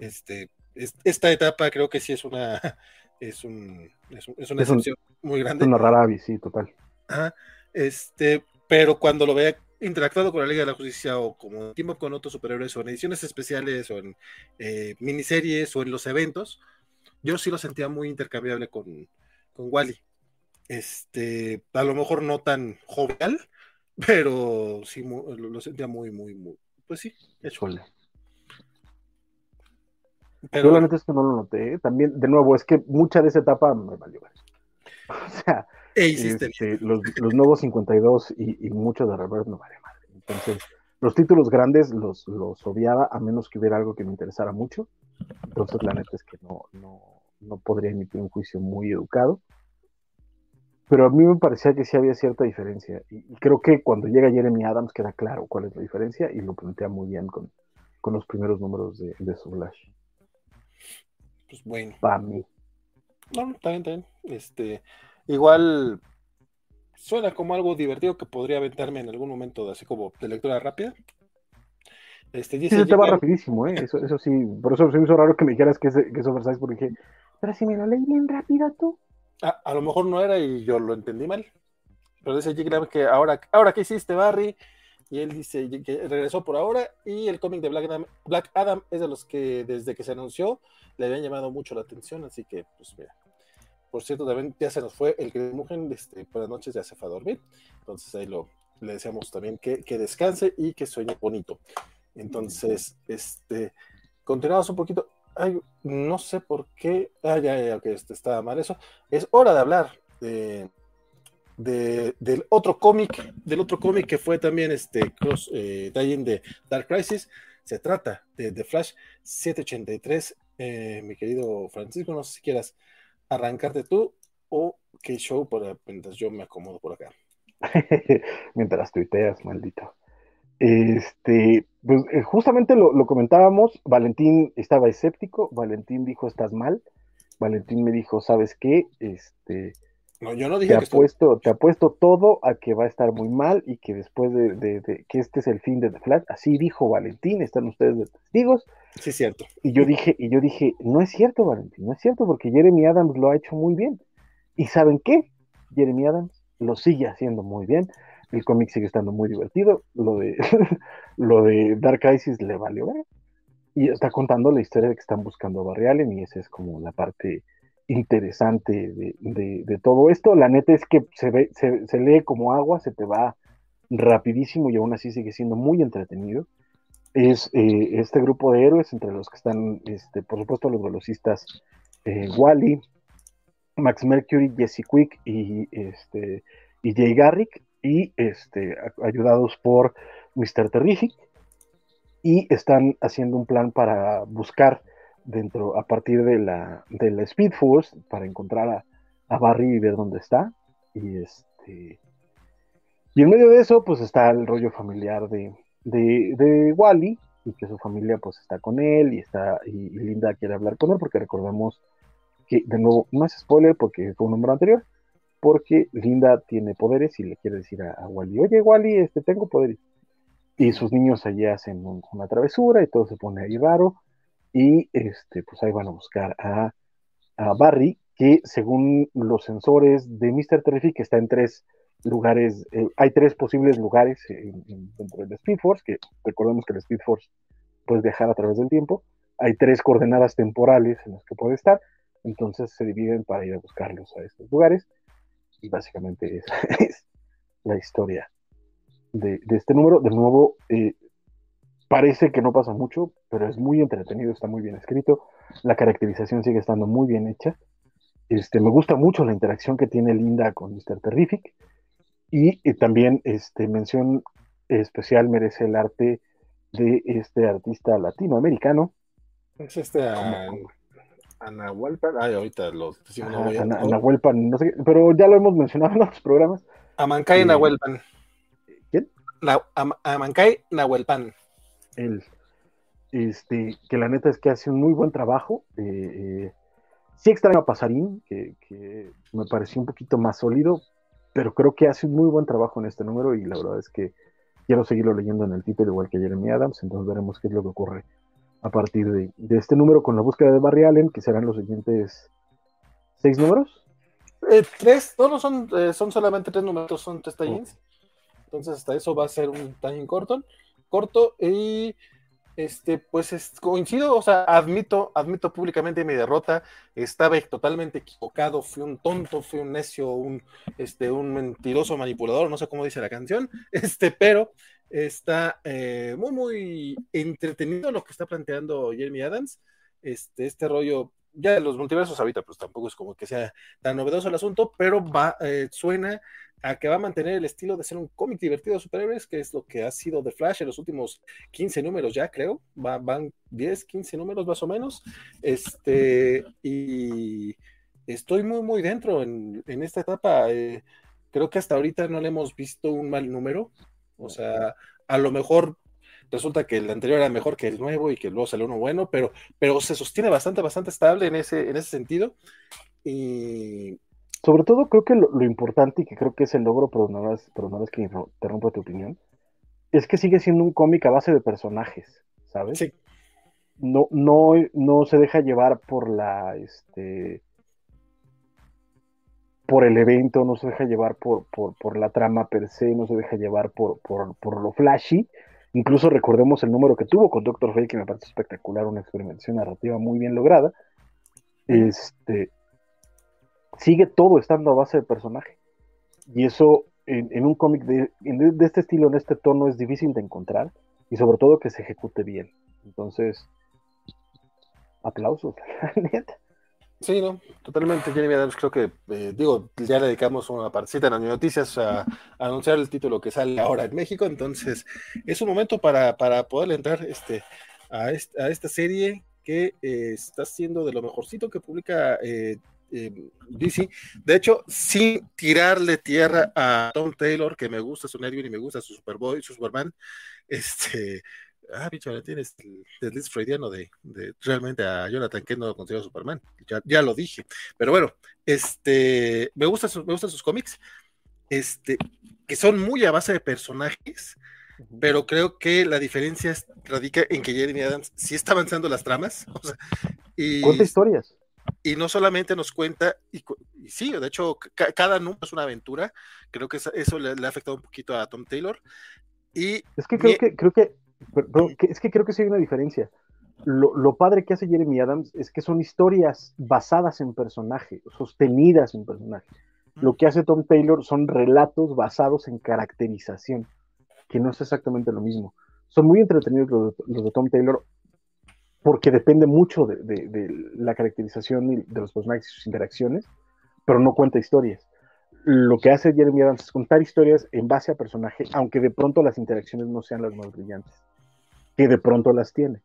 Speaker 1: Este, esta etapa creo que sí es una es un es, una excepción muy grande.
Speaker 2: Es una rara sí, total.
Speaker 1: Ajá. Este, pero cuando lo vea interactuado con la Liga de la Justicia o como tiempo con otros superhéroes o en ediciones especiales o en eh, miniseries o en los eventos, yo sí lo sentía muy intercambiable con, con Wally. Este, a lo mejor no tan jovial, pero sí lo, sentía muy, muy, muy, pues sí, hecho.
Speaker 2: Pero, yo la neta es que no lo noté. También, de nuevo, es que mucha de esa etapa me valió. O sea, este, los, los, nuevos 52 y, y mucho de Robert no vale madre. Entonces, los títulos grandes los, los obviaba a menos que hubiera algo que me interesara mucho. Entonces, la neta es que no, no, no podría emitir un juicio muy educado. Pero a mí me parecía que sí había cierta diferencia. Y, creo que cuando llega Jeremy Adams queda claro cuál es la diferencia y lo plantea muy bien con, con los primeros números de, de.
Speaker 1: Pues bueno.
Speaker 2: Para mí.
Speaker 1: No, está bien, está bien. Este, Igual suena como algo divertido que podría aventarme en algún momento, así como de lectura rápida.
Speaker 2: Este, dice sí, se te va rapidísimo, ¿eh? Eso, eso sí, por eso se me hizo raro que me dijeras que es, que es oversize, porque dije, pero si me lo leí bien rápido tú.
Speaker 1: Ah, a lo mejor no era y yo lo entendí mal. Pero dice G. que ahora, ahora ¿qué hiciste, Barry? Y él dice que regresó por ahora. Y el cómic de Black Adam, Black Adam es de los que desde que se anunció le habían llamado mucho la atención. Así que, pues mira, por cierto, también ya se nos fue el que Mugen, este, por las noches ya se fue a dormir. Entonces ahí lo, le deseamos también que, descanse y que sueñe bonito. Entonces, este, continuamos un poquito. Ay, no sé por qué. Ah, ya, ya, ok, este, estaba mal eso. Es hora de hablar de, de- del otro cómic, del otro cómic que fue también este cross eh, de Dark Crisis. Se trata de The Flash 783. Eh, mi querido Francisco, no sé si quieras arrancarte tú o qué show para mientras yo me acomodo por acá.
Speaker 2: Mientras tuiteas, maldito. Este, pues eh, justamente lo, lo comentábamos, Valentín estaba escéptico, Valentín dijo, estás mal, Valentín me dijo, ¿sabes qué? Este,
Speaker 1: No, yo no
Speaker 2: te
Speaker 1: dije que esto-
Speaker 2: apuesto, te apuesto todo a que va a estar muy mal y que después de, de- de- que este es el fin de The Flash, así dijo Valentín, están ustedes de testigos,
Speaker 1: Sí, es cierto.
Speaker 2: y yo dije, y yo dije, no es cierto, Valentín, no es cierto, porque Jeremy Adams lo ha hecho muy bien. ¿Y saben qué? Jeremy Adams lo sigue haciendo muy bien. El cómic sigue estando muy divertido. Lo de, lo de Dark Crisis le valió ver. Y está contando la historia de que están buscando a Barry Allen, y esa es como la parte interesante de, de- de todo esto. La neta es que se, ve, se, se lee como agua, se te va rapidísimo y aún así sigue siendo muy entretenido es eh, este grupo de héroes entre los que están, este, por supuesto, los velocistas eh, Wally, Max Mercury, Jesse Quick y, este, y Jay Garrick, y este, ayudados por Mr. Terrific, y están haciendo un plan para buscar dentro, a partir de la, de la Speed Force, para encontrar a, a Barry y ver dónde está, y este... Y en medio de eso, pues está el rollo familiar de, de, de Wally y que su familia pues está con él y está y, y Linda quiere hablar con él porque recordemos que de nuevo no es spoiler porque fue un número anterior porque Linda tiene poderes y le quiere decir a, a Wally oye Wally este tengo poderes y sus niños allí hacen un- una travesura y todo se pone ahí raro. Y este pues ahí van a buscar a, a Barry que según los sensores de Mr. Terrific está en tres lugares, eh, hay tres posibles lugares en- en- dentro del Speed Force, que recordemos que el Speed Force puede viajar a través del tiempo, hay tres coordenadas temporales en las que puede estar, entonces se dividen para ir a buscarlos a estos lugares, y básicamente esa es la historia de, de este número. De nuevo, eh, parece que no pasa mucho, pero es muy entretenido, está muy bien escrito, la caracterización sigue estando muy bien hecha. Este, me gusta mucho la interacción que tiene Linda con Mr. Terrific. Y, eh, también este, mención especial merece el arte de este artista latinoamericano,
Speaker 1: Es este Anahualpan. Ay, ahorita lo decimos. no
Speaker 2: Ajá,
Speaker 1: voy a-
Speaker 2: Ana- Anahuelpan, no sé qué, pero ya lo hemos mencionado en otros programas.
Speaker 1: Amancay
Speaker 2: Eh,
Speaker 1: Nahuelpan.
Speaker 2: ¿quién?
Speaker 1: Na- Am- Amancay Nahuelpan.
Speaker 2: Él, este, que la neta es que hace un muy buen trabajo. eh, eh, sí extraño a Pasarín, que, que me pareció un poquito más sólido, pero creo que hace un muy buen trabajo en este número y la verdad es que quiero seguirlo leyendo en el título igual que Jeremy Adams, entonces veremos qué es lo que ocurre a partir de, de este número con la búsqueda de Barry Allen, que serán los siguientes seis números.
Speaker 1: Eh, tres, no, no son, eh, son solamente tres números, son tres tie-ins. Entonces, hasta eso va a ser un tie-in corto. Corto y este, pues es- coincido, o sea, admito, admito públicamente mi derrota. Estaba totalmente equivocado, fui un tonto, fui un necio, un, este, un mentiroso manipulador, no sé cómo dice la canción, este, pero está eh, muy, muy entretenido lo que está planteando Jeremy Adams. Este, este rollo, ya los multiversos ahorita, pues tampoco es como que sea tan novedoso el asunto, pero va, eh, suena a que va a mantener el estilo de ser un cómic divertido de superhéroes, que es lo que ha sido The Flash en los últimos 15 números ya, creo. Va- van 10, 15 números más o menos. Este, y estoy muy, muy dentro en, en esta etapa. eh, creo que hasta ahorita no le hemos visto un mal número. O sea, a lo mejor resulta que el anterior era mejor que el nuevo y que luego salió uno bueno, pero, pero se sostiene bastante, bastante estable en ese, en ese sentido. Y
Speaker 2: Sobre todo creo que lo, lo importante y que creo que es el logro, pero no más, pero no es que interrumpa tu opinión, es que sigue siendo un cómic a base de personajes, ¿sabes?
Speaker 1: sí,
Speaker 2: no, no, no se deja llevar por la, este, por el evento, no se deja llevar por, por, por la trama per se, no se deja llevar por, por, por lo flashy. Incluso recordemos el número que tuvo con Doctor Fate, que me parece espectacular, una experimentación narrativa muy bien lograda. Este, sigue todo estando a base de personaje. Y eso en, un cómic de, de este estilo, en este tono, es difícil de encontrar. Y sobre todo que se ejecute bien. Entonces, aplausos, la neta.
Speaker 1: Sí, no, totalmente. Jeremy Adams, creo que, eh, digo, ya le dedicamos una partecita en las noticias a, a, anunciar el título que sale ahora en México, entonces es un momento para, para poder entrar este, a, a esta serie que eh, está siendo de lo mejorcito que publica eh, eh, DC. De hecho, sin tirarle tierra a Tom Taylor, que me gusta su Edwin y me gusta su Superboy, su Superman, este, ah, bicho Valentín es el, list freudiano de, de, realmente a Jonathan que no lo considero Superman, ya, ya, lo dije, pero bueno, este, me gustan sus, me gustan sus cómics, este, que son muy a base de personajes, uh -huh. pero creo que la diferencia radica en que Jeremy Adams sí está avanzando las tramas, o sea, y,
Speaker 2: cuenta historias.
Speaker 1: Y no solamente nos cuenta, y, y sí, de hecho, ca cada número es una aventura, creo que eso le, le, ha afectado un poquito a Tom Taylor, y...
Speaker 2: Es que creo que, creo que pero, es que creo que sí hay una diferencia. Lo, lo, padre que hace Jeremy Adams es que son historias basadas en personaje, sostenidas en personaje. Lo que hace Tom Taylor son relatos basados en caracterización, que no es exactamente lo mismo. Son muy entretenidos los, los de Tom Taylor porque depende mucho de, de, de, la caracterización de los personajes y sus interacciones, pero no cuenta historias. Lo que hace Jeremy Adams es contar historias en base a personaje, aunque de pronto las interacciones no sean las más brillantes que de pronto las tiene.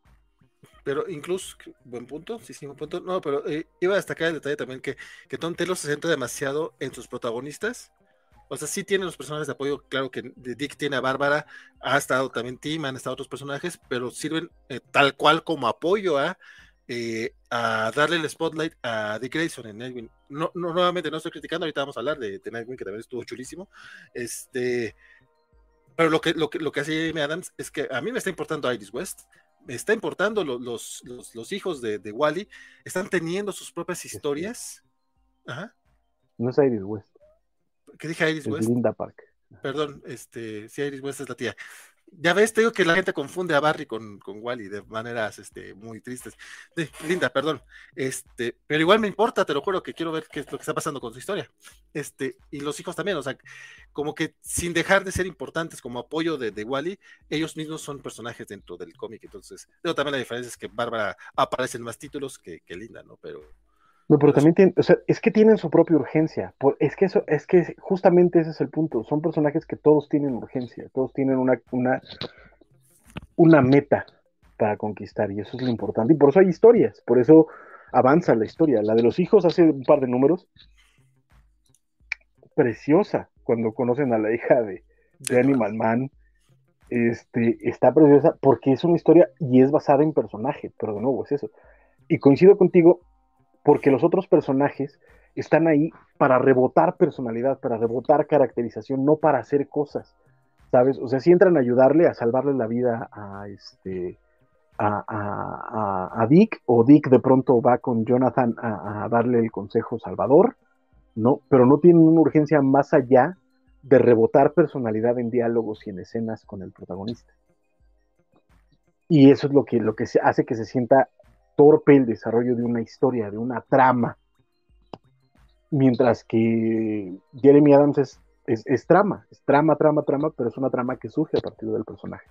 Speaker 1: Pero incluso, buen punto, sí, sí, buen punto. No, pero eh, iba a destacar el detalle también que, que Tom Taylor se centra demasiado en sus protagonistas. O sea, sí tiene los personajes de apoyo, claro que Dick tiene a Bárbara, ha estado también Tim, han estado otros personajes, pero sirven eh, tal cual como apoyo a, eh, a darle el spotlight a Dick Grayson en Nightwing. No, no, nuevamente no estoy criticando, ahorita vamos a hablar de, de Nightwing, que también estuvo chulísimo. Este, pero lo que, lo que, lo que hace Jamie Adams es que a mí me está importando Iris West, me está importando lo, los, los, los, hijos de, de, Wally, están teniendo sus propias historias. Ajá.
Speaker 2: No es Iris West.
Speaker 1: ¿Qué dije Iris
Speaker 2: es
Speaker 1: West?
Speaker 2: Linda Park.
Speaker 1: Perdón, este, sí, Iris West es la tía. Ya ves, te digo que la gente confunde a Barry con, con Wally de maneras este, muy tristes. De, linda, perdón. Este, pero igual me importa, te lo juro, que quiero ver qué es lo que está pasando con su historia. Este, y los hijos también, o sea, como que sin dejar de ser importantes como apoyo de, de Wally, ellos mismos son personajes dentro del cómic. Entonces, pero también la diferencia es que Bárbara aparece en más títulos que, que Linda, ¿no? Pero.
Speaker 2: No, pero también tienen, o sea, es que tienen su propia urgencia. Por, es que eso, es que justamente ese es el punto. Son personajes que todos tienen urgencia, todos tienen una, una, una meta para conquistar, y eso es lo importante. Y por eso hay historias, por eso avanza la historia. La de los hijos hace un par de números. Preciosa, cuando conocen a la hija de, de Animal Man. Este, está preciosa porque es una historia y es basada en personaje, pero de nuevo es eso. Y coincido contigo, porque los otros personajes están ahí para rebotar personalidad, para rebotar caracterización, no para hacer cosas, ¿sabes? O sea, si entran a ayudarle, a salvarle la vida a este, a, a, a, Dick, o Dick de pronto va con Jonathan a, a, darle el consejo salvador, ¿no? Pero no tienen una urgencia más allá de rebotar personalidad en diálogos y en escenas con el protagonista. Y eso es lo que, lo que hace que se sienta torpe el desarrollo de una historia, de una trama. Mientras que Jeremy Adams es, trama, es trama, trama, trama, pero es una trama que surge a partir del personaje.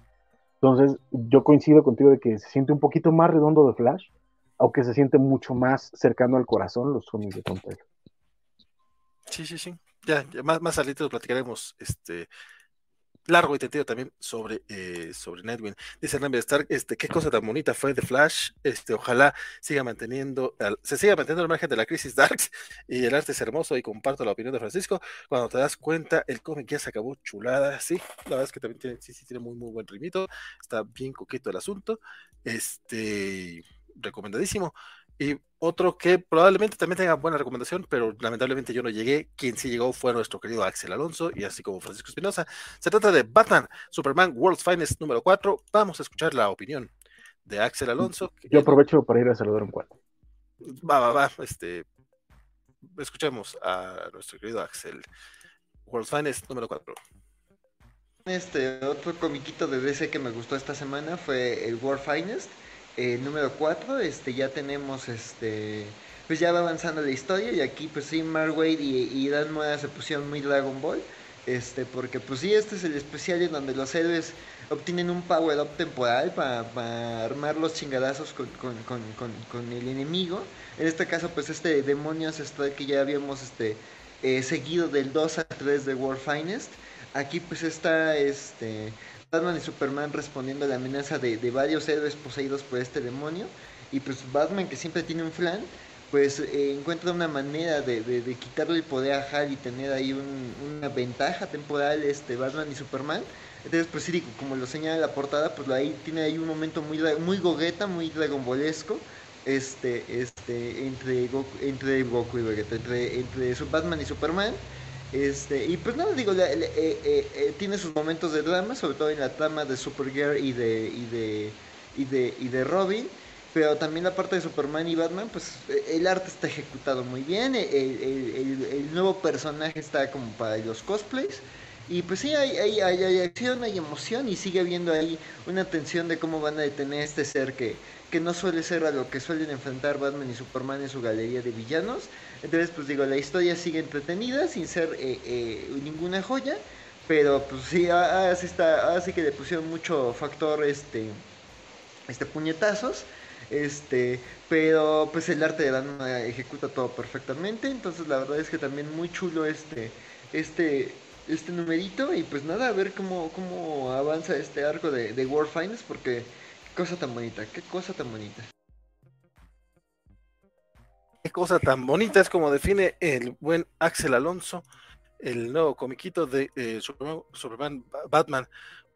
Speaker 2: Entonces, yo coincido contigo de que se siente un poquito más redondo de Flash, aunque se siente mucho más cercano al corazón los cómics de Tom Taylor.
Speaker 1: Sí, sí, sí. Ya, ya más, más adelante platicaremos este, largo y tendido también sobre, eh, sobre Nightwing. Dice Rambler Stark, este, qué cosa tan bonita fue de Flash, este, ojalá siga manteniendo, se siga manteniendo el margen de la crisis Darks y el arte es hermoso y comparto la opinión de Francisco, cuando te das cuenta el cómic ya se acabó chulada, sí, la verdad es que también tiene, sí, sí, tiene muy, muy buen ritmito, está bien coqueto el asunto, este, recomendadísimo. Y otro que probablemente también tenga buena recomendación, pero lamentablemente yo no llegué. Quien sí llegó fue nuestro querido Axel Alonso y así como Francisco Espinosa. Se trata de Batman, Superman World's Finest número 4. Vamos a escuchar la opinión de Axel Alonso.
Speaker 2: Yo aprovecho para ir a saludar un cuarto.
Speaker 1: Va, va, va. Este, escuchemos a nuestro querido Axel. World's Finest número 4.
Speaker 3: Este otro comiquito de DC que me gustó esta semana fue el World Finest eh, número 4, este, ya tenemos, este, pues ya va avanzando la historia y aquí pues sí, Mark Wade y, y Dan Mora se pusieron muy Dragon Ball Este, porque pues sí, este es el especial en donde los héroes obtienen un power up temporal para armar los chingadazos con, con, con, con, el enemigo. En este caso, pues este demonio ancestral que ya habíamos este, eh, seguido del 2 a 3 de World Finest. Aquí pues está este, Batman y Superman respondiendo a la amenaza de, de varios héroes poseídos por este demonio. Y pues Batman que siempre tiene un flan pues eh, encuentra una manera de, de, quitarle el poder a Hal y tener ahí una ventaja temporal este Batman y Superman. Entonces, pues sí, como lo señala la portada, pues ahí tiene ahí un momento muy muy gogueta, muy dragonbolesco, este, este, entre Goku, entre Goku y Vegeta, entre, entre Batman y Superman. Este, y pues nada, digo, eh, eh, tiene sus momentos de drama, sobre todo en la trama de Supergirl y de, y de, y de, y de Robin pero también la parte de Superman y Batman, pues el arte está ejecutado muy bien, el, nuevo personaje está como para los cosplays. Y pues sí, hay, hay, acción, hay emoción y sigue habiendo ahí una tensión de cómo van a detener este ser que, que no suele ser a lo que suelen enfrentar Batman y Superman en su galería de villanos. Entonces, pues digo, la historia sigue entretenida sin ser eh, eh, ninguna joya, pero pues sí, así, está, así que le pusieron mucho factor este, este puñetazos. Este, pero pues el arte de Dan ejecuta todo perfectamente. Entonces la verdad es que también muy chulo este, este, este numerito. Y pues nada, a ver cómo, cómo avanza este arco de, de World Finance. Porque qué cosa tan bonita, qué cosa tan bonita.
Speaker 1: Qué cosa tan bonita es como define el buen Axel Alonso el nuevo comiquito de eh, Superman, Batman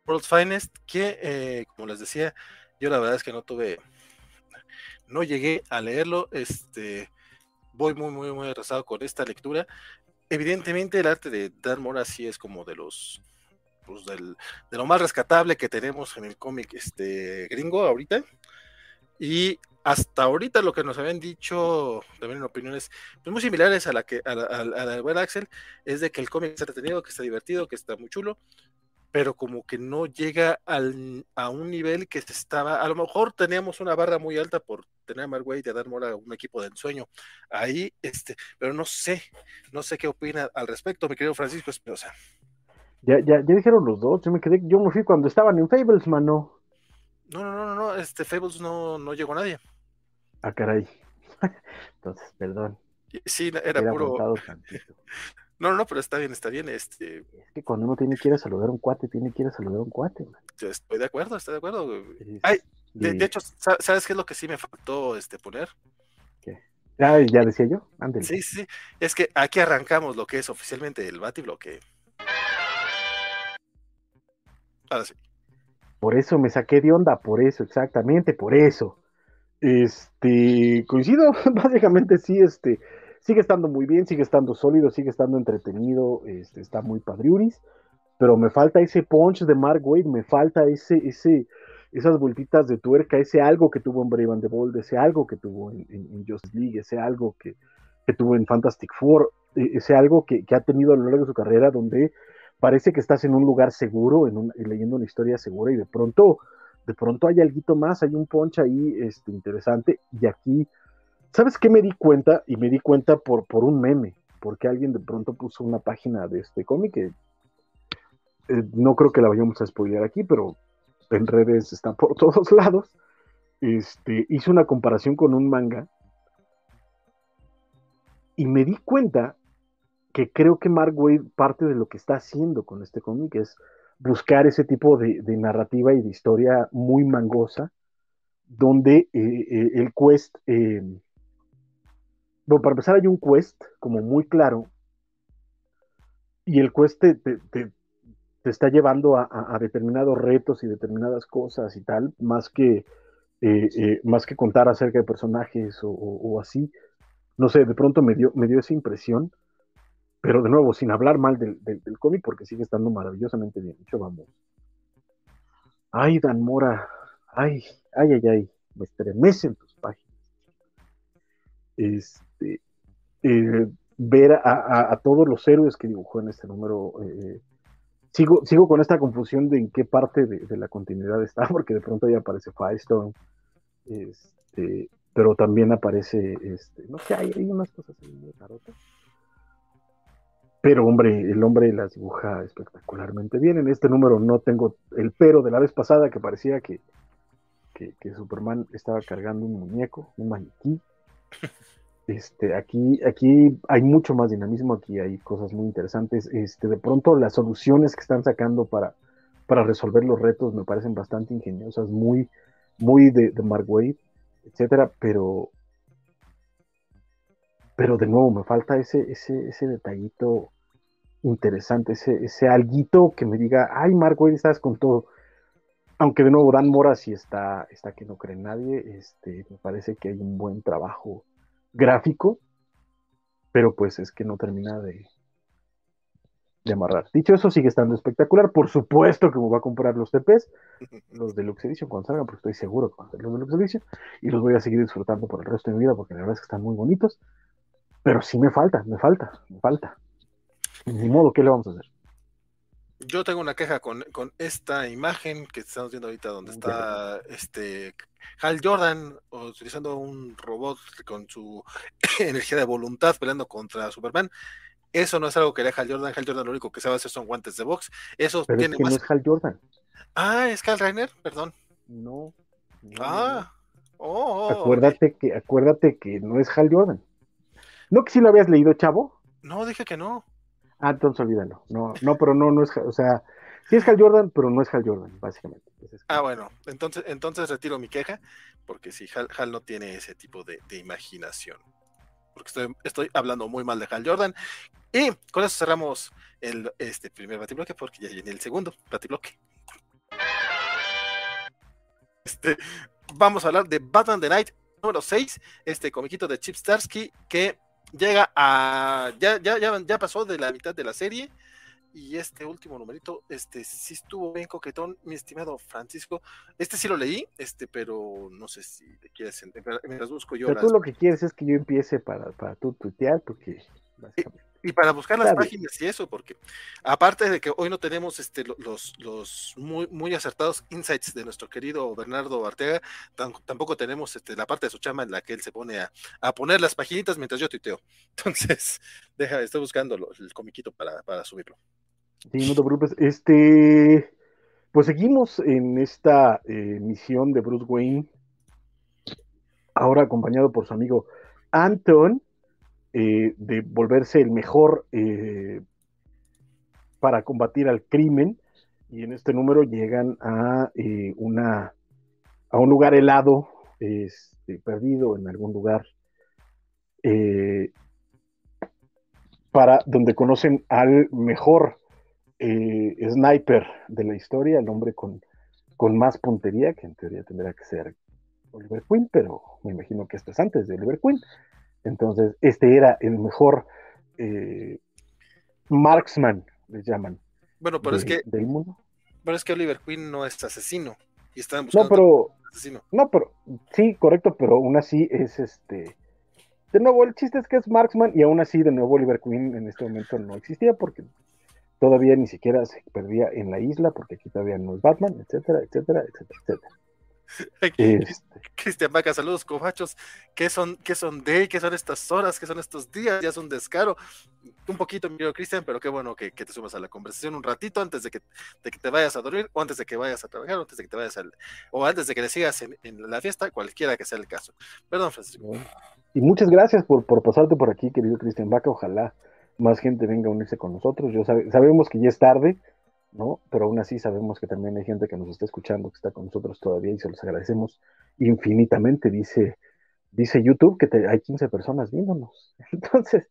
Speaker 1: World Finest, que eh, como les decía, yo la verdad es que no tuve no llegué a leerlo, este, voy muy, muy, muy atrasado con esta lectura. Evidentemente el arte de Dan Mora sí es como de los, pues del, de lo más rescatable que tenemos en el cómic este, gringo ahorita. Y hasta ahorita lo que nos habían dicho, también en opiniones pues muy similares a la que a la, a buen Axel, es de que el cómic está entretenido, que está divertido, que está muy chulo, pero como que no llega al, a un nivel que se estaba, a lo mejor teníamos una barra muy alta por tener a Mark Wade y a dar Mora un equipo de ensueño ahí, este, pero no sé, no sé qué opina al respecto, mi querido Francisco Espinosa.
Speaker 2: Ya, ya, ya dijeron los dos, yo me quedé, yo me fui cuando estaban en Fables, mano.
Speaker 1: No, no, no, no, este Fables no, no llegó nadie.
Speaker 2: Ah, caray. Entonces, perdón.
Speaker 1: Sí, era, puro. No, no, pero está bien, está bien. Este...
Speaker 2: Es que cuando uno tiene que ir a saludar a un cuate, tiene que ir a saludar a un cuate. Man.
Speaker 1: estoy de acuerdo, estoy de acuerdo. Ay, de, hecho, ¿sabes qué es lo que sí me faltó este, poner?
Speaker 2: ¿Qué? Ah, ya decía yo, Ándale.
Speaker 1: Sí, sí, es que aquí arrancamos lo que es oficialmente el Batibloque. Ahora sí.
Speaker 2: Por eso me saqué de onda, por eso, exactamente, por eso. Este, coincido, básicamente sí, este, sigue estando muy bien, sigue estando sólido, sigue estando entretenido, este, está muy padriuris, pero me falta ese punch de Mark Wade, me falta ese, ese, esas vueltitas de tuerca, ese algo que tuvo en Brave and the Bold, ese algo que tuvo en, en, Justice League, ese algo que, que, tuvo en Fantastic Four, e, ese algo que, que, ha tenido a lo largo de su carrera donde parece que estás en un lugar seguro, en leyendo una historia segura y de pronto, de pronto hay algo más, hay un punch ahí este, interesante y aquí ¿Sabes qué me di cuenta? Y me di cuenta por, por un meme, porque alguien de pronto puso una página de este cómic eh, no creo que la vayamos a spoiler aquí, pero en redes está por todos lados. Este, hice una comparación con un manga y me di cuenta que creo que Mark Wade parte de lo que está haciendo con este cómic es buscar ese tipo de, narrativa y de historia muy mangosa, donde eh, eh, el quest bueno, para empezar hay un quest como muy claro y el quest te, te, está llevando a, determinados retos y determinadas cosas y tal, más que, eh, eh, más que contar acerca de personajes o, así. No sé, de pronto me dio, me dio esa impresión, pero de nuevo, sin hablar mal del, cómic, porque sigue estando maravillosamente bien hecho, vamos. Ay, Dan Mora, ay, ay, ay, ay, me estremecen tus páginas. Es, este, eh, ver a, todos los héroes que dibujó en este número. Eh, sigo, sigo con esta confusión de en qué parte de, la continuidad está, porque de pronto ya aparece Firestone, este, pero también aparece, este, no sé, hay, unas cosas muy carotas. Pero hombre, el hombre las dibuja espectacularmente bien. En este número no tengo el pero de la vez pasada que parecía que, que, que Superman estaba cargando un muñeco, un maniquí. Este, aquí, aquí hay mucho más dinamismo, aquí hay cosas muy interesantes. Este, de pronto las soluciones que están sacando para, para resolver los retos me parecen bastante ingeniosas, muy, muy de, de Mark Wade, etcétera, pero, pero de nuevo me falta ese, ese, ese detallito interesante, ese, ese alguito que me diga, ay Mark Wade, estás con todo. Aunque de nuevo Dan Mora sí está, está que no cree en nadie, este, me parece que hay un buen trabajo gráfico, pero pues es que no termina de, de amarrar. Dicho eso, sigue estando espectacular. Por supuesto que me voy a comprar los TPs, los Deluxe Edition cuando salgan, porque estoy seguro que van a ser los Deluxe Edition, y los voy a seguir disfrutando por el resto de mi vida, porque la verdad es que están muy bonitos. Pero sí me falta, me falta, me falta. Ni modo, ¿qué le vamos a hacer?
Speaker 1: Yo tengo una queja con, con esta imagen que estamos viendo ahorita, donde está este Hal Jordan utilizando un robot con su energía de voluntad peleando contra Superman. Eso no es algo que haría Hal Jordan. Hal Jordan lo único que sabe hacer son guantes de box. Eso
Speaker 2: Pero
Speaker 1: tiene
Speaker 2: es que
Speaker 1: más.
Speaker 2: no es Hal Jordan.
Speaker 1: Ah, es Kyle Reiner, perdón.
Speaker 2: No. no,
Speaker 1: Ah, oh,
Speaker 2: no.
Speaker 1: oh,
Speaker 2: acuérdate que, acuérdate que no es Hal Jordan. ¿No que sí lo habías leído, chavo?
Speaker 1: No, dije que no.
Speaker 2: Ah, entonces olvídalo. No, no, pero no, no es, o sea, sí es Hal Jordan, pero no es Hal Jordan, básicamente.
Speaker 1: Ah, bueno, entonces, entonces retiro mi queja, porque si Hal, Hal no tiene ese tipo de, de imaginación. Porque estoy, estoy hablando muy mal de Hal Jordan. Y con eso cerramos el este primer batibloque, porque ya viene el segundo batibloque. Este, vamos a hablar de Batman the Night número 6, este comiquito de Chip Starsky que llega a. Ya, ya, ya, ya pasó de la mitad de la serie. Y este último numerito, este sí estuvo bien coquetón, mi estimado Francisco. Este sí lo leí, este, pero no sé si le quieres. ent- Mientras busco yo
Speaker 2: Pero
Speaker 1: las-
Speaker 2: tú lo que quieres es que yo empiece para, para tú tuitear, porque básicamente.
Speaker 1: Y para buscar las
Speaker 2: Está bien.
Speaker 1: páginas y eso, porque aparte de que hoy no tenemos este, lo- los, los muy, muy acertados insights de nuestro querido Bernardo Arteaga, tam- tampoco tenemos este, la parte de su chama en la que él se pone a, a poner las paginitas mientras yo tuiteo. Entonces, deja, estoy buscando el comiquito para, para subirlo.
Speaker 2: Sí, no te preocupes. Este, pues seguimos en esta eh, misión de Bruce Wayne, ahora acompañado por su amigo Anton, eh, de volverse el mejor eh, para combatir al crimen. Y en este número llegan a eh, una a un lugar helado, este, perdido en algún lugar, eh, para donde conocen al mejor sniper de la historia, el hombre con, con más puntería, que en teoría tendría que ser Oliver Queen, pero me imagino que esto es antes de Oliver Queen. Entonces, este era el mejor eh, marksman, les llaman,
Speaker 1: Bueno, pero es que,
Speaker 2: del mundo.
Speaker 1: pero es que Oliver Queen no es asesino. Y están
Speaker 2: No,
Speaker 1: buscando
Speaker 2: pero,
Speaker 1: asesino.
Speaker 2: no, pero, sí, correcto, pero aún así es este. De nuevo, el chiste es que es marksman y aún así, de nuevo, Oliver Queen en este momento no existía porque todavía ni siquiera se perdía en la isla, porque aquí todavía no es Batman, etcétera, etcétera, etcétera, etcétera. Este,
Speaker 1: Cristian Vaca, saludos, cobachos. ¿Qué son, qué son de, qué son estas horas, qué son estos días? Ya es un descaro. Un poquito, mi querido Cristian, pero qué bueno que, que te sumas a la conversación un ratito antes de que, de que te vayas a dormir, o antes de que vayas a trabajar, o antes de que te vayas al, o antes de que le sigas en, en la fiesta, cualquiera que sea el caso. Perdón, Francisco.
Speaker 2: Y muchas gracias por, por pasarte por aquí, querido Cristian Vaca. Ojalá más gente venga a unirse con nosotros. Yo sabe- sabemos que ya es tarde, ¿no? Pero aún así sabemos que también hay gente que nos está escuchando, que está con nosotros todavía y se los agradecemos infinitamente. Dice, dice YouTube que te- hay 15 personas viéndonos. Entonces,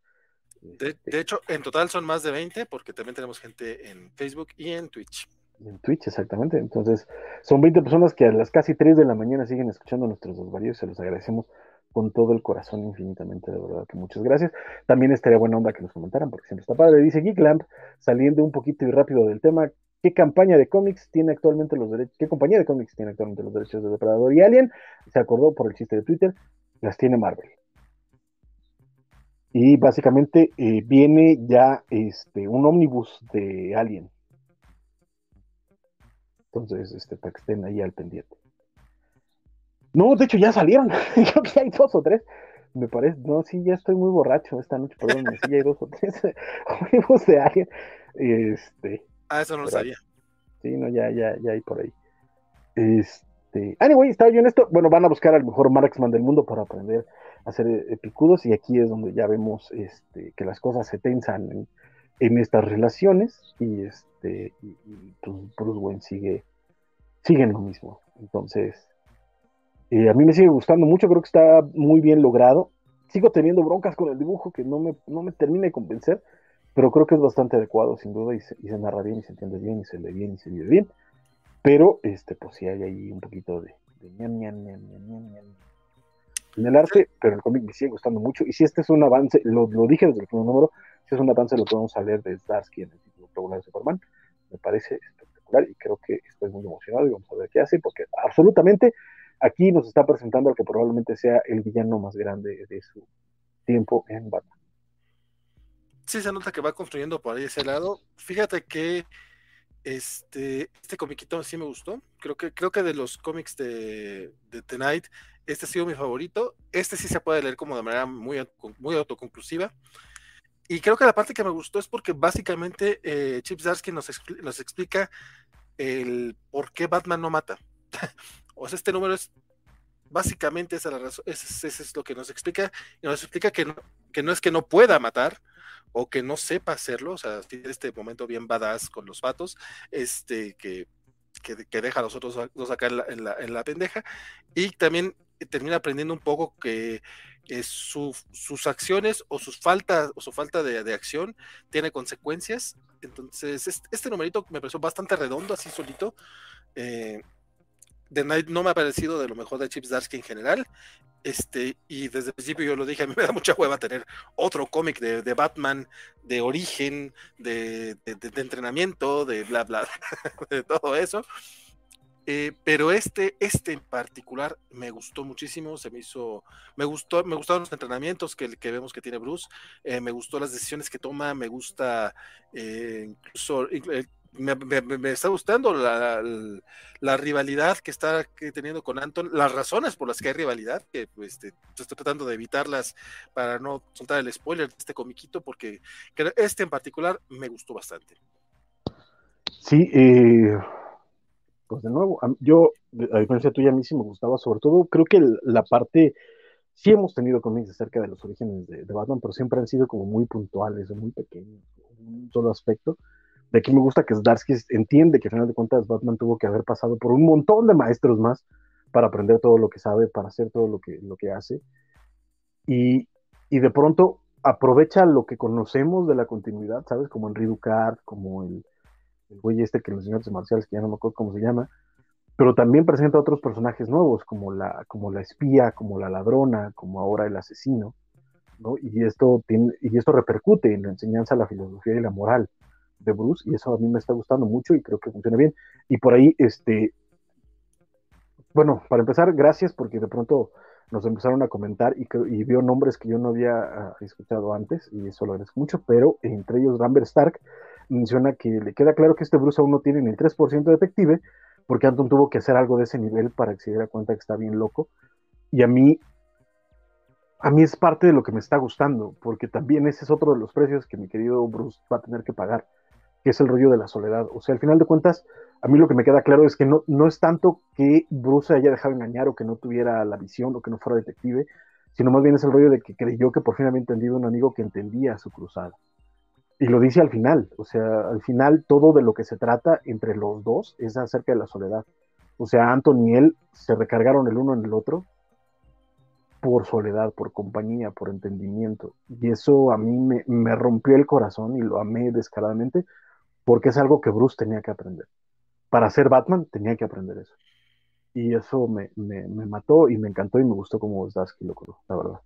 Speaker 1: De, de hecho, en total son más de 20, porque también tenemos gente en Facebook y en Twitch.
Speaker 2: En Twitch, exactamente. Entonces, son 20 personas que a las casi 3 de la mañana siguen escuchando nuestros dos varios. Se los agradecemos con todo el corazón infinitamente, de verdad que muchas gracias. También estaría buena onda que nos comentaran, porque siempre está padre. Dice Geeklamp, saliendo un poquito y rápido del tema, ¿qué campaña de cómics tiene actualmente los derechos? ¿Qué compañía de cómics tiene actualmente los derechos de Depredador y Alien? Se acordó por el chiste de Twitter, las tiene Marvel. Y básicamente eh, viene ya este, un ómnibus de Alien. Entonces, este, para que estén ahí al pendiente. No, de hecho ya salieron. Creo que hay dos o tres. Me parece, no, sí, ya estoy muy borracho esta noche, perdón, sí, ya hay dos o tres juegos de alguien. Este,
Speaker 1: ah, eso no lo sabía.
Speaker 2: Sí, no, ya, ya, ya hay por ahí. Este, anyway, estaba yo en esto. Bueno, van a buscar al mejor marksman del mundo para aprender a hacer picudos, y aquí es donde ya vemos este, que las cosas se tensan en, en estas relaciones, y este, y, pues Bruce Wayne sigue, sigue en lo mismo. Entonces, a mí me sigue gustando mucho, creo que está muy bien logrado. Sigo teniendo broncas con el dibujo que no me, no me termina de convencer, pero creo que es bastante adecuado, sin duda, y se, narra bien, y se entiende bien, y se lee bien, y se vive bien. Pero, este, pues sí hay ahí un poquito de, en el arte, pero el cómic me sigue gustando mucho. Y si este es un avance, lo, lo dije desde el primer número, si es un avance lo a leer de Starsky en el título regular de Superman, me parece espectacular y creo que estoy muy emocionado y vamos a ver qué hace, porque absolutamente aquí nos está presentando al que probablemente sea el villano más grande de su tiempo en Batman.
Speaker 1: Sí, se nota que va construyendo por ahí ese lado. Fíjate que este, este comiquito sí me gustó. Creo que, creo que de los cómics de, de Tonight, este ha sido mi favorito. Este sí se puede leer como de manera muy, muy autoconclusiva. Y creo que la parte que me gustó es porque básicamente eh, Chip Zarsky nos, nos explica el por qué Batman no mata. O sea, este número es básicamente esa la razón, ese, es lo que nos explica, y nos explica que no, que no es que no pueda matar o que no sepa hacerlo, o sea, tiene este momento bien badass con los patos, este, que, que, deja a los otros dos acá en la, en la, pendeja, y también termina aprendiendo un poco que sus acciones o sus faltas o su falta de, acción tiene consecuencias. Entonces, este, este, numerito me pareció bastante redondo, así solito. Eh, Night no me ha parecido de lo mejor de Chips Darsky en general. Este, y desde el principio yo lo dije, a mí me da mucha hueva tener otro cómic de, Batman, de origen, de, entrenamiento, de bla bla, de todo eso. Eh, pero este, este en particular me gustó muchísimo, se me hizo, me gustó, me gustaron los entrenamientos que, que vemos que tiene Bruce, eh, me gustó las decisiones que toma, me gusta eh, incluso me, está gustando la, rivalidad que está teniendo con Anton, las razones por las que hay rivalidad, que pues, este, estoy tratando de evitarlas para no soltar el spoiler de este comiquito, porque este en particular me gustó bastante.
Speaker 2: Sí, eh, pues de nuevo, yo, a diferencia tuya, a mí sí me gustaba, sobre todo creo que la parte, sí hemos tenido cómics acerca de los orígenes de, de Batman, pero siempre han sido como muy puntuales, muy pequeños, un solo aspecto de aquí me gusta que Zdarsky entiende que al final de cuentas Batman tuvo que haber pasado por un montón de maestros más para aprender todo lo que sabe, para hacer todo lo que, lo que hace. Y, de pronto aprovecha lo que conocemos de la continuidad, ¿sabes? Como Henry Ducard, como el, el güey este que los señores marciales, que ya no me acuerdo cómo se llama, pero también presenta otros personajes nuevos, como la, como la espía, como la ladrona, como ahora el asesino, ¿no? Y esto, tiene, y esto repercute en la enseñanza, la filosofía y la moral de Bruce y eso a mí me está gustando mucho y creo que funciona bien. Y por ahí, este, bueno, para empezar, gracias porque de pronto nos empezaron a comentar y, y vio nombres que yo no había ah, escuchado antes y eso lo agradezco mucho, pero entre ellos Rambert Stark menciona que le queda claro que este Bruce aún no tiene ni el 3% de detective porque Anton tuvo que hacer algo de ese nivel para que se diera cuenta que está bien loco y a mí a mí es parte de lo que me está gustando, porque también ese es otro de los precios que mi querido Bruce va a tener que pagar que es el rollo de la soledad. O sea, al final de cuentas, a mí lo que me queda claro es que no, no es tanto que Bruce haya dejado engañar o que no tuviera la visión o que no fuera detective, sino más bien es el rollo de que creyó que por fin había entendido un amigo que entendía su cruzada. Y lo dice al final, o sea, al final todo de lo que se trata entre los dos es acerca de la soledad. O sea, Anton y él se recargaron el uno en el otro por soledad, por compañía, por entendimiento. Y eso a mí me, rompió el corazón y lo amé descaradamente porque es algo que Bruce tenía que aprender. Para ser Batman tenía que aprender eso. Y eso me, mató y me encantó y me gustó como Zdarsky lo la verdad.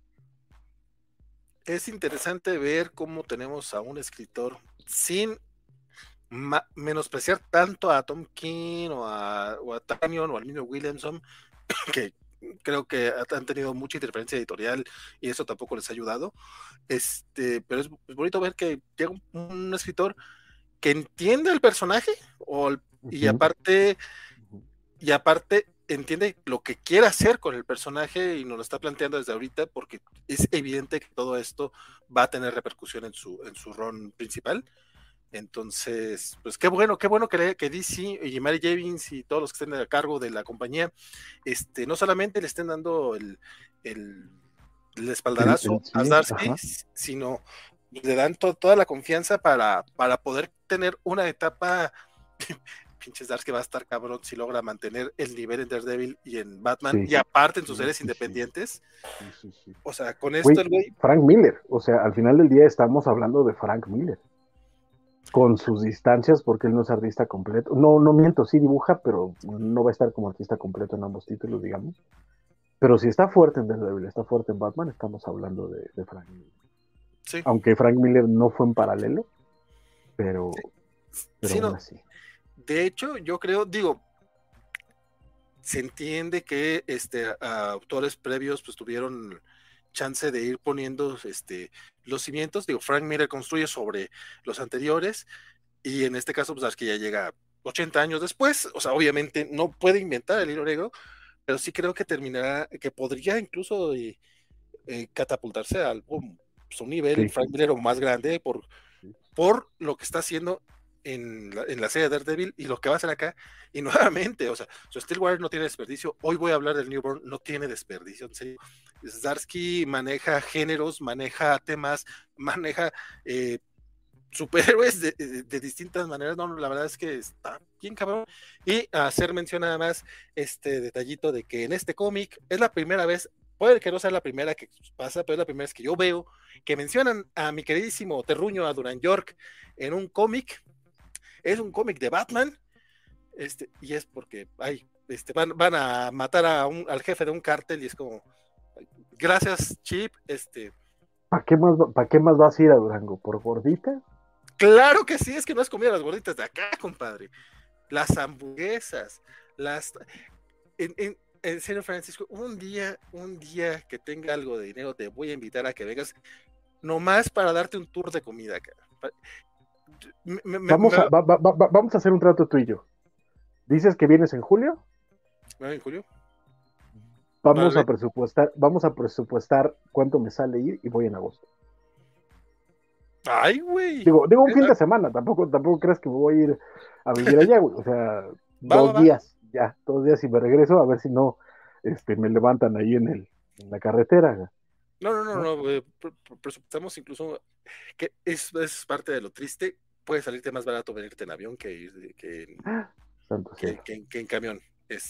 Speaker 1: Es interesante ver cómo tenemos a un escritor sin menospreciar tanto a Tom King o a, o a Tanyon o al mismo Williamson, que creo que han tenido mucha interferencia editorial y eso tampoco les ha ayudado. Este, pero es, bonito ver que llega un escritor que entiende el personaje o, y aparte y aparte entiende lo que quiere hacer con el personaje y nos lo está planteando desde ahorita porque es evidente que todo esto va a tener repercusión en su, en su ron principal. Entonces, pues qué bueno, qué bueno que, que DC y Mary Javins y todos los que estén a cargo de la compañía, este, no solamente le estén dando el, el, espaldarazo a Darsky, sino le dan toda la confianza para, para poder tener una etapa pinches Dark que va a estar cabrón si logra mantener el nivel en Daredevil y en Batman y aparte en sus series independientes. o sea, con esto el güey.
Speaker 2: Frank Miller, o sea, al final del día estamos hablando de Frank Miller. Con sus distancias, porque él no es artista completo. No, no miento, sí dibuja, pero no va a estar como artista completo en ambos títulos, digamos. Pero si está fuerte en Daredevil, está fuerte en Batman, estamos hablando de, Frank Miller. Aunque Frank Miller no fue en paralelo, pero, pero aún así.
Speaker 1: De hecho, yo creo, digo, se entiende que este, autores previos pues tuvieron chance de ir poniendo este, los cimientos. Digo, Frank Miller construye sobre los anteriores y en este caso, pues que ya llega 80 años después. O sea, obviamente no puede inventar el hilo negro, pero sí creo que terminará, que podría incluso eh, eh, catapultarse al pues, un nivel Frank Miller más grande por, por lo que está haciendo en la, serie de Daredevil y lo que va a hacer acá. Y nuevamente, o sea, su Stillwater no tiene desperdicio. Hoy voy a hablar del Newborn, no tiene desperdicio. En maneja géneros, maneja temas, maneja eh, superhéroes de, distintas maneras. No, la verdad es que está bien cabrón. Y hacer mención nada más este detallito de que en este cómic es la primera vez. Puede que no sea la primera que pasa, pero es la primera vez que yo veo que mencionan a mi queridísimo Terruño, a Duran York, en un cómic es un cómic de Batman, este, y es porque ay, este, van, van a matar a un, al jefe de un cártel y es como, gracias Chip, este...
Speaker 2: ¿Para qué, más, ¿Para qué más vas a ir a Durango? ¿Por gordita?
Speaker 1: Claro que sí, es que no has comido las gorditas de acá, compadre. Las hamburguesas, las... En, en, en serio, Francisco, un día, un día que tenga algo de dinero, te voy a invitar a que vengas nomás para darte un tour de comida
Speaker 2: vamos, a, vamos a hacer un trato tú y yo. ¿Dices que vienes en julio?
Speaker 1: Ah, ¿En julio?
Speaker 2: Vamos a presupuestar, vamos a presupuestar cuánto me sale ir y voy en agosto.
Speaker 1: Ay, güey.
Speaker 2: Digo, digo un fin de semana, tampoco, tampoco crees que voy a ir a vivir allá, güey. O sea, dos días, ya, dos días y me regreso a ver si no este, me levantan ahí en el, en la carretera.
Speaker 1: No, no, no, no, presupuestamos incluso que es, es, parte de lo triste. Puede salirte más barato venirte en avión que, que, que, que, en camión.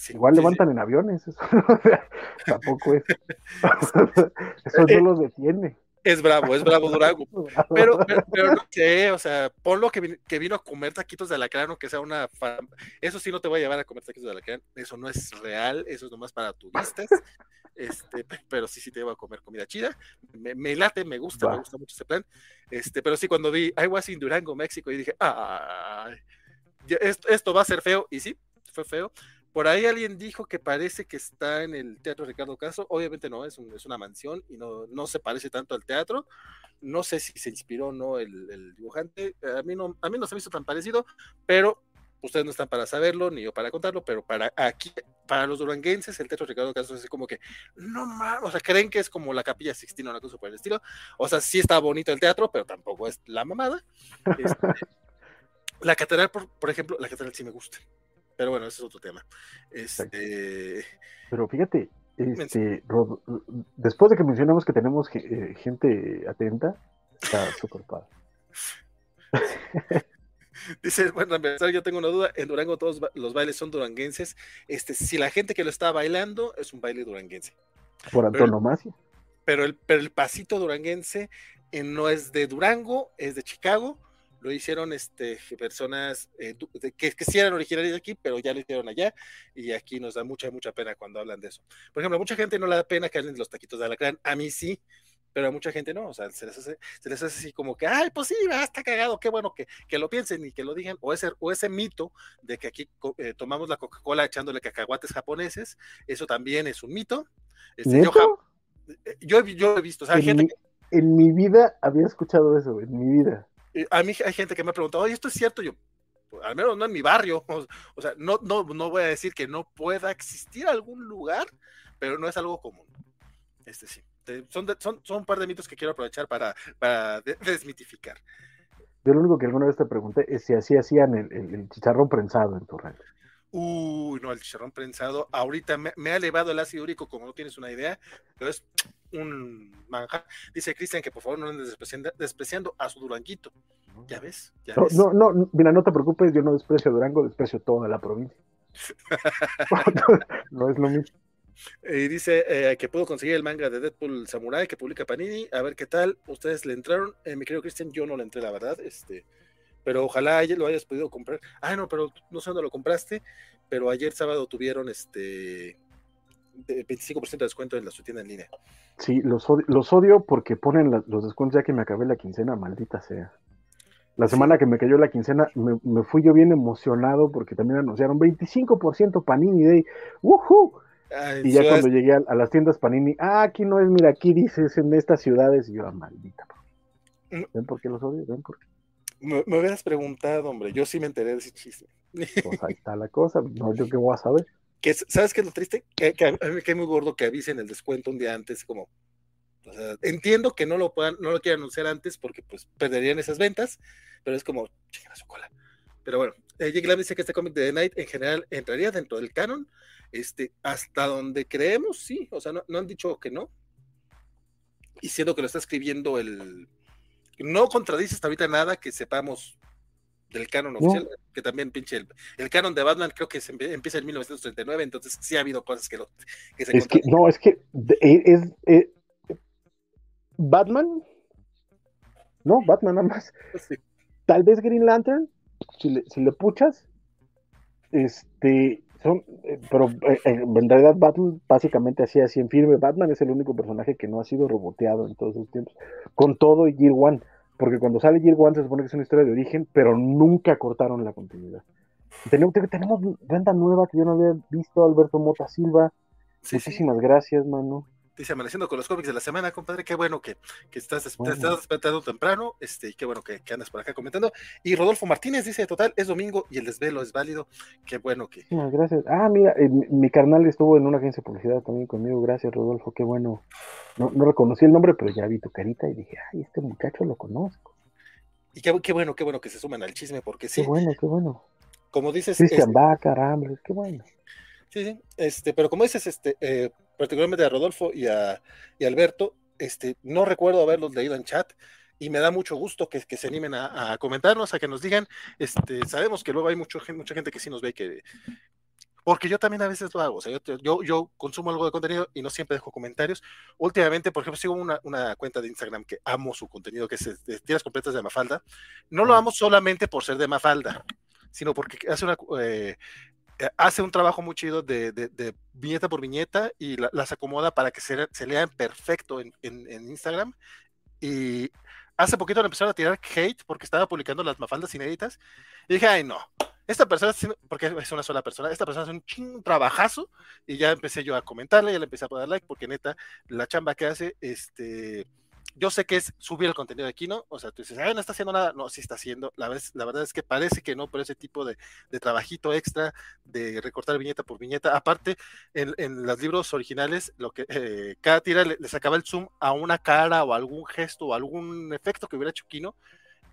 Speaker 2: Igual levantan en aviones, eso tampoco es. eso no los detiene.
Speaker 1: Es bravo, es bravo Durango. Pero, pero, no sé, o sea, ponlo que, que vino a comer taquitos de alacrán o que sea una. Eso sí no te voy a llevar a comer taquitos de alacrán. Eso no es real, eso es nomás para turistas. Este, pero sí, sí te iba a comer comida chida. Me, late, me gusta, me gusta mucho ese plan. Este, pero sí, cuando vi I was in Durango, México, y dije, ay, esto, esto va a ser feo. Y sí, fue feo. Por ahí alguien dijo que parece que está en el Teatro Ricardo Caso. Obviamente no, es, es una mansión y no, no, se parece tanto al teatro. No sé si se inspiró o no el, dibujante. A mí, no, a mí no se me hizo tan parecido, pero ustedes no están para saberlo ni yo para contarlo, pero para aquí, para los duranguenses, el Teatro Ricardo Caso es como que, no mames, o sea, creen que es como la Capilla Sixtina o una cosa por el estilo. O sea, sí está bonito el teatro, pero tampoco es la mamada. Este, la catedral, por, por ejemplo, la catedral sí me gusta pero bueno, ese es otro tema. Este...
Speaker 2: Pero fíjate, este, después de que mencionamos que tenemos eh, gente atenta, está súper padre.
Speaker 1: Dice, bueno, yo tengo una duda, en Durango todos los bailes son duranguenses. Este, si la gente que lo está bailando es un baile duranguense.
Speaker 2: Por antonomasia.
Speaker 1: Pero el, pero el pasito duranguense eh, no es de Durango, es de Chicago lo hicieron este, personas eh, que, que sí eran originarias de aquí, pero ya lo hicieron allá, y aquí nos da mucha, mucha pena cuando hablan de eso. Por ejemplo, a mucha gente no le da pena que hablen de los taquitos de alacrán, a mí sí, pero a mucha gente no, o sea, se les hace, se les hace así como que, ay, pues sí, está cagado, qué bueno que, que, lo piensen y que lo digan, o ese, o ese mito de que aquí eh, tomamos la Coca-Cola echándole cacahuates japoneses, eso también es un mito. Este, yo, eh, yo, yo, he visto, o sea, gente
Speaker 2: en mi vida había escuchado eso, en mi vida.
Speaker 1: A mí hay gente que me ha preguntado, oye, ¿esto es cierto? Yo, al menos no en mi barrio. O, sea, no, no, no voy a decir que no pueda existir algún lugar, pero no es algo común. Este sí. Son, son, son un par de mitos que quiero aprovechar para, para desmitificar.
Speaker 2: Yo lo único que alguna vez te pregunté es si así hacían el, el, chicharrón prensado en tu rancho.
Speaker 1: Uy, no, el chicharrón prensado. Ahorita me, ha elevado el ácido úrico, como no tienes una idea, pero es un manjar. Dice Cristian que por favor no andes despreciando, a su Duranguito. Ya ves, ya
Speaker 2: no,
Speaker 1: ves.
Speaker 2: No, no, mira, no te preocupes, yo no desprecio a Durango, desprecio toda la provincia. no es lo mismo.
Speaker 1: Y dice eh, que puedo conseguir el manga de Deadpool Samurai que publica Panini. A ver qué tal. Ustedes le entraron. Eh, mi querido Cristian, yo no le entré, la verdad. Este, pero ojalá lo hayas podido comprar. Ah, no, pero no sé dónde lo compraste. Pero ayer sábado tuvieron este 25% de descuento en la su tienda en línea.
Speaker 2: Sí, los odio, los odio porque ponen los descuentos ya que me acabé la quincena, maldita sea. La semana que me cayó la quincena, me, fui yo bien emocionado porque también anunciaron 25% Panini Day. ¡Woohoo! y ya cuando llegué a, las tiendas Panini, ah, aquí no es, mira, aquí dices en estas ciudades, y yo, ah, maldita. Mm. ¿Ven por qué los odio? ¿Ven por qué?
Speaker 1: Me, hubieras preguntado, hombre, yo sí me enteré de ese chiste.
Speaker 2: Pues ahí está la cosa, no, yo qué voy a saber.
Speaker 1: ¿Sabes qué es lo triste? Que, a mí me cae muy gordo que avisen el descuento un día antes, como, o sea, entiendo que no lo puedan, no lo quieran anunciar antes porque pues perderían esas ventas, pero es como, a su cola. Pero bueno, eh, Jake dice que este cómic de The Night en general entraría dentro del canon, este, hasta donde creemos, sí, o sea, no, han dicho que no. Y siendo que lo está escribiendo el. No contradice hasta ahorita nada que sepamos del canon oficial, que también pinche el, el, canon de Batman creo que se empieza en 1939, entonces sí ha habido cosas que, lo,
Speaker 2: que se es que, No, es que e, es, eh, Batman, no, Batman nada más. Tal vez Green Lantern, si le, si le puchas, este, son, eh, pero eh, en realidad Batman básicamente así, así en firme. Batman es el único personaje que no ha sido roboteado en todos esos tiempos. Con todo y Gear One, porque cuando sale Gear One se supone que es una historia de origen, pero nunca cortaron la continuidad. Tenemos, tenemos venta nueva que yo no había visto, Alberto Mota Silva. Muchísimas gracias, mano
Speaker 1: dice amaneciendo con los cómics de la semana, compadre, qué bueno que, estás, despertando temprano, este, y qué bueno que, andas por acá comentando. Y Rodolfo Martínez dice, total, es domingo y el desvelo es válido, qué bueno que...
Speaker 2: Gracias. Ah, mira, eh, mi, carnal estuvo en una agencia de publicidad también conmigo, gracias Rodolfo, qué bueno. No, reconocí el nombre, pero ya vi tu carita y dije, ay, este muchacho lo conozco.
Speaker 1: Y qué, qué bueno, qué bueno que se suman al chisme, porque sí.
Speaker 2: Qué bueno, qué bueno.
Speaker 1: Como dices...
Speaker 2: Cristian este, qué bueno.
Speaker 1: Sí, sí, este, pero como dices, este, eh, particularmente a Rodolfo y a, Alberto, este, no recuerdo haberlos leído en chat y me da mucho gusto que, se animen a, comentarnos, a que nos digan, este, sabemos que luego hay mucho, mucha gente que sí nos ve que, porque yo también a veces lo hago, o sea, yo, yo, consumo algo de contenido y no siempre dejo comentarios. Últimamente, por ejemplo, sigo una, una cuenta de Instagram que amo su contenido, que es de tiras completas de Mafalda. No lo amo solamente por ser de Mafalda, sino porque hace una, eh, hace un trabajo muy chido de, viñeta por viñeta y las acomoda para que se, se lean perfecto en, Instagram. Y hace poquito le empezaron a tirar hate porque estaba publicando las mafaldas inéditas. Y dije, ay, no, esta persona, porque es una sola persona, esta persona es un ching trabajazo. Y ya empecé yo a comentarle, ya le empecé a poner like, porque neta, la chamba que hace, este yo sé que es subir el contenido de Kino, o sea, tú dices, no está haciendo nada, no, sí está haciendo, la, vez, la verdad es que parece que no, pero ese tipo de, trabajito extra, de recortar viñeta por viñeta, aparte, en, los libros originales, lo que eh, cada tira le, sacaba el zoom a una cara o algún gesto o algún efecto que hubiera hecho Kino,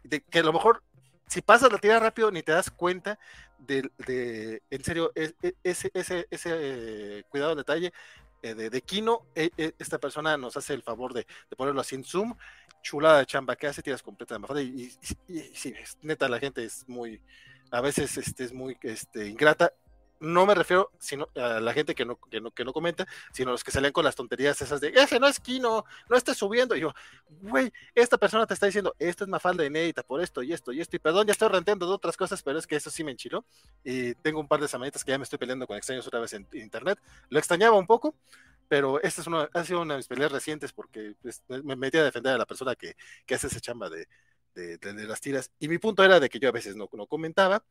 Speaker 1: de que a lo mejor si pasas la tira rápido ni te das cuenta de, en serio, e, e, ese, ese, ese eh, cuidado detalle eh, de, de, Kino, eh, eh, esta persona nos hace el favor de, ponerlo así en Zoom, chulada de chamba que hace, tiras completa de y, y, y, sí, neta, la gente es muy, a veces este, es muy este, ingrata, no me refiero sino, a la gente que no, que no, que no comenta, sino a los que salen con las tonterías esas de, ese no es Kino, no estés subiendo. Y yo, güey, esta persona te está diciendo, esto es Mafalda inédita por esto y esto y esto. Y perdón, ya estoy renteando de otras cosas, pero es que eso sí me enchiló. Y tengo un par de semanitas que ya me estoy peleando con extraños otra vez en, internet. Lo extrañaba un poco, pero esta es una, ha sido una de mis peleas recientes porque pues, me metí a defender a la persona que, que hace esa chamba de, de, las tiras. Y mi punto era de que yo a veces no, no comentaba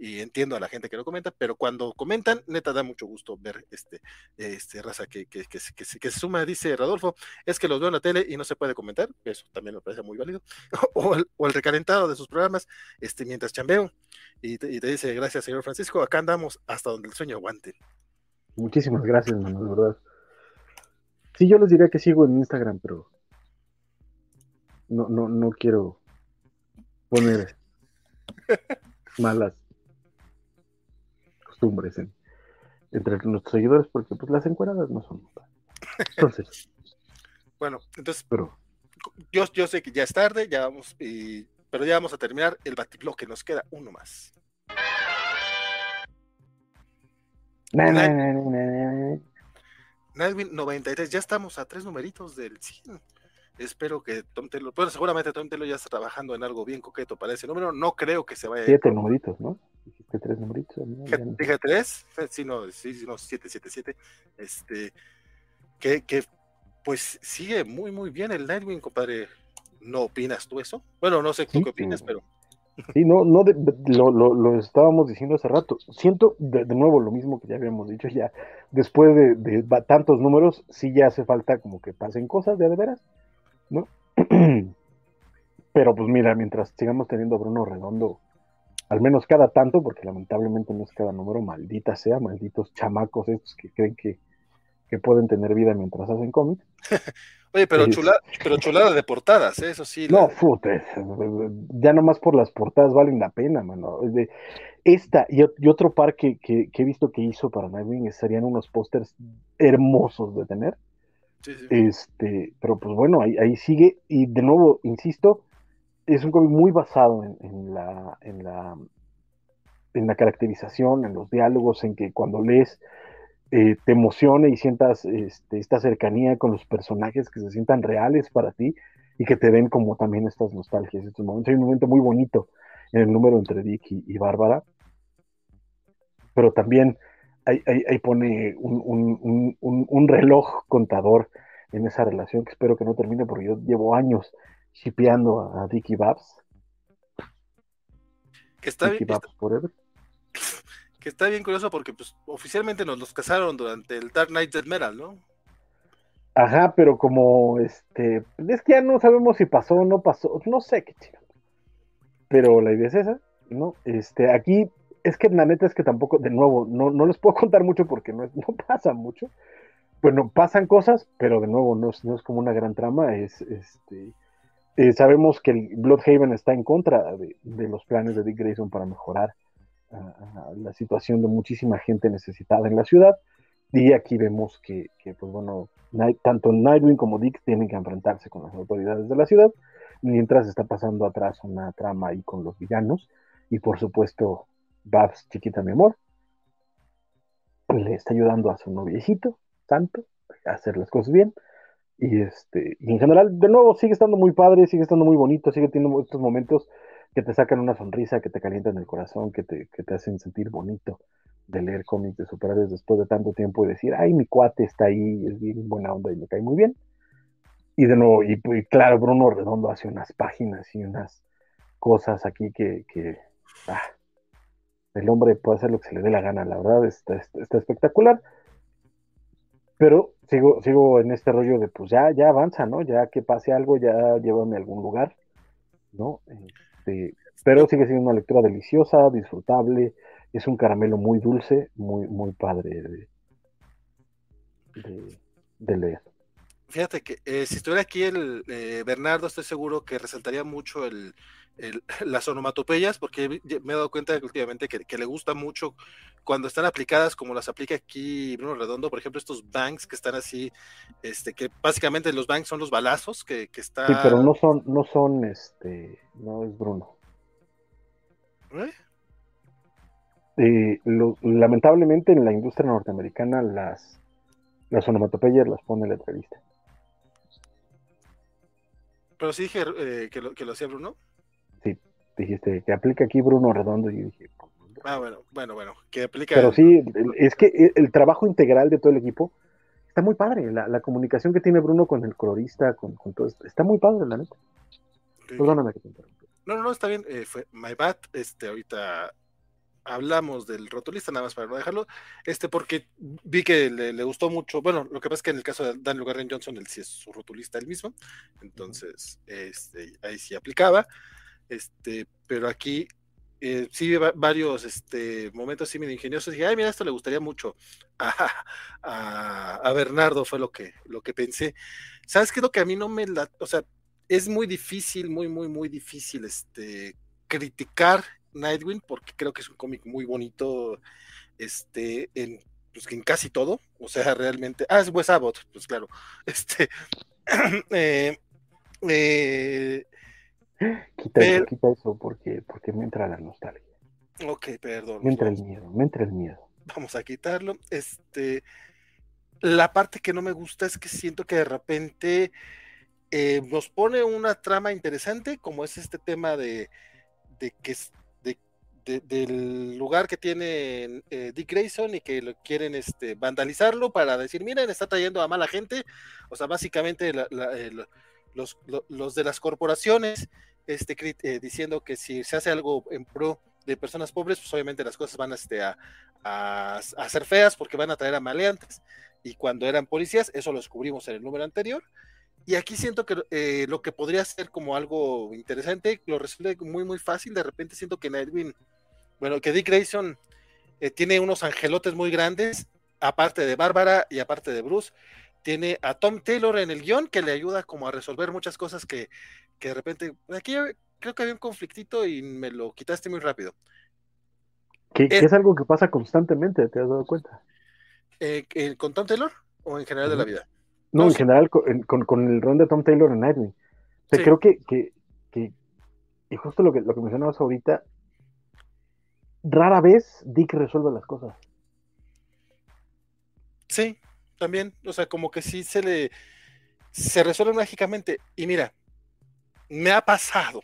Speaker 1: y entiendo a la gente que lo comenta, pero cuando comentan, neta da mucho gusto ver este, este raza que, que, que, que, se suma, dice Rodolfo, es que los veo en la tele y no se puede comentar, eso también me parece muy válido, o el, o el recalentado de sus programas, este, mientras chambeo, y te, y te dice, gracias señor Francisco, acá andamos hasta donde el sueño aguante.
Speaker 2: Muchísimas gracias, mano, de verdad. Sí, yo les diría que sigo en Instagram, pero no, no, no quiero poner malas costumbres en, entre nuestros seguidores porque pues las encuadradas no son entonces
Speaker 1: bueno entonces
Speaker 2: pero
Speaker 1: yo, yo sé que ya es tarde ya vamos y, pero ya vamos a terminar el batibloque nos queda uno más.
Speaker 2: Na, na, na, na, na.
Speaker 1: Nightwing 93 ya estamos a tres numeritos del 100 espero que Tom Taylor, bueno, seguramente Tom Taylor ya está trabajando en algo bien coqueto para ese número, no creo que se vaya
Speaker 2: siete numeritos, ¿no? Dijiste tres numeritos, ¿no?
Speaker 1: Dije tres, sí, no, sí, no, siete, siete, siete, este, que, que, pues sigue muy, muy bien el Nightwing, compadre, ¿no opinas tú eso? Bueno, no sé tú
Speaker 2: Sí,
Speaker 1: qué opinas,
Speaker 2: sí.
Speaker 1: pero...
Speaker 2: Sí, no, no, de- de- lo, lo, lo estábamos diciendo hace rato. Siento de, de nuevo lo mismo que ya habíamos dicho, ya después de, tantos números, sí ya hace falta como que pasen cosas de veras, ¿no? Pero pues mira, mientras sigamos teniendo a Bruno Redondo, al menos cada tanto, porque lamentablemente no es cada número, maldita sea, malditos chamacos estos que creen que, que pueden tener vida mientras hacen cómics.
Speaker 1: Oye, pero,
Speaker 2: Sí.
Speaker 1: chula, pero chulada de portadas, ¿eh? eso sí.
Speaker 2: No,
Speaker 1: la-
Speaker 2: fute, ya nomás por las portadas valen la pena, mano. Esta y otro par que, que- que he visto que hizo para Nightwing serían unos pósters hermosos de tener. Este, pero pues bueno, ahí, sigue. Y de nuevo, insisto, es un cómic muy basado en, la, en la en la caracterización, en los diálogos, en que cuando lees eh, te emocione y sientas este, esta cercanía con los personajes que se sientan reales para ti y que te den como también estas nostalgias, estos momentos. Hay un momento muy bonito en el número entre Dick y Bárbara, pero también ahí, ahí- ahí pone un, un- un- un- un reloj contador en esa relación que espero que no termine porque yo llevo años shipeando a, a Dick y Babs.
Speaker 1: Que está bien,
Speaker 2: Babs forever.
Speaker 1: que está bien curioso porque pues oficialmente nos los casaron durante el Dark Knight Dead Metal, ¿no?
Speaker 2: Ajá, pero como este, es que ya no sabemos si pasó o no pasó, no sé qué chido. Pero la idea es esa, ¿no? Este, aquí es que la neta es que tampoco, de nuevo, no, no les puedo contar mucho porque no, no pasa mucho. Bueno, pasan cosas, pero de nuevo no es, no es como una gran trama, es este. eh, sabemos que el Bloodhaven está en contra de, de los planes de Dick Grayson para mejorar ah, ah, la situación de muchísima gente necesitada en la ciudad. Y aquí vemos que, que, pues bueno, tanto Nightwing como Dick tienen que enfrentarse con las autoridades de la ciudad, mientras está pasando atrás una trama ahí con los villanos. Y por supuesto, Babs, chiquita mi amor, le está ayudando a su noviecito, tanto, a hacer las cosas bien. Y este, en general, de nuevo, sigue estando muy padre, sigue estando muy bonito, sigue teniendo estos momentos que te sacan una sonrisa, que te calientan el corazón, que te, que te hacen sentir bonito de leer cómics de superhéroes después de tanto tiempo y decir, ay, mi cuate está ahí, es bien buena onda y me cae muy bien. Y de nuevo, y, y claro, Bruno Redondo hace unas páginas y unas cosas aquí que, que ah, el hombre puede hacer lo que se le dé la gana, la verdad, está, espectacular. Pero sigo, sigo en este rollo de, pues ya, ya avanza, ¿no? Ya que pase algo, ya llévame a algún lugar, ¿no? Este, pero sigue siendo una lectura deliciosa, disfrutable, es un caramelo muy dulce, muy, muy padre de leer.
Speaker 1: Fíjate que eh, si estuviera aquí el eh, Bernardo, estoy seguro que resaltaría mucho el, el- las onomatopeyas, porque me he dado cuenta que últimamente que, que le gusta mucho cuando están aplicadas, como las aplica aquí Bruno Redondo, por ejemplo, estos banks que están así, este, que básicamente los banks son los balazos que, que está.
Speaker 2: Sí, pero no son, no son, este, no es Bruno.
Speaker 1: ¿Eh?
Speaker 2: Eh, lo- lamentablemente en la industria norteamericana las, las onomatopeyas las pone el letrerista.
Speaker 1: Pero sí dije eh, que, lo, que lo hacía Bruno.
Speaker 2: Dijiste que aplica aquí Bruno Redondo y yo dije, pues,
Speaker 1: Ah, bueno, bueno, bueno, que aplica.
Speaker 2: pero sí, es que el, el trabajo integral de todo el equipo está muy padre. La, la comunicación que tiene Bruno con el colorista, con, con todo esto, está muy padre, la neta. Perdóname que te interrumpí.
Speaker 1: No, no, no, está bien. eh, fue My Bad. Este, ahorita hablamos del rotulista, nada más para no dejarlo, este porque vi que le, gustó mucho, bueno, lo que pasa es que en el caso de Daniel Garren Johnson, él sí es su rotulista él mismo, entonces este, ahí sí aplicaba, este, pero aquí eh, sí varios este, momentos sí me ingeniosos, dije, ay, mira, esto le gustaría mucho a, Bernardo, fue lo que, lo que pensé. ¿Sabes qué lo que a mí no me la, o sea, es muy difícil, muy, muy, muy difícil este, criticar Nightwing porque creo que es un cómic muy bonito este, en, pues, en casi todo. O sea, realmente. Ah, es Wes Abbott, pues claro. Este. eh,
Speaker 2: eh, quita, eso, quita eso porque, porque me entra la nostalgia.
Speaker 1: Ok, perdón.
Speaker 2: Me entra el miedo, me entra el miedo.
Speaker 1: Vamos a quitarlo. Este. La parte que no me gusta es que siento que de repente eh, nos pone una trama interesante, como es este tema de, de que de, del lugar que tiene eh, Dick Grayson y que lo quieren este, vandalizarlo para decir, miren, está trayendo a mala gente. O sea, básicamente los, los, de las corporaciones este, eh, diciendo que si se hace algo en pro de personas pobres, pues obviamente las cosas van este, a, ser feas porque van a traer a maleantes. Y cuando eran policías, eso lo descubrimos en el número anterior. Y aquí siento que eh, lo que podría ser como algo interesante lo resuelve muy, muy fácil. De repente siento que Nightwing, bueno, que Dick Grayson eh, tiene unos angelotes muy grandes, aparte de Bárbara y aparte de Bruce. Tiene a Tom Taylor en el guion que le ayuda como a resolver muchas cosas que, que de repente, aquí creo que había un conflictito y me lo quitaste muy rápido.
Speaker 2: Que, es algo que pasa constantemente, ¿te has dado cuenta?
Speaker 1: Eh, ¿Con Tom Taylor o en general de la vida?
Speaker 2: No, en general, con, el ron de Tom Taylor en Nightwing. O sea, creo que, que, y justo lo que, lo que mencionabas ahorita, rara vez Dick resuelve las cosas.
Speaker 1: Sí, también, o sea, como que sí se le, se resuelve mágicamente. Y mira, me ha pasado.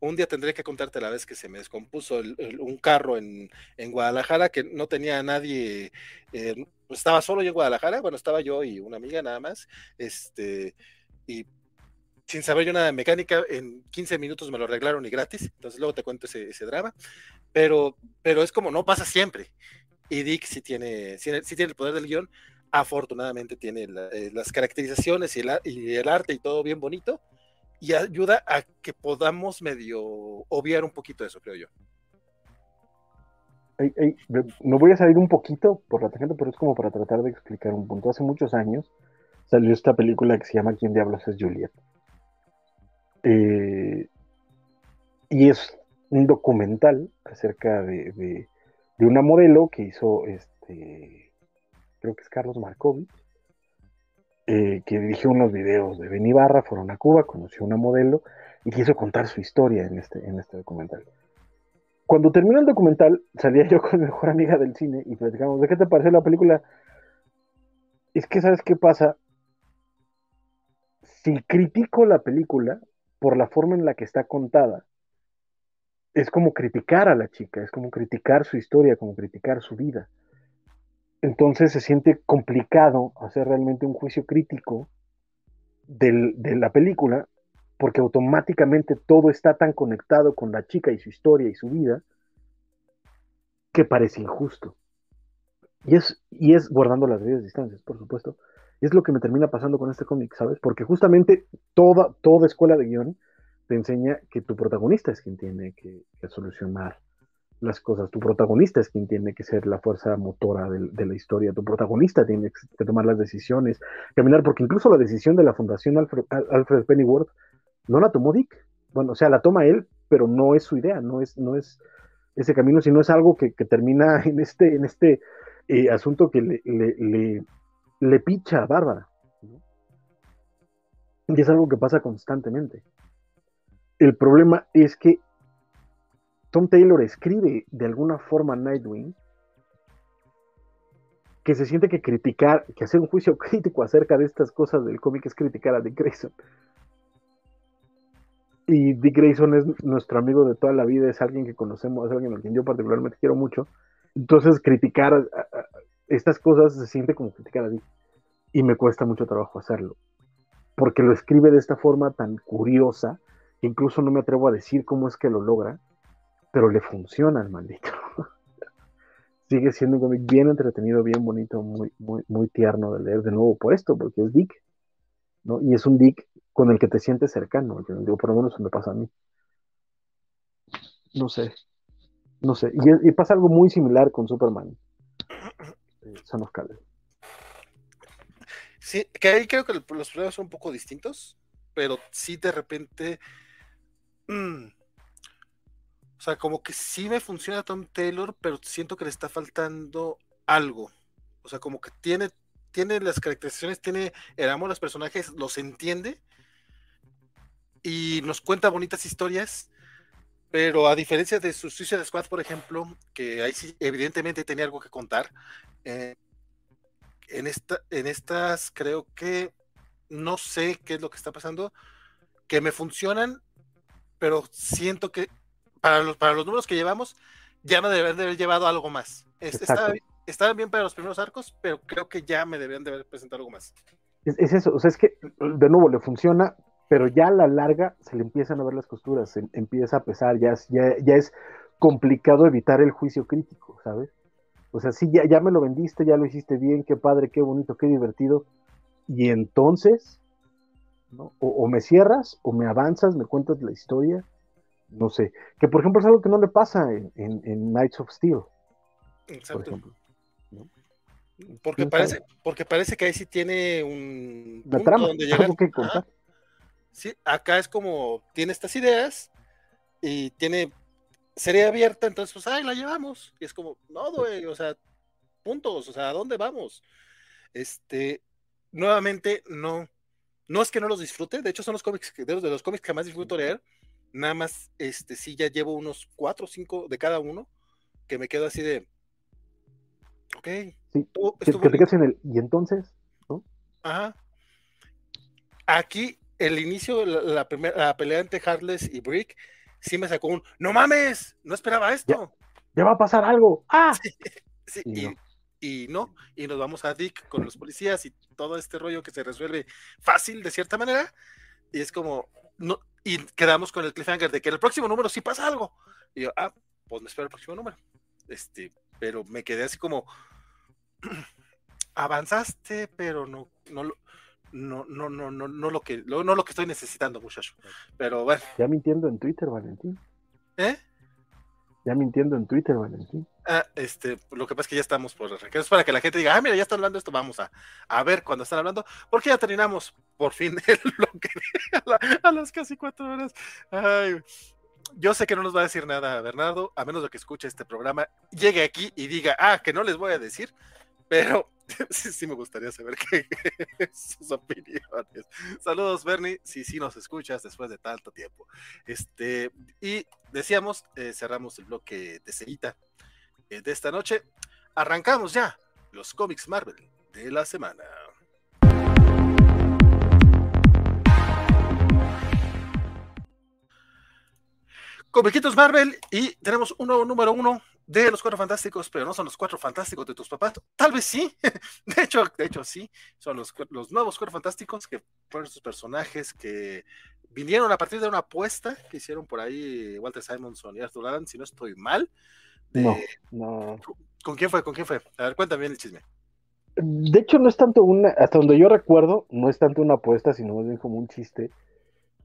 Speaker 1: Un día tendré que contarte la vez que se me descompuso un carro en, Guadalajara que no tenía a nadie, eh, estaba solo yo en Guadalajara, bueno, estaba yo y una amiga nada más, este, y sin saber yo nada de mecánica, en 15 minutos me lo arreglaron y gratis, entonces luego te cuento ese, drama, pero, pero es como no pasa siempre, y Dick sí tiene, sí, tiene el poder del guion, afortunadamente tiene eh, las caracterizaciones y y el arte y todo bien bonito, y ayuda a que podamos medio obviar un poquito eso, creo yo
Speaker 2: no voy a salir un poquito por la tangente, pero es como para tratar de explicar un punto. Hace muchos años salió esta película que se llama ¿Quién diablos es Juliet? Eh, y es un documental acerca de, una modelo que hizo este, creo que es Carlos Markovich, eh, que dirigió unos videos de Ben Ibarra, fueron a Cuba, conoció una modelo y quiso contar su historia en este, en este documental cuando terminó el documental, salía yo con mi mejor amiga del cine y platicamos, ¿de qué te pareció la película? Es que, ¿sabes qué pasa? Si critico la película por la forma en la que está contada, es como criticar a la chica, es como criticar su historia, como criticar su vida. Entonces se siente complicado hacer realmente un juicio crítico de la película porque automáticamente todo está tan conectado con la chica y su historia y su vida que parece injusto. Y es, guardando las debidas distancias, por supuesto. Es lo que me termina pasando con este cómic, ¿sabes? Porque justamente toda, toda escuela de guion te enseña que tu protagonista es quien tiene que, solucionar las cosas. Tu protagonista es quien tiene que ser la fuerza motora de, la historia. Tu protagonista tiene que tomar las decisiones, caminar, porque incluso la decisión de la Fundación Alfred, Pennyworth no la tomó Dick. Bueno, o sea, la toma él, pero no es su idea, no es, no es ese camino, sino es algo que, termina en este, en este eh, asunto que le, le, le, picha a Bárbara. Y es algo que pasa constantemente. El problema es que Tom Taylor escribe de alguna forma Nightwing que se siente que criticar, que hacer un juicio crítico acerca de estas cosas del cómic es criticar a Dick Grayson. Y Dick Grayson es nuestro amigo de toda la vida, es alguien que conocemos, es alguien a quien yo particularmente quiero mucho. Entonces, criticar estas cosas se siente como criticar a Dick. Y me cuesta mucho trabajo hacerlo. Porque lo escribe de esta forma tan curiosa, incluso no me atrevo a decir cómo es que lo logra, pero le funciona al maldito. Sigue siendo un cómic bien entretenido, bien bonito, muy, muy, muy tierno de leer de nuevo por esto, porque es Dick, ¿no? Y es un Dick con el que te sientes cercano, yo digo, por lo menos se me pasa a mí. No sé, no sé. Y, pasa algo muy similar con Superman. Eh, Kal-El.
Speaker 1: Sí, que ahí creo que los problemas son un poco distintos, pero sí de repente. mm, o sea, como que sí me funciona Tom Taylor, pero siento que le está faltando algo. O sea, como que tiene, tiene las caracterizaciones, tiene el amor a los personajes, los entiende y nos cuenta bonitas historias. Pero a diferencia de su Suicide Squad, por ejemplo, que ahí sí evidentemente tenía algo que contar, eh, en, esta, en estas creo que no sé qué es lo que está pasando, que me funcionan, pero siento que para los, para los números que llevamos ya me deberían de haber llevado algo más. Estaba, estaban bien para los primeros arcos, pero creo que ya me deberían de haber presentado algo más.
Speaker 2: Es, es eso, o sea, es que de nuevo le funciona, pero ya a la larga se le empiezan a ver las costuras, se empieza a pesar, ya es, ya, ya es complicado evitar el juicio crítico, ¿sabes? O sea, sí, ya, ya me lo vendiste, ya lo hiciste bien, qué padre, qué bonito, qué divertido. Y entonces, ¿no? O, o me cierras, o me avanzas, me cuentas la historia, no sé. Que por ejemplo es algo que no le pasa en, en- en Knights of Steel, por
Speaker 1: Exacto.
Speaker 2: ejemplo.
Speaker 1: Porque
Speaker 2: ¿Quién
Speaker 1: parece,
Speaker 2: sabe?
Speaker 1: porque parece que ahí sí tiene un punto
Speaker 2: trama,
Speaker 1: donde
Speaker 2: algo que
Speaker 1: Ajá.
Speaker 2: contar.
Speaker 1: Sí, acá es como tiene estas ideas y tiene serie abierta, entonces pues ahí la llevamos. Y es como, no, güey, o sea, puntos, o sea, ¿a dónde vamos? Este, nuevamente, no, no es que no los disfrute, de hecho son los cómics que, de los, de los cómics que más disfruto leer, nada más, este, sí ya llevo unos cuatro o cinco de cada uno, que me quedo así de, ok,
Speaker 2: Sí, Que, que te quedas en el, y entonces,
Speaker 1: Ajá. Aquí, el inicio, la, la primera la pelea entre Harless y Brick, sí me sacó un ¡No mames! No esperaba esto.
Speaker 2: ya va a pasar algo. ¡Ah!
Speaker 1: Sí,
Speaker 2: Y
Speaker 1: y,
Speaker 2: no.
Speaker 1: y no, y nos vamos a Dick con los policías y todo este rollo que se resuelve fácil de cierta manera. Y es como, no, y quedamos con el cliffhanger de que en el próximo número sí pasa algo. Y yo, ah, pues me espero el próximo número. Este, pero me quedé así como, avanzaste, pero no, no lo. No, no, no, no, no lo que, no, no lo que estoy necesitando, muchacho. Pero bueno,
Speaker 2: Ya mintiendo en Twitter, Valentín.
Speaker 1: ¿eh?
Speaker 2: Ya mintiendo en Twitter, Valentín.
Speaker 1: Ah, este, lo que pasa es que ya estamos por arrancar. Es para que la gente diga, ah, mira, ya están hablando esto, vamos a, a ver cuando están hablando, porque ya terminamos por fin el bloque a, la- a las casi cuatro horas. Ay, yo sé que no nos va a decir nada Bernardo, a menos de que escuche este programa, llegue aquí y diga, ah, que no les voy a decir, pero sí, sí me gustaría saber qué, sus opiniones. Saludos, Bernie, si sí nos escuchas después de tanto tiempo. Este, y decíamos, eh, cerramos el bloque de ceguita eh, de esta noche. Arrancamos ya los cómics Marvel de la semana. Comiquitos Marvel y tenemos un nuevo número uno de los cuatro fantásticos, pero no son los cuatro fantásticos de tus papás. Tal vez sí, de hecho, de hecho sí, son los, los nuevos cuatro fantásticos que fueron sus personajes que vinieron a partir de una apuesta que hicieron por ahí Walter Simonson y Arthur Adams, si no estoy mal.
Speaker 2: No, no.
Speaker 1: ¿Con quién fue? ¿Con quién fue? A ver, cuéntame bien el chisme.
Speaker 2: De hecho, no es tanto una, hasta donde yo recuerdo, no es tanto una apuesta, sino más bien como un chiste,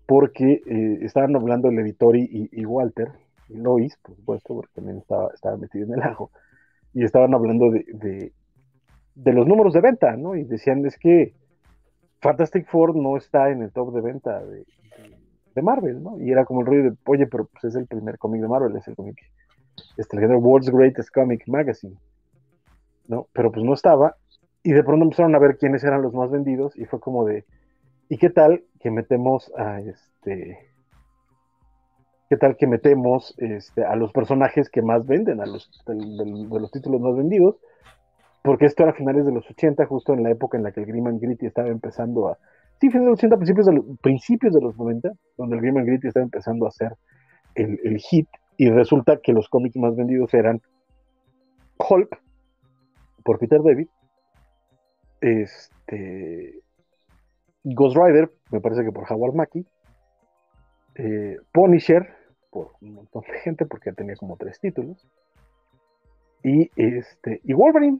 Speaker 2: porque eh, estaban hablando el editor y, y- y Walter, y Lois, por supuesto, porque también estaba, estaba metido en el ajo, y estaban hablando de, de, de los números de venta, ¿no? Y decían, es que Fantastic Four no está en el top de venta de, de- de Marvel, ¿no? Y era como el rollo de, oye, pero pues es el primer cómic de Marvel, es el cómic, este, el género World's Greatest Comic Magazine, ¿no? Pero pues no estaba, y de pronto empezaron a ver quiénes eran los más vendidos y fue como de, ¿y qué tal que metemos a este, qué tal que metemos este, a los personajes que más venden, a los de los títulos más vendidos? Porque esto era a finales de los 80, justo en la época en la que el Grim and Gritty estaba empezando a, sí, finales de los 80, principios de, los, principios de los 90, donde el Grim and Gritty estaba empezando a hacer el, el hit, y resulta que los cómics más vendidos eran Hulk, por Peter David, este Ghost Rider, me parece que por Howard Mackie, eh, Punisher, por un montón de gente porque tenía como tres títulos. Y este, y Wolverine.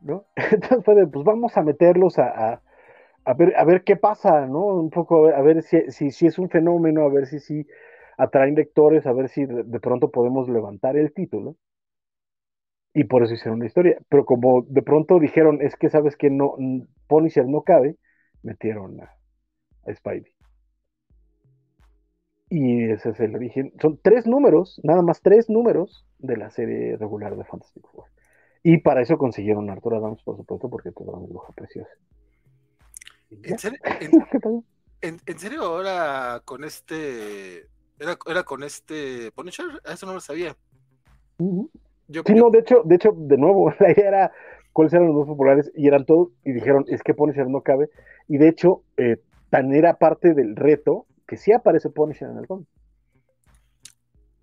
Speaker 2: ¿No? Entonces fue de, pues vamos a meterlos a, a, ver, a ver qué pasa, ¿no? Un poco a ver, si, si, si, es un fenómeno, a ver si sí atraen lectores, a ver si de, de, pronto podemos levantar el título. Y por eso hicieron la historia. Pero como de pronto dijeron, es que sabes que no, Punisher no cabe, metieron a, a Spidey. Y ese es el origen. Son tres números, nada más tres números de la serie regular de Fantastic Four. Y para eso consiguieron a Arthur Adams, por supuesto, porque te una bruja preciosa.
Speaker 1: ¿En serio, en, en, en serio, ahora con este. Era, era, con este Punisher? Eso no lo sabía.
Speaker 2: Uh -huh. yo, sí, yo... no, de hecho, de hecho, de nuevo, la idea era cuáles eran los más populares y eran todos, y dijeron, es que Punisher no cabe. Y de hecho, eh, tan era parte del reto que sí aparece Punisher en el cómic.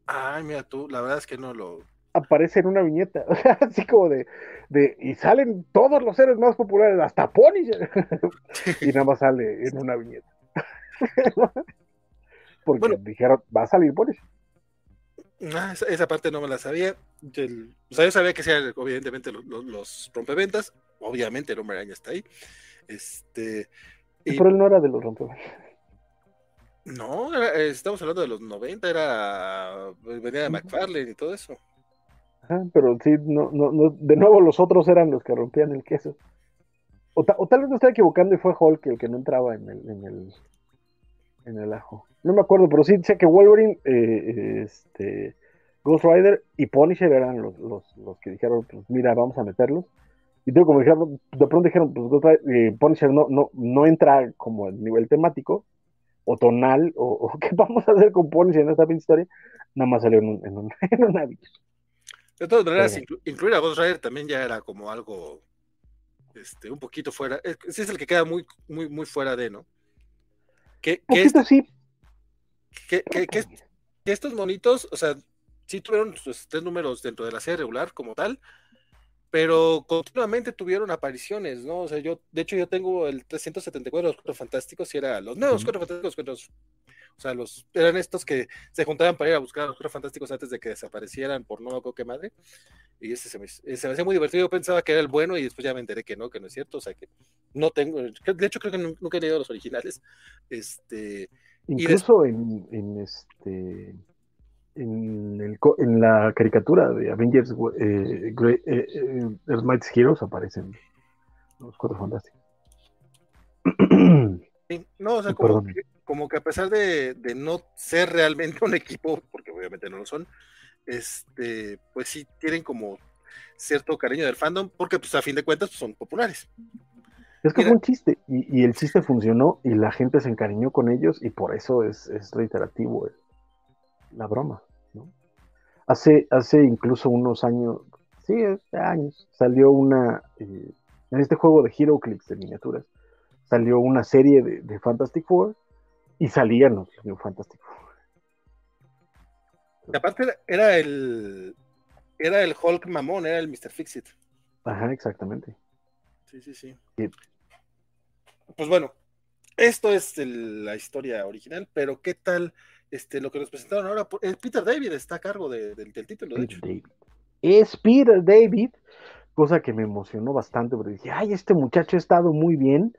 Speaker 1: Ay, mira tú, la verdad es que no lo.
Speaker 2: Aparece en una viñeta, o sea, así como de, de. Y salen todos los seres más populares, hasta Punisher. y nada más sale en una viñeta. Porque bueno, dijeron, va a salir Punisher.
Speaker 1: Ah, esa, esa, parte no me la sabía. Yo, o sea, yo sabía que sean, obviamente, los, los, los rompeventas. Obviamente, el hombre araña está ahí. Este.
Speaker 2: Y... Pero él no era de los rompeventas.
Speaker 1: No, era, estamos hablando de los 90, era venía de McFarlane y todo eso.
Speaker 2: Ajá, pero sí, no, no, no, de nuevo los otros eran los que rompían el queso. O, ta, o tal vez me estoy equivocando y fue Hulk el que no entraba en el, en el, en el ajo. No me acuerdo, pero sí sé que Wolverine, eh, este, Ghost Rider y Punisher eran los, los, los, que dijeron, pues mira, vamos a meterlos. Y tengo como dijeron, de pronto dijeron, pues Ghost Rider, eh, Punisher no, no, no entra como el nivel temático, o tonal, o, o, qué vamos a hacer con Punisher en esta historia, nada más salió en, un, en, un, en una
Speaker 1: De todas maneras, inclu incluir a Ghost Rider también ya era como algo este, un poquito fuera. Ese es el que queda muy, muy, muy fuera de, ¿no? Que, que,
Speaker 2: sí.
Speaker 1: que, que, que, estos monitos, o sea, sí tuvieron sus tres números dentro de la serie regular como tal, pero continuamente tuvieron apariciones, ¿no? O sea, yo, de hecho, yo tengo el 374 de los Cuatro Fantásticos y era los nuevos Cuatro Fantásticos, cuatro, o sea, los, eran estos que se juntaban para ir a buscar a los Cuatro Fantásticos antes de que desaparecieran por no acuerdo qué madre, y ese se me, se me hacía muy divertido, yo pensaba que era el bueno y después ya me enteré que no, que no es cierto, o sea, que no tengo, de hecho creo que nunca he leído los originales, este...
Speaker 2: Incluso después, en, en este en, el, en, la caricatura de Avengers eh, Great, eh, eh, Mighty Heroes aparecen los cuatro fantásticos.
Speaker 1: Sí, no, o sea, como que, como que, a pesar de, de, no ser realmente un equipo, porque obviamente no lo son, este, pues sí tienen como cierto cariño del fandom, porque pues a fin de cuentas pues, son populares.
Speaker 2: Es que Mira, fue un chiste, y, y, el chiste funcionó y la gente se encariñó con ellos y por eso es, es reiterativo el, la broma, ¿no? Hace, hace incluso unos años, sí, años, salió una, eh, en este juego de Hero Clicks de miniaturas, salió una serie de, de Fantastic Four y salían los New.
Speaker 1: Y aparte era el, era el Hulk mamón, era el Mr. Fixit.
Speaker 2: Ajá, exactamente.
Speaker 1: Sí, sí, sí. Pues bueno, esto es el, la historia original, pero ¿qué tal este, lo que nos presentaron ahora, eh, Peter David está a cargo de, de, del título, de hecho.
Speaker 2: David. Es Peter David, cosa que me emocionó bastante, porque dije, ay, este muchacho ha estado muy bien.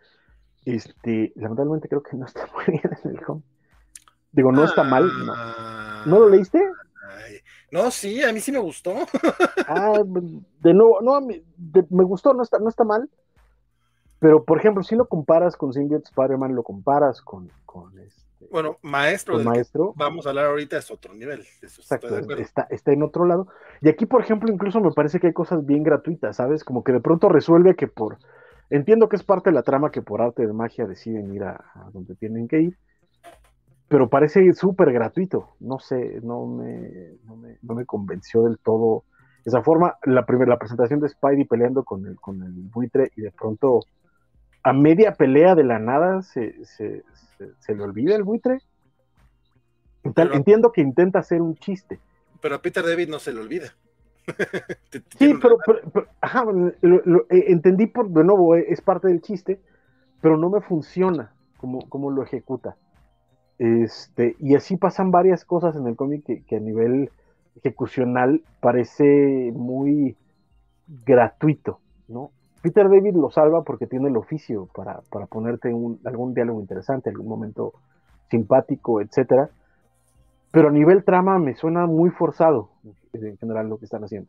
Speaker 2: Este, lamentablemente creo que no está muy bien en el home. Digo, no ah, está mal. No. ¿No lo leíste?
Speaker 1: Ay, no, sí, a mí sí me gustó.
Speaker 2: ah, de nuevo, no, me, de, me gustó, no está, no está mal. Pero, por ejemplo, si lo comparas con Symbiote Spider-Man, lo comparas con, con este,
Speaker 1: bueno, maestro,
Speaker 2: maestro
Speaker 1: vamos a hablar ahorita es otro nivel. Eso
Speaker 2: Exacto, está, está en otro lado. Y aquí, por ejemplo, incluso me parece que hay cosas bien gratuitas, ¿sabes? Como que de pronto resuelve que por. Entiendo que es parte de la trama que por arte de magia deciden ir a, a donde tienen que ir, pero parece súper gratuito. No sé, no me, no me, no me convenció del todo esa forma. La primera, la presentación de Spidey peleando con el, con el buitre y de pronto a media pelea de la nada se, se, se, se le olvida el buitre. Pero, Entiendo que intenta hacer un chiste.
Speaker 1: Pero a Peter David no se le olvida.
Speaker 2: sí, pero, pero, pero ajá, lo, lo, eh, entendí por, de nuevo, eh, es parte del chiste, pero no me funciona como, como lo ejecuta. Este, y así pasan varias cosas en el cómic que, a nivel ejecucional parece muy gratuito, ¿no? Peter David lo salva porque tiene el oficio para, para ponerte un, algún diálogo interesante, algún momento simpático, etcétera. Pero a nivel trama me suena muy forzado en general lo que están haciendo.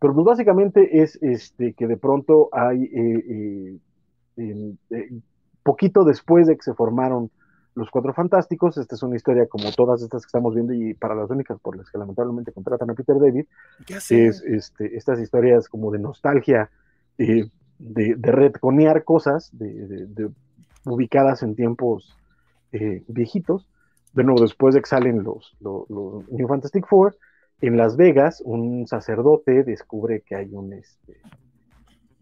Speaker 2: Pero pues básicamente es este, que de pronto hay, eh, eh, eh, poquito después de que se formaron los Cuatro Fantásticos, esta es una historia como todas estas que estamos viendo y para las únicas por las que lamentablemente contratan a Peter David, es este, estas historias como de nostalgia, de, de retconear cosas de, ubicadas en tiempos viejitos. De nuevo, después de que salen los, los, los New Fantastic Four, en Las Vegas, un sacerdote descubre que hay un, este,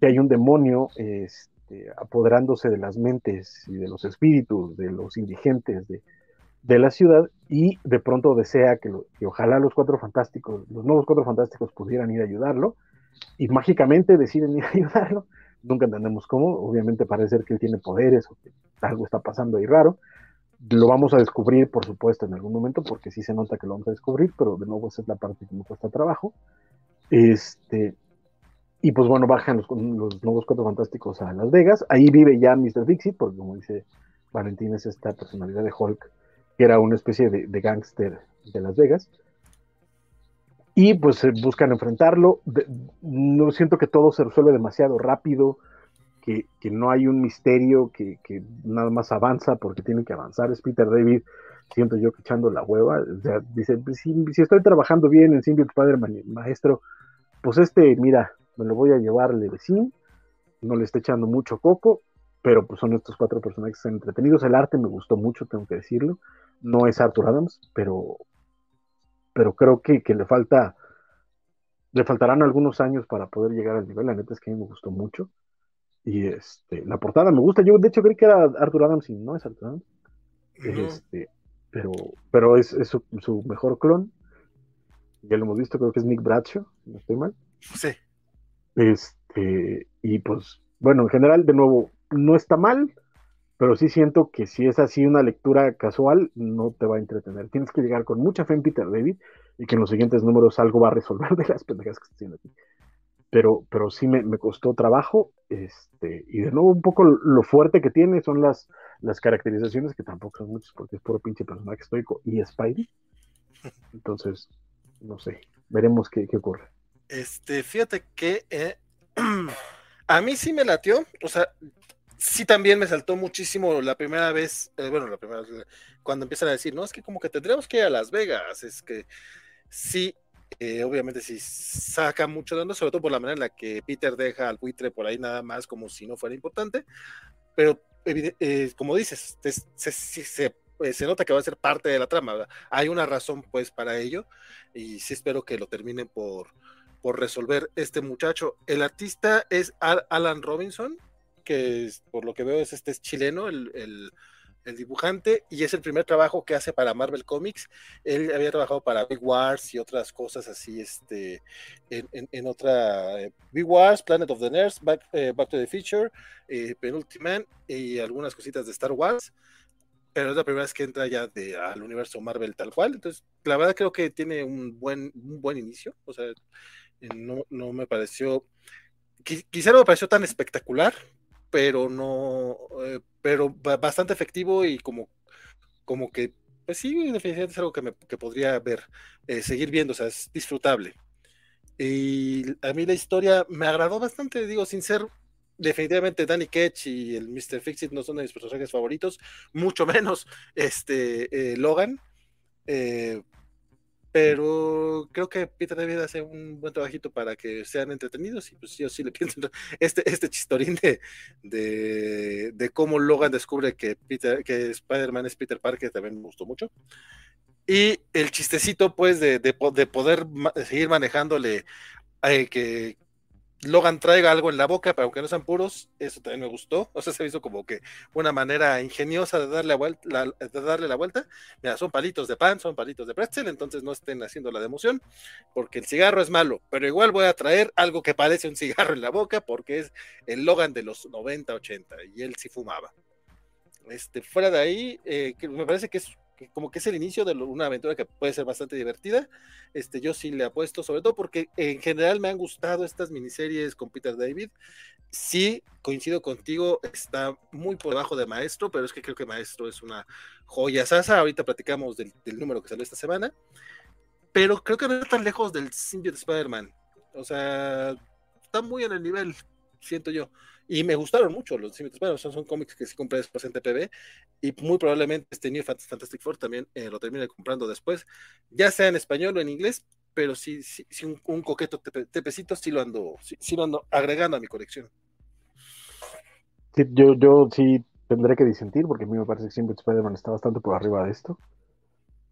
Speaker 2: que hay un demonio este, apoderándose de las mentes y de los espíritus de los indigentes de, la ciudad y de pronto desea que, ojalá los cuatro fantásticos, los nuevos cuatro fantásticos pudieran ir a ayudarlo y mágicamente deciden ir a ayudarlo. Nunca entendemos cómo, obviamente parece ser que él tiene poderes o que algo está pasando ahí raro lo vamos a descubrir, por supuesto, en algún momento, porque sí se nota que lo vamos a descubrir, pero de nuevo esa es la parte que me cuesta trabajo. Este, y pues bueno, bajan los, nuevos cuatro fantásticos a Las Vegas. Ahí vive ya Mr. Dixie, porque como dice Valentín, es esta personalidad de Hulk, que era una especie de, de gángster de Las Vegas. Y pues buscan enfrentarlo. no siento que todo se resuelve demasiado rápido que, no hay un misterio que, nada más avanza porque tiene que avanzar. Es Peter David, siento yo que echando la hueva. O sea, dice, pues, si, estoy trabajando bien en Symbiote Spider-Man, maestro, pues este, mira, me lo voy a llevar vecino, no le está echando mucho coco, pero pues son estos cuatro personajes entretenidos. El arte me gustó mucho, tengo que decirlo. No es Arthur Adams, pero, pero creo que, que le falta, le faltarán algunos años para poder llegar al nivel. La neta es que a mí me gustó mucho. Y este, la portada me gusta. Yo de hecho creí que era Arthur Adams y no es Arthur Adams. Este, pero, pero es, su, mejor clon. Ya lo hemos visto, creo que es Nick Bradshaw, no estoy mal.
Speaker 1: Sí.
Speaker 2: Este, y pues, bueno, en general, de nuevo, no está mal, pero sí siento que si es así una lectura casual, no te va a entretener. Tienes que llegar con mucha fe en Peter David y que en los siguientes números algo va a resolver de las pendejas que está haciendo aquí pero, pero sí me, me, costó trabajo. Este, y de nuevo, un poco lo fuerte que tiene son las, las caracterizaciones, que tampoco son muchas, porque es puro pinche personaje estoico y Spidey. Entonces, no sé, veremos qué, qué ocurre.
Speaker 1: Este, fíjate que eh, a mí sí me latió, o sea, sí también me saltó muchísimo la primera vez, eh, bueno, la primera vez, cuando empiezan a decir, no, es que como que tendríamos que ir a Las Vegas, es que sí, eh, obviamente sí saca mucho de onda, sobre todo por la manera en la que Peter deja al buitre por ahí nada más como si no fuera importante, pero eh, como dices, se, pues, se, nota que va a ser parte de la trama, hay una razón pues para ello y sí espero que lo terminen por, por resolver este muchacho. El artista es Alan Robinson, que por lo que veo es este es chileno, el dibujante, y es el primer trabajo que hace para Marvel Comics. Él había trabajado para Big Wars y otras cosas así, este, en, otra, eh, Big Wars, Planet of the Nerds, Back, eh, to the Future, eh, y algunas cositas de Star Wars. Pero es la primera vez que entra ya de, al universo Marvel tal cual. Entonces, la verdad creo que tiene un buen, un buen inicio. O sea, no, no me pareció, quizá no me pareció tan espectacular, pero no, eh, pero bastante efectivo y como, como que, pues sí, definitivamente es algo que, que podría ver, eh, seguir viendo, o sea, es disfrutable. Y a mí la historia me agradó bastante, digo, sin ser definitivamente Danny Ketch y el Mr. Fixit no son de mis personajes favoritos, mucho menos este eh, Logan. Eh, pero creo que Peter David hace un buen trabajito para que sean entretenidos y pues yo sí le pienso este, este chistorín de, de, cómo Logan descubre que Peter, que Spider-Man es Peter Parker también me gustó mucho. Y el chistecito pues de, de, poder seguir manejándole eh, que, Logan traiga algo en la boca, pero aunque no sean puros, eso también me gustó. O sea, se hizo como que una manera ingeniosa de darle, la, de darle la vuelta. Mira, son palitos de pan, son palitos de pretzel, entonces no estén haciendo la de porque el cigarro es malo, pero igual voy a traer algo que parece un cigarro en la boca, porque es el Logan de los 90, 80, y él sí fumaba. Este, fuera de ahí, eh, me parece que es como que es el inicio de una aventura que puede ser bastante divertida. Este, yo sí le apuesto, sobre todo porque en general me han gustado estas miniseries con Peter David. Sí, coincido contigo, está muy por debajo de Maestro, pero es que creo que Maestro es una joya sasa. Ahorita platicamos del, número que salió esta semana, pero creo que no está tan lejos del Symbiote Spider-Man. O sea, está muy en el nivel, siento yo. Y me gustaron mucho los Bueno, son, son cómics que sí compré después en TPB. Y muy probablemente este New Fantastic Four también eh, lo termine comprando después, ya sea en español o en inglés. Pero sí, sí, un, coqueto tepecito sí lo ando, sí, lo ando agregando a mi colección.
Speaker 2: yo, yo sí tendré que disentir porque a mí me parece que siempre Spider-Man está bastante por arriba de esto.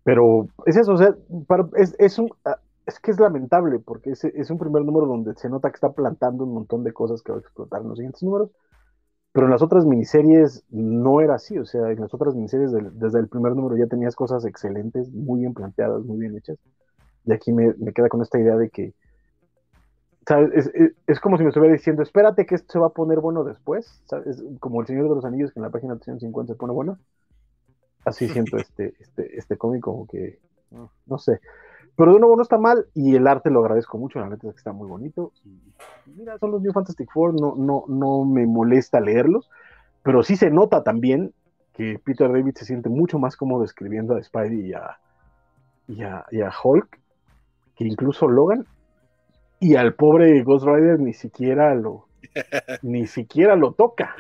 Speaker 2: Pero es eso, o sea, es, es un, ah, es que es lamentable porque es, es, un primer número donde se nota que está plantando un montón de cosas que va a explotar en los siguientes números. Pero en las otras miniseries no era así, o sea, en las otras miniseries desde el primer número ya tenías cosas excelentes, muy bien planteadas, muy bien hechas. Y aquí me, me queda con esta idea de que, ¿sabes? Es, es, es, como si me estuviera diciendo, espérate que esto se va a poner bueno después, ¿sabes? Como el Señor de los Anillos que en la página 350 se pone bueno. Así siento este, este, este cómic como que, no sé. Pero de nuevo no está mal y el arte lo agradezco mucho, la neta es que está muy bonito. Y, mira, son los New Fantastic Four, no, no, no me molesta leerlos, pero sí se nota también que Peter David se siente mucho más cómodo escribiendo a Spidey y a, y a, y a Hulk que incluso Logan. Y al pobre Ghost Rider ni siquiera lo, ni siquiera lo toca.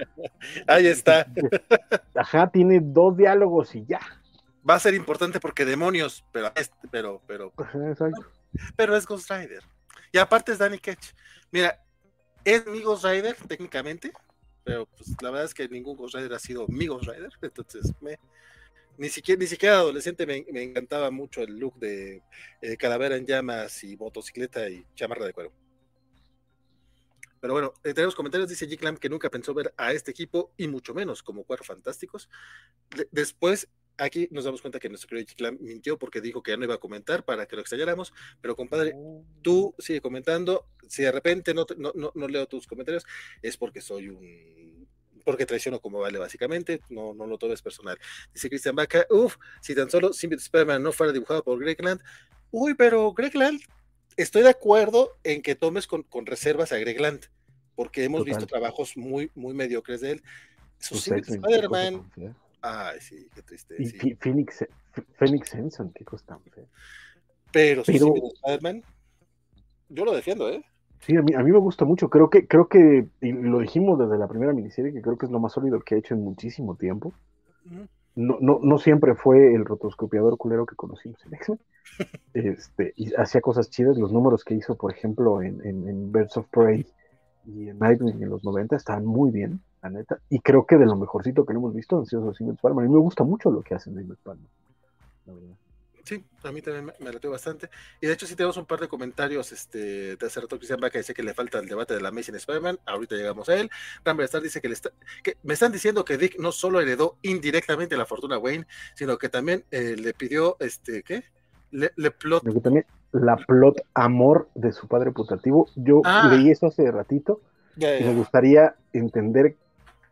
Speaker 1: Ahí está.
Speaker 2: Ajá, tiene dos diálogos y ya
Speaker 1: va a ser importante porque demonios, pero, pero, pero, pero es Ghost Rider. Y aparte es Danny Ketch. Mira, es mi Ghost Rider técnicamente, pero pues la verdad es que ningún Ghost Rider ha sido mi Ghost Rider, entonces me, ni siquiera, ni siquiera adolescente me, encantaba mucho el look de eh, calavera en llamas y motocicleta y chamarra de cuero. Pero bueno, eh, tenemos comentarios, dice G. Clamp que nunca pensó ver a este equipo y mucho menos como cuatro fantásticos. después aquí nos damos cuenta que nuestro querido Clan mintió porque dijo que ya no iba a comentar para que lo extrañáramos, pero compadre, tú sigue comentando, si de repente no, no, leo tus comentarios, es porque soy un porque traiciono como vale básicamente, no, no lo tomes personal. Dice Cristian Baca, uff, si tan solo Symbiote Spider-Man no fuera dibujado por Greg Land, uy, pero Greg Land, estoy de acuerdo en que tomes con, reservas a Greg Land, porque hemos visto trabajos muy, muy mediocres de él. Su Spider-Man Ay, sí, qué triste. Y
Speaker 2: Phoenix, Phoenix Henson, qué cosa
Speaker 1: Pero, Pero Spider-Man, yo lo defiendo, ¿eh?
Speaker 2: Sí, a mí, a mí me gusta mucho. Creo que, creo que, y lo dijimos desde la primera miniserie, que creo que es lo más sólido que ha hecho en muchísimo tiempo. No, no, no siempre fue el rotoscopiador culero que conocimos en X-Men. este, y hacía cosas chidas. Los números que hizo, por ejemplo, en, en, en Birds of Prey y en Nightwing en los 90 estaban muy bien neta. Y creo que de lo mejorcito que lo hemos visto han sido los Singles A mí me gusta mucho lo que hacen de Palmer, la verdad.
Speaker 1: Sí, a mí también me, me bastante. Y de hecho, sí tenemos un par de comentarios. Este, de hace rato Cristian Vaca dice que le falta el debate de la Amazing Spider-Man. Ahorita llegamos a él. Rambler Star dice que, le está, que me están diciendo que Dick no solo heredó indirectamente la fortuna Wayne, sino que también eh, le pidió, este, ¿qué? Le, plot.
Speaker 2: También la plot amor de su padre putativo. Yo ah. leí eso hace ratito. y me gustaría entender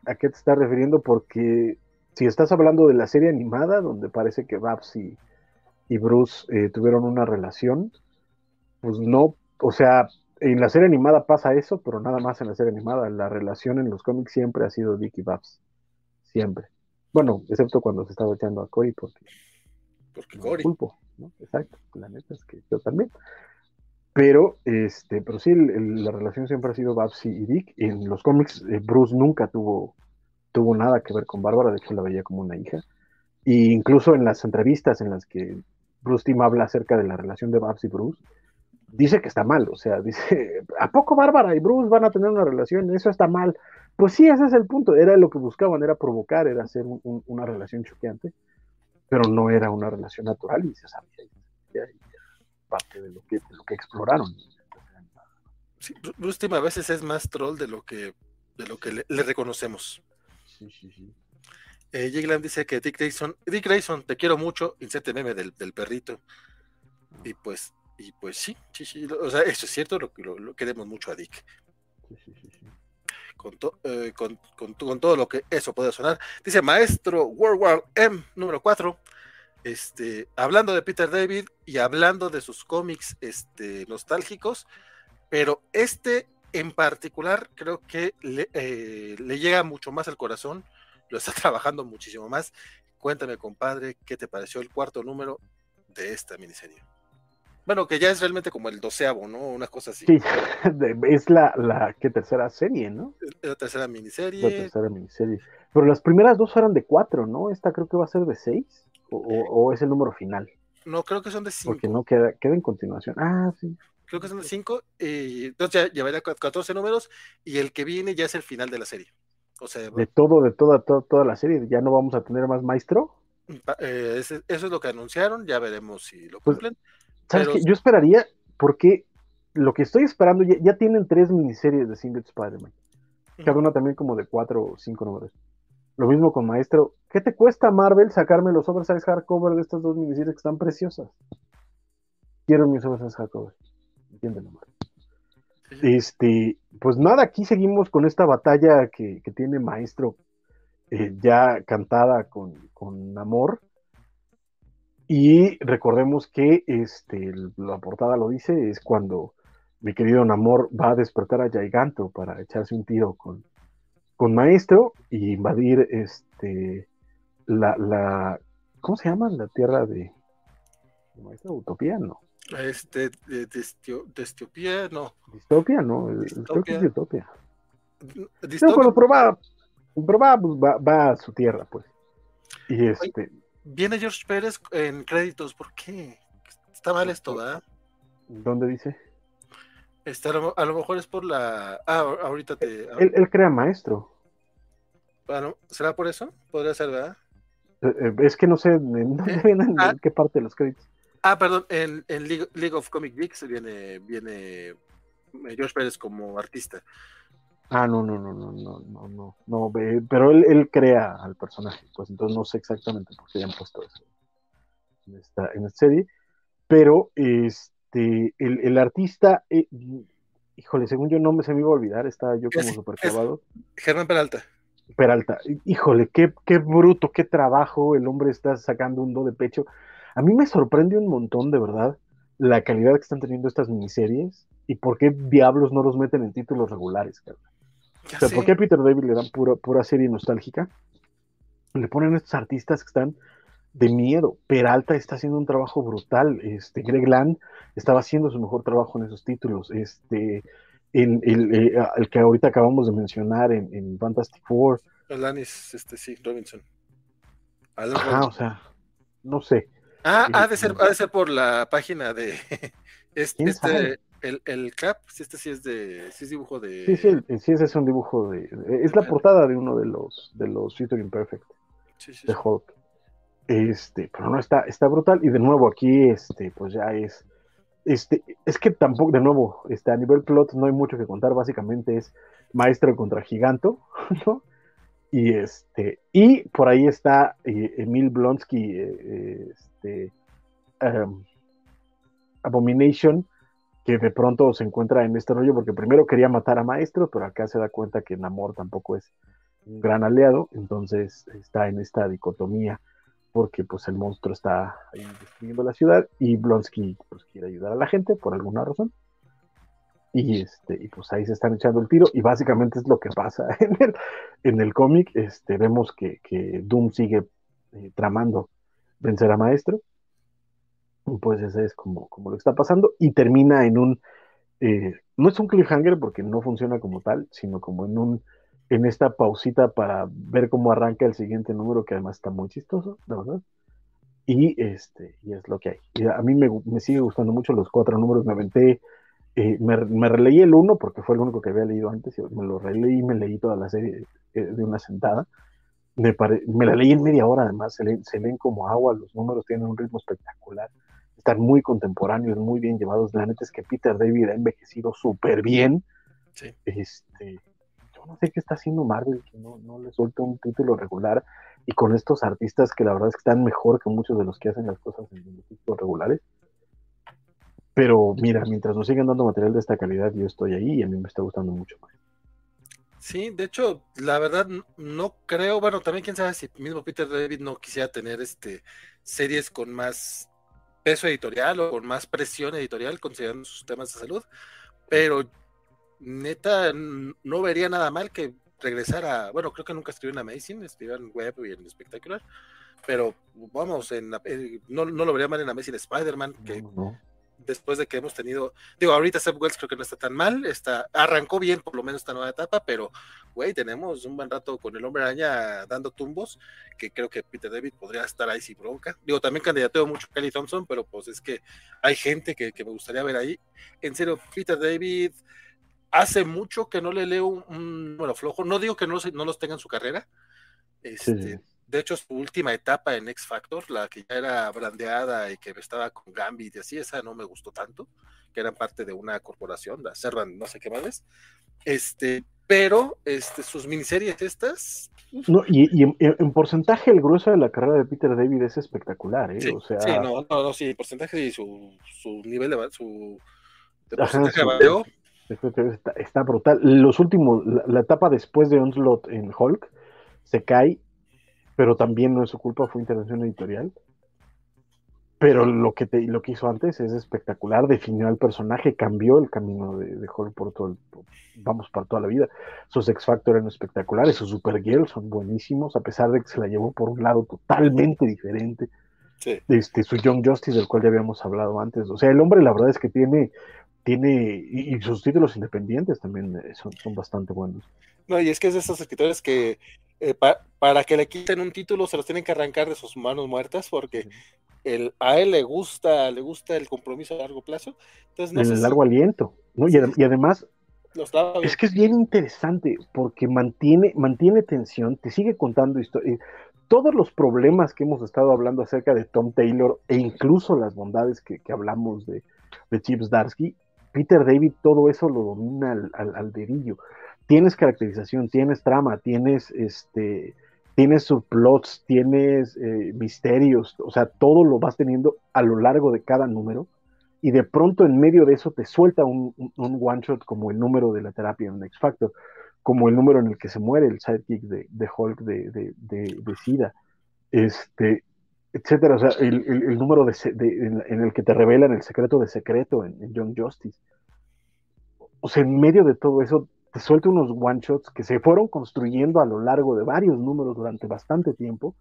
Speaker 2: a qué te estás refiriendo, porque si estás hablando de la serie animada, donde parece que Babs y, Bruce eh, tuvieron una relación, pues no, o sea, en la serie animada pasa eso, pero nada más en la serie animada. La relación en los cómics siempre ha sido Dick y Babs. Siempre. Bueno, excepto cuando se estaba echando a Cory porque.
Speaker 1: Porque Cory.
Speaker 2: Culpo, ¿no? Exacto. La neta es que yo también. Pero, este, pero sí, la relación siempre ha sido Babsy y Dick. En los cómics, eh, Bruce nunca tuvo, tuvo nada que ver con Bárbara, de hecho la veía como una hija. Y incluso en las entrevistas en las que Bruce Tim habla acerca de la relación de Babs y Bruce, dice que está mal, o sea, dice, ¿a poco Bárbara y Bruce van a tener una relación? Eso está mal. Pues sí, ese es el punto, era lo que buscaban, era provocar, era hacer una relación choqueante, pero no era una relación natural y se sabía parte de lo que, lo que exploraron.
Speaker 1: Sí, Bruce a veces es más troll de lo que, de lo que le, reconocemos. Sí, sí, sí. Eh, dice que Dick Grayson, Dick Grayson, te quiero mucho, inserte meme del, perrito. Y pues, y pues sí, sí, sí, o sea, eso es cierto, lo, lo, queremos mucho a Dick. Sí, sí, sí, con, eh, con, con, con, todo lo que eso puede sonar. Dice Maestro World War M número 4. este, hablando de Peter David y hablando de sus cómics este, nostálgicos, pero este en particular creo que le, eh, le llega mucho más al corazón, lo está trabajando muchísimo más. Cuéntame, compadre, ¿qué te pareció el cuarto número de esta miniserie? Bueno, que ya es realmente como el doceavo, ¿no? Una cosa así.
Speaker 2: Sí, es la, la ¿qué, tercera serie, ¿no?
Speaker 1: La tercera miniserie.
Speaker 2: La tercera miniserie. Pero las primeras dos eran de cuatro, ¿no? Esta creo que va a ser de seis. ¿O, o, o es el número final?
Speaker 1: No, creo que son de cinco.
Speaker 2: Porque no queda, queda en continuación. Ah, sí.
Speaker 1: Creo que son de cinco. Y entonces ya llevaría 14 números. Y el que viene ya es el final de la serie. O sea,
Speaker 2: de todo, de toda, toda, toda la serie. ¿Ya no vamos a tener más maestro?
Speaker 1: Eh, eso es lo que anunciaron. Ya veremos si lo cumplen. Pues,
Speaker 2: ¿Sabes qué? Yo esperaría, porque lo que estoy esperando, ya, ya tienen tres miniseries de Single Spider-Man. Cada una también como de cuatro o cinco números. Lo mismo con Maestro. ¿Qué te cuesta, Marvel, sacarme los oversize hardcover de estas dos miniseries que están preciosas? Quiero mis oversize hardcover. Entiéndelo, Marvel. Este, pues nada, aquí seguimos con esta batalla que, que tiene Maestro eh, ya cantada con, con amor y recordemos que este, la portada lo dice, es cuando mi querido Namor va a despertar a Giganto para echarse un tiro con, con Maestro y invadir este la, la ¿cómo se llama? La tierra de Maestro Utopía, no.
Speaker 1: Este, de, distopía, no.
Speaker 2: Distopia, no, creo que es Utopia. Distopia. No, cuando prueba, prueba pues, va, va, a su tierra, pues. Y este.
Speaker 1: Viene George Pérez en créditos, ¿por qué? Está mal esto, ¿verdad?
Speaker 2: ¿Dónde dice?
Speaker 1: Está, a lo mejor es por la. Ah, ahorita te.
Speaker 2: Él, él crea maestro.
Speaker 1: Bueno, ¿será por eso? Podría ser, ¿verdad?
Speaker 2: Eh, eh, es que no sé en, ¿Eh? en, ah, qué parte de los créditos.
Speaker 1: Ah, perdón, en, en League, League, of Comic Geeks viene, viene George Pérez como artista.
Speaker 2: Ah, no, no, no, no, no, no, no, no, pero él, él crea al personaje, pues entonces no sé exactamente por qué hayan puesto eso en esta, en esta serie, pero este, el, el artista, eh, híjole, según yo no me se me iba a olvidar, estaba yo como súper clavado.
Speaker 1: Germán Peralta.
Speaker 2: Peralta, híjole, qué, qué bruto, qué trabajo, el hombre está sacando un do de pecho. A mí me sorprende un montón, de verdad, la calidad que están teniendo estas miniseries y por qué diablos no los meten en títulos regulares, cabrón. O sea, ¿por qué a Peter David le dan pura, pura serie nostálgica? Le ponen estos artistas que están de miedo. Peralta está haciendo un trabajo brutal. Este, Greg Land estaba haciendo su mejor trabajo en esos títulos. Este, el, el, eh, el que ahorita acabamos de mencionar en, en Fantastic Four.
Speaker 1: Alanis, este sí, Robinson.
Speaker 2: Ajá, o sea, no sé.
Speaker 1: Ah, ha de, ser, ha de ser por la página de este, este el, el cap, si este sí es de, sí es dibujo de.
Speaker 2: Sí, sí, el, sí ese es un dibujo de, es la portada de uno de los de los sí, sí, de Hulk. Este, pero no está, está brutal. Y de nuevo aquí, este, pues ya es. Este, es que tampoco, de nuevo, este, a nivel plot no hay mucho que contar, básicamente es maestro contra giganto, ¿no? Y este, y por ahí está eh, Emil Blonsky, eh, este, um, Abomination, que de pronto se encuentra en este rollo porque primero quería matar a Maestro, pero acá se da cuenta que Namor tampoco es un gran aliado, entonces está en esta dicotomía porque pues el monstruo está ahí destruyendo la ciudad y Blonsky pues quiere ayudar a la gente por alguna razón. Y este, y pues ahí se están echando el tiro, y básicamente es lo que pasa en el, en el cómic. Este, vemos que, que Doom sigue eh, tramando vencer a Maestro, pues ese es como, como lo que está pasando y termina en un, eh, no es un cliffhanger porque no funciona como tal, sino como en un, en esta pausita para ver cómo arranca el siguiente número que además está muy chistoso, la verdad. Y este, y es lo que hay. Y a mí me, me sigue gustando mucho los cuatro números, me aventé, eh, me, me, releí el uno porque fue el único que había leído antes, y me lo releí y me leí toda la serie eh, de una sentada. Me, pare, me la leí en media hora, además se, leen, se leen como agua, los números tienen un ritmo espectacular están muy contemporáneos, muy bien llevados. La neta es que Peter David ha envejecido súper bien.
Speaker 1: Sí.
Speaker 2: Este, yo no sé qué está haciendo Marvel, que no, no le suelta un título regular y con estos artistas que la verdad es que están mejor que muchos de los que hacen las cosas en los títulos regulares. Pero mira, mientras nos siguen dando material de esta calidad, yo estoy ahí y a mí me está gustando mucho más.
Speaker 1: Sí, de hecho, la verdad no creo, bueno, también quién sabe si mismo Peter David no quisiera tener este series con más peso editorial o con más presión editorial considerando sus temas de salud, pero neta no vería nada mal que regresara, bueno, creo que nunca escribió en Amazing, escribió en Web y en Spectacular, pero vamos, en, eh, no, no, lo vería mal en Amazing Spider-Man, que después de que hemos tenido, digo, ahorita Seth Wells creo que no está tan mal, está, arrancó bien por lo menos esta nueva etapa, pero, güey, tenemos un buen rato con el hombre araña dando tumbos, que creo que Peter David podría estar ahí sin bronca. Digo, también candidateo mucho a Kelly Thompson, pero pues es que hay gente que, me gustaría ver ahí. En serio, Peter David hace mucho que no le leo un, número flojo, no digo que no, no los tenga en su carrera, este, de hecho, su última etapa en X Factor, la que ya era brandeada y que estaba con Gambit y así, esa no me gustó tanto, que eran parte de una corporación, la Servan, no sé qué más. Este, pero este, sus miniseries estas.
Speaker 2: No, y, en, porcentaje el grueso de la carrera de Peter David es espectacular, ¿eh?
Speaker 1: Sí,
Speaker 2: o sea...
Speaker 1: sí no, no, no, sí, porcentaje y su, su nivel de, su, de porcentaje de
Speaker 2: está, está, brutal. Los últimos, la, la, etapa después de Onslaught en Hulk se cae pero también no es su culpa, fue intervención editorial. Pero lo que, te, lo que hizo antes es espectacular, definió al personaje, cambió el camino de, de por todo el, vamos, para toda la vida. Sus X Factor eran espectaculares, sus Supergirl son buenísimos, a pesar de que se la llevó por un lado totalmente diferente. Sí. Este, su Young Justice, del cual ya habíamos hablado antes. O sea, el hombre la verdad es que tiene, tiene y, sus títulos independientes también eh, son, son bastante buenos.
Speaker 1: No, y es que es de esos escritores que eh, para que le quiten un título se los tienen que arrancar de sus manos muertas porque el, a él le gusta, le gusta el compromiso a largo plazo.
Speaker 2: Entonces, el largo aliento, ¿no? Y, además es que es bien interesante porque mantiene, mantiene tensión, te sigue contando historias. Todos los problemas que hemos estado hablando acerca de Tom Taylor e incluso las bondades que, hablamos de, de Chips Darsky, Peter David todo eso lo domina al, al, al dedillo tienes caracterización, tienes trama, tienes este, tienes subplots, tienes eh, misterios, o sea, todo lo vas teniendo a lo largo de cada número y de pronto en medio de eso te suelta un, one shot como el número de la terapia en X Factor, como el número en el que se muere el sidekick de, Hulk de, de, de, Sida, este, etcétera, o sea, el, número de, en, el que te revelan el secreto de secreto en, en Young Justice. O sea, en medio de todo eso te suelta unos one shots que se fueron construyendo a lo largo de varios números durante bastante tiempo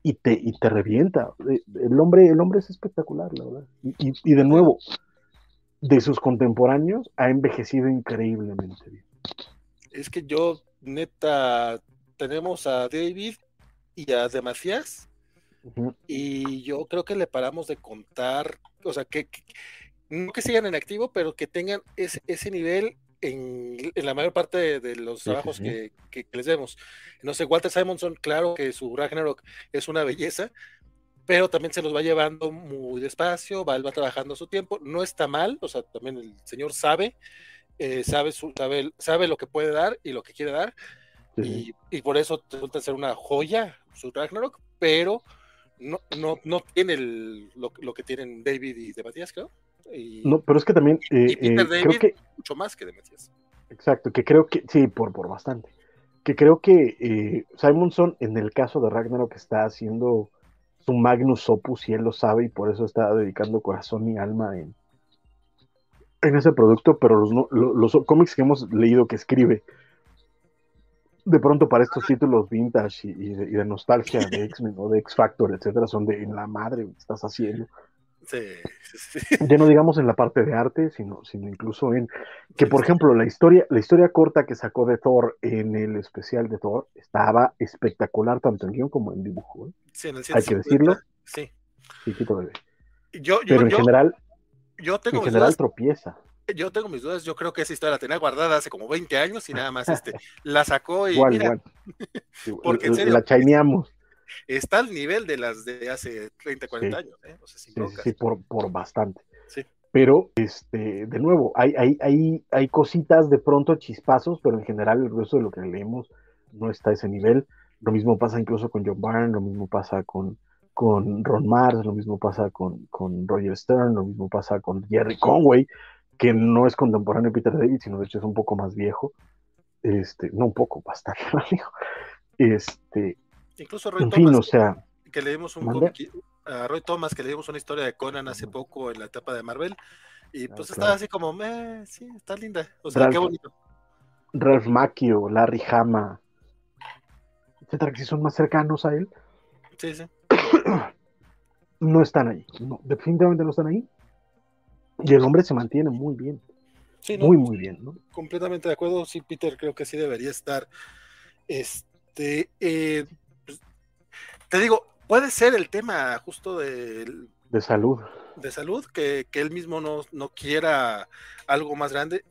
Speaker 2: y te, y te revienta. Eh, el hombre, el hombre es espectacular, la verdad. Y, y, de nuevo, de sus contemporáneos ha envejecido increíblemente bien.
Speaker 1: Es que yo, neta, tenemos a David y a Demasias, y yo creo que le paramos de contar, o sea, que, no que sigan en activo, pero que tengan ese, ese nivel en, la mayor parte de, los trabajos Que, les vemos. No sé, Walter Simonson, claro que su Ragnarok es una belleza, pero también se los va llevando muy despacio, va, va trabajando a su tiempo, no está mal, o sea, también el señor sabe, eh, sabe, su, sabe, sabe lo que puede dar y lo que quiere dar, y, por eso resulta ser una joya su Ragnarok, pero no, no, no tiene lo, lo, que tienen David y de Matías, creo
Speaker 2: no, pero es que también. Eh, eh, creo que,
Speaker 1: mucho más que de
Speaker 2: Exacto, que creo que. Sí, por, por bastante. Que creo que eh, Simonson, en el caso de Ragnarok, está haciendo su magnus opus y él lo sabe y por eso está dedicando corazón y alma en, en ese producto. Pero los, los, cómics que hemos leído que escribe, de pronto para estos títulos vintage y, de, nostalgia de X-Men o de X Factor, etcétera, son de en la madre que estás haciendo. Ya no digamos en la parte de arte, sino, sino incluso en que, por ejemplo, la historia, la historia corta que sacó de Thor en el especial de Thor estaba espectacular tanto en guion como en dibujo. ¿eh? Hay que decirlo.
Speaker 1: Sí.
Speaker 2: Yo, Pero en general,
Speaker 1: yo tengo
Speaker 2: en general tropieza.
Speaker 1: Yo tengo mis dudas, yo creo que esa historia la tenía guardada hace como 20 años y nada más este, la sacó y
Speaker 2: porque en serio, la chaineamos
Speaker 1: está al nivel de las de hace 30, 40 años, ¿eh?
Speaker 2: sí, por, por, bastante. Pero, este, de nuevo, hay, hay, hay, hay cositas de pronto, chispazos, pero en general el resto de lo que leemos no está a ese nivel. Lo mismo pasa incluso con John Byrne, lo mismo pasa con, con Ron Mars, lo mismo pasa con, con Roger Stern, lo mismo pasa con Jerry Conway, que no es contemporáneo de Peter David, sino de hecho es un poco más viejo. Este, no un poco, bastante, amigo. Este,
Speaker 1: Incluso Roy
Speaker 2: en fin,
Speaker 1: Thomas,
Speaker 2: o sea,
Speaker 1: que leímos un a Roy Thomas, que leímos una historia de Conan hace poco en la etapa de Marvel, y
Speaker 2: Ah,
Speaker 1: pues
Speaker 2: claro.
Speaker 1: estaba así como, "Meh, sí, está linda. O sea,
Speaker 2: Ralph.
Speaker 1: qué bonito.
Speaker 2: Ralph Macchio, Larry Hama, etcétera, que sí son más cercanos a él,
Speaker 1: Sí, sí.
Speaker 2: no están ahí. No, definitivamente no están ahí. Y el hombre se mantiene muy bien,
Speaker 1: Sí, no,
Speaker 2: muy, muy bien, ¿no?
Speaker 1: completamente de acuerdo. Sí, Peter, creo que sí debería estar. Este, eh, te digo, puede ser el tema justo del
Speaker 2: De salud.
Speaker 1: de salud, que, que él mismo no, no quiera algo más grande.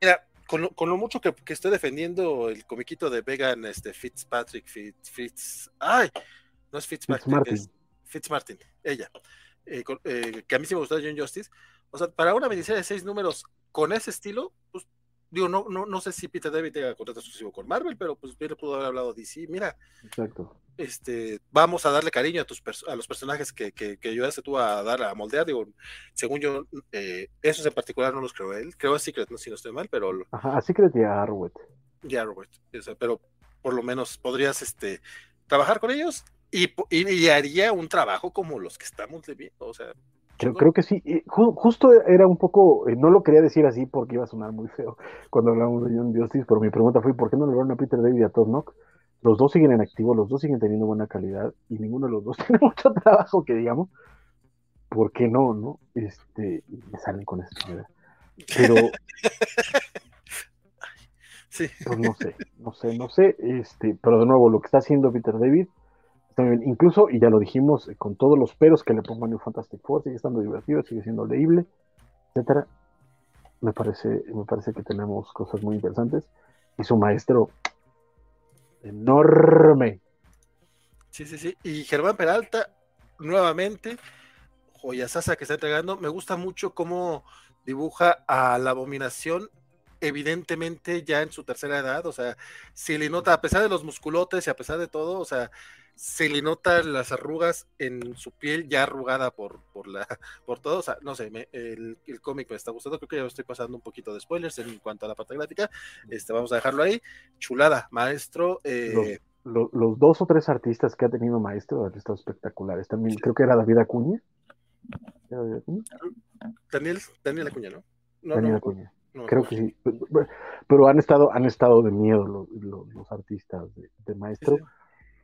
Speaker 1: Mira, con lo, con lo mucho que, que estoy defendiendo el comiquito de Vegan, este Fitzpatrick, Fitz, Fitz, ay, no es Fitzpatrick,
Speaker 2: Fitzmartin.
Speaker 1: es Fitzmartin, ella, eh, con- eh, que a mí sí me gustó John Justice. O sea, para una miniserie de seis números con ese estilo, pues digo, no, no, no sé si Peter David tenga contrato exclusivo con Marvel, pero pues bien le pudo haber hablado DC, mira,
Speaker 2: Exacto.
Speaker 1: este, vamos a darle cariño a, tus a los personajes que, que, que ayudaste tú a dar a moldear. Digo, según yo, eh, esos en particular no los creo él. Creo a Secret, no si no estoy mal, pero
Speaker 2: Ajá, así que y a Arrowet.
Speaker 1: ya, Robert. o sea, pero por lo menos podrías este, trabajar con ellos y, y, y haría un trabajo como los que estamos viendo. O sea,
Speaker 2: Creo, que sí. Justo era un poco, eh, no lo quería decir así porque iba a sonar muy feo cuando hablamos de John Justice, pero mi pregunta fue, ¿por qué no le dieron a Peter David y a Todd Knock? Los dos siguen en activo, los dos siguen teniendo buena calidad y ninguno de los dos tiene mucho trabajo, que digamos. ¿Por qué no, no? Este, y me salen con esta. Pero,
Speaker 1: sí,
Speaker 2: pues no sé, no sé, no sé. Este, pero de nuevo, lo que está haciendo Peter David bien. Incluso, y ya lo dijimos, eh, con todos los peros que le pongo a New Fantastic Four, sigue estando divertido, sigue siendo leíble, etcétera. Me parece, me parece que tenemos cosas muy interesantes. Y su maestro, enorme.
Speaker 1: sí, sí, sí. Y Germán Peralta, nuevamente, joyasasa que está entregando. Me gusta mucho cómo dibuja a la abominación evidentemente ya en su tercera edad, o sea, se le nota, a pesar de los musculotes y a pesar de todo, o sea, se le notan las arrugas en su piel ya arrugada por, por la por todo, o sea, no sé, me- el, el cómic me está gustando, creo que ya estoy pasando un poquito de spoilers en cuanto a la parte gráfica, este, vamos a dejarlo ahí, chulada, maestro, eh,
Speaker 2: Lo- los dos o tres artistas que ha tenido maestro han estado espectaculares. También creo que era David Acuña. ¿Era David Acuña?
Speaker 1: Daniel, Daniel Acuña, ¿no? No,
Speaker 2: Daniel
Speaker 1: no,
Speaker 2: Acuña.
Speaker 1: no,
Speaker 2: Creo que sí. Pero- han estado, han estado de miedo los, los- los artistas de, de maestro.
Speaker 1: Sí, sí.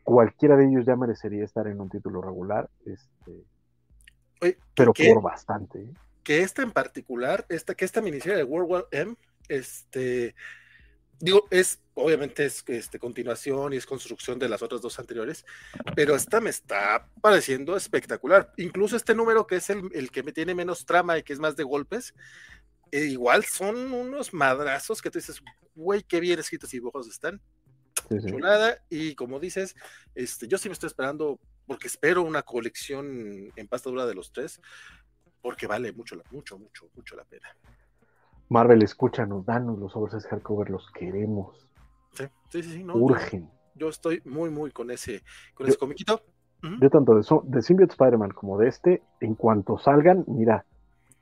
Speaker 2: Cualquiera de ellos ya merecería estar en un título regular, este,
Speaker 1: Oye,
Speaker 2: pero
Speaker 1: ¿qué?
Speaker 2: por bastante. ¿eh?
Speaker 1: que esta en particular, esta, que esta miniserie de World War M, este, digo, es, obviamente es este, continuación y es construcción de las otras dos anteriores, pero esta me está pareciendo espectacular. Incluso este número que es el, el que me tiene menos trama y que es más de golpes, eh, igual son unos madrazos que tú dices, güey, qué bien escritos y dibujos están
Speaker 2: Sí, sí.
Speaker 1: chulada y como dices, este, yo sí me estoy esperando porque espero una colección en pasta dura de los tres porque vale mucho, mucho, mucho, mucho la pena.
Speaker 2: Marvel, escúchanos, danos los overseas hardcover, los queremos.
Speaker 1: Sí, sí, sí, no,
Speaker 2: Urgen.
Speaker 1: yo estoy muy, muy con ese, con
Speaker 2: Yo-
Speaker 1: ese comiquito.
Speaker 2: Yo tanto de, so- de Symbiote Spider-Man como de este, en cuanto salgan, mira,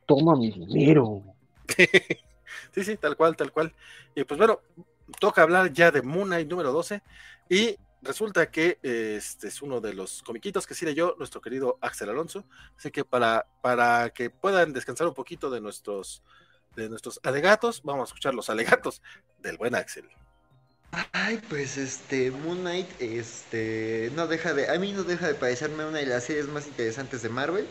Speaker 2: toma mi dinero.
Speaker 1: sí, sí, tal cual, tal cual. Y pues bueno, toca hablar ya de Moon Knight número 12 y resulta que este es uno de los comiquitos que sí leyó nuestro querido Axel Alonso, así que para, para que puedan descansar un poquito de nuestros de nuestros alegatos, vamos a escuchar los alegatos del buen Axel.
Speaker 3: Ay, pues este, Moon Knight, este, no deja de, a mí no deja de parecerme una de las series más interesantes de Marvel.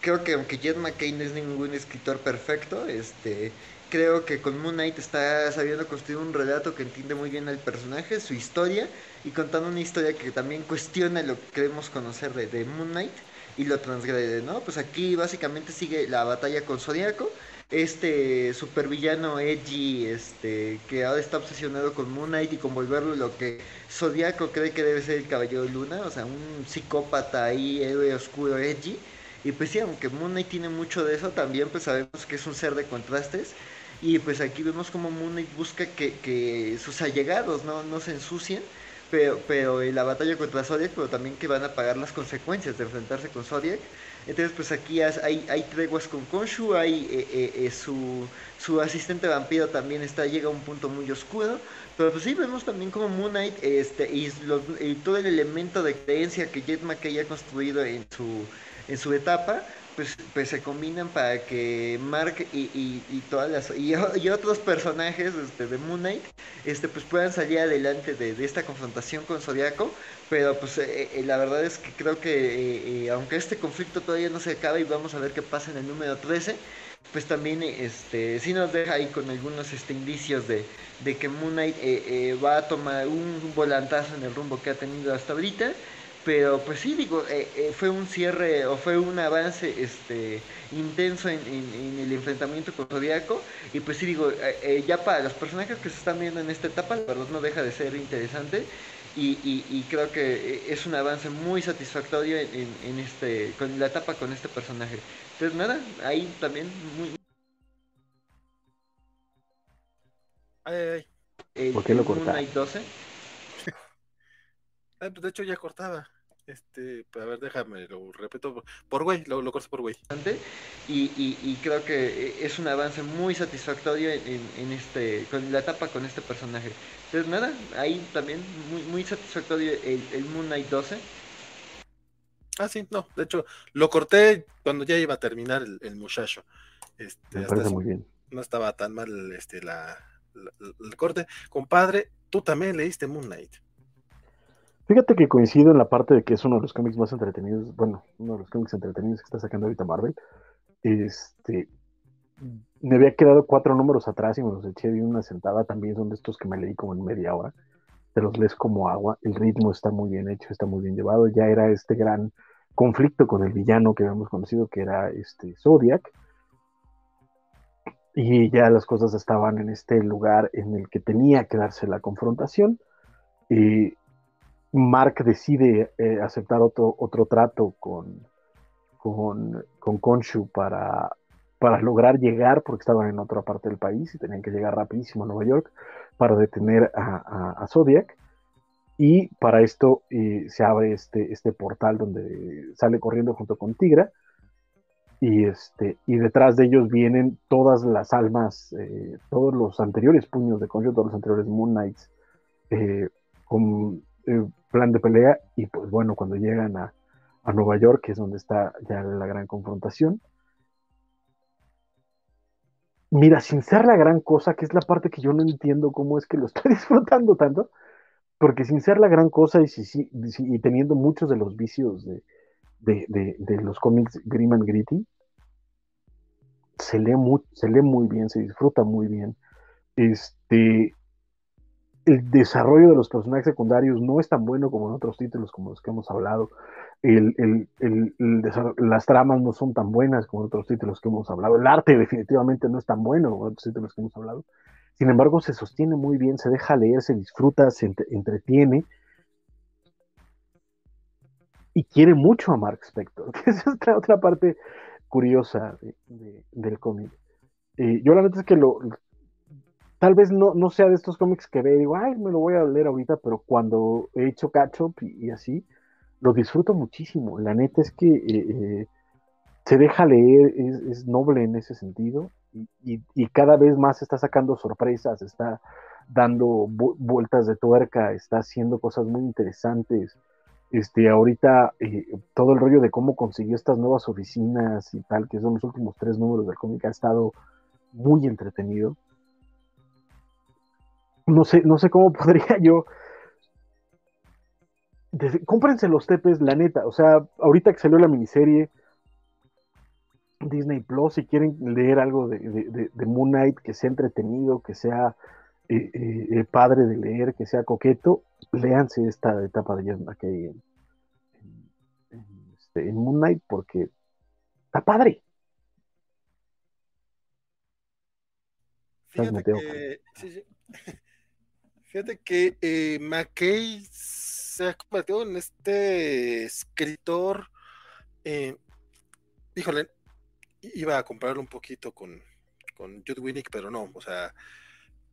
Speaker 3: Creo que aunque Jed McKay no es ningún escritor perfecto, este, creo que con Moon Knight está sabiendo construir un relato que entiende muy bien al personaje, su historia, y contando una historia que también cuestiona lo que queremos conocer de, de Moon Knight y lo transgrede, ¿no? Pues aquí básicamente sigue la batalla con Zodiaco, este supervillano edgy, este, que ahora está obsesionado con Moon Knight y con volverlo lo que Zodiaco cree que debe ser el Caballero Luna, o sea, un psicópata ahí, héroe oscuro edgy. Y pues sí, aunque Moon Knight tiene mucho de eso, también pues sabemos que es un ser de contrastes. Y pues aquí vemos como Moon Knight busca que, que sus allegados no, no se ensucien, pero, pero en la batalla contra Zodiac, pero también que van a pagar las consecuencias de enfrentarse con Zodiac. Entonces, pues aquí hay, hay treguas con Konshu, hay eh, eh, su, su asistente vampiro también está, llega a un punto muy oscuro. Pero pues sí, vemos también como Moon Knight este, y, todo el elemento de creencia que Jet McKay ha construido en su, en su etapa, pues, pues se combinan para que Mark y, todas las y, otros personajes este, de Moon Knight este, pues puedan salir adelante de, esta confrontación con Zodiaco. Pero pues eh, eh, la verdad es que creo que eh, aunque este conflicto todavía no se acaba y vamos a ver qué pasa en el número 13, pues también este sí nos deja ahí con algunos este, indicios de, que Moon Knight va a tomar un volantazo en el rumbo que ha tenido hasta ahorita pero pues sí digo eh, eh, fue un cierre o fue un avance este intenso en, el enfrentamiento con Zodiaco y pues sí digo eh, ya para los personajes que se están viendo en esta etapa la verdad no deja de ser interesante. Y, y, creo que es un avance muy satisfactorio en, este con la etapa con este personaje. Entonces nada ahí también muy
Speaker 1: ay,
Speaker 2: ay, ¿Por qué lo cortaste?
Speaker 3: 12
Speaker 1: Ah, pues, de hecho ya cortaba. Este, pues, a ver, déjame, lo repito por güey, lo, lo corto por güey.
Speaker 3: Y, y, y, creo que es un avance muy satisfactorio en, en, este, con la etapa con este personaje. Entonces nada, ahí también muy, muy satisfactorio el, el Moon Knight 12.
Speaker 1: Ah, sí, no, de hecho, lo corté cuando ya iba a terminar el, el muchacho. Este,
Speaker 2: Me parece muy bien.
Speaker 1: No estaba tan mal este, la, el corte. Compadre, tú también leíste Moon Knight.
Speaker 2: Fíjate que coincido en la parte de que es uno de los cómics más entretenidos, bueno, uno de los cómics entretenidos que está sacando ahorita Marvel. Este, me había quedado cuatro números atrás y me los eché de una sentada. También son de estos que me leí como en media hora. Te los lees como agua. El ritmo está muy bien hecho, está muy bien llevado. Ya era este gran conflicto con el villano que habíamos conocido, que era este Zodiac. Y ya las cosas estaban en este lugar en el que tenía que darse la confrontación. Y Mark decide eh, aceptar otro, otro trato con, con, con Konshu para, para lograr llegar, porque estaban en otra parte del país y tenían que llegar rapidísimo a Nueva York para detener a, Zodiac. Y para esto eh, se abre este, este portal donde sale corriendo junto con Tigra. Y, este, y detrás de ellos vienen todas las almas, eh, todos los anteriores puños de Konshu, todos los anteriores Moon Knights, con plan de pelea y pues bueno, cuando llegan a, Nueva York, que es donde está ya la gran confrontación. Mira, sin ser la gran cosa, que es la parte que yo no entiendo cómo es que lo estoy disfrutando tanto, porque sin ser la gran cosa y, si, y teniendo muchos de los vicios de, de, los cómics Grim and Gritty, se lee, muy, se lee muy bien, se disfruta muy bien. Este, el desarrollo de los personajes secundarios no es tan bueno como en otros títulos como los que hemos hablado. las tramas no son tan buenas como en otros títulos que hemos hablado. El arte definitivamente no es tan bueno como en otros títulos que hemos hablado. Sin embargo, se sostiene muy bien, se deja leer, se disfruta, se entretiene. Y quiere mucho a Mark Spector, que es otra, otra parte curiosa del cómic. Eh, yo la verdad es que lo, tal vez no, no sea de estos cómics que ve y digo, ay, me lo voy a leer ahorita, pero cuando he hecho catch up y, así, lo disfruto muchísimo. La neta es que eh, eh, se deja leer, es, noble en ese sentido y, cada vez más está sacando sorpresas, está dando vueltas de tuerca, está haciendo cosas muy interesantes. Este, ahorita eh, todo el rollo de cómo consiguió estas nuevas oficinas y tal, que son los últimos tres números del cómic, ha estado muy entretenido no sé, no sé cómo podría yo. cómprense los tepes, la neta. O sea, ahorita que salió la miniserie Disney Plus, si quieren leer algo de, de, Moon Knight que sea entretenido, que sea eh, eh, padre de leer, que sea coqueto, léanse esta etapa de McKay en, este, en Moon Knight porque está padre.
Speaker 1: Fíjate que, sí, sí. Fíjate que eh, McKay se ha convertido en este escritor. Eh, híjole, iba a compararlo un poquito con, con Jude Winnick, pero no, o sea,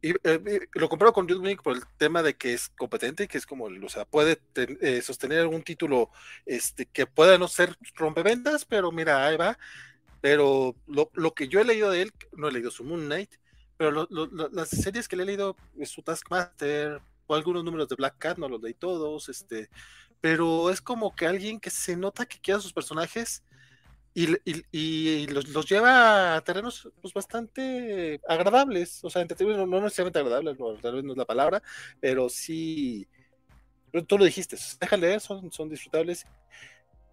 Speaker 1: y, eh, lo comparo con Jude por el tema de que es competente, que es como, o sea, puede eh, sostener algún título este, que pueda no ser rompeventas, pero mira, ahí va. Pero lo, lo, que yo he leído de él, no he leído su Moon Knight, pero las series que le he leído, su Taskmaster, o algunos números de Black Cat, no los leí todos, este, pero es como que alguien que se nota que quiere a sus personajes y, los, lleva a terrenos pues, bastante agradables, o sea, no, no necesariamente agradables, tal vez no es la palabra, pero sí, tú lo dijiste, déjale leer, son, son disfrutables.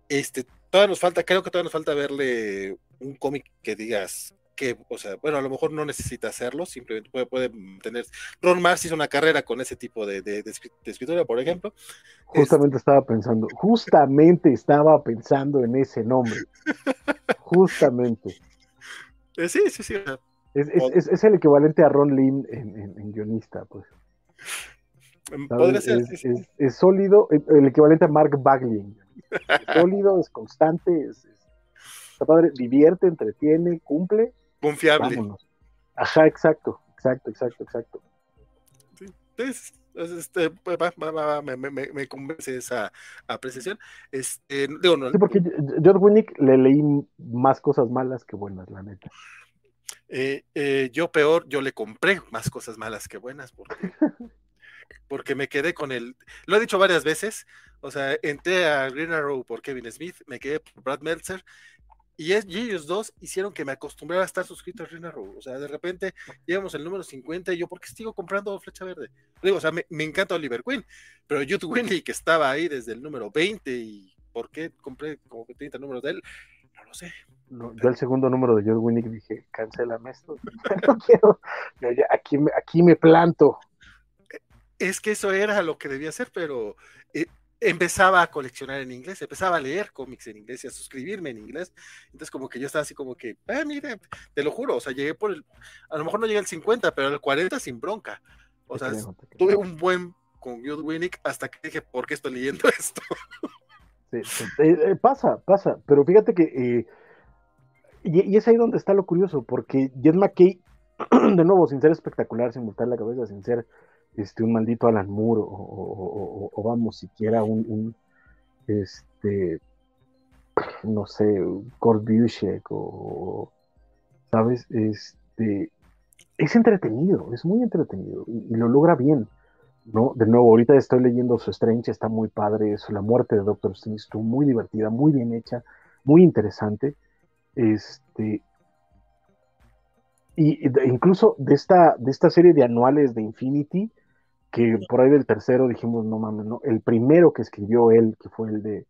Speaker 1: Este, todavía nos falta, creo que todavía nos falta verle un cómic que digas, que, o sea, bueno, a lo mejor no necesita hacerlo, simplemente puede, puede tener. Ron Mars hizo una carrera con ese tipo de, de, escritura, por ejemplo.
Speaker 2: Justamente estaba pensando, justamente estaba pensando en ese nombre. justamente.
Speaker 1: Eh, sí, sí, sí.
Speaker 2: Es, es, el equivalente a Ron Lynn en, en, guionista, pues.
Speaker 1: Mm, podría ser,
Speaker 2: es, sólido, el equivalente a Mark Bagley. Es sólido, es constante, es, está padre, divierte, entretiene, cumple
Speaker 1: Confiable.
Speaker 2: Ajá, exacto, exacto, exacto, exacto.
Speaker 1: Sí, este, pues, me, convence esa apreciación. Este, digo, no,
Speaker 2: sí, porque George Winnick le leí más cosas malas que buenas, la neta.
Speaker 1: Eh, eh, yo peor, yo le compré más cosas malas que buenas, porque, porque me quedé con el, lo he dicho varias veces, o sea, entré a Green Arrow por Kevin Smith, me quedé por Brad Meltzer, y, es, ellos dos hicieron que me acostumbrara a estar suscrito a Rina O sea, de repente llegamos al número 50 y yo, ¿por qué sigo comprando Flecha Verde? Digo, o sea, me, encanta Oliver Queen, pero Jude Winley, que estaba ahí desde el número 20 y ¿por qué compré como 30 números de él? No lo sé.
Speaker 2: yo el segundo número de Jude Winnick dije, cancélame esto. no quiero. aquí, aquí me planto.
Speaker 1: Es que eso era lo que debía hacer, pero eh, empezaba a coleccionar en inglés, empezaba a leer cómics en inglés y a suscribirme en inglés. Entonces, como que yo estaba así como que, ah, mire, te lo juro, o sea, llegué por el, a lo mejor no llegué al 50, pero al 40 sin bronca. O sea, tuve un buen con Jude Winnick hasta que dije, ¿por qué estoy leyendo esto?
Speaker 2: Sí, eh, eh, pasa, pasa, pero fíjate que, eh, y, es ahí donde está lo curioso, porque Jed McKay, de nuevo, sin ser espectacular, sin montar la cabeza, sin ser este, un maldito Alan Moore o, vamos, siquiera un, este, no sé, Kurt Busiek o, ¿sabes? Este, es entretenido, es muy entretenido y, lo logra bien, ¿no? De nuevo, ahorita estoy leyendo su Strange, está muy padre, eso, la muerte de Doctor Strange estuvo muy divertida, muy bien hecha, muy interesante, este, y incluso de esta, de esta serie de anuales de Infinity, que por ahí del tercero dijimos, no mames, no, el primero que escribió él, que fue el de,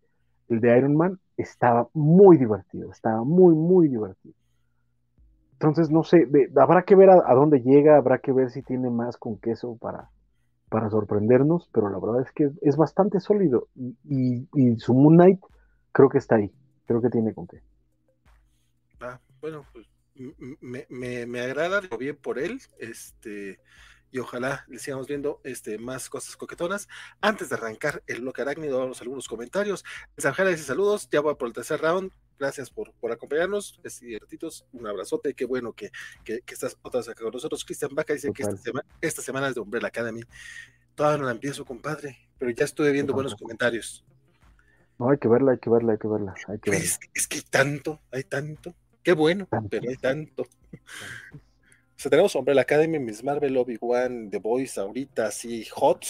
Speaker 2: el de Iron Man, estaba muy divertido, estaba muy, muy divertido. Entonces, no sé, habrá que ver a, dónde llega, habrá que ver si tiene más con queso para, para sorprendernos, pero la verdad es que es bastante sólido y, su Moon Knight creo que está ahí, creo que tiene con qué.
Speaker 1: Ah, bueno, pues me, me, me agrada bien por él, este y ojalá le sigamos viendo este, más cosas coquetonas. Antes de arrancar el bloque arácnido, vamos a algunos comentarios. Sanjara dice saludos, ya voy por el tercer round. Gracias por, por acompañarnos, es divertidos, un abrazote, qué bueno que, que, estás otra vez acá con nosotros. Cristian Vaca dice que esta, semana esta semana es de Umbrella Academy. Todavía no la empiezo, compadre, pero ya estuve viendo buenos comentarios.
Speaker 2: No, hay que verla, hay que verla, hay que verla. Hay que verla.
Speaker 1: Es, que hay tanto, hay tanto. Qué bueno, pero hay tanto. O sea, tenemos la Academy, Miss Marvel, Obi-Wan, The Boys, ahorita así, hot,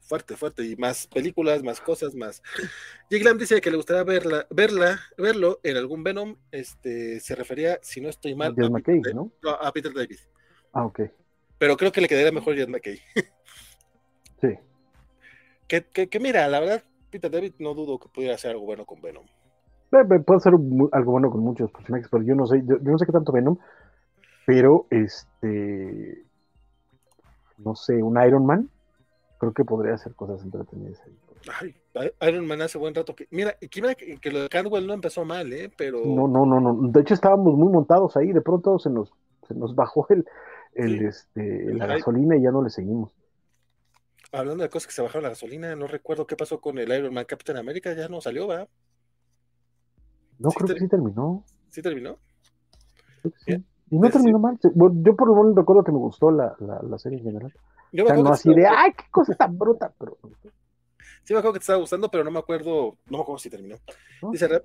Speaker 1: fuerte, fuerte, y más películas, más cosas, más. Jiglam dice que le gustaría verla, verla, verlo en algún Venom, este, se refería, si no estoy mal,
Speaker 2: a, McKay, Peter, ¿no?
Speaker 1: a Peter David.
Speaker 2: Ah, ok.
Speaker 1: Pero creo que le quedaría mejor Jed McKay.
Speaker 2: sí.
Speaker 1: Que, que, mira, la verdad, Peter David no dudo que pudiera hacer algo bueno con Venom.
Speaker 2: Puede ser algo bueno con muchos personajes, pero yo no sé, yo no sé qué tanto Venom, pero, este, no sé, un Iron Man, creo que podría hacer cosas entretenidas
Speaker 1: ahí. Ay, Iron Man hace buen rato que. Mira, que, que lo de Cardwell no empezó mal, ¿eh? Pero.
Speaker 2: No, no, no, no. De hecho, estábamos muy montados ahí. De pronto se nos, se nos bajó el, el, este, la gasolina y ya no le seguimos.
Speaker 1: Hablando de cosas que se bajaron la gasolina, no recuerdo qué pasó con el Iron Man Captain America. Ya no salió, ¿va?
Speaker 2: No, creo que sí terminó.
Speaker 1: ¿Sí terminó?
Speaker 2: sí Y no
Speaker 1: Es
Speaker 2: terminó mal. Yo por lo menos recuerdo que me gustó la, la, la serie en general.
Speaker 1: Yo
Speaker 2: O sea, no así de, ¡ay, qué cosa tan bruta! Pero,
Speaker 1: Sí me acuerdo que te estaba gustando, pero no me acuerdo, no me acuerdo si terminó.
Speaker 2: ¿no?
Speaker 1: Dice Rap-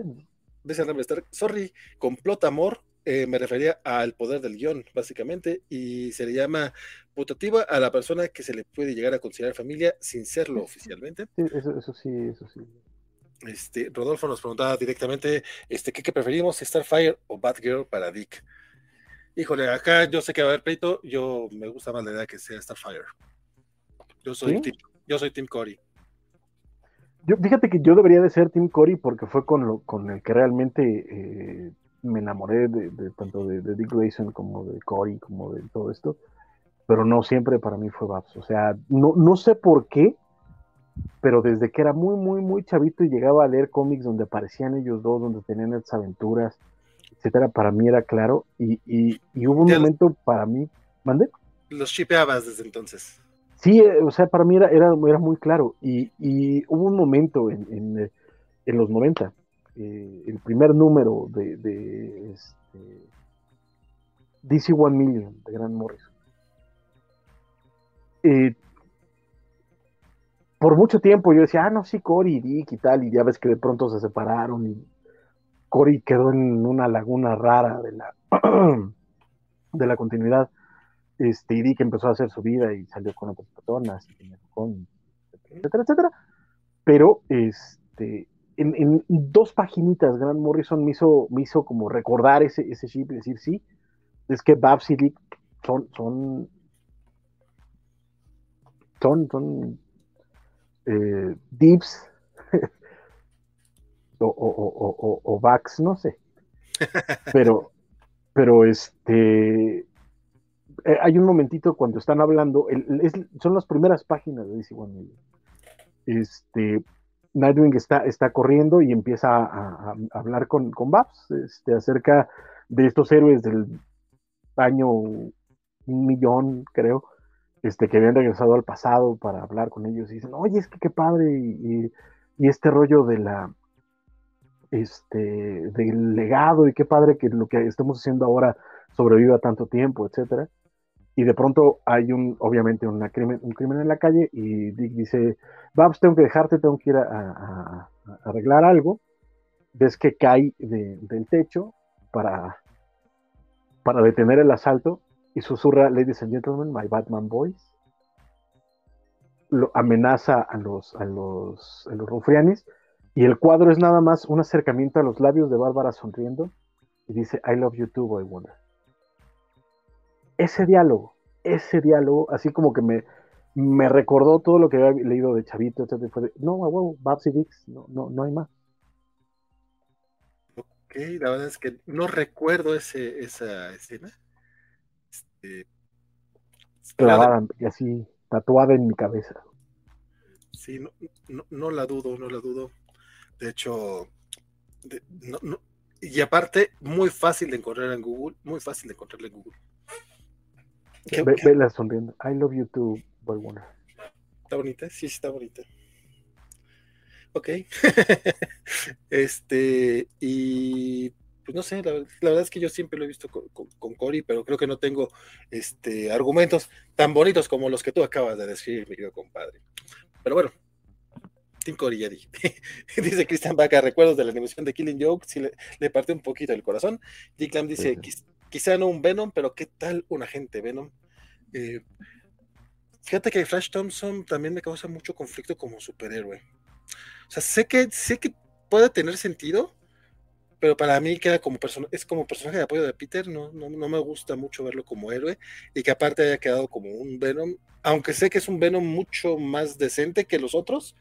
Speaker 1: Dice Rambler Stark, sorry, complot amor, eh, me refería al poder del guion, básicamente, y se le llama putativa a la persona que se le puede llegar a considerar familia sin serlo oficialmente.
Speaker 2: Sí, eso, eso sí, eso sí.
Speaker 1: Este, Rodolfo nos preguntaba directamente, este, ¿qué, qué preferimos, Starfire o Batgirl para Dick? Híjole, acá yo sé que va a haber pleito, yo me gusta más la idea que sea Starfire. Yo soy,
Speaker 2: ¿Sí?
Speaker 1: team, yo soy Team Cory.
Speaker 2: Yo, fíjate que yo debería de ser Tim Corey porque fue con, lo, con el que realmente eh, me enamoré de, de tanto de, de Dick Grayson como de Corey, como de todo esto. Pero no siempre para mí fue Babs. O sea, no, no sé por qué, pero desde que era muy, muy, muy chavito y llegaba a leer cómics donde aparecían ellos dos, donde tenían esas aventuras, etcétera, para mí era claro. Y, y, y hubo un
Speaker 1: Ya
Speaker 2: momento para mí, ¿mande?
Speaker 1: Los shipeabas desde entonces.
Speaker 2: Sí, eh, o sea, para mí era, era, era muy claro. Y, y hubo un momento en, en, en los 90, eh, el primer número de, de este, DC One Million de Grant Morrison. Eh, por mucho tiempo yo decía, ah, no, sí, Cory y Dick y tal, y ya ves que de pronto se separaron y Cory quedó en una laguna rara de la, de la continuidad este, y Dick empezó a hacer su vida y salió con otras personas, y con, etcétera, etcétera. Pero este, en, en dos paginitas, Grant Morrison me hizo, me hizo como recordar ese, ese chip y decir, sí, es que Babs y Dick son, son, son, son eh, Dips o, o, o, o, Vax, no sé. Pero, pero este eh, hay un momentito cuando están hablando, son las primeras páginas de DC One. Este, Nightwing está, está corriendo y empieza a, hablar con, con Babs este, acerca de estos héroes del año un millón, creo, este, que habían regresado al pasado para hablar con ellos y dicen, oye, es que qué padre, y- y este rollo de la este del legado y qué padre que lo que estamos haciendo ahora sobreviva tanto tiempo, etcétera. Y de pronto hay un, obviamente, una crimen, un crimen en la calle y Dick dice, Babs, tengo que dejarte, tengo que ir a arreglar algo. Ves que cae de- del techo para, para detener el asalto y susurra, Ladies and Gentlemen, my Batman Boys. Lo amenaza a los, a los, a los rufrianes y el cuadro es nada más un acercamiento a los labios de Bárbara sonriendo y dice, I love you too, Boy Wonder ese diálogo, ese diálogo, así como que me, me recordó todo lo que había leído de Chavito, etcétera, fue de, no, a huevo, Babs y Dix, no, no, no hay más.
Speaker 1: Ok, la verdad es que no recuerdo ese, esa escena. Este,
Speaker 2: Clavada y así, tatuada en mi cabeza.
Speaker 1: Sí, no, no, no la dudo, no la dudo. De hecho, de- no- no- y aparte, muy fácil de encontrar en Google, muy fácil de encontrarla en Google. ¿Qué-
Speaker 2: Ve,
Speaker 1: qué-
Speaker 2: vela sonriendo. I love you too, Boy Wonder.
Speaker 1: ¿Está bonita? Sí, sí está bonita. Ok. este, y pues no sé, la, la verdad es que yo siempre lo he visto con, con, con Cory, pero creo que no tengo este, argumentos tan bonitos como los que tú acabas de describir, mi querido compadre. Pero bueno, Dije. dice Christian Baca, recuerdos de la animación de Killing Joke, sí le, le partió un poquito el corazón. Dick Lam dice,
Speaker 2: Sí,
Speaker 1: "Quiz- quizá no un Venom, pero ¿qué tal un agente Venom? Eh, Fíjate que Flash Thompson también me causa mucho conflicto como superhéroe. O sea, sé que, sé que puede tener sentido, pero para mí queda como persona, es como personaje de apoyo de Peter, no, no, no me gusta mucho verlo como héroe, y que aparte haya quedado como un Venom, aunque sé que es un Venom mucho más decente que los otros.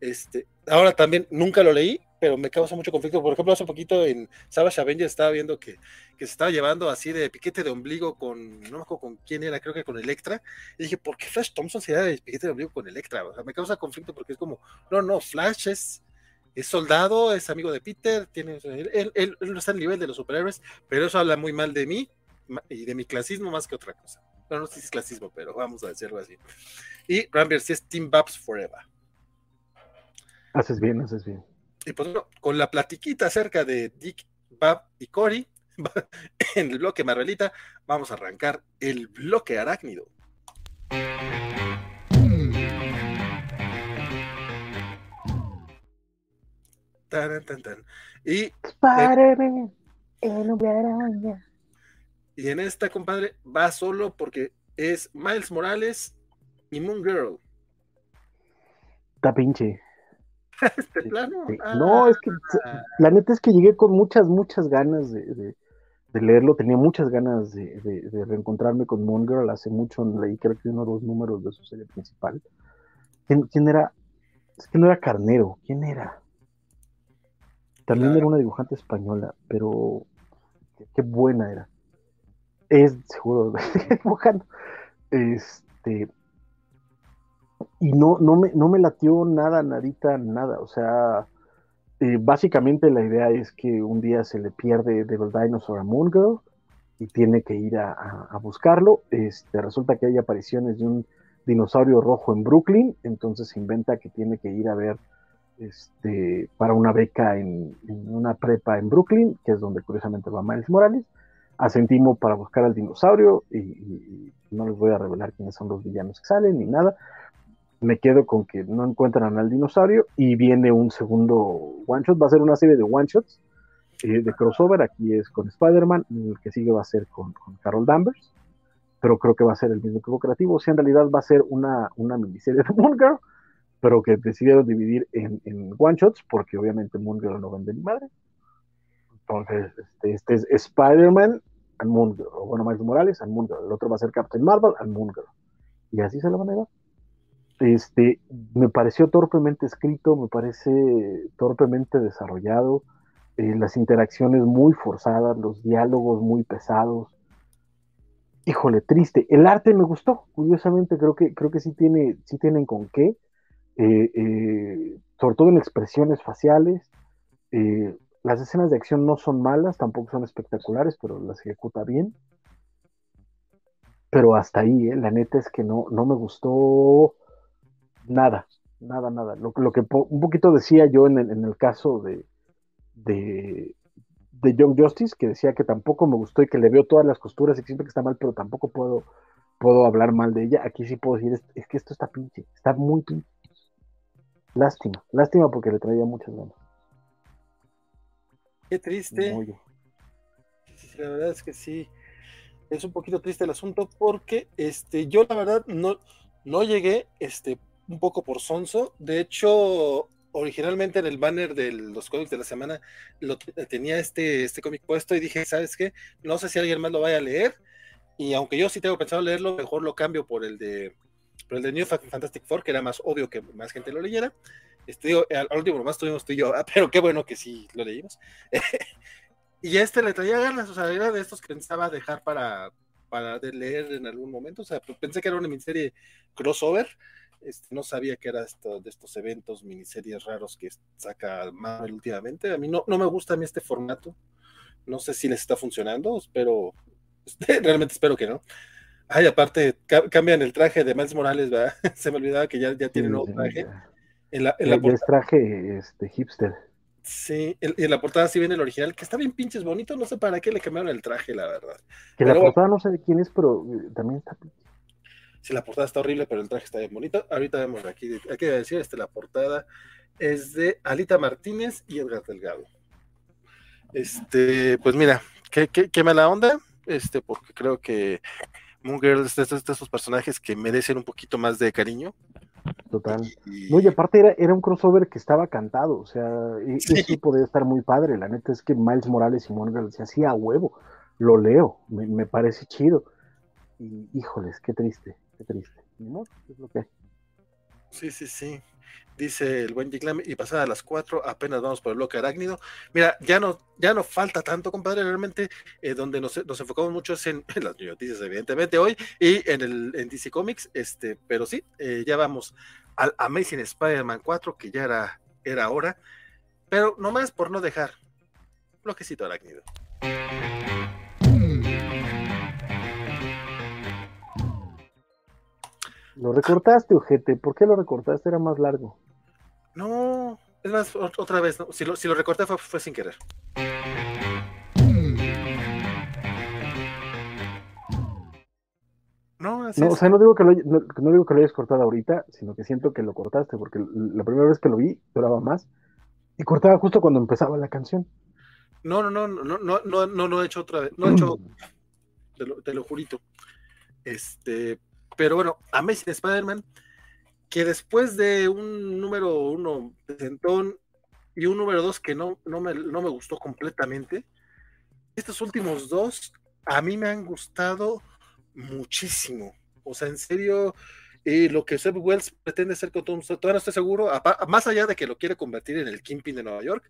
Speaker 1: Este, ahora también nunca lo leí, pero me causa mucho conflicto. Por ejemplo, hace poquito en Savage Avengers estaba viendo que, que se estaba llevando así de piquete de ombligo con, no me acuerdo con quién era, creo que con Electra. Y dije, ¿por qué Flash Thompson se da de piquete de ombligo con Electra? O sea, me causa conflicto porque es como, no, no, Flash es, es soldado, es amigo de Peter, tiene, él, él, no está al nivel de los superhéroes, pero eso habla muy mal de mí y de mi clasismo más que otra cosa. Bueno, no sé si es clasismo, pero vamos a decirlo así. Y Rambler sí es Team Babs Forever.
Speaker 2: Haces bien, haces bien.
Speaker 1: Y pues bueno, con la platiquita acerca de Dick, Bab y Cory, en el bloque Marvelita, vamos a arrancar el bloque arácnido. Tan, tan, tan. Y,
Speaker 2: hombre araña.
Speaker 1: y en esta, compadre, va solo porque es Miles Morales y Moon Girl.
Speaker 2: Está pinche.
Speaker 1: Este plano. Ah,
Speaker 2: No, es que la neta es que llegué con muchas, muchas ganas de, de- de leerlo. Tenía muchas ganas de, de- de reencontrarme con Moon Girl. Hace mucho leí, creo que uno o dos números de su serie principal. ¿Quién, quién era? Es que no era Carnero. ¿Quién era? También era una dibujante española, pero qué, qué buena era. Es seguro dibujando. Este. Y no, no, me, no me latió nada, nadita, nada. O sea, eh, básicamente la idea es que un día se le pierde Devil Dinosaur a Moon Girl y tiene que ir a, a- a buscarlo. Este, resulta que hay apariciones de un dinosaurio rojo en Brooklyn, entonces inventa que tiene que ir a ver este, para una beca en, en una prepa en Brooklyn, que es donde curiosamente va Miles Morales. Asentimo para buscar al dinosaurio y no les voy a revelar quiénes son los villanos que salen ni nada. Me quedo con que no encuentran al dinosaurio y viene un segundo one shot. Va a ser una serie de one shots eh, de crossover. Aquí es con Spider-Man, el que sigue va a ser con, con Carol Danvers, pero creo que va a ser el mismo equipo creativo. O en realidad va a ser una, una miniserie de Moon Girl, pero que decidieron dividir en, en one shots porque obviamente Moon Girl no vende ni madre. Entonces, este, este es Spider-Man and Moon Girl, bueno, Miles Morales and Moon Girl. El otro va a ser Captain Marvel and Moon Girl. Y así se lo van a llevar. Este, me pareció torpemente escrito, me parece torpemente desarrollado, eh, las interacciones muy forzadas, los diálogos muy pesados. Híjole, triste. El arte me gustó, curiosamente creo que, creo que sí, tiene, sí tienen con qué, eh, eh, sobre todo en expresiones faciales. las escenas de acción no son malas, tampoco son espectaculares, pero las ejecuta bien. Pero hasta ahí, la neta es que no, no me gustó nada, nada, nada. Lo, lo que un poquito decía yo en el, en el caso de, de, de Young Justice, que decía que tampoco me gustó y que le veo todas las costuras y que siempre que está mal, pero tampoco puedo, puedo hablar mal de ella. Aquí sí puedo decir, es, es que esto está pinche, está muy pinche. Lástima, lástima porque le traía muchas ganas.
Speaker 1: Qué triste.
Speaker 2: Muy-
Speaker 1: la verdad es que sí. Es un poquito triste el asunto porque este, yo la verdad no, no llegué este, un poco por sonso. De hecho, originalmente en el banner de los cómics de la semana lo te- tenía este, este cómic puesto y dije, ¿sabes qué? No sé si alguien más lo vaya a leer. Y aunque yo sí tengo pensado leerlo, mejor lo cambio por el de, por el de New Fa- Fantastic Four, que era más obvio que más gente lo leyera. Este, digo, al, al último nomás tuvimos tú y yo, ah, pero qué bueno que sí lo leímos. Y este le traía ganas, o sea, era de estos que pensaba dejar para, para leer en algún momento. O sea, pues, pensé que era una miniserie crossover. Este, no sabía que era esto, de estos eventos, miniseries raros que saca Marvel últimamente. A mí no, no me gusta a mí este formato. No sé si les está funcionando, espero, este, realmente espero que no. Ay, aparte, ca- cambian el traje de Miles Morales, ¿verdad? Se me olvidaba que ya, ya tiene
Speaker 2: Sí,
Speaker 1: nuevo traje. En la, en
Speaker 2: ya-
Speaker 1: la
Speaker 2: ya
Speaker 1: portada-
Speaker 2: es traje este, hipster.
Speaker 1: Sí, en, en la portada sí viene el original, que está bien pinches bonito, no sé para qué le cambiaron el traje, la verdad.
Speaker 2: Que
Speaker 1: Pero
Speaker 2: la portada no sé de quién es, pero eh, también está pinche.
Speaker 1: Sí, la portada está horrible, pero el traje está bien bonito. Ahorita vemos aquí, hay que decir, este, la portada es de Alita Martínez y Edgar Delgado. Este, pues mira, qué, qué, qué mala onda, este, porque creo que Moon Girl es de esos personajes que merecen un poquito más de cariño.
Speaker 2: Total.
Speaker 1: Y-
Speaker 2: No, y aparte era, era un crossover que estaba cantado, o sea, y-
Speaker 1: Sí.
Speaker 2: eso podría estar muy padre. La neta es que Miles Morales y Monger decía, sí, a huevo, lo leo, me, me parece chido. Y híjoles, qué triste, qué triste. Ni es lo que hay.
Speaker 1: Sí, sí, sí. Dice el buen Jiglam, y pasada las 4, apenas vamos por el bloque arácnido. Mira, ya no, ya no falta tanto, compadre. Realmente, eh, donde nos, nos enfocamos mucho es en, en las noticias, evidentemente, hoy, y en el en DC Comics, este, pero sí, eh, ya vamos al Amazing Spider-Man 4, que ya era, era hora. Pero nomás por no dejar bloquecito arácnido.
Speaker 2: Lo recortaste, ojete. ¿Por qué lo recortaste? Era más largo.
Speaker 1: No, es más, otra vez, ¿no? si, lo, recorté fue, sin querer. No, así
Speaker 2: no, o sea, no digo, que lo, no, digo que lo hayas cortado ahorita, sino que siento que lo cortaste, porque la primera vez que lo vi duraba más y cortaba justo cuando empezaba la canción.
Speaker 1: No, no, no, no, no, no, no, no he hecho otra vez, no he hecho, te lo, te lo jurito. Este, pero bueno, Amazing Spider-Man, que después de un número uno presentón y un número dos que no, no, me, no me gustó completamente, estos últimos dos a mí me han gustado muchísimo. O sea, en serio, eh, lo que Seb Wells pretende hacer con Tom todavía no estoy seguro, más allá de que lo quiere convertir en el Kingpin de Nueva York,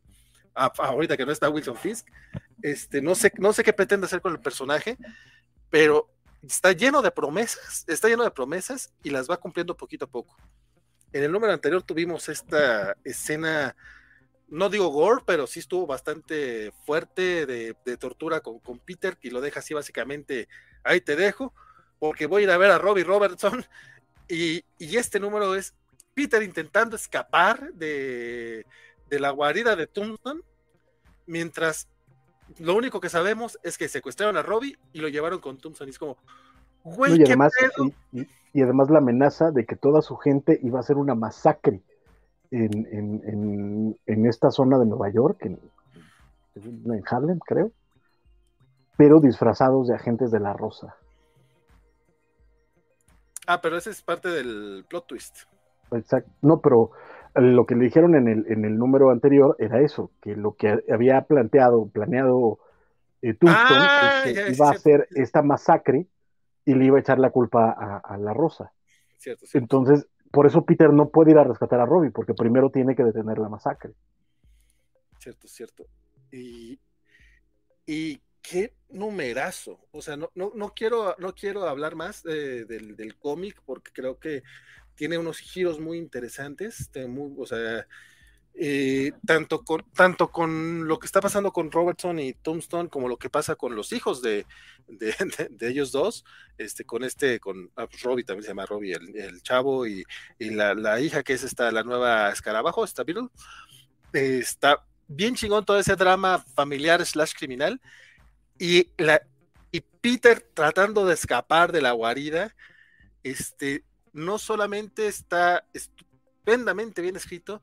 Speaker 1: ahorita que no está Wilson Fisk, este, no, sé, no sé qué pretende hacer con el personaje, pero está lleno de promesas, está lleno de promesas y las va cumpliendo poquito a poco. En el número anterior tuvimos esta escena, no digo gore, pero sí estuvo bastante fuerte de, tortura con, Peter, y lo deja así básicamente, ahí te dejo, porque voy a ir a ver a Robbie Robertson, y, este número es Peter intentando escapar de, de la guarida de Tombstone, mientras lo único que sabemos es que secuestraron a Robbie y lo llevaron con Thompson. Y es como, güey,
Speaker 2: y,
Speaker 1: ¿qué
Speaker 2: además,
Speaker 1: pedo?
Speaker 2: y, y, y, además la amenaza de que toda su gente iba a ser una masacre en, en, en, en esta zona de Nueva York, en, en Harlem, creo, pero disfrazados de agentes de la Rosa.
Speaker 1: Ah, pero ese es parte del plot twist.
Speaker 2: Exacto. No, pero lo que le dijeron en el, en el número anterior era eso, que lo que había planteado, planeado eh,
Speaker 1: Ah,
Speaker 2: es que iba a hacer esta masacre y le iba a echar la culpa a, a la Rosa.
Speaker 1: Cierto, cierto.
Speaker 2: Entonces, por eso Peter no puede ir a rescatar a Robbie, porque primero tiene que detener la masacre.
Speaker 1: Cierto, cierto. Y, y qué numerazo. O sea, no, no, no, quiero, no quiero hablar más de, del, del cómic porque creo que tiene unos giros muy interesantes. Eh, tanto, con, tanto con lo que está pasando con Robertson y Tombstone como lo que pasa con los hijos de, de, ellos dos, este, con este, con ah, pues Robbie también se llama Robbie, el, el chavo, y, y la, hija que es esta, la nueva escarabajo, esta Beetle, está bien chingón todo ese drama familiar slash criminal, y, la, y Peter tratando de escapar de la guarida, este, no solamente está estupendamente bien escrito,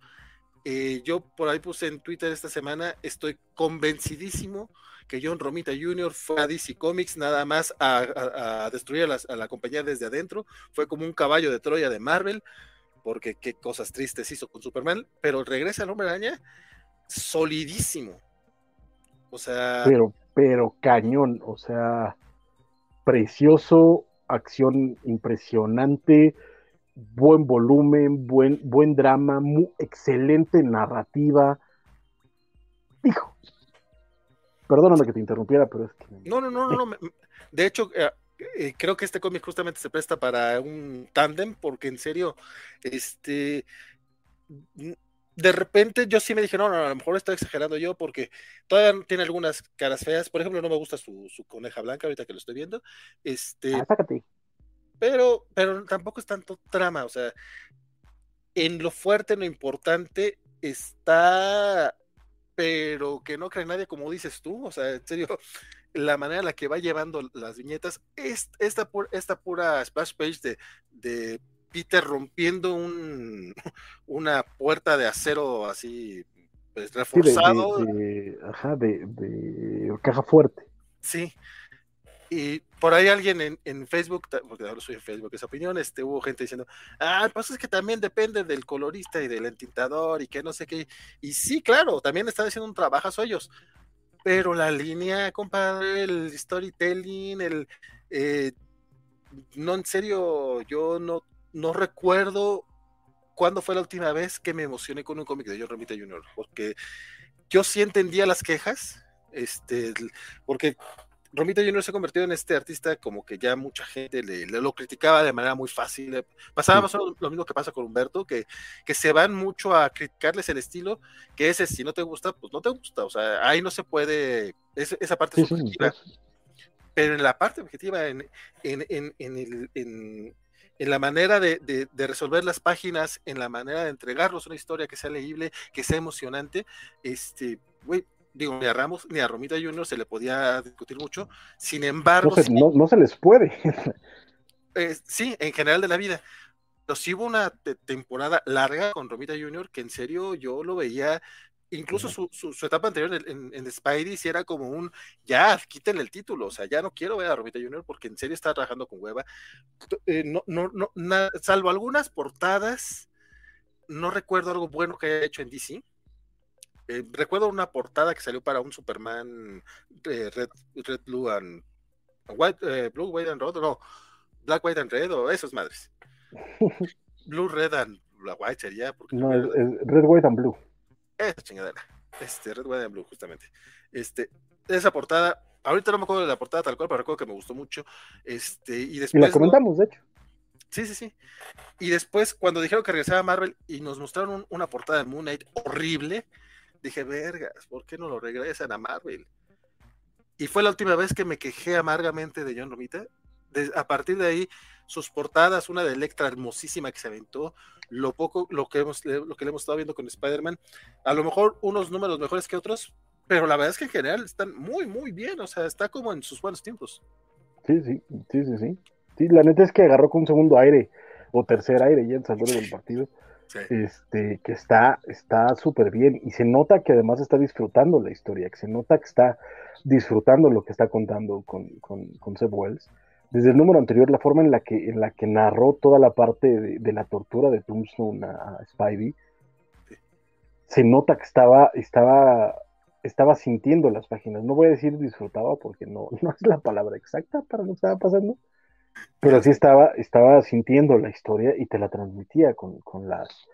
Speaker 1: eh, yo por ahí puse en Twitter esta semana, estoy convencidísimo que John Romita Jr. fue a DC Comics nada más a, destruir a la, a la, compañía desde adentro, fue como un caballo de Troya de Marvel, porque qué cosas tristes hizo con Superman, pero regresa al Hombre Araña solidísimo. O sea...
Speaker 2: Pero, pero cañón, o sea, precioso, acción impresionante, buen volumen, buen, buen drama, muy excelente narrativa. Hijo, perdóname que te interrumpiera, pero es que.
Speaker 1: No, no, no, no. no. De hecho, eh, eh, creo que este cómic justamente se presta para un tándem, porque en serio, este. De repente yo sí me dije, no, no, a lo mejor estoy exagerando yo porque todavía tiene algunas caras feas. Por ejemplo, no me gusta su, su coneja blanca ahorita que lo estoy viendo. Este,
Speaker 2: ah, sácate
Speaker 1: pero, pero tampoco es tanto trama, o sea, en lo fuerte, en lo importante está, pero que no cree nadie como dices tú, o sea, en serio, la manera en la que va llevando las viñetas, es, esta, esta pura splash page de, de Peter rompiendo un, una puerta de acero así pues, reforzado.
Speaker 2: Sí, de, de, de, ajá, de, caja fuerte.
Speaker 1: Sí, y por ahí alguien en, en, Facebook, porque ahora soy en Facebook, esa opinión, este, hubo gente diciendo, ah, pues es que también depende del colorista y del entintador y que no sé qué. Y sí, claro, también están haciendo un trabajo ellos, pero la línea, compadre, el storytelling, el... Eh, no, en serio, yo no, no recuerdo cuándo fue la última vez que me emocioné con un cómic de John Romita Jr., porque yo sí entendía las quejas, este, porque Romita Jr. se ha convertido en este artista como que ya mucha gente le, le lo criticaba de manera muy fácil. Pasaba sí. lo, lo, mismo que pasa con Humberto, que, que se van mucho a criticarles el estilo, que ese si no te gusta, pues no te gusta. O sea, ahí no se puede, es, esa parte sí, subjetiva. Sí, Pero en la parte objetiva, en, en, en, en el, en la manera de, de, de, resolver las páginas, en la manera de entregarlos una historia que sea leíble, que sea emocionante, este, güey, digo, ni a Ramos ni a Romita Junior se le podía discutir mucho, sin embargo...
Speaker 2: No se, no, no se les puede.
Speaker 1: eh, sí, en general de la vida. Pero sí hubo una temporada larga con Romita Jr. que en serio yo lo veía, incluso su, su, etapa anterior en, en, Spidey, si era como un, ya, quítenle el título, o sea, ya no quiero ver a Romita Jr. porque en serio está trabajando con hueva. Eh, no, no, no, salvo algunas portadas, no recuerdo algo bueno que haya hecho en DC. Eh, recuerdo una portada que salió para un Superman Red, Red Blue and White, Blue, White and Red, no, Black, White and Red o esos madres. Blue, Red and White sería. Porque
Speaker 2: no, es, Red, White and Blue.
Speaker 1: Esa chingadera. Este, Red, White and Blue, justamente. Este, esa portada, ahorita no me acuerdo de la portada tal cual, pero recuerdo que me gustó mucho. Este, y después.
Speaker 2: Y la comentamos, de hecho.
Speaker 1: Sí, sí, sí. Y después, cuando dijeron que regresaba Marvel y nos mostraron una portada de Moon Knight horrible, dije, vergas, ¿por qué no lo regresan a Marvel? Y fue la última vez que me quejé amargamente de John Romita a partir de ahí, sus portadas, una de Electra hermosísima que se aventó, lo poco, lo que hemos, lo que le hemos estado viendo con Spider-Man, a lo mejor unos números mejores que otros, pero la verdad es que en general están muy, muy bien, o sea, está como en sus buenos tiempos.
Speaker 2: Sí, sí, sí, sí, sí. Sí, la neta es que agarró con un segundo aire o tercer aire ya en Salvador del partido. Este, que está está súper bien y se nota que además está disfrutando la historia, que se nota que está disfrutando lo que está contando con, con, con Seb Wells desde el número anterior, la forma en la que, en la que narró toda la parte de, la tortura de Tombstone a, Spidey, se nota que estaba, estaba, estaba sintiendo las páginas. No voy a decir disfrutaba porque no, no es la palabra exacta para lo que estaba pasando, pero sí estaba, estaba sintiendo la historia y te la transmitía con, las,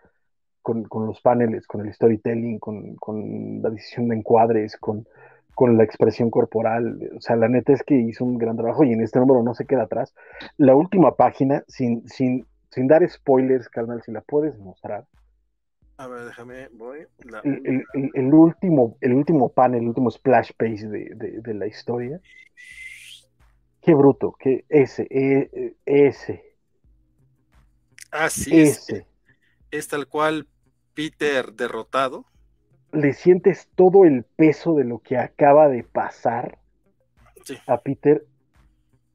Speaker 2: con, con, los paneles, con el storytelling, con, con la decisión de encuadres, con, con la expresión corporal. O sea, la neta es que hizo un gran trabajo y en este número no se queda atrás. La última página, sin, sin, sin dar spoilers, carnal, si la puedes mostrar.
Speaker 1: A ver, déjame, voy.
Speaker 2: El, último, el último panel, el último splash page de, la historia. Qué bruto, qué ese, e, ese.
Speaker 1: Así ese. es. Es tal cual Peter derrotado
Speaker 2: le sientes todo el peso de lo que acaba de pasar a Peter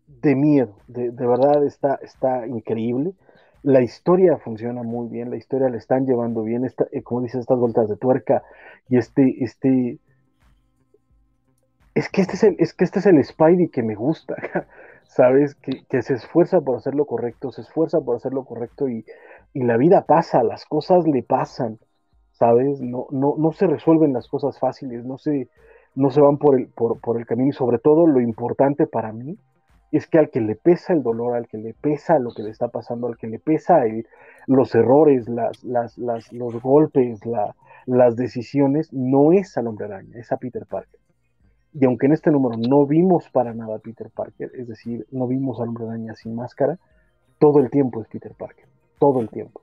Speaker 2: de miedo. De, verdad está, está increíble. La historia funciona muy bien, la historia la están llevando bien, esta, eh, como dices, estas vueltas de tuerca y este, este, es que este es el, es que este es el Spidey que me gusta, sabes, que, que, se esfuerza por hacer lo correcto, se esfuerza por hacer lo correcto y, y la vida pasa, las cosas le pasan ¿sabes? No, no, no se resuelven las cosas fáciles, no se, no se van por el, por, por el camino y sobre todo lo importante para mí es que al que le pesa el dolor, al que le pesa lo que le está pasando, al que le pesa los errores, las, las, las, los golpes, la, las decisiones, no es al hombre araña, es a Peter Parker. Y aunque en este número no vimos para nada a Peter Parker, es decir, no vimos al hombre araña sin máscara, todo el tiempo es Peter Parker, todo el tiempo.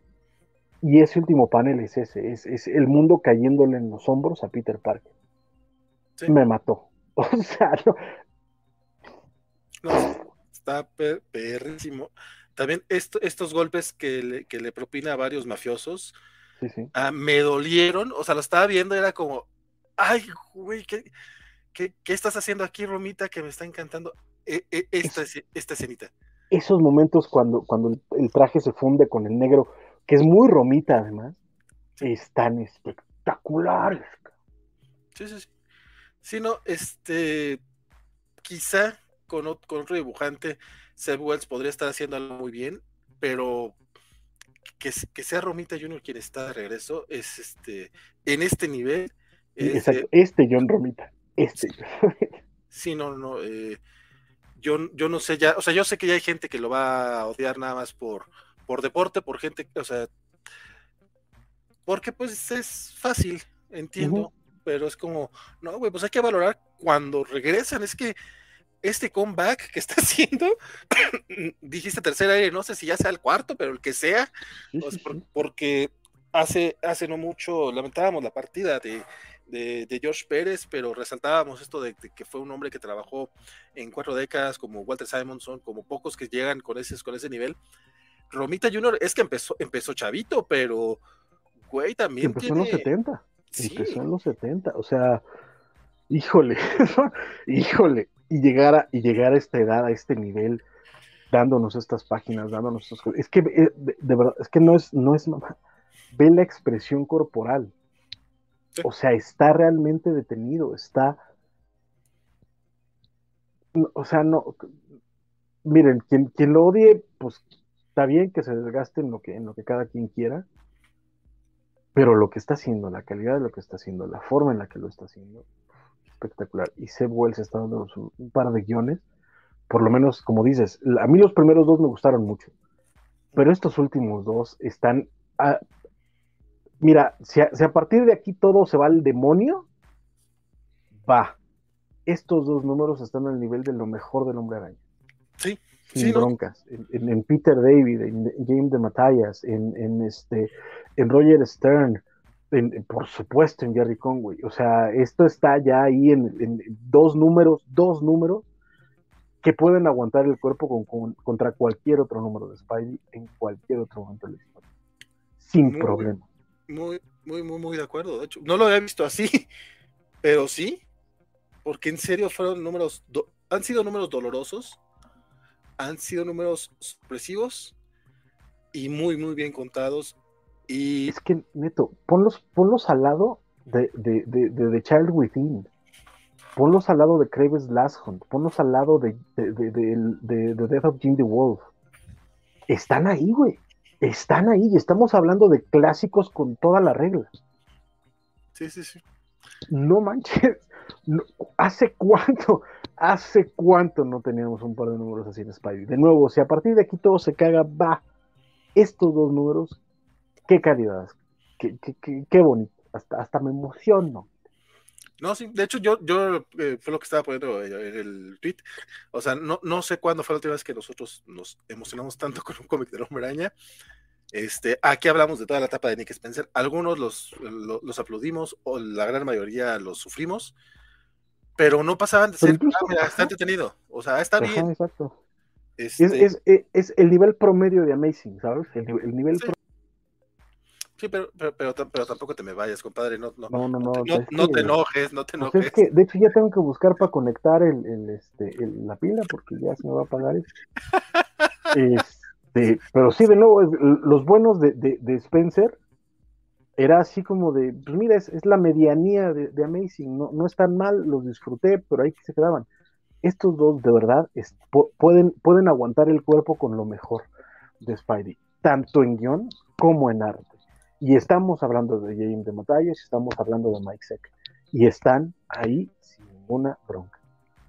Speaker 2: Y ese último panel es ese, es, el mundo cayéndole en los hombros a Peter Parker. Me mató. O sea, no.
Speaker 1: está perrísimo. También estos golpes que le, propina a varios mafiosos ah, me dolieron. O sea, lo estaba viendo, era como, ay, güey, ¿qué, estás haciendo aquí, Romita? Que me está encantando e, e, esta, esta escenita.
Speaker 2: Esos momentos cuando, cuando el traje se funde con el negro que es muy romita además, están espectaculares.
Speaker 1: Sí, sí, sí. Si no, este, quizá con, otro dibujante, Seb Wells podría estar haciendo algo muy bien, pero que, que, sea Romita Junior quien está de regreso es este, en este nivel.
Speaker 2: este John Romita, este.
Speaker 1: Sí, no, no, eh, yo, yo no sé ya, o sea, yo sé que ya hay gente que lo va a odiar nada más por, por deporte, por gente, o sea, porque pues es fácil, entiendo, pero es como, no, güey, pues hay que valorar cuando regresan, es que este comeback que está haciendo, dijiste tercera aire, no sé si ya sea el cuarto, pero el que sea, pues, porque hace, hace no mucho lamentábamos la partida de, de, George Pérez, pero resaltábamos esto de, que fue un hombre que trabajó en cuatro décadas como Walter Simonson, como pocos que llegan con ese, con ese nivel, Romita Junior es que empezó, empezó chavito, pero güey, también
Speaker 2: empezó en los 70. Empezó en los 70. O sea, híjole, híjole. Y llegar, a, y llegar a esta edad, a este nivel, dándonos estas páginas, dándonos estas cosas. Es que, eh, de, de verdad, es que no es, no es mamá. Ve la expresión corporal.
Speaker 1: Sí.
Speaker 2: O sea, está realmente detenido, está. O sea, no. Miren, quien, quien lo odie, pues está bien que se desgaste en lo que, lo que cada quien quiera. Pero lo que está haciendo, la calidad de lo que está haciendo, la forma en la que lo está haciendo, espectacular. Y Seb Wells está dando un, un par de guiones, por lo menos, como dices, a mí los primeros dos me gustaron mucho, pero estos últimos dos están... a- mira, si a, si a partir de aquí todo se va al demonio, va. Estos dos números están al nivel de lo mejor del Hombre Araña.
Speaker 1: Sí,
Speaker 2: Sin broncas. En, en- en Peter David, en, James de Matthias, en, en este, en Roger Stern, en- por supuesto en Jerry Conway. O sea, esto está ya ahí en, en dos números, dos números que pueden aguantar el cuerpo con- con- contra cualquier otro número de Spidey en cualquier otro momento de la historia. Sin
Speaker 1: Muy
Speaker 2: problema.
Speaker 1: Muy, muy, muy, muy de acuerdo. De hecho, no lo había visto así, pero sí, porque en serio fueron números, do- han sido números dolorosos, han sido números sorpresivos y muy, muy bien contados. Y
Speaker 2: Es que, neto, ponlos, ponlos al lado de, de, de, de The Child Within. Ponlos al lado de Kraven's Last Hunt. Ponlos al lado de, de Death of Jim the Wolf. Están ahí, güey. Están ahí. Y estamos hablando de clásicos con toda la regla.
Speaker 1: sí, sí, sí.
Speaker 2: No manches. No- ¿Hace cuánto? ¿Hace cuánto no teníamos un par de números así en Spidey? De nuevo, si a partir de aquí todo se caga, va. Estos dos números, qué calidad. Qué, bonito. Hasta, me emociono.
Speaker 1: No, sí, de hecho yo, yo eh, fue lo que estaba poniendo en el tweet. O sea, no, no sé cuándo fue la última vez que nosotros nos emocionamos tanto con un cómic del Hombre Araña. Este, aquí hablamos de toda la etapa de Nick Spencer. Algunos los, lo- los, aplaudimos, o la gran mayoría los sufrimos, pero no pasaban de ser,
Speaker 2: incluso-
Speaker 1: "Ah, mira, está entretenido. O sea, está
Speaker 2: Ajá,
Speaker 1: bien.
Speaker 2: exacto.
Speaker 1: Este,
Speaker 2: Es, es, es, el nivel promedio de Amazing, ¿sabes? El, nivel- el nivel
Speaker 1: Sí. sí, pero, pero, pero, pero tampoco te me vayas, compadre. No, no,
Speaker 2: No, no, no.
Speaker 1: no,
Speaker 2: es
Speaker 1: no te enojes, no te
Speaker 2: pues
Speaker 1: enojes.
Speaker 2: es que, de hecho, ya tengo que buscar para conectar el, el, este, el- la pila porque ya se me va a apagar. Este, pero sí, de nuevo, los buenos de, de, de Spencer era así como de, pues mira, es, es la medianía de, de Amazing, no, no están mal, los disfruté, pero ahí se quedaban. Estos dos, de verdad, es- pueden, pueden aguantar el cuerpo con lo mejor de Spidey, tanto en guion como en arte. Y estamos hablando de James de Matthias, estamos hablando de Mike Seck, y están ahí sin ninguna bronca.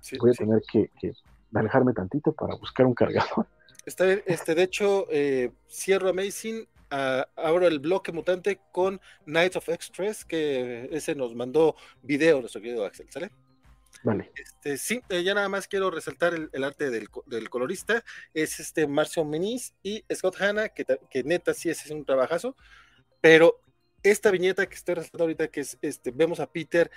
Speaker 1: Sí,
Speaker 2: Voy a
Speaker 1: sí.
Speaker 2: tener que, que alejarme tantito para buscar un cargador.
Speaker 1: Está bien, este, de hecho, eh, cierro Amazing, ah, abro el bloque mutante con Knights of Express, que ese nos mandó video nuestro querido Axel, ¿sale?
Speaker 2: Vale.
Speaker 1: Este, sí, eh, ya nada más quiero resaltar el, el arte del, del colorista, es este Marcio Meniz y Scott Hanna, que, que neta sí es un trabajazo, pero esta viñeta que estoy resaltando ahorita, que es, este, vemos a Peter,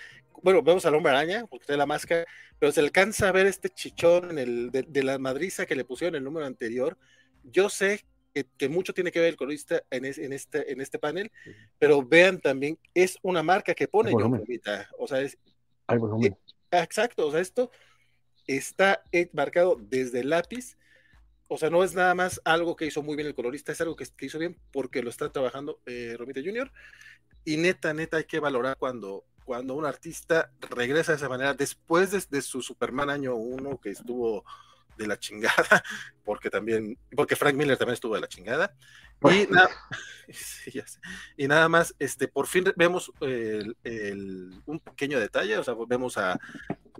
Speaker 1: bueno, vemos al hombre araña, porque trae la máscara, pero se alcanza a ver este chichón en el, de, de la madriza que le pusieron en el número anterior. Yo sé que, que mucho tiene que ver el colorista en, es- en, este, en este panel, pero vean también, es una marca que pone John. Romita, o sea, es,
Speaker 2: Ay, volumen.
Speaker 1: Ah, Exacto, o sea, esto está eh, marcado desde el lápiz. O sea, no es nada más algo que hizo muy bien el colorista, es algo que, que hizo bien porque lo está trabajando eh, Romita Jr. Y neta, neta, hay que valorar cuando, cuando un artista regresa de esa manera después de, de su Superman año 1 que estuvo de la chingada, porque también, porque Frank Miller también estuvo de la chingada.
Speaker 2: Pues,
Speaker 1: Y nada, sí. Y nada más, este, por fin vemos el- el- un pequeño detalle, o sea, vemos a,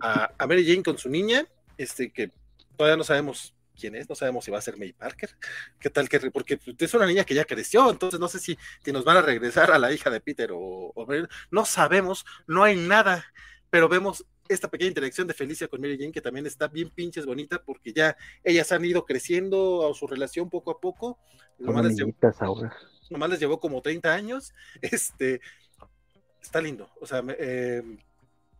Speaker 1: a, a Mary Jane con su niña, este, que todavía no sabemos quién es, no sabemos si va a ser May Parker, qué tal que, porque es una niña que ya creció, entonces no sé si, si nos van a regresar a la hija de Peter o, o Mary- no sabemos, no hay nada, pero vemos esta pequeña interacción de Felicia con Mary Jane que también está bien pinches bonita porque ya ellas han ido creciendo a su relación poco a poco, nomás les llevó-
Speaker 2: amiguitas ahora.
Speaker 1: nomás les llevó como 30 años. Este está lindo. O sea, eh,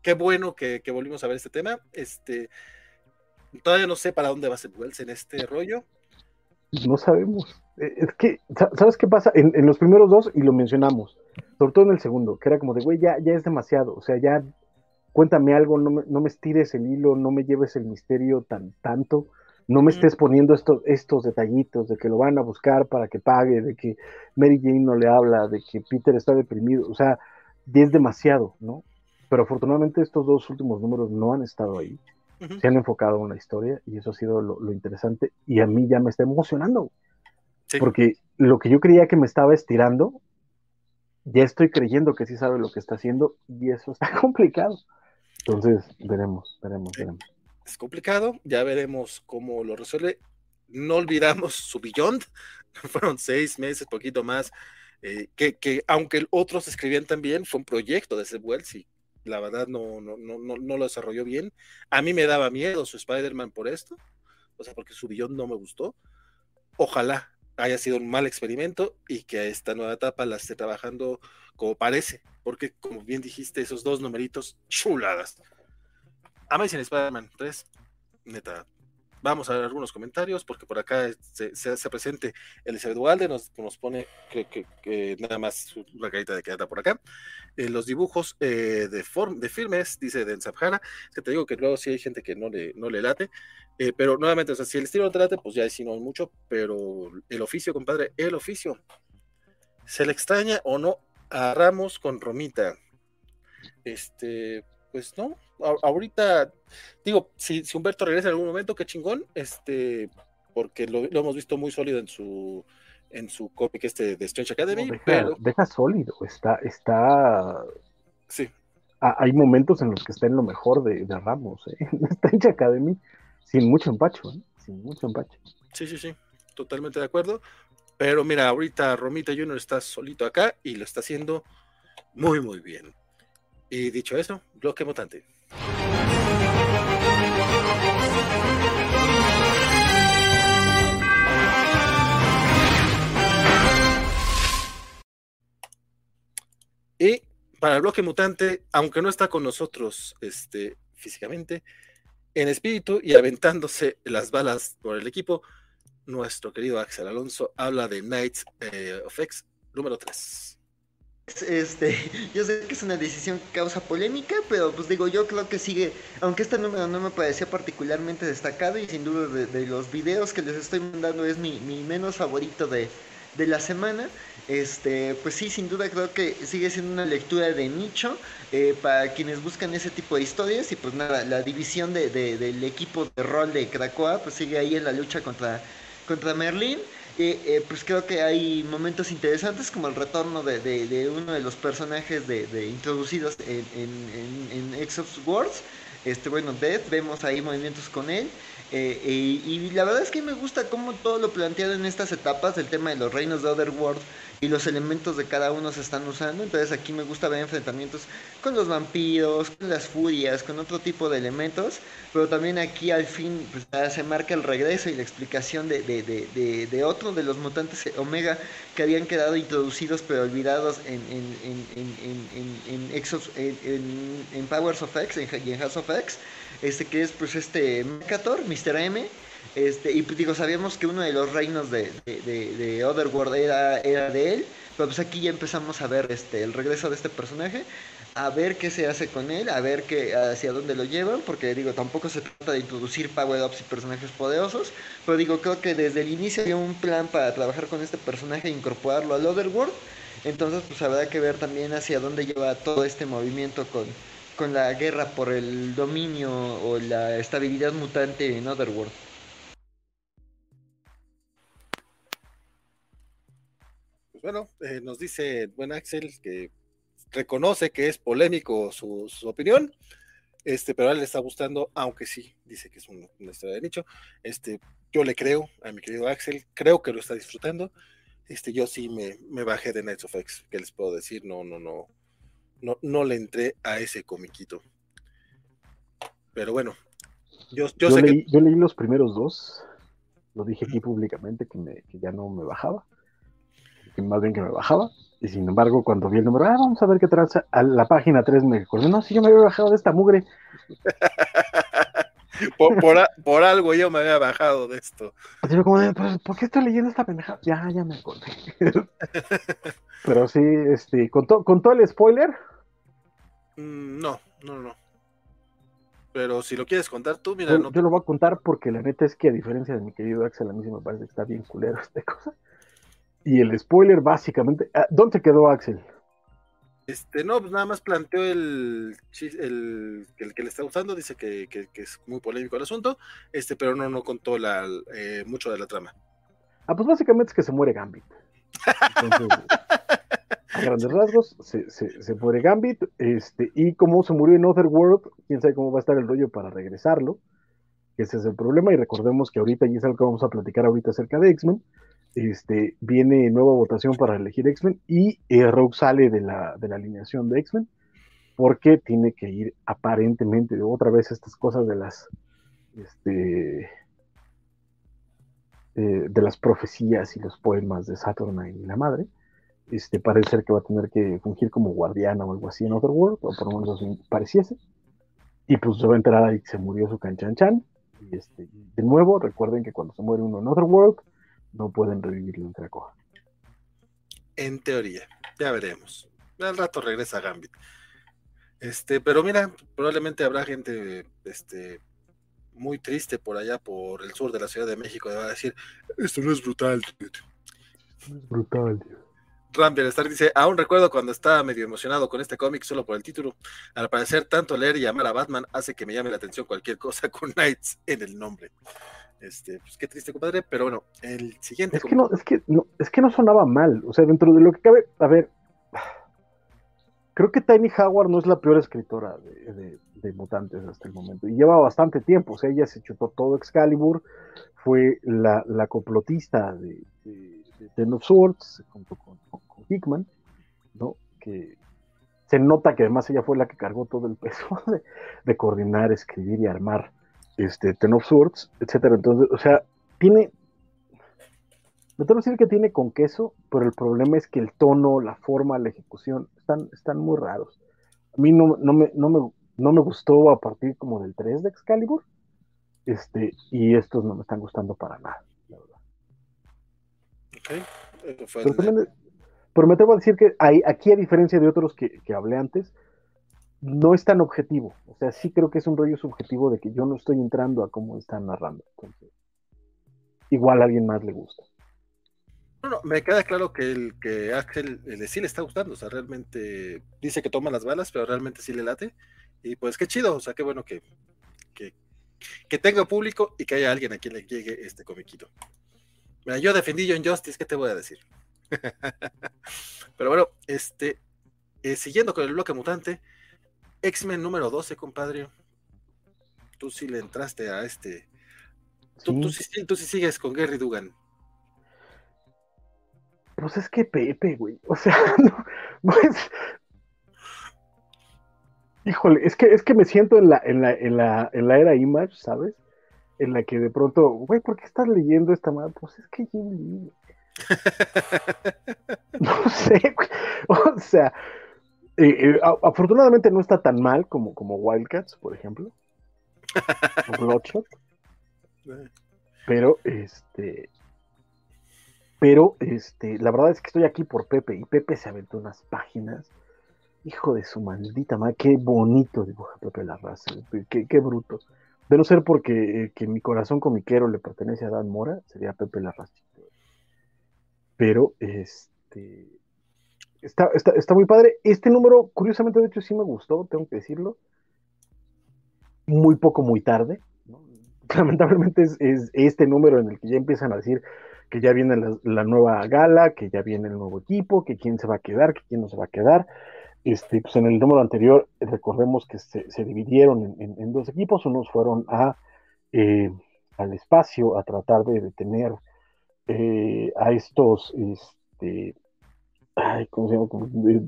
Speaker 1: qué bueno que, que volvimos a ver este tema. Este todavía no sé para dónde va a ser Wells en este rollo.
Speaker 2: No sabemos. Eh, Es que, sa- ¿sabes qué pasa? En, en los primeros dos, y lo mencionamos, sobre todo en el segundo, que era como de, güey, ya, ya es demasiado. O sea, ya cuéntame algo, no me, no me estires el hilo, no me lleves el misterio tan tanto. No me estés poniendo estos, estos detallitos de que lo van a buscar para que pague, de que Mary Jane no le habla, de que Peter está deprimido. O sea, es demasiado, ¿no? Pero afortunadamente estos dos últimos números no han estado ahí. Se han enfocado en la historia y eso ha sido lo, lo interesante. Y a mí ya me está emocionando.
Speaker 1: Sí.
Speaker 2: Porque lo que yo creía que me estaba estirando, ya estoy creyendo que sí sabe lo que está haciendo y eso está complicado. Entonces, veremos, veremos, veremos.
Speaker 1: Es complicado, ya veremos cómo lo resuelve. No olvidamos su Beyond, fueron seis meses, poquito más, eh, que, que aunque otros escribían también, fue un proyecto de Seth Wells y la verdad no, no, no, no, no lo desarrolló bien. A mí me daba miedo su Spider-Man por esto, o sea, porque su Beyond no me gustó. Ojalá haya sido un mal experimento y que esta nueva etapa la esté trabajando como parece, porque como bien dijiste, esos dos numeritos chuladas. Amazing Spider-Man 3, neta. Vamos a ver algunos comentarios, porque por acá se, se presente Elizabeth Walde, nos, nos pone nada más una carita de quedada por acá. Eh, los dibujos eh, de, form, de filmes, dice Den Zapjara, que te digo que luego sí hay gente que no le, no le late, eh, pero nuevamente, o sea, si el estilo no te late, pues ya sí no hay mucho, pero el oficio, compadre, el oficio. ¿Se le extraña o no a Ramos con Romita? Este, pues no, a- ahorita, digo, si, si Humberto regresa en algún momento, qué chingón, este, porque lo, lo hemos visto muy sólido en su en su cómic este de Strange Academy,
Speaker 2: No, deja,
Speaker 1: pero
Speaker 2: deja sólido, está, está,
Speaker 1: sí,
Speaker 2: ah, hay momentos en los que está en lo mejor de, de Ramos, ¿eh? en Academy sin mucho empacho, ¿eh? sin mucho empacho.
Speaker 1: sí, sí, sí, totalmente de acuerdo. Pero mira, ahorita Romita Junior está solito acá y lo está haciendo muy, muy bien. Y dicho eso, bloque mutante. Y para el bloque mutante, aunque no está con nosotros este, físicamente, en espíritu y aventándose las balas por el equipo, nuestro querido Axel Alonso habla de Knights eh, of X número 3.
Speaker 3: Este, yo sé que es una decisión que causa polémica, pero pues digo, yo creo que sigue, aunque este número no me parecía particularmente destacado y sin duda de, los videos que les estoy mandando es mi, mi menos favorito de, de la semana, este, pues sí, sin duda creo que sigue siendo una lectura de nicho eh, para quienes buscan ese tipo de historias y pues nada, la división de, de- del equipo de rol de Krakoa pues sigue ahí en la lucha contra, contra Merlín. Eh, eh, pues creo que hay momentos interesantes como el retorno de, de- uno de los personajes de, de introducidos en, en, en, X. Este, bueno, Death, vemos ahí movimientos con él. Eh, eh, y la verdad es que me gusta cómo todo lo planteado en estas etapas, el tema de los reinos de Otherworld y los elementos de cada uno se están usando. Entonces aquí me gusta ver enfrentamientos con los vampiros, con las furias, con otro tipo de elementos. Pero también aquí al fin pues, se marca el regreso y la explicación de, de, de, de, otro de los mutantes Omega que habían quedado introducidos pero olvidados en, en, en, en, en, Powers of X y en House of X. Este que es pues este Mercator, Mr. M. Este, y pues digo, sabíamos que uno de los reinos de, de, de- de Otherworld era, era de él, pero pues aquí ya empezamos a ver este, el regreso de este personaje, a ver qué se hace con él, a ver qué, hacia dónde lo llevan, porque digo, tampoco se trata de introducir power-ups y personajes poderosos, pero digo, creo que desde el inicio había un plan para trabajar con este personaje e incorporarlo al Otherworld, entonces pues habrá que ver también hacia dónde lleva todo este movimiento con, con la guerra por el dominio o la estabilidad mutante en Otherworld.
Speaker 1: Pues bueno, eh, nos dice buen Axel que reconoce que es polémico su, su opinión, este, pero a él le está gustando, aunque sí, dice que es un- una historia de nicho. Este, yo le creo a mi querido Axel, creo que lo está disfrutando. Este, yo sí me, me bajé de Nights of X, ¿qué les puedo decir? No, no, no, no, no le entré a ese comiquito. Pero bueno, yo, yo,
Speaker 2: Yo,
Speaker 1: sé
Speaker 2: leí,
Speaker 1: que
Speaker 2: yo leí los primeros dos, lo dije aquí públicamente que, me, que ya no me bajaba, que más bien que me bajaba, y sin embargo cuando vi el número, ah, vamos a ver qué tranza, a la página 3 me acordé, no, si yo me había bajado de esta mugre,
Speaker 1: por, por a- por algo yo me había bajado de esto.
Speaker 2: Como "Pues, ¿por qué estoy leyendo esta pendeja? Ya, ya me acordé. Pero sí, este, con, to- con todo el spoiler,
Speaker 1: Mm, No, no, no. Pero si lo quieres contar tú, mira,
Speaker 2: Yo,
Speaker 1: no.
Speaker 2: yo lo voy a contar porque la neta es que a diferencia de mi querido Axel, a mí sí me parece que está bien culero esta cosa. Y el spoiler básicamente... ah, ¿Dónde quedó Axel?
Speaker 1: Este, no, pues nada más planteó el, el, que el que le está usando, dice que, que- que es muy polémico el asunto, este, pero no, no contó la, eh, mucho de la trama.
Speaker 2: Ah, pues básicamente es que se muere Gambit. Entonces, a grandes rasgos, se, se- se muere Gambit. Este, y como se murió en Otherworld, quién sabe cómo va a estar el rollo para regresarlo. Ese es el problema. Y recordemos que ahorita, y es algo que vamos a platicar ahorita acerca de X-Men, este, viene nueva votación para elegir X-Men y eh, Rogue sale de la, de la alineación de X-Men porque tiene que ir aparentemente otra vez estas cosas de las este, eh, de las profecías y los poemas de Saturnine y la madre. Este, parece ser que va a tener que fungir como guardiana o algo así en Otherworld, o por lo menos así pareciese. Y pues se va a enterar ahí que se murió su canchanchan. Y este, de nuevo, recuerden que cuando se muere uno en Otherworld, no pueden revivirlo en Krakoa.
Speaker 1: En teoría, ya veremos. Al rato regresa Gambit. Este, pero mira, probablemente habrá gente este, muy triste por allá, por el sur de la Ciudad de México, que va a decir, esto no es brutal. dude".
Speaker 2: Es brutal, tío.
Speaker 1: Rambier Star dice, aún recuerdo cuando estaba medio emocionado con este cómic solo por el título. Al parecer, tanto leer y llamar a Batman hace que me llame la atención cualquier cosa con Knights en el nombre. Este, pues qué triste, compadre, pero bueno, el siguiente
Speaker 2: Es que, no, es, que no, es que no sonaba mal. O sea, dentro de lo que cabe, a ver, creo que Tiny Howard no es la peor escritora de, de- de mutantes hasta el momento. Y lleva bastante tiempo. O sea, ella se chutó todo Excalibur, fue la, la complotista de, Ten of Swords junto con, con- Hickman, ¿no? Que se nota que además ella fue la que cargó todo el peso de coordinar, escribir y armar este Ten of Swords, etcétera. Entonces, o sea, tiene no te voy a decir que tiene con queso, pero el problema es que el tono, la forma, la ejecución están, están muy raros. A mí no, no, me, no, me, no me gustó a partir como del 3 de Excalibur, este, y estos no me están gustando para nada, la verdad. Pero,
Speaker 1: el-
Speaker 2: también- pero me atrevo a decir que hay, aquí, a diferencia de otros que, que hablé antes, no es tan objetivo. O sea, sí creo que es un rollo subjetivo de que yo no estoy entrando a cómo están narrando. Igual a alguien más le gusta.
Speaker 1: No, me queda claro que el que Axel eh, sí le está gustando, o sea, realmente dice que toma las balas, pero realmente sí le late. Y pues qué chido, o sea, qué bueno que, que, que tenga público y que haya alguien a quien le llegue este comiquito. Mira, yo defendí John Justice, ¿qué te voy a decir? pero bueno, este, eh, siguiendo con el bloque mutante, X-Men número 12, compadre. Tú sí le entraste a este. Tú,
Speaker 2: Sí.
Speaker 1: tú sí, tú sí sigues con Gary Dugan.
Speaker 2: Pues es que Pepe, güey. O sea, no, pues. Híjole, es que, es que me siento en la, en la, en la, en la era Image, ¿sabes? En la que de pronto, güey, ¿por qué estás leyendo esta madre? Pues es que Jim Lee. No sé, güey. O sea, eh, eh, afortunadamente no está tan mal como, como Wildcats, por ejemplo. O Bloodshot. Pero, este. Pero, este, la verdad es que estoy aquí por Pepe y Pepe se aventó unas páginas. Hijo de su maldita madre, qué bonito dibuja Pepe la raza, qué, qué bruto. De no ser porque eh, que mi corazón comiquero le pertenece a Dan Mora, sería Pepe la raza. Pero, este. Está, está, está muy padre. Este número, curiosamente, de hecho, sí me gustó, tengo que decirlo. Muy poco, muy tarde. ¿no? Lamentablemente es, es este número en el que ya empiezan a decir que ya viene la, nueva gala, que ya viene el nuevo equipo, que quién se va a quedar, que quién no se va a quedar. Este, pues en el número anterior, recordemos que se, se dividieron en dos equipos, unos fueron a, eh, al espacio a tratar de detener eh, a estos, este, ay, ¿cómo se llama? Como, eh,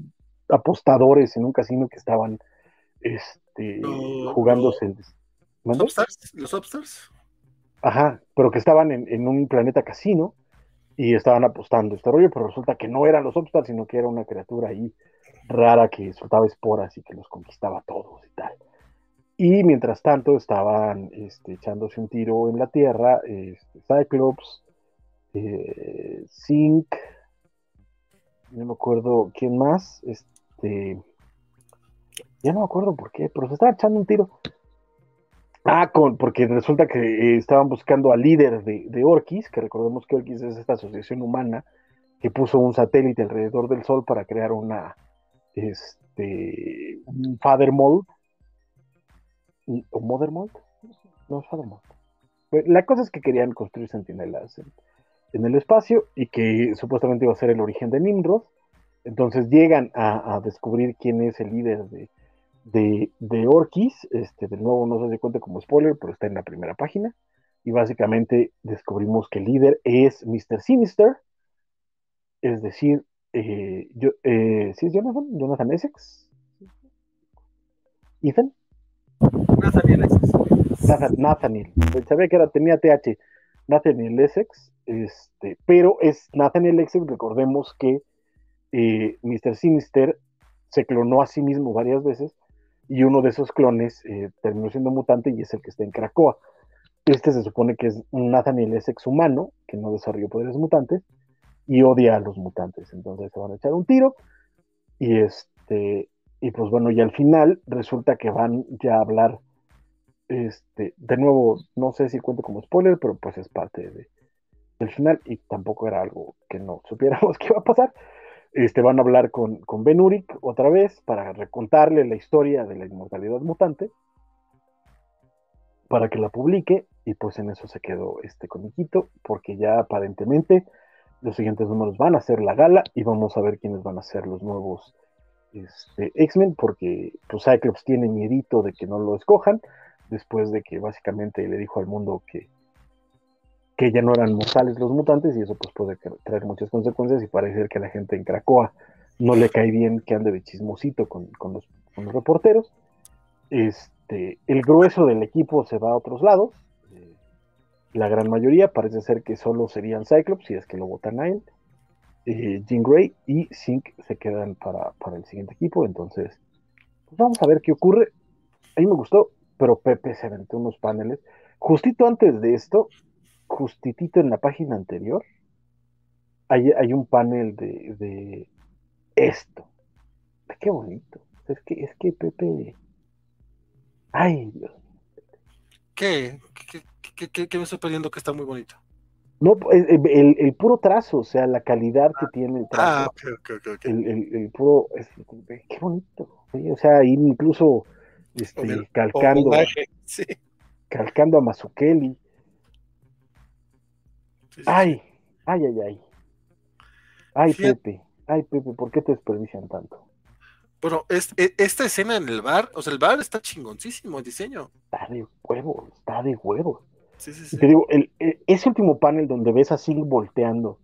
Speaker 2: apostadores en un casino que estaban este,
Speaker 1: No,
Speaker 2: jugándose.
Speaker 1: ¿Los. Upstars? ¿Los Upstars?
Speaker 2: Ajá, pero que estaban en, en un planeta casino y estaban apostando este rollo, pero resulta que no eran los Upstars, sino que era una criatura ahí rara que soltaba esporas y que los conquistaba a todos y tal. Y mientras tanto estaban este, echándose un tiro en la Tierra, este, Cyclops, eh, Zinc, no me acuerdo quién más, este, ya no me acuerdo por qué, pero se estaba echando un tiro. Ah, con, porque resulta que eh, estaban buscando al líder de, de Orquis, que recordemos que Orquis es esta asociación humana que puso un satélite alrededor del Sol para crear una, este, un Father Mold, o Mother Mold, no es Father Mold. La cosa es que querían construir sentinelas en, en el espacio y que supuestamente iba a ser el origen de Nimrod. Entonces llegan a, a descubrir quién es el líder de, de, de Orquis. Este, de nuevo, no se cuenta como spoiler, pero está en la primera página. Y básicamente descubrimos que el líder es Mr. Sinister, es decir, eh, yo, eh, ¿sí es Jonathan? Jonathan Essex. Ethan.
Speaker 1: Nathaniel Essex.
Speaker 2: Nathan- Nathaniel. Sabía que era, tenía TH. Nathaniel Essex. Este, pero es Nathaniel Essex, recordemos que eh, Mr. Sinister se clonó a sí mismo varias veces y uno de esos clones eh, terminó siendo mutante y es el que está en Krakoa. Este se supone que es Nathaniel Essex humano que no desarrolló poderes mutantes y odia a los mutantes. Entonces se van a echar un tiro y este y pues bueno, y al final resulta que van ya a hablar este, de nuevo, no sé si cuento como spoiler, pero pues es parte de, del final y tampoco era algo que no supiéramos que iba a pasar. Este, van a hablar con, con Ben Urich otra vez para recontarle la historia de la inmortalidad mutante para que la publique y pues en eso se quedó este comiquito porque ya aparentemente los siguientes números van a ser la gala y vamos a ver quiénes van a ser los nuevos este, X-Men porque pues Cyclops tiene miedito de que no lo escojan después de que básicamente le dijo al mundo que que ya no eran mortales los mutantes y eso pues puede tra- traer muchas consecuencias y parece que a la gente en Cracoa no le cae bien que ande de chismosito con, con los, reporteros. Este, el grueso del equipo se va a otros lados. eh, La gran mayoría parece ser que solo serían Cyclops, si es que lo votan a él. eh, Jean Grey y Sync se quedan para, para el siguiente equipo. Entonces, pues vamos a ver qué ocurre. A mí me gustó, pero Pepe se aventó unos paneles. Justito antes de esto, justitito en la página anterior, hay, hay un panel de, de esto. Qué bonito. Es que, es que Pepe. Ay, Dios.
Speaker 1: ¿Qué? ¿Qué, qué, qué- qué me estoy perdiendo que está muy bonito?
Speaker 2: No, el, el- el puro trazo, o sea, la calidad que tiene el
Speaker 1: Ah,
Speaker 2: trazo.
Speaker 1: ok.
Speaker 2: el, el- puro. es- qué bonito. sí, O sea, incluso este,
Speaker 1: Homel-
Speaker 2: calcando,
Speaker 1: Homenaje, Sí.
Speaker 2: calcando a Mazukeli. Ay, ay, ay, ay. Ay,
Speaker 1: Fíjate-
Speaker 2: Pepe. Ay, Pepe, ¿por qué te desperdician tanto?
Speaker 1: Bueno, es, e- esta escena en el bar, o sea, el bar está chingoncísimo el diseño.
Speaker 2: Está de huevo, está de huevo.
Speaker 1: Sí, sí, sí.
Speaker 2: te digo, el, e- ese último panel donde ves a Singh volteando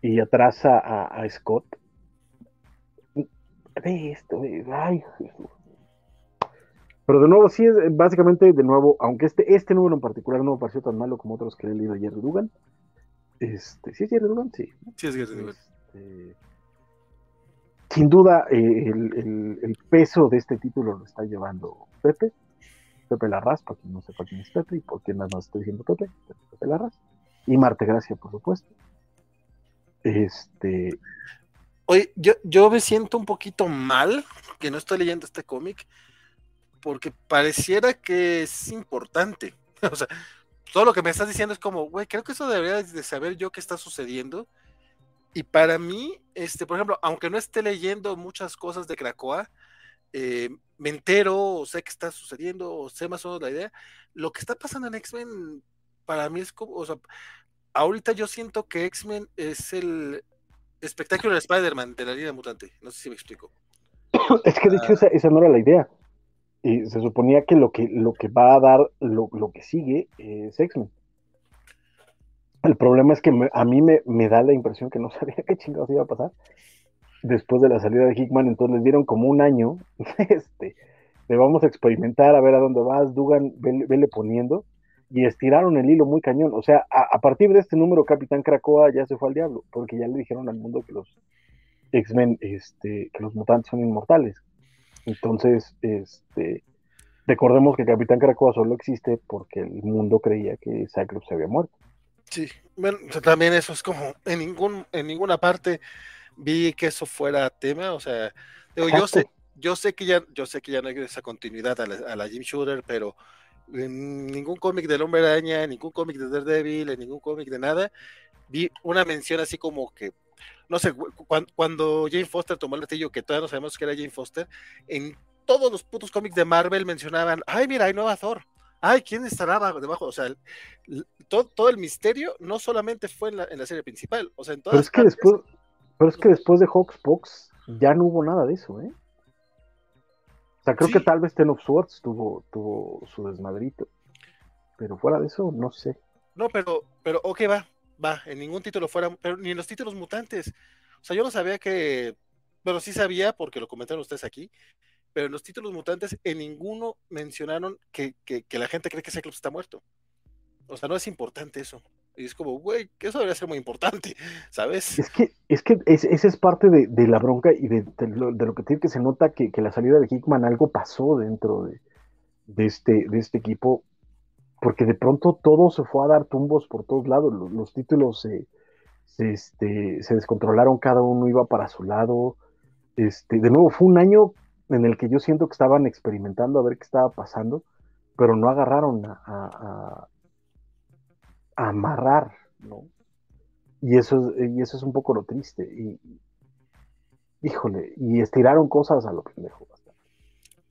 Speaker 2: y atrás a, a- a Scott. Ve esto, ve, ay, Jesús. Pero de nuevo, sí, es básicamente, de nuevo, aunque este, este número en particular no me pareció tan malo como otros que he leído Jerry Dugan. Este, ¿Sí es Jerry Dugan? Sí.
Speaker 1: Sí, es Gary Dugan.
Speaker 2: Este, sin duda, eh, el, el- el peso de este título lo está llevando Pepe. Pepe Larraz, para quien no sepa quién es Pepe y por qué nada más estoy diciendo Pepe, Pepe Larraz. Y Marte Gracia, por supuesto. Este,
Speaker 1: Oye, yo, yo me siento un poquito mal que no estoy leyendo este cómic porque pareciera que es importante. O sea, todo lo que me estás diciendo es como, güey, creo que eso debería de saber yo qué está sucediendo. Y para mí, este, por ejemplo, aunque no esté leyendo muchas cosas de Krakoa, eh, me entero, o sé qué está sucediendo, o sé más o menos la idea. Lo que está pasando en X-Men, para mí es como, o sea, ahorita yo siento que X-Men es el espectáculo de Spider-Man de la línea mutante. No sé si me explico.
Speaker 2: es que de hecho esa, esa no era la idea. Y se suponía que lo que, lo que va a dar, lo, lo que sigue, es X-Men. El problema es que a mí me, me da la impresión que no sabía qué chingados iba a pasar después de la salida de Hickman, entonces les dieron como un año, este, le vamos a experimentar a ver a dónde vas, Dugan, vele, vele poniendo, y estiraron el hilo muy cañón, o sea, a, partir de este número Capitán Krakoa ya se fue al diablo, porque ya le dijeron al mundo que los X-Men, este, que los mutantes son inmortales, entonces, este, recordemos que Capitán Krakoa solo existe porque el mundo creía que Cyclops se había muerto.
Speaker 1: Sí, bueno, también eso es como en ningún, en ninguna parte vi que eso fuera tema. O sea, digo, yo sé, yo sé que ya, yo sé que ya no hay esa continuidad a la, a la Jim Shooter, pero en ningún cómic del Hombre Araña, en ningún cómic de Daredevil, en ningún cómic de nada, vi una mención así como que, no sé, cuando, Jane Foster tomó el martillo, que todavía no sabemos que era Jane Foster, en todos los putos cómics de Marvel mencionaban, ay, mira, hay nueva Thor. Ay, ¿quién estará debajo? O sea, todo, el misterio no solamente fue en la, serie principal, o sea, en todas
Speaker 2: pero es que después, pero es que después de Hawksbox ya no hubo nada de eso, ¿eh? O sea, creo que tal vez Ten of Swords tuvo, tuvo su desmadrito. Pero fuera de eso, no sé.
Speaker 1: No, pero, pero, ok, va, va, en ningún título fuera, pero ni en los títulos mutantes. O sea, yo no sabía que, bueno, sí sabía porque lo comentaron ustedes aquí, pero en los títulos mutantes en ninguno mencionaron que, que, que la gente cree que Cyclops está muerto. O sea, no es importante eso. Y es como, güey, eso debería ser muy importante, ¿sabes?
Speaker 2: Es que, es que esa es parte de, la bronca y de, lo, que tiene que se nota que, la salida de Hickman algo pasó dentro de, este, de este equipo, porque de pronto todo se fue a dar tumbos por todos lados, los, títulos se, este, se descontrolaron, cada uno iba para su lado. Este, de nuevo, fue un año en el que yo siento que estaban experimentando a ver qué estaba pasando, pero no agarraron a amarrar, ¿no? Y eso, y eso es un poco lo triste. Y, híjole, y estiraron cosas a lo pendejo.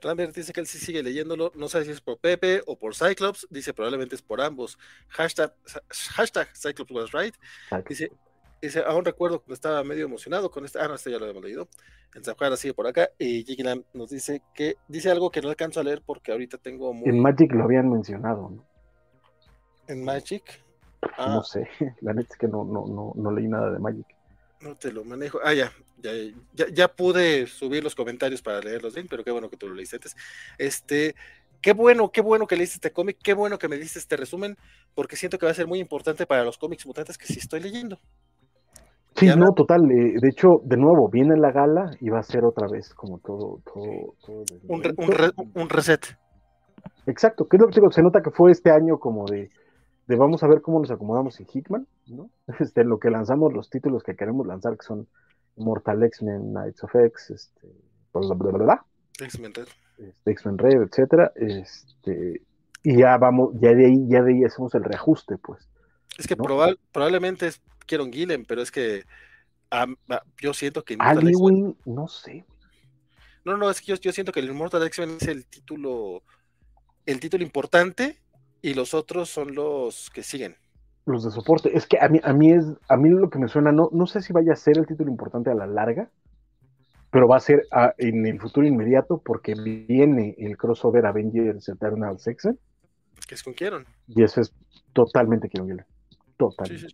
Speaker 1: Rambert dice que él sí sigue leyéndolo, no sabe si es por Pepe o por Cyclops, dice probablemente es por ambos. Hashtag, hashtag Cyclops was right. Dice, dice, aún recuerdo que estaba medio emocionado con este, ah, no, este ya lo habíamos leído. En Zafara sigue por acá, y Jigilam nos dice que, dice algo que no alcanzo a leer porque ahorita tengo
Speaker 2: muy... En Magic lo habían mencionado, ¿no?
Speaker 1: En Magic.
Speaker 2: No ah. sé, la neta es que no, no, no, no leí nada de Magic.
Speaker 1: No te lo manejo. Ah, ya, ya, ya, pude subir los comentarios para leerlos bien, pero qué bueno que tú lo leíste antes. Este, qué bueno, qué bueno que leíste este cómic, qué bueno que me diste este resumen, porque siento que va a ser muy importante para los cómics mutantes que sí estoy leyendo.
Speaker 2: Sí, no, total. Eh, de hecho, de nuevo, viene la gala y va a ser otra vez como todo. todo,
Speaker 1: un, un, reset.
Speaker 2: Exacto, que es lo que se nota que fue este año como de vamos a ver cómo nos acomodamos en Hitman, ¿no? Este, lo que lanzamos, los títulos que queremos lanzar, que son Mortal X-Men, Knights of X, este, bla, bla, bla,
Speaker 1: X-Men Red.
Speaker 2: Este, X-Men Red, etcétera, este, y ya vamos, ya de ahí, ya de ahí hacemos el reajuste, pues.
Speaker 1: Es que probablemente es Kieron Gillen, pero es que yo siento que
Speaker 2: Aliwin, no sé.
Speaker 1: No, no, es que yo, yo siento que el Mortal X-Men es el título, el título importante y los otros son los que siguen.
Speaker 2: Los de soporte. Es que a mí, a mí es, a mí lo que me suena, no, no sé si vaya a ser el título importante a la larga, pero va a ser en el futuro inmediato porque viene el crossover Avengers Eternal Sexen.
Speaker 1: Que es con Kieron.
Speaker 2: Y eso es totalmente Kieron Totalmente.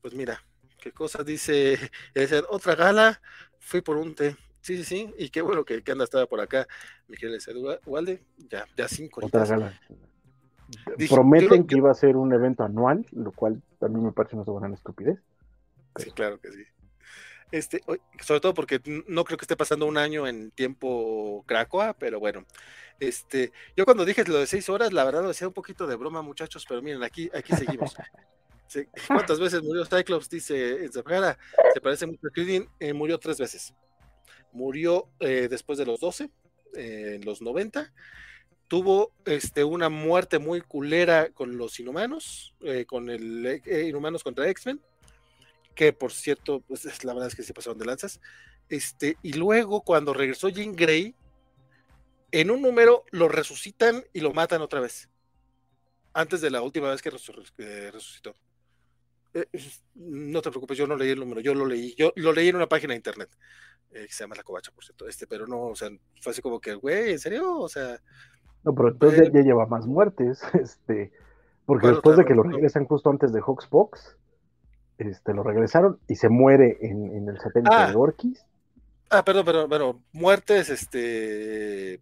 Speaker 1: Pues mira, qué cosa dice, otra gala, fui por un té. Sí, sí, sí, y qué bueno que, que anda estaba por acá, Miguel Walde, ya, ya cinco.
Speaker 2: Otra gala. Prometen que, iba a ser un evento anual, lo cual también me parece una gran estupidez.
Speaker 1: Sí, claro que sí. Este, sobre todo porque no creo que esté pasando un año en tiempo Cracoa, pero bueno. Este, yo cuando dije lo de seis horas, la verdad lo decía un poquito de broma, muchachos, pero miren, aquí, aquí seguimos. ¿Cuántas veces murió Cyclops? Dice en Zafara, se parece mucho a Cleaning, eh, murió tres veces. Murió eh, después de los 12, eh, en los 90, tuvo este, una muerte muy culera con los inhumanos, eh, con el eh, Inhumanos contra X-Men, que por cierto, pues la verdad es que se pasaron de lanzas. Este, y luego cuando regresó Jean Grey, en un número lo resucitan y lo matan otra vez. Antes de la última vez que resucitó. no te preocupes, yo no leí el número, yo lo leí, yo lo leí en una página de internet, que se llama La Covacha, por cierto, este, pero no, o sea, fue así como que, güey, ¿en serio? O sea,
Speaker 2: no, pero entonces ya, lleva más muertes, este, porque después de que lo regresan justo antes de Hawksbox, este, lo regresaron y se muere en, el satélite de Gorkis.
Speaker 1: Ah, perdón, perdón, bueno, muertes, este,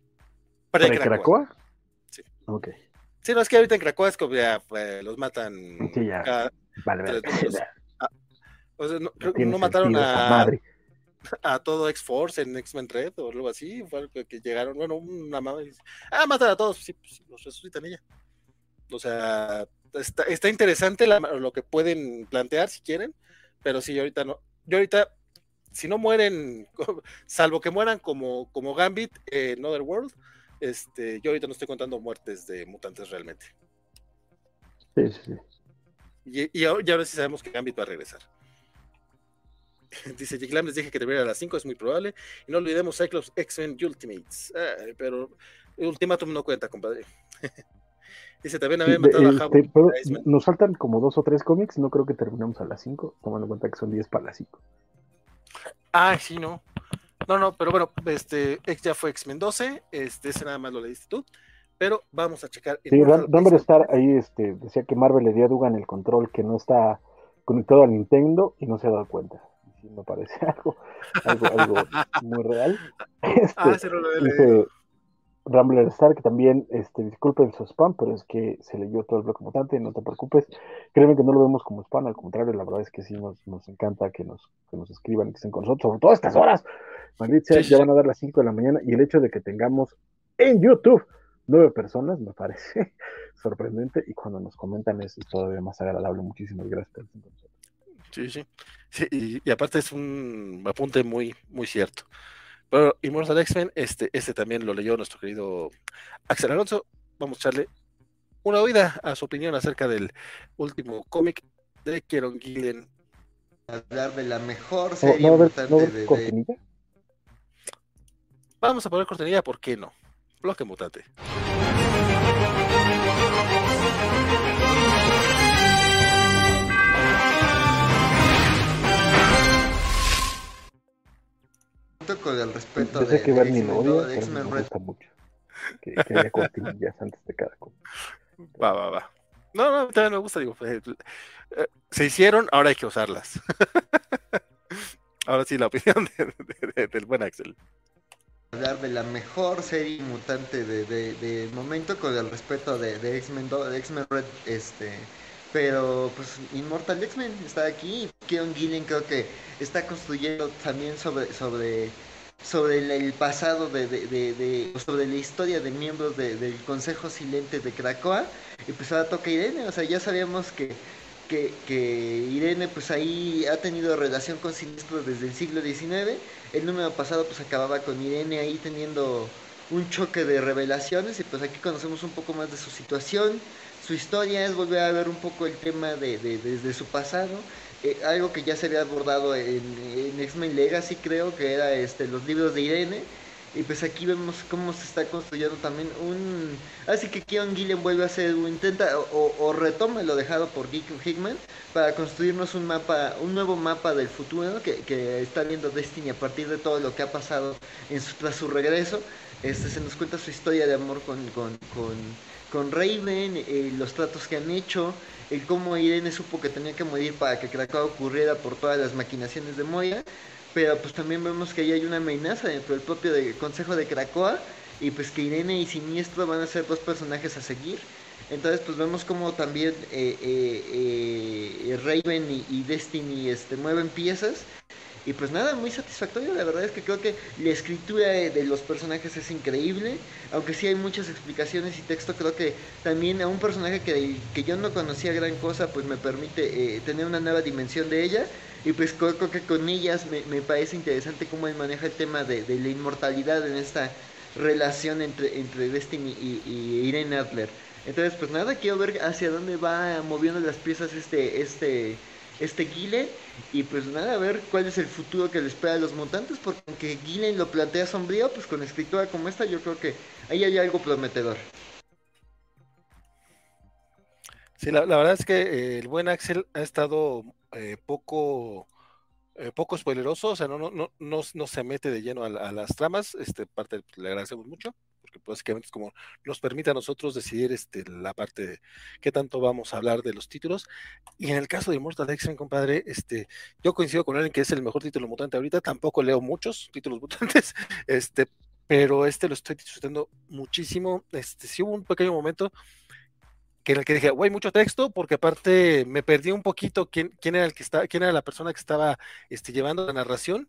Speaker 2: pre-Cracoa.
Speaker 1: sí.
Speaker 2: Ok.
Speaker 1: Sí, no, es que ahorita en Cracoa es como ya, pues, los matan.
Speaker 2: Sí, ya. vale, vale.
Speaker 1: Ah, o sea, no, no mataron a... Madre a todo X-Force en X-Men Red o algo así, fue que, llegaron, bueno, una mamá dice, ah, matan a todos, sí, pues los resucitan ella. O sea, está, está interesante lo que pueden plantear si quieren, pero sí, ahorita no, yo ahorita, si no mueren, salvo que mueran como, como Gambit en Other World, este, yo ahorita no estoy contando muertes de mutantes realmente.
Speaker 2: Sí, sí.
Speaker 1: Y, y ahora, ahora sí sabemos que Gambit va a regresar. Dice Jiglam, les dije que debería a las 5, es muy probable. Y no olvidemos Cyclops X-Men Ultimates. Ay, pero Ultimatum no cuenta, compadre. Dice también había matado a
Speaker 2: este,
Speaker 1: a Iceman.
Speaker 2: nos faltan como dos o tres cómics, no creo que terminemos a las 5, tomando en cuenta que son 10 para las 5.
Speaker 1: Ah, sí, no. No, no, pero bueno, este ya fue X-Men 12, este, ese nada más lo leíste tú. Pero vamos a checar.
Speaker 2: Sí,
Speaker 1: X-Men.
Speaker 2: Star ahí este, decía que Marvel le dio a Dugan el control que no está conectado a Nintendo y no se ha dado cuenta. Sí, me parece algo, algo, algo muy real. Este,
Speaker 1: Ah, ese no lo
Speaker 2: dice. Rambler Star que también, este, disculpen su spam, pero es que se leyó todo el bloque mutante, no te preocupes. Créeme que no lo vemos como spam, al contrario, la verdad es que sí nos, nos encanta que nos, que nos escriban y que estén con nosotros, sobre todo a estas horas. Sea,
Speaker 1: Sí,
Speaker 2: ya van a dar las 5 de la mañana y el hecho de que tengamos en YouTube nueve personas me parece sorprendente y cuando nos comentan es todavía más agradable. Muchísimas gracias por.
Speaker 1: Sí, sí. Sí, y, y aparte es un apunte muy, muy cierto. Pero Immortal X-Men, este, este también lo leyó nuestro querido Axel Alonso. Vamos a echarle una oída a su opinión acerca del último cómic de Kieron Gillen.
Speaker 3: Hablar de la mejor
Speaker 2: ¿No,
Speaker 3: serie
Speaker 2: no no haber
Speaker 3: de, de-
Speaker 2: cortinilla?
Speaker 1: Vamos a poner cortinilla, ¿por qué no? Bloque mutante.
Speaker 3: Con el respeto
Speaker 2: Yo sé
Speaker 3: de,
Speaker 2: que
Speaker 3: de X-Men
Speaker 2: me
Speaker 3: Red.
Speaker 2: gusta mucho que, que haya cortinillas antes de cada cómic.
Speaker 1: Va, va, va. No, no, también me gusta, digo, eh, eh, se hicieron, ahora hay que usarlas. ahora sí, la opinión de- de- de- del buen Axel.
Speaker 3: hablar de la mejor serie mutante de, de, del momento con el respeto de, de X-Men do- de X-Men Red este pero pues Immortal X-Men está aquí Kieron Gillen creo que está construyendo también sobre sobre sobre el, el pasado de, de, de- de- sobre la historia de miembros de- del Consejo Silente de Krakoa. Y pues ahora toca Irene. O sea ya sabíamos que que, que Irene pues ahí ha tenido relación con Sinestro desde el siglo XIX el número pasado pues acababa con Irene ahí teniendo un choque de revelaciones. Y pues aquí conocemos un poco más de su situación, su historia es volver a ver un poco el tema de, de- desde su pasado, eh, algo que ya se había abordado en, en X-Men Legacy creo que era este los libros de Irene y pues aquí vemos cómo se está construyendo también un así que Keon Gillen vuelve a hacer un intenta o, retoma lo dejado por Geek Hickman para construirnos un mapa, un nuevo mapa del futuro que, está viendo Destiny a partir de todo lo que ha pasado en su, tras su regreso. Este se nos cuenta su historia de amor con, con, con Raven, eh, los tratos que han hecho, el cómo Irene supo que tenía que morir para que Krakoa ocurriera por todas las maquinaciones de Moya. Pero pues también vemos que ahí hay una amenaza dentro del propio Consejo de Krakoa y pues que Irene y Siniestro van a ser dos personajes a seguir. Entonces pues vemos como también eh, eh, eh, Raven y, y Destiny este, mueven piezas. Y pues nada, muy satisfactorio. La verdad es que creo que la escritura de, de los personajes es increíble. Aunque sí hay muchas explicaciones y texto, creo que también a un personaje que, que yo no conocía gran cosa, pues me permite eh, tener una nueva dimensión de ella. Y pues creo, creo que con ellas me, me parece interesante cómo él maneja el tema de, de la inmortalidad en esta relación entre, entre Destiny y, y Irene Adler. Entonces, pues nada, quiero ver hacia dónde va moviendo las piezas este, este, este. Y pues nada, a ver cuál es el futuro que le espera a los mutantes. Porque aunque Gillen lo plantea sombrío, pues con escritura como esta, yo creo que ahí hay algo prometedor.
Speaker 1: Sí, la, verdad es que eh, el buen Axel ha estado eh, poco, eh, poco spoileroso, o sea, no, no, no, no, se mete de lleno a, a las tramas, este parte le agradecemos mucho, porque básicamente es como nos permite a nosotros decidir este, la parte de qué tanto vamos a hablar de los títulos. Y en el caso de Immortal X-Men, compadre, este, yo coincido con él en que es el mejor título mutante ahorita, tampoco leo muchos títulos mutantes, este, pero este lo estoy disfrutando muchísimo. Este, sí hubo un pequeño momento que en el que dije, güey, mucho texto, porque aparte me perdí un poquito quién, quién era el que quién era la persona que estaba este, llevando la narración.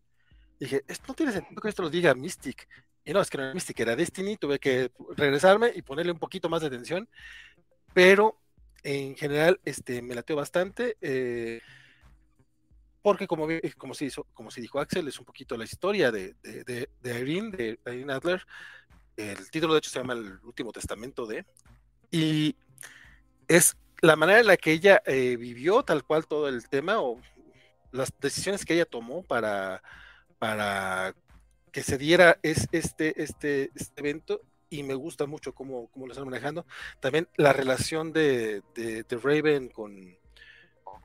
Speaker 1: Dije, esto no tiene sentido que esto lo diga Mystic. Y no, es que no era Mystic, era Destiny, tuve que regresarme y ponerle un poquito más de atención, pero en general este, me lateó bastante. eh, porque como, como, se como se dijo Axel, es un poquito la historia de, de, de, de Irene, de Irene Adler, el título de hecho se llama El último testamento de, y es la manera en la que ella eh, vivió tal cual todo el tema o las decisiones que ella tomó para, para que se diera es, este, este, este evento y me gusta mucho cómo, cómo, lo están manejando. También la relación de, de, Raven con,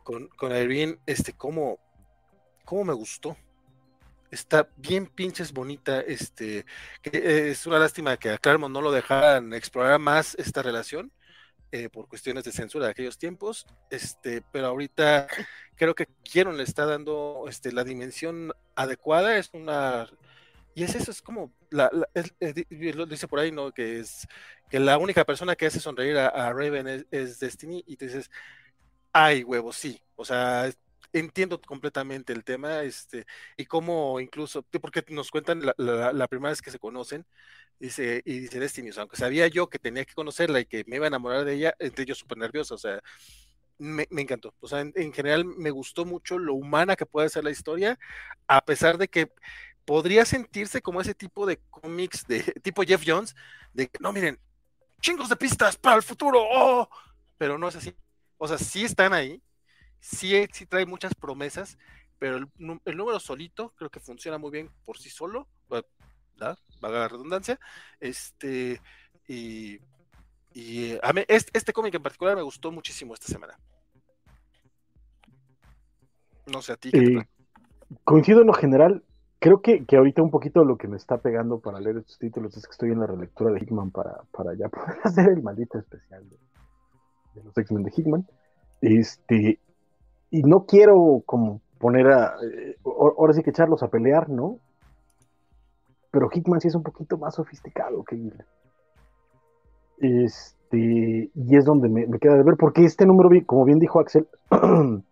Speaker 1: con, con, Irene, este, cómo, cómo me gustó. Está bien pinches bonita, este, que es una lástima que a Claremont no lo dejaran explorar más esta relación, eh, por cuestiones de censura de aquellos tiempos, este, pero ahorita creo que Quiero le está dando este, la dimensión adecuada, es una... Y es eso, es como, la, lo dice por ahí, ¿no? Que es que la única persona que hace sonreír a, Raven es, Destiny y tú dices, ay, huevo, sí, o sea, entiendo completamente el tema, este, y cómo incluso, porque nos cuentan la, la, primera vez que se conocen, Dice, y dice Destiny, aunque sabía yo que tenía que conocerla y que me iba a enamorar de ella, entré yo súper nervioso, o sea, me, encantó. O sea, en, general me gustó mucho lo humana que puede ser la historia, a pesar de que podría sentirse como ese tipo de cómics de tipo Jeff Jones, de que no, miren, chingos de pistas para el futuro, oh", pero no es así. O sea, sí están ahí, sí, sí trae muchas promesas, pero el, el número solito creo que funciona muy bien por sí solo, ¿verdad? Vaga la redundancia. Este, y, y a mí, este, este cómic en particular me gustó muchísimo esta semana. No sé a ti.
Speaker 2: Eh, coincido en lo general. Creo que, que, ahorita un poquito lo que me está pegando para leer estos títulos es que estoy en la relectura de Hickman para, para ya poder hacer el maldito especial de, los X-Men de Hickman. Este, y no quiero como poner a. Eh, ahora sí que echarlos a pelear, ¿no? pero Hickman sí es un poquito más sofisticado que Gillen. Este, y es donde me, queda de ver, porque este número, como bien dijo Axel,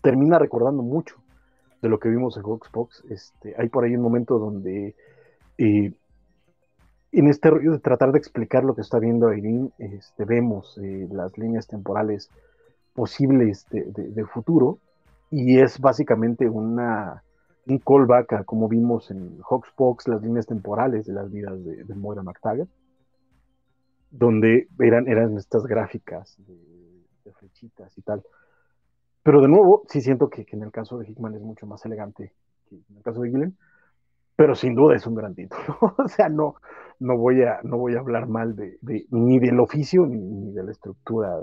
Speaker 2: termina recordando mucho de lo que vimos en Hawksbox. Este, hay por ahí un momento donde eh, en este rollo de tratar de explicar lo que está viendo Irene, este, vemos eh, las líneas temporales posibles de, futuro, y es básicamente una un callback a como vimos en Hawksbox, las líneas temporales de las vidas de, Moira McTaggart, donde eran, eran estas gráficas de, flechitas y tal. Pero de nuevo, sí siento que, en el caso de Hickman es mucho más elegante que en el caso de Gillen, pero sin duda es un gran título. o sea, no, no, voy a, no voy a hablar mal de, ni del oficio ni, de la estructura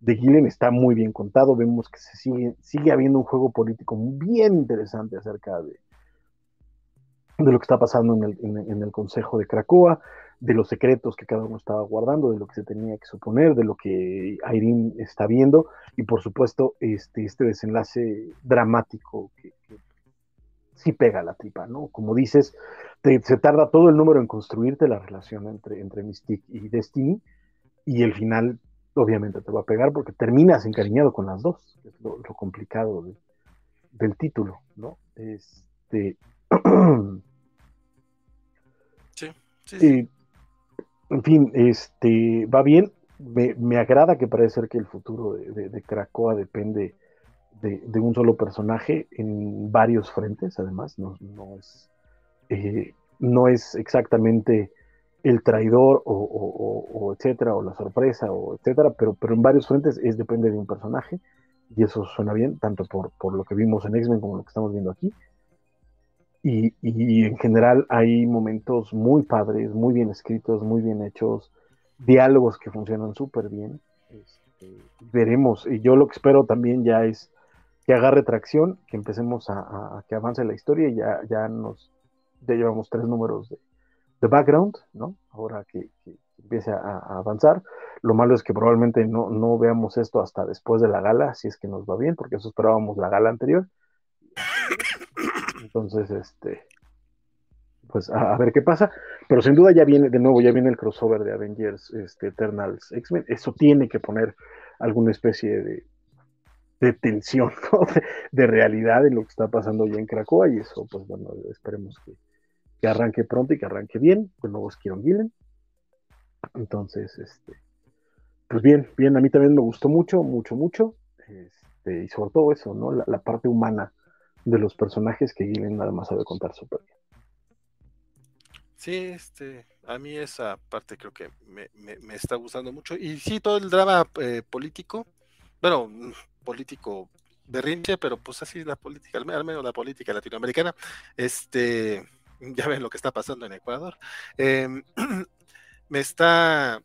Speaker 2: de Gillen está muy bien contado. Vemos que se sigue, sigue habiendo un juego político bien interesante acerca de, de lo que está pasando en el, en, el, Consejo de Cracoa, de los secretos que cada uno estaba guardando, de lo que se tenía que suponer, de lo que Irene está viendo, y por supuesto este, este desenlace dramático que, sí pega la tripa, ¿no? Como dices, se tarda todo el número en construirte la relación entre, entre Mystique y Destiny, y el final obviamente te va a pegar porque terminas encariñado con las dos, es lo, complicado del título, ¿no? Este.
Speaker 1: sí, sí,
Speaker 2: en fin, este va bien. Me, agrada que parece ser que el futuro de, de, depende de, un solo personaje en varios frentes, además, no, no es, eh, no es exactamente el traidor o, etcétera, o la sorpresa, o etcétera, pero, pero en varios frentes es depende de un personaje, y eso suena bien, tanto por, por lo que vimos en X-Men como lo que estamos viendo aquí. Y, y, en general hay momentos muy padres, muy bien escritos, muy bien hechos, diálogos que funcionan súper bien. Este, veremos, y yo lo que espero también ya es que agarre tracción, que empecemos a, a que avance la historia, y ya, ya nos, ya llevamos tres números de, de background, ¿no? Ahora que, empiece a, avanzar. Lo malo es que probablemente no, no, veamos esto hasta después de la gala, si es que nos va bien, porque eso esperábamos la gala anterior. Entonces, este, pues a, ver qué pasa. Pero sin duda ya viene, de nuevo, ya viene el crossover de Avengers este, Eternals X-Men. Eso tiene que poner alguna especie de, de tensión, ¿no? de, de, realidad en lo que está pasando ya en Krakoa. Y eso, pues bueno, esperemos que, que arranque pronto y que arranque bien. De nuevo es Kieron Gillen. Entonces, este, pues bien, bien, a mí también me gustó mucho, mucho, mucho. Este, y sobre todo eso, ¿no? La, parte humana de los personajes que Gillen nada más sabe contar súper bien.
Speaker 1: Sí, este, a mí esa parte creo que me, me, me está gustando mucho. Y sí, todo el drama eh, político, bueno, mm, político berrinche, pero pues así la política, al menos la política latinoamericana, este, ya ven lo que está pasando en Ecuador. Eh, me está,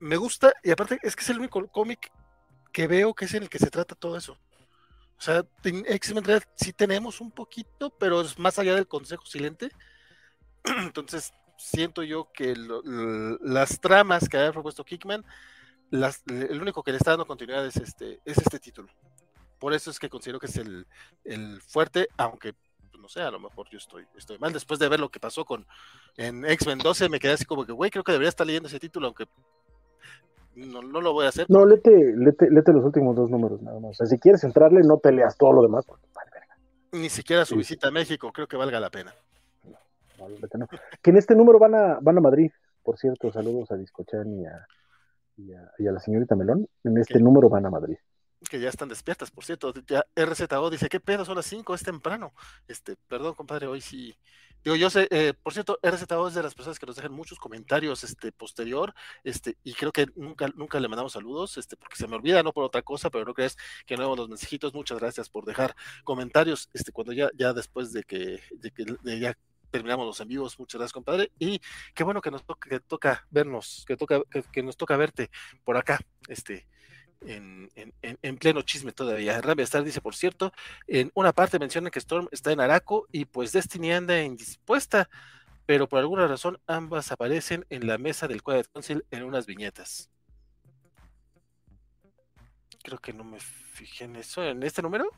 Speaker 1: me gusta, y aparte es que es el único cómic que veo que es en el que se trata todo eso. O sea, en X-Men sí tenemos un poquito, pero es más allá del consejo silente Entonces, siento yo que lo, las tramas que había propuesto Kickman, las, el único que le está dando continuidad es este, es este título. Por eso es que considero que es el, el fuerte, aunque pues, no sé, a lo mejor yo estoy, estoy mal. Después de ver lo que pasó con en X-Men 12, me quedé así como que, güey, creo que debería estar leyendo ese título, aunque no, no lo voy a hacer.
Speaker 2: No, lete, lete, lete, los últimos dos números nada más. O sea, si quieres entrarle, no te leas todo lo demás. Porque, vale,
Speaker 1: Ni siquiera su sí. visita a México, creo que valga la pena.
Speaker 2: Que en este número van a, van a Madrid, por cierto, saludos a Discochan y a, y a, y a la señorita Melón. En este ¿Qué? número van a Madrid.
Speaker 1: Que ya están despiertas, por cierto. Ya RZO dice, ¿qué pedo? Son las 5, es temprano. Este, perdón, compadre, hoy sí. Digo, yo sé, eh, por cierto, RZO es de las personas que nos dejan muchos comentarios este, posterior, este, y creo que nunca, nunca le mandamos saludos, este, porque se me olvida, no por otra cosa, pero no crees que no los mensajitos. Muchas gracias por dejar comentarios, este, cuando ya, ya después de que, de que ya terminamos los en vivos. Muchas gracias, compadre. Y qué bueno que nos toca, que toca vernos, que toca, que nos toca verte por acá, este, en, en, en, pleno chisme todavía. Star dice, por cierto, en una parte menciona que Storm está en Araco y pues Destiny anda indispuesta, pero por alguna razón ambas aparecen en la mesa del Quiet Council en unas viñetas. Creo que no me fijé en eso. ¿En este número?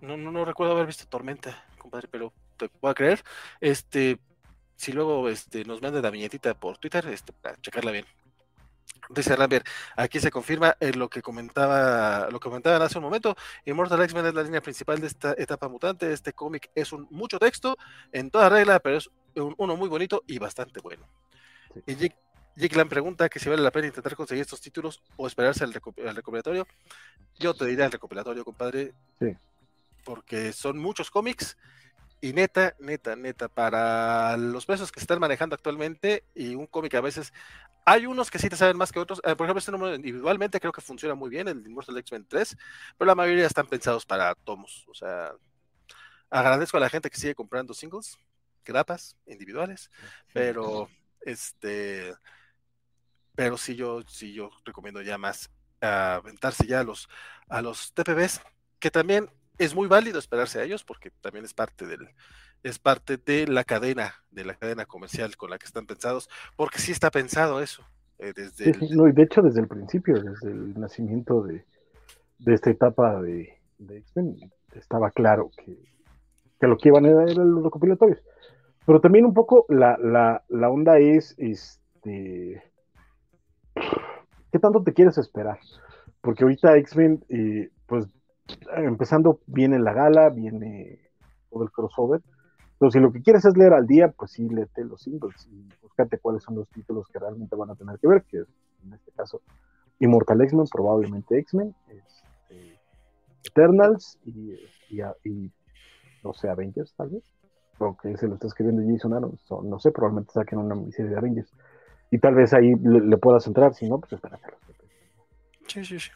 Speaker 1: No, no, no recuerdo haber visto Tormenta, compadre, pero te puedo creer. Este, si luego este, nos manda la viñetita por Twitter, este, para checarla bien. Dice Rambert, aquí se confirma eh, lo que comentaba, lo que comentaban hace un momento. Immortal X-Men es la línea principal de esta etapa mutante. Este cómic es un mucho texto en toda regla, pero es un, uno muy bonito y bastante bueno. Sí. Y Jake, Jake Lam pregunta que si vale la pena intentar conseguir estos títulos o esperarse al, recop al recopilatorio. Yo te diría el recopilatorio, compadre.
Speaker 2: Sí.
Speaker 1: Porque son muchos cómics y neta, neta, neta, para los pesos que se están manejando actualmente y un cómic a veces, hay unos que sí te saben más que otros. Eh, por ejemplo, este número individualmente creo que funciona muy bien, el Immortal X-Men 3, pero la mayoría están pensados para tomos. O sea, agradezco a la gente que sigue comprando singles, grapas, individuales, pero este, pero sí yo, sí yo recomiendo ya más aventarse ya a los, a los TPBs, que también es muy válido esperarse a ellos porque también es parte del es parte de la cadena de la cadena comercial con la que están pensados porque sí está pensado eso eh, desde
Speaker 2: sí, el... no, y de hecho desde el principio desde el nacimiento de, de esta etapa de, de X-Men estaba claro que, que, lo que iban a eran los recopilatorios. Pero también un poco la, la, la onda es este qué tanto te quieres esperar porque ahorita X-Men eh, pues empezando viene la gala, viene todo el crossover. Pero si lo que quieres es leer al día, pues sí, léete los singles y búscate cuáles son los títulos que realmente van a tener que ver, que es, en este caso Immortal X-Men, probablemente X-Men, este, Eternals y, y, no sé, Avengers tal vez, porque se lo está escribiendo Jason Aaron, so, no sé, probablemente saquen una miniserie de Avengers. Y tal vez ahí le, le puedas entrar, si no, pues espérate.
Speaker 1: Sí, sí, sí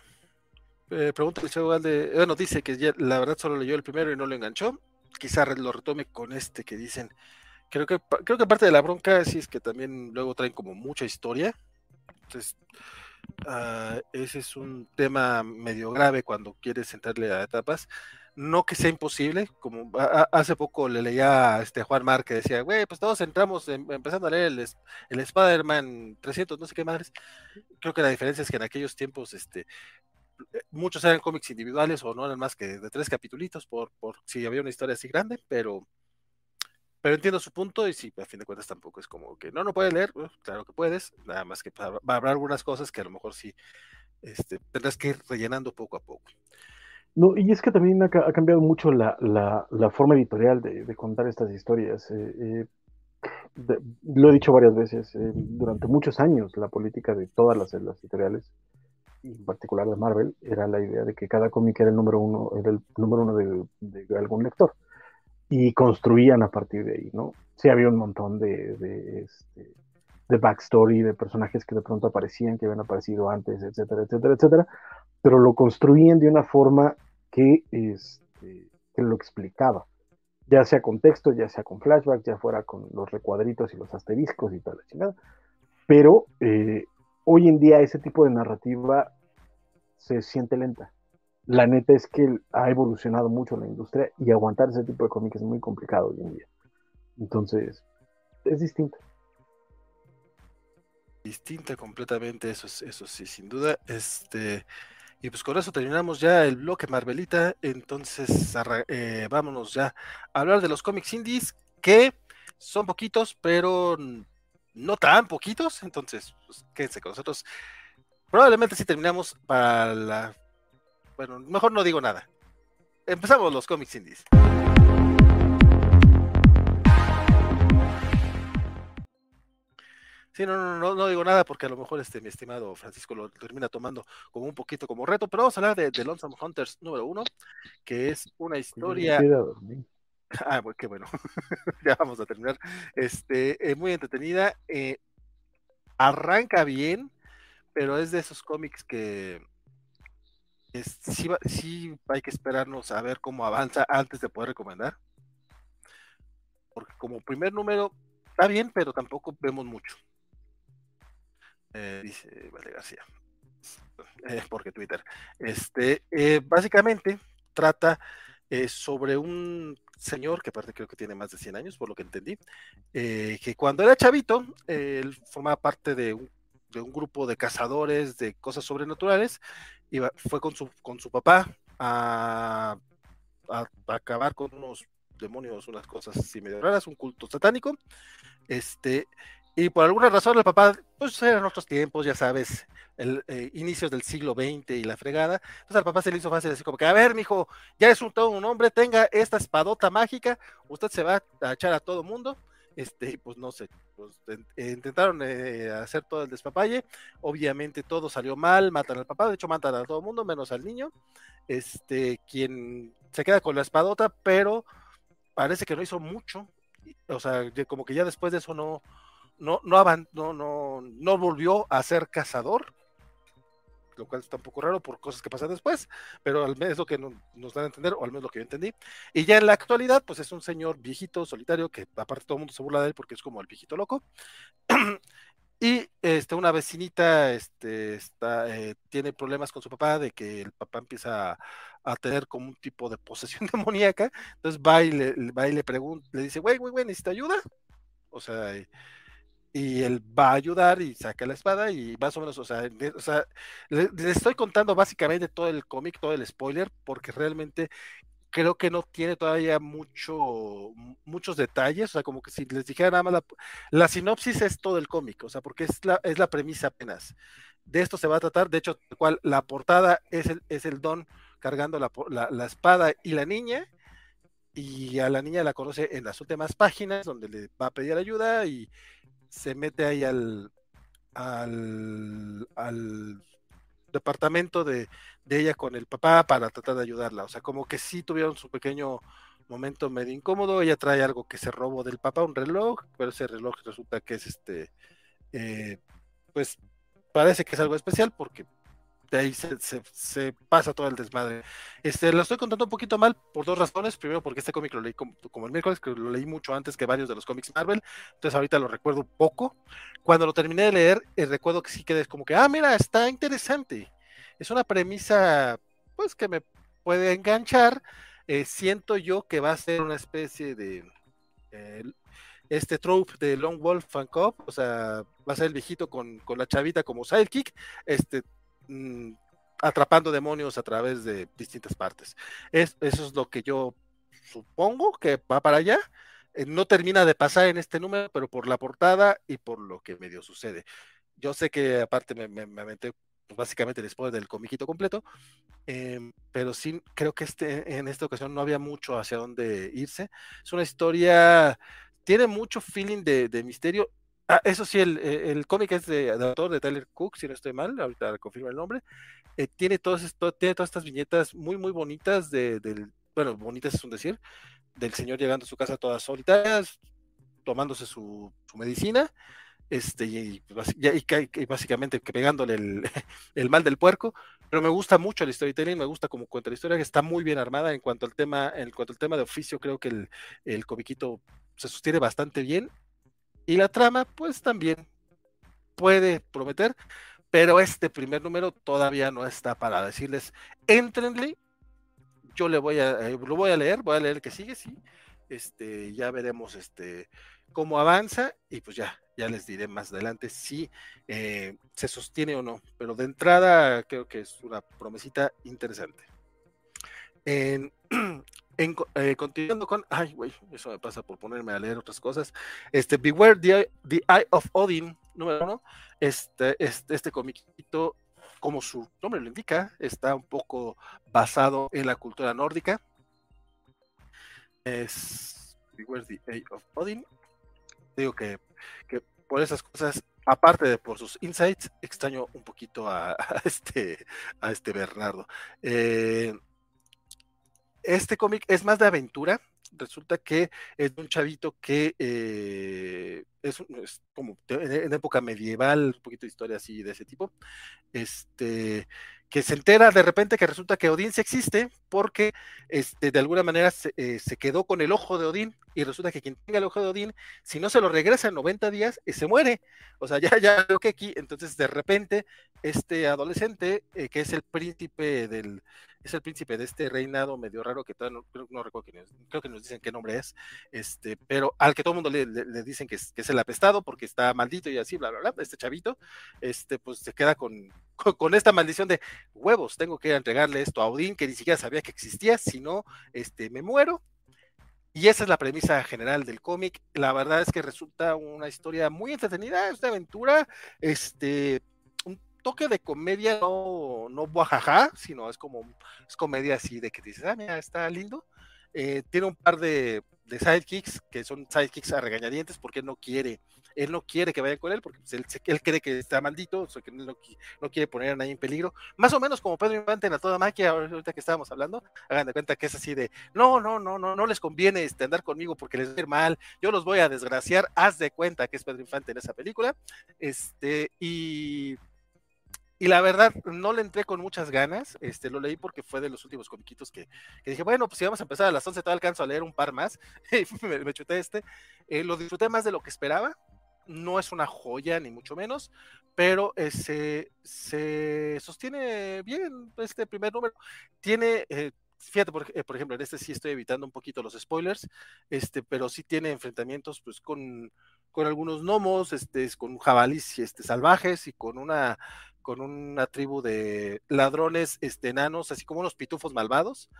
Speaker 1: eh, pregunta el de, bueno, dice que ya, la verdad solo leyó el primero y no lo enganchó. Quizá lo retome con este que dicen. Creo que creo que parte de la bronca sí es que también luego traen como mucha historia. Entonces, uh, ese es un tema medio grave cuando quieres entrarle a etapas. No que sea imposible, como a, a, hace poco le leía a este Juan Mar que decía, güey, pues todos entramos en, empezando a leer el, el Spider-Man 300, no sé qué madres. Creo que la diferencia es que en aquellos tiempos, este, muchos eran cómics individuales o no eran más que de tres capítulos por, por si había una historia así grande, pero, pero entiendo su punto y sí, a fin de cuentas tampoco es como que no, no puedes leer, claro que puedes, nada más que va a haber algunas cosas que a lo mejor sí este, tendrás que ir rellenando poco a poco.
Speaker 2: No, y es que también ha, cambiado mucho la, la, la forma editorial de, contar estas historias. Eh, eh, lo he dicho varias veces, eh, durante muchos años la política de todas las editoriales y en particular de Marvel, era la idea de que cada cómic era el número uno, era el número uno de, de, algún lector. y construían a partir de ahí, ¿no? Sí había un montón de, de, este, de backstory, de personajes que de pronto aparecían, que habían aparecido antes, etcétera, etcétera, etcétera, pero lo construían de una forma que, este, que lo explicaba, ya sea con texto, ya sea con flashback, ya fuera con los recuadritos y los asteriscos y tal, la chingada. Pero eh, hoy en día ese tipo de narrativa se siente lenta. La neta es que ha evolucionado mucho la industria y aguantar ese tipo de cómics es muy complicado hoy en día. Entonces, es distinto
Speaker 1: distinta completamente, eso, eso sí, sin duda. Este, y pues con eso terminamos ya el bloque Marvelita. Entonces, eh, vámonos ya a hablar de los cómics indies, que son poquitos, pero no tan poquitos. Entonces, pues, quédense con nosotros. Probablemente si terminamos para la. Bueno, mejor no digo nada. Empezamos los cómics indies. Sí, no, no, no, no digo nada porque a lo mejor este mi estimado Francisco lo termina tomando como un poquito como reto, pero vamos a hablar de, de Lonesome Hunters número uno, que es una historia. Ah, qué bueno. ya vamos a terminar. Este, muy entretenida. Eh, arranca bien, pero es de esos cómics que sí, sí hay que esperarnos a ver cómo avanza antes de poder recomendar. Porque como primer número está bien, pero tampoco vemos mucho. Eh, dice Vale García. Porque Twitter. Este, eh, básicamente trata sobre un señor que aparte creo que tiene más de 100 años, por lo que entendí, que cuando era chavito, él formaba parte de un, grupo de cazadores de cosas sobrenaturales, y fue con su, con su papá a, a, a acabar con unos demonios, unas cosas así medio raras, un culto satánico. Este, y por alguna razón el papá, pues eran otros tiempos, ya sabes, el eh, inicios del siglo XX y la fregada. Entonces al papá se le hizo fácil decir como que, a ver, mijo, ya es un todo un hombre, tenga esta espadota mágica, usted se va a echar a todo mundo. Este, pues no sé, pues, intentaron eh, hacer todo el despapalle, obviamente todo salió mal, matan al papá, de hecho matan a todo el mundo, menos al niño, este, quien se queda con la espadota, pero parece que no hizo mucho, o sea, como que ya después de eso no, no, no, no, no, volvió a ser cazador, lo cual está un poco raro por cosas que pasan después, pero al menos lo que nos dan a entender, o al menos lo que yo entendí. Y ya en la actualidad, pues es un señor viejito, solitario, que aparte todo el mundo se burla de él porque es como el viejito loco. y este, una vecinita este, está, eh, tiene problemas con su papá, de que el papá empieza a, tener como un tipo de posesión demoníaca. Entonces va y le, va y le pregunta, le dice, güey, güey, güey, ¿necesita ayuda? O sea, y él va a ayudar y saca la espada y más o menos, o sea, o sea le, estoy contando básicamente todo el cómic, todo el spoiler, porque realmente creo que no tiene todavía mucho, muchos detalles, o sea, como que si les dijera nada más la, la sinopsis es todo el cómic, o sea, porque es la, es la premisa apenas. De esto se va a tratar, de hecho, cual la portada es el, es el don cargando la, la, la espada y la niña, y a la niña la conoce en las últimas páginas donde le va a pedir ayuda y se mete ahí al, al, departamento de, ella con el papá para tratar de ayudarla. O sea, como que sí tuvieron su pequeño momento medio incómodo. Ella trae algo que se robó del papá, un reloj, pero ese reloj resulta que es este, eh, pues parece que es algo especial porque de ahí se, pasa todo el desmadre. Este, lo estoy contando un poquito mal por dos razones. Primero, porque este cómic lo leí como, el miércoles, que lo leí mucho antes que varios de los cómics Marvel. Entonces, ahorita lo recuerdo poco. Cuando lo terminé de leer, eh, recuerdo que sí quedé como que, ah, mira, está interesante. Es una premisa, pues, que me puede enganchar. Eh, siento yo que va a ser una especie de. Eh, este trope de Long Wolf and Cop, o sea, va a ser el viejito con, con la chavita como sidekick, este, Mm, atrapando demonios a través de distintas partes. Es, eso es lo que yo supongo que va para allá. Eh, no termina de pasar en este número, pero por la portada y por lo que medio sucede. Yo sé que aparte me, me, aventé pues, básicamente después del comiquito completo, em, pero sí creo que este, en esta ocasión no había mucho hacia dónde irse. Es una historia, tiene mucho feeling de, de misterio Ah, eso sí, el, eh, el cómic es de, autor de Tyler Cook, si no estoy mal, ahorita confirmo el nombre. Eh, tiene, todos esto, tiene todas estas viñetas muy, muy bonitas de, bueno, bonitas es un decir, del señor llegando a su casa todas solitarias, tomándose su, su medicina, este, y, y, básicamente pegándole el, el, mal del puerco, pero me gusta mucho el storytelling, me gusta como cuenta la historia, que está muy bien armada en cuanto al tema, en cuanto al tema de oficio, creo que el, el comiquito se sostiene bastante bien, y la trama, pues también puede prometer, pero este primer número todavía no está para decirles, entrenle, yo le voy a, eh, lo voy a leer, voy a leer el que sigue, sí, este, ya veremos este, cómo avanza y pues ya, ya les diré más adelante si eh, se sostiene o no, pero de entrada creo que es una promesita interesante. En, eh, continuando con, ay, güey, eso me pasa por ponerme a leer otras cosas. Este, Beware the, the Eye of Odin, número uno. Este, este, este comiquito, como su nombre lo indica, está un poco basado en la cultura nórdica. Es Beware the Eye of Odin. Digo que, que por esas cosas aparte de por sus insights, extraño un poquito a, este, a este Bernardo. Eh, este cómic es más de aventura. Resulta que es un chavito que eh, es, como en época medieval, un poquito de historia así de ese tipo. Este que se entera de repente que resulta que Odín sí existe porque este, de alguna manera se, eh, quedó con el ojo de Odín y resulta que quien tenga el ojo de Odín, si no se lo regresa en 90 días, eh, se muere. O sea, ya, ya veo que aquí, entonces de repente este adolescente, que es el príncipe del, es el príncipe de este reinado medio raro que todavía no, no recuerdo quién es, creo que nos dicen qué nombre es, este, pero al que todo el mundo le, le, dicen que es, que es, el apestado porque está maldito y así, bla, bla, bla, este chavito, este, pues se queda con, con, con, esta maldición de huevos, tengo que entregarle esto a Odín, que ni siquiera sabía que existía, si no, este, me muero. Y esa es la premisa general del cómic. La verdad es que resulta una historia muy entretenida, es una aventura, este, toque de comedia, no, no buajaja, sino es como, es comedia así de que dices, ah, mira, está lindo. Eh, tiene un par de, de, sidekicks que son sidekicks a regañadientes porque él no quiere, él no quiere que vayan con él porque pues, él, él, cree que está maldito, o sea, que no, no, quiere poner a nadie en peligro. Más o menos como Pedro Infante en la toda máquina, ahorita que estábamos hablando, hagan de cuenta que es así de, no, no, no, no, no les conviene este, andar conmigo porque les va a ir mal, yo los voy a desgraciar, haz de cuenta que es Pedro Infante en esa película, este, y y la verdad, no le entré con muchas ganas. Este, lo leí porque fue de los últimos comiquitos que, dije, bueno, pues si vamos a empezar a las 11, todavía alcanzo a leer un par más. me, me, chuté este. Eh, lo disfruté más de lo que esperaba. No es una joya, ni mucho menos, pero ese, se sostiene bien este primer número. Tiene. Eh, fíjate, por, eh, por, ejemplo, en este sí estoy evitando un poquito los spoilers, este, pero sí tiene enfrentamientos pues con, con algunos gnomos, este, con jabalís este, salvajes y con una con una tribu de ladrones este, enanos, así como unos pitufos malvados,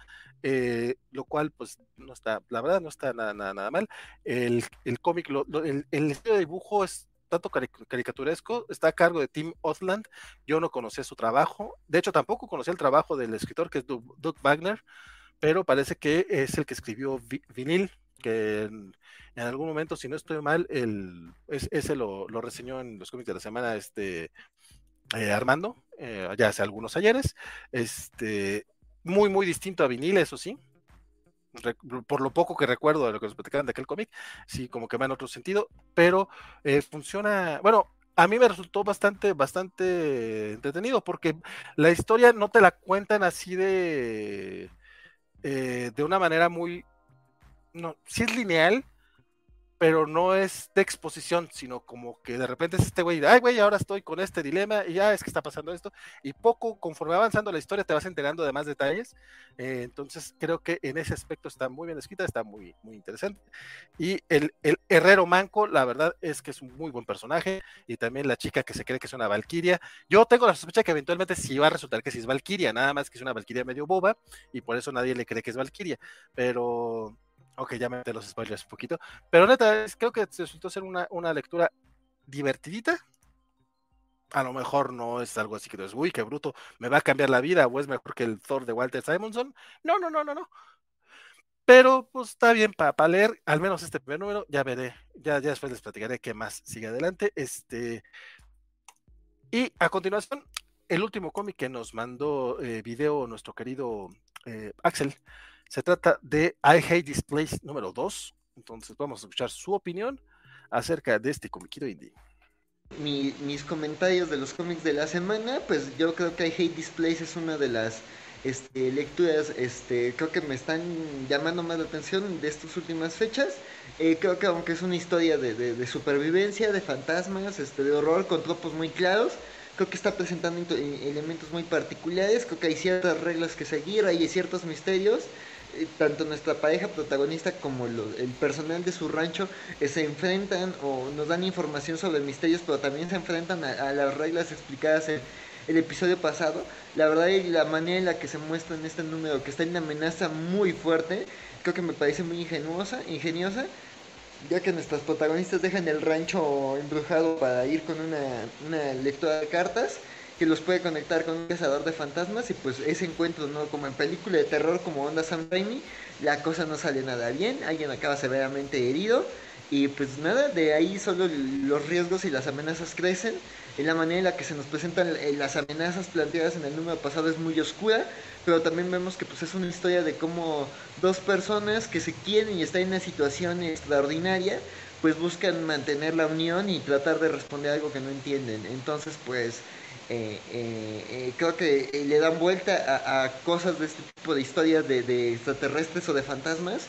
Speaker 1: eh, lo cual pues no está, la verdad no está nada, nada, mal. El, el cómic, el, el, estilo de dibujo es tanto caricaturesco, está a cargo de Tim Othland, yo no conocía su trabajo, de hecho tampoco conocía el trabajo del escritor que es Doug, Wagner, pero parece que es el que escribió Vinil, que en, en, algún momento, si no estoy mal, el, es, ese lo, lo, reseñó en los cómics de la semana este eh, Armando, eh, ya hace algunos ayeres, este, muy, muy distinto a vinil, eso sí, por lo poco que recuerdo de lo que nos platicaban de aquel cómic, sí, como que va en otro sentido, pero eh, funciona, bueno, a mí me resultó bastante, bastante entretenido, porque la historia no te la cuentan así de, de una manera muy, no, sí es lineal, pero no es de exposición, sino como que de repente es este güey, ay güey, ahora estoy con este dilema y ya es que está pasando esto, y poco, conforme avanzando la historia, te vas enterando de más detalles, eh, entonces creo que en ese aspecto está muy bien escrita, está muy, muy interesante, y el, el, Herrero Manco, la verdad es que es un muy buen personaje, y también la chica que se cree que es una Valquiria, yo tengo la sospecha que eventualmente sí va a resultar que sí es Valquiria, nada más que es una Valquiria medio boba, y por eso nadie le cree que es Valquiria, pero Ok, ya me los spoilers un poquito. Pero neta, creo que resultó ser una, una lectura divertidita. A lo mejor no es algo así que dices, uy, qué bruto, me va a cambiar la vida, o es mejor que el Thor de Walter Simonson. No, no, no, no, no. Pero pues está bien para pa leer, al menos este primer número, ya veré, ya, ya después les platicaré qué más sigue adelante. Este, y a continuación, el último cómic que nos mandó eh, video nuestro querido eh, Axel Se trata de I Hate This Place número 2. Entonces vamos a escuchar su opinión acerca de este comiquito indie.
Speaker 3: mis comentarios de los cómics de la semana, pues yo creo que I Hate This Place es una de las este, lecturas, este, creo que me están llamando más la atención de estas últimas fechas. Eh, creo que aunque es una historia de, de, supervivencia, de fantasmas, este, de horror, con tropos muy claros, creo que está presentando elementos muy particulares, creo que hay ciertas reglas que seguir, hay ciertos misterios. Eh, tanto nuestra pareja protagonista como el personal de su rancho eh, se enfrentan o nos dan información sobre misterios, pero también se enfrentan a, las reglas explicadas en, el episodio pasado. La verdad y la manera en la que se muestra en este número, que está en una amenaza muy fuerte, creo que me parece muy ingenuosa, ingeniosa, ya que nuestras protagonistas dejan el rancho embrujado para ir con una, una lectura de cartas que los puede conectar con un cazador de fantasmas y pues ese encuentro, ¿no? Como en película de terror como Onda Sam Raimi, la cosa no sale nada bien, alguien acaba severamente herido y pues nada, de ahí solo los riesgos y las amenazas crecen en la manera en la que se nos presentan eh, las amenazas planteadas en el número pasado es muy oscura, pero también vemos que pues es una historia de cómo dos personas que se quieren y están en una situación extraordinaria, pues buscan mantener la unión y tratar de responder algo que no entienden. Entonces, pues eh, eh, creo que le dan vuelta a, cosas de este tipo de historias de, extraterrestres o de fantasmas.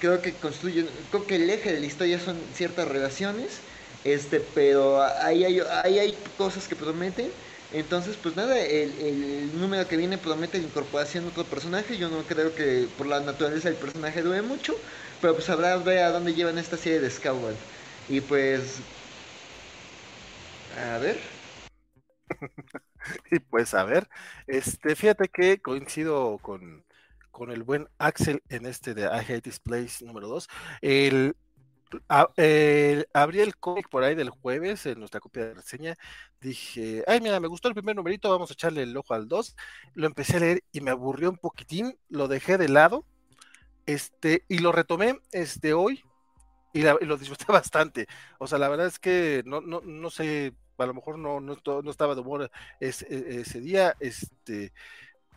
Speaker 3: Creo que construyen, creo que el eje de la historia son ciertas relaciones este, pero ahí hay, ahí hay cosas que prometen. Entonces, pues nada, el, número que viene promete la incorporación de otro personaje. Yo no creo que por la naturaleza del personaje dure mucho, pero pues habrá ver a dónde llevan esta serie de Scoward. Y pues. A ver.
Speaker 1: y pues a ver, este, fíjate que coincido con, con el buen Axel en este de I Hate This Place número 2. El, abrí el cómic por ahí del jueves en nuestra copia de reseña. Dije, ay, mira, me gustó el primer numerito, vamos a echarle el ojo al 2. Lo empecé a leer y me aburrió un poquitín, lo dejé de lado. Este, y lo retomé este hoy y, lo disfruté bastante. O sea, la verdad es que no, no, no sé, a lo mejor no, no, no estaba de humor ese, e, ese día. Este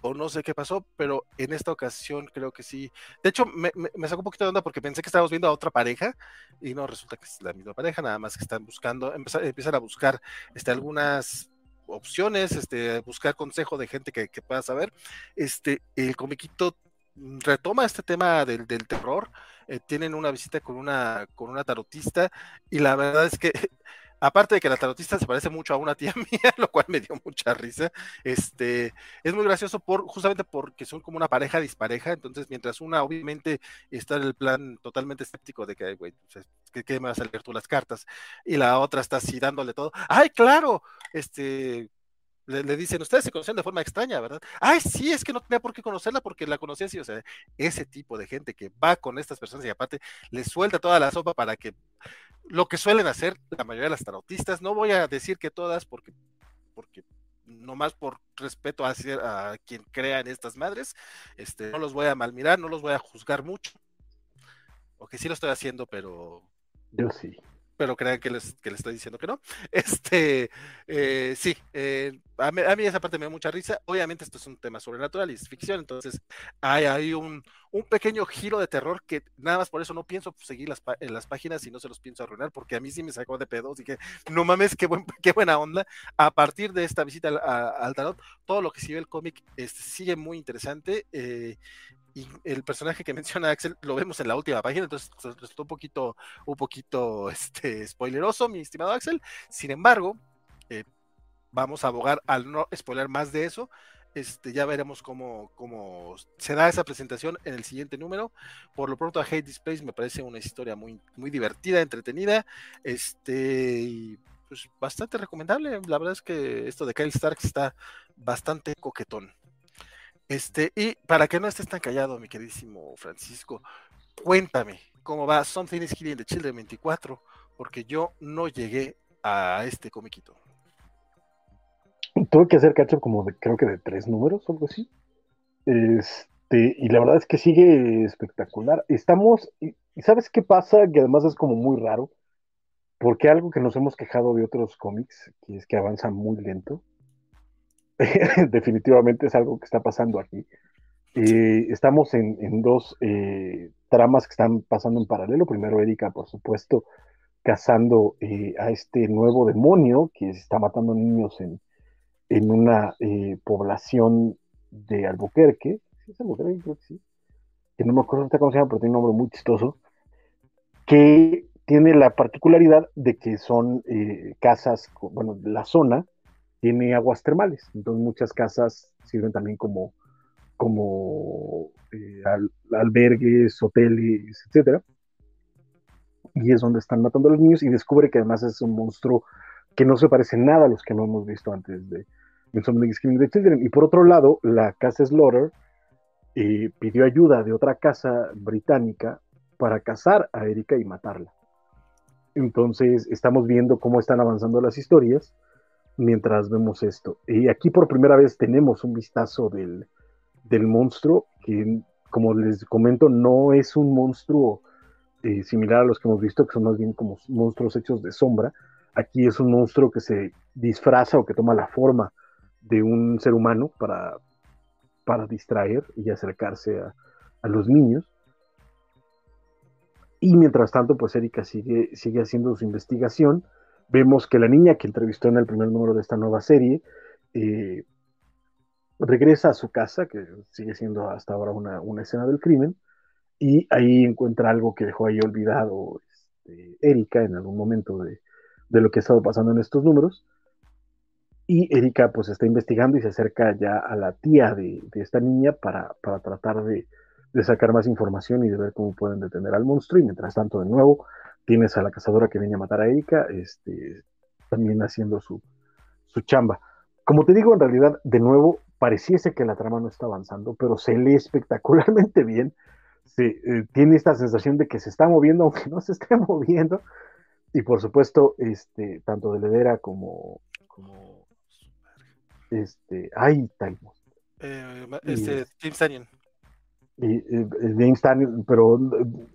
Speaker 1: o no sé qué pasó, pero en esta ocasión creo que sí. De hecho, me, sacó un poquito de onda porque pensé que estábamos viendo a otra pareja y no, resulta que es la misma pareja, nada más que están buscando, empiezan a buscar este, algunas opciones, este, buscar consejo de gente que, pueda saber. Este, el comiquito retoma este tema del, terror, eh, tienen una visita con una, con una tarotista y la verdad es que aparte de que la tarotista se parece mucho a una tía mía, lo cual me dio mucha risa, este, es muy gracioso por, justamente porque son como una pareja dispareja, entonces mientras una obviamente está en el plan totalmente escéptico de que, güey, pues, ¿qué, me vas a leer tú las cartas? Y la otra está así dándole todo, ¡ay, claro! Este, le, dicen, ustedes se conocen de forma extraña, ¿verdad? Ay, sí, es que no tenía por qué conocerla porque la conocía así, o sea, ese tipo de gente que va con estas personas y aparte les suelta toda la sopa para que lo que suelen hacer la mayoría de las tarotistas, no voy a decir que todas porque, porque más por respeto a, a quien crea en estas madres, este, no los voy a malmirar, no los voy a juzgar mucho, o que sí lo estoy haciendo, pero...
Speaker 2: Yo sí
Speaker 1: pero crean que les, que les estoy diciendo que no. Este, eh, sí, eh, a, mí, esa parte me da mucha risa. Obviamente esto es un tema sobrenatural y es ficción, entonces hay, hay un, un, pequeño giro de terror que nada más por eso no pienso seguir las, en las páginas y no se los pienso arruinar, porque a mí sí me sacó de pedo, así que no mames, qué, buen, qué buena onda. A partir de esta visita al, tarot, todo lo que sigue el cómic este, sigue muy interesante. Eh, y el personaje que menciona Axel lo vemos en la última página, entonces resultó un poquito, un poquito este, spoileroso, mi estimado Axel. Sin embargo, eh, vamos a abogar al no spoiler más de eso. Este, ya veremos cómo, cómo será esa presentación en el siguiente número. Por lo pronto, a Hate Displays me parece una historia muy, muy divertida, entretenida, este, y pues bastante recomendable. La verdad es que esto de Kyle Stark está bastante coquetón. Este, y para que no estés tan callado, mi queridísimo Francisco, cuéntame cómo va Something is Killing the Children 24, porque yo no llegué a este comiquito.
Speaker 2: Tuve que hacer cacho como de, creo que de tres números algo así. Este, y la verdad es que sigue espectacular. Estamos, y, ¿sabes qué pasa? Que además es como muy raro, porque algo que nos hemos quejado de otros cómics, que es que avanza muy lento, definitivamente es algo que está pasando aquí. Eh, estamos en, en dos eh, tramas que están pasando en paralelo. Primero, Erika, por supuesto, cazando eh, a este nuevo demonio que está matando niños en, en una eh, población de Albuquerque. ¿Sí es Albuquerque? Creo que sí. Que no me acuerdo cómo se llama, pero tiene un nombre muy chistoso. Que tiene la particularidad de que son casas, bueno, la zona tiene aguas termales. Entonces, muchas casas sirven también como, como eh, al- albergues, hoteles, etcétera y es donde están matando a los niños y descubre que además es un monstruo que no se parece nada a los que no hemos visto antes de is Killing the. Y por otro lado, la casa Slaughter eh, pidió ayuda de otra casa británica para cazar a Erika y matarla. Entonces estamos viendo cómo están avanzando las historias mientras vemos esto. Y aquí por primera vez tenemos un vistazo del, del monstruo que, como les comento, no es un monstruo eh, similar a los que hemos visto, que son más bien como monstruos hechos de sombra. Aquí es un monstruo que se disfraza o que toma la forma de un ser humano para, para distraer y acercarse a, a los niños. Y mientras tanto, pues Erika sigue, sigue haciendo su investigación. Vemos que la niña que entrevistó en el primer número de esta nueva serie eh, regresa a su casa, que sigue siendo hasta ahora una, una escena del crimen, y ahí encuentra algo que dejó ahí olvidado este, Erika en algún momento de, de, lo que ha estado pasando en estos números. Y Erika pues está investigando y se acerca ya a la tía de, de esta niña para, para tratar de, de, sacar más información y de ver cómo pueden detener al monstruo. Y mientras tanto, de nuevo, tienes a la cazadora que viene a matar a Erika, este, también haciendo su, su chamba. Como te digo, en realidad, de nuevo, pareciese que la trama no está avanzando, pero se lee espectacularmente bien. Se, eh, tiene esta sensación de que se está moviendo, aunque no se esté moviendo. Y por supuesto, este, tanto de Ledera como, como este, ay, Taimos.
Speaker 1: Eh, este, James Tannion.
Speaker 2: Y, eh, James Tannion, pero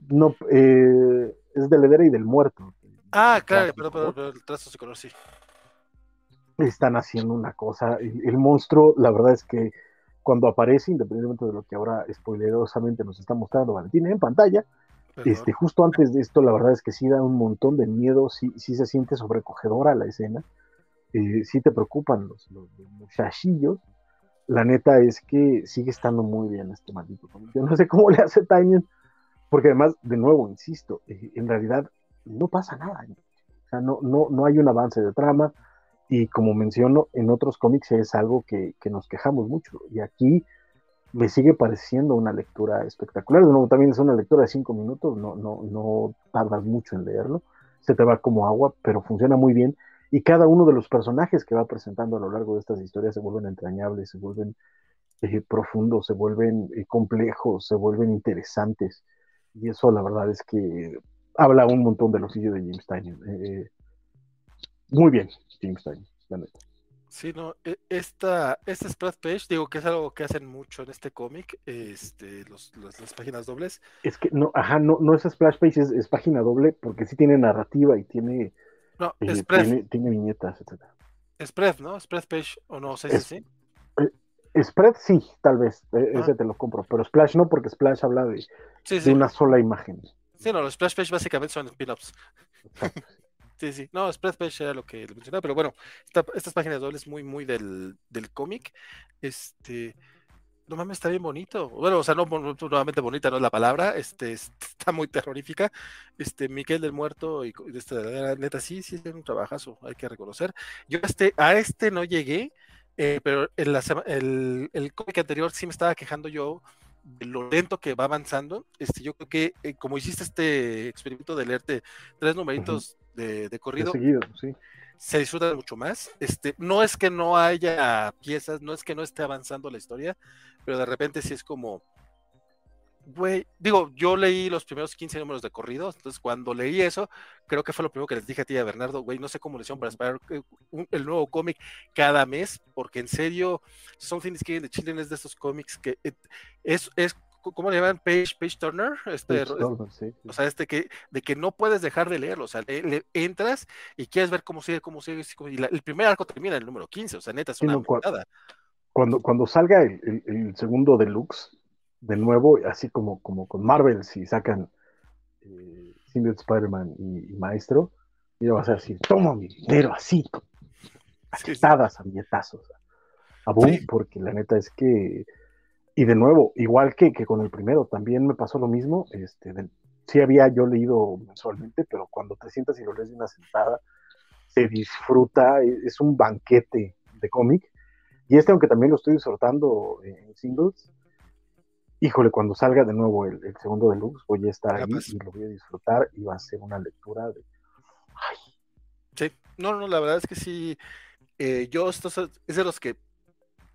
Speaker 2: no, eh, es de Ledera y del muerto.
Speaker 1: Ah, claro, pero, pero, pero, el trazo de color sí.
Speaker 2: Están haciendo una cosa. El, el, monstruo, la verdad es que cuando aparece, independientemente de lo que ahora spoilerosamente nos está mostrando Valentina en pantalla, Perdón. este, justo antes de esto, la verdad es que sí da un montón de miedo, sí, sí se siente sobrecogedora la escena, eh, sí te preocupan los, los, los, muchachillos. La neta es que sigue estando muy bien este maldito. Yo no sé cómo le hace Tanyan, porque además, de nuevo, insisto, eh, en realidad no pasa nada. O sea, no, no, no hay un avance de trama, y como menciono, en otros cómics es algo que, que, nos quejamos mucho. Y aquí me sigue pareciendo una lectura espectacular. De nuevo, también es una lectura de cinco minutos, no, no, no tardas mucho en leerlo. Se te va como agua, pero funciona muy bien. Y cada uno de los personajes que va presentando a lo largo de estas historias se vuelven entrañables, se vuelven eh, profundos, se vuelven eh, complejos, se vuelven interesantes. Y eso, la verdad, es que habla un montón de los sitios de James Tynion. Eh, muy bien, James Tynion, la neta.
Speaker 1: Sí, no, esta, esta splash page, digo que es algo que hacen mucho en este cómic, este, los, los, las páginas dobles.
Speaker 2: Es que no, ajá, no, no es splash page, es, es página doble, porque sí tiene narrativa y tiene,
Speaker 1: no,
Speaker 2: eh, tiene, tiene, viñetas, etc.
Speaker 1: Spread, ¿no? Spread page, o no sé si sí.
Speaker 2: Spread sí, tal vez, eh, ese te lo compro, pero Splash no, porque Splash habla de,
Speaker 1: sí,
Speaker 2: de una sola imagen.
Speaker 1: Sí, no, los Splash page básicamente son spin-offs. Sí, sí. No, Spread Page era lo que le mencionaba, pero bueno, esta, estas páginas dobles muy, muy del, del cómic. Este. No mames, está bien bonito. Bueno, o sea, no nuevamente bonita, no es la palabra. Este, está muy terrorífica. Este, Miguel del Muerto y este, neta, sí, sí, es un trabajazo, hay que reconocer. Yo este, a este no llegué, eh, pero en la, el, el cómic anterior sí me estaba quejando yo de lo lento que va avanzando. Este, yo creo que eh, como hiciste este experimento de leerte tres numeritos uh -huh de, de corrido,
Speaker 2: de seguido, sí.
Speaker 1: se disfruta mucho más. Este, no es que no haya piezas, no es que no esté avanzando la historia, pero de repente sí es como, güey, digo, yo leí los primeros 15 números de corrido, entonces cuando leí eso, creo que fue lo primero que les dije a ti, a Bernardo, güey, no sé cómo le hicieron para esperar un, el nuevo cómic cada mes, porque en serio, Something is Killing the Children es de estos cómics que es, es ¿cómo le llaman? Page, page Turner, este,
Speaker 2: page Turner sí, sí.
Speaker 1: o sea, este que, de que no puedes dejar de leerlo, o sea, le, le entras y quieres ver cómo sigue, cómo sigue, y la, el primer arco termina en el número 15, o sea, neta, es una
Speaker 2: sí, no, cuando, cuando, cuando salga el, el, el, segundo deluxe, de nuevo, así como, como con Marvel, si sacan eh, Spider-Man y, Maestro, y va a ser así, toma mi dinero así, Asestadas, a billetazos, a boom, porque la neta es que, y de nuevo, igual que, que con el primero, también me pasó lo mismo, este, sí había yo leído mensualmente, pero cuando te sientas y lo lees de una sentada, se disfruta, e, es un banquete de cómic, y este, aunque también lo estoy disfrutando en singles, híjole, cuando salga de nuevo el, segundo deluxe, voy a estar ahí pues. y lo voy a disfrutar y va a ser una lectura de. Ay.
Speaker 1: Sí, no, no, la verdad es que sí. Eh, yo estos, es de los que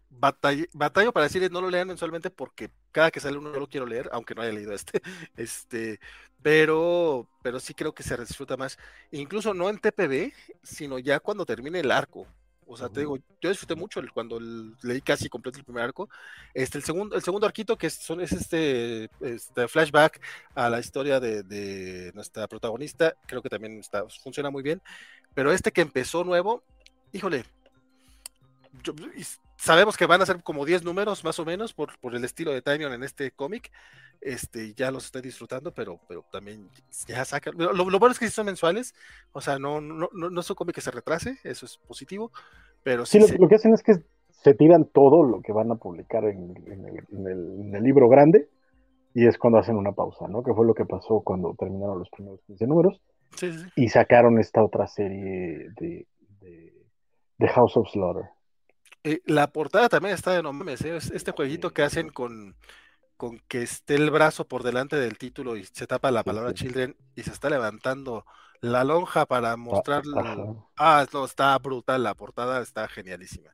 Speaker 1: batallo, para decirles no lo lean mensualmente porque cada que sale uno yo lo quiero leer, aunque no haya leído este. Este, pero, pero sí creo que se disfruta más. Incluso no en TPB, sino ya cuando termine el arco. O sea, te digo, yo disfruté mucho el, cuando leí casi completo el primer arco. Este, el segundo, el segundo arquito, que es, son, es este, este, flashback a la historia de, nuestra protagonista, creo que también está, funciona muy bien. Pero este que empezó nuevo, híjole, sabemos que van a ser como 10 números más o menos por, por el estilo de Tinyon en este cómic. Este, ya los estoy disfrutando, pero, pero también ya sacan. Lo, lo, bueno es que sí son mensuales, o sea, no, no, no, no es un cómic que se retrase, eso es positivo, pero
Speaker 2: sí. lo, que hacen es que se tiran todo lo que van a publicar en, el, libro grande y es cuando hacen una pausa, ¿no? Que fue lo que pasó cuando terminaron los primeros 15 números y sacaron esta otra serie de, de, House of Slaughter.
Speaker 1: Eh, la portada también está de no mames, ¿eh? este jueguito que hacen con con que esté el brazo por delante del título y se tapa la palabra children y se está levantando la lonja para mostrar. Ah, no, está brutal, la portada está genialísima.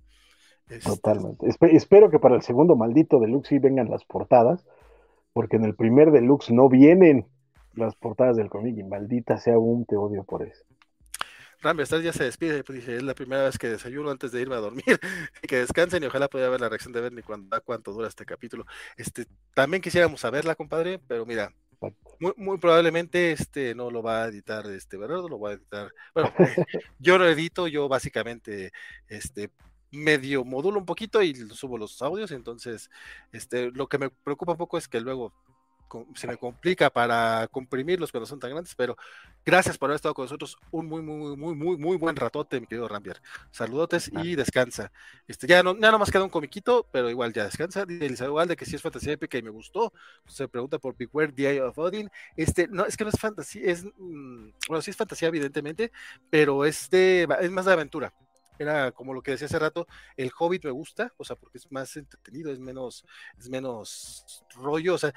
Speaker 2: Este Totalmente. espero que para el segundo maldito deluxe sí vengan las portadas, porque en el primer deluxe no vienen las portadas del cómic y maldita sea un te odio por eso.
Speaker 1: Rambert ya se despide, pues dice, es la primera vez que desayuno antes de irme a dormir, y que descansen y ojalá pueda ver la reacción de Bernie cuando cuánto dura este capítulo. Este, también quisiéramos saberla, compadre, pero mira, muy, muy, probablemente este no lo va a editar este Bernardo, lo va a editar. Bueno, yo lo edito, yo básicamente este medio modulo un poquito y subo los audios, entonces este lo que me preocupa un poco es que luego se me complica para comprimirlos cuando son tan grandes, pero gracias por haber estado con nosotros un muy, muy, muy, muy, muy buen ratote, mi querido Rambier. Saludotes y descansa. Este, ya no, ya no más queda un comiquito, pero igual ya descansa. Dice Elizabeth de que si es fantasía épica y me gustó. Se pregunta por Beware the Eye of Odin. Este, no, es que no es fantasía, es, mm, bueno, sí es fantasía, evidentemente, pero este es más de aventura era como lo que decía hace rato, el Hobbit me gusta, o sea, porque es más entretenido, es menos, es menos rollo, o sea,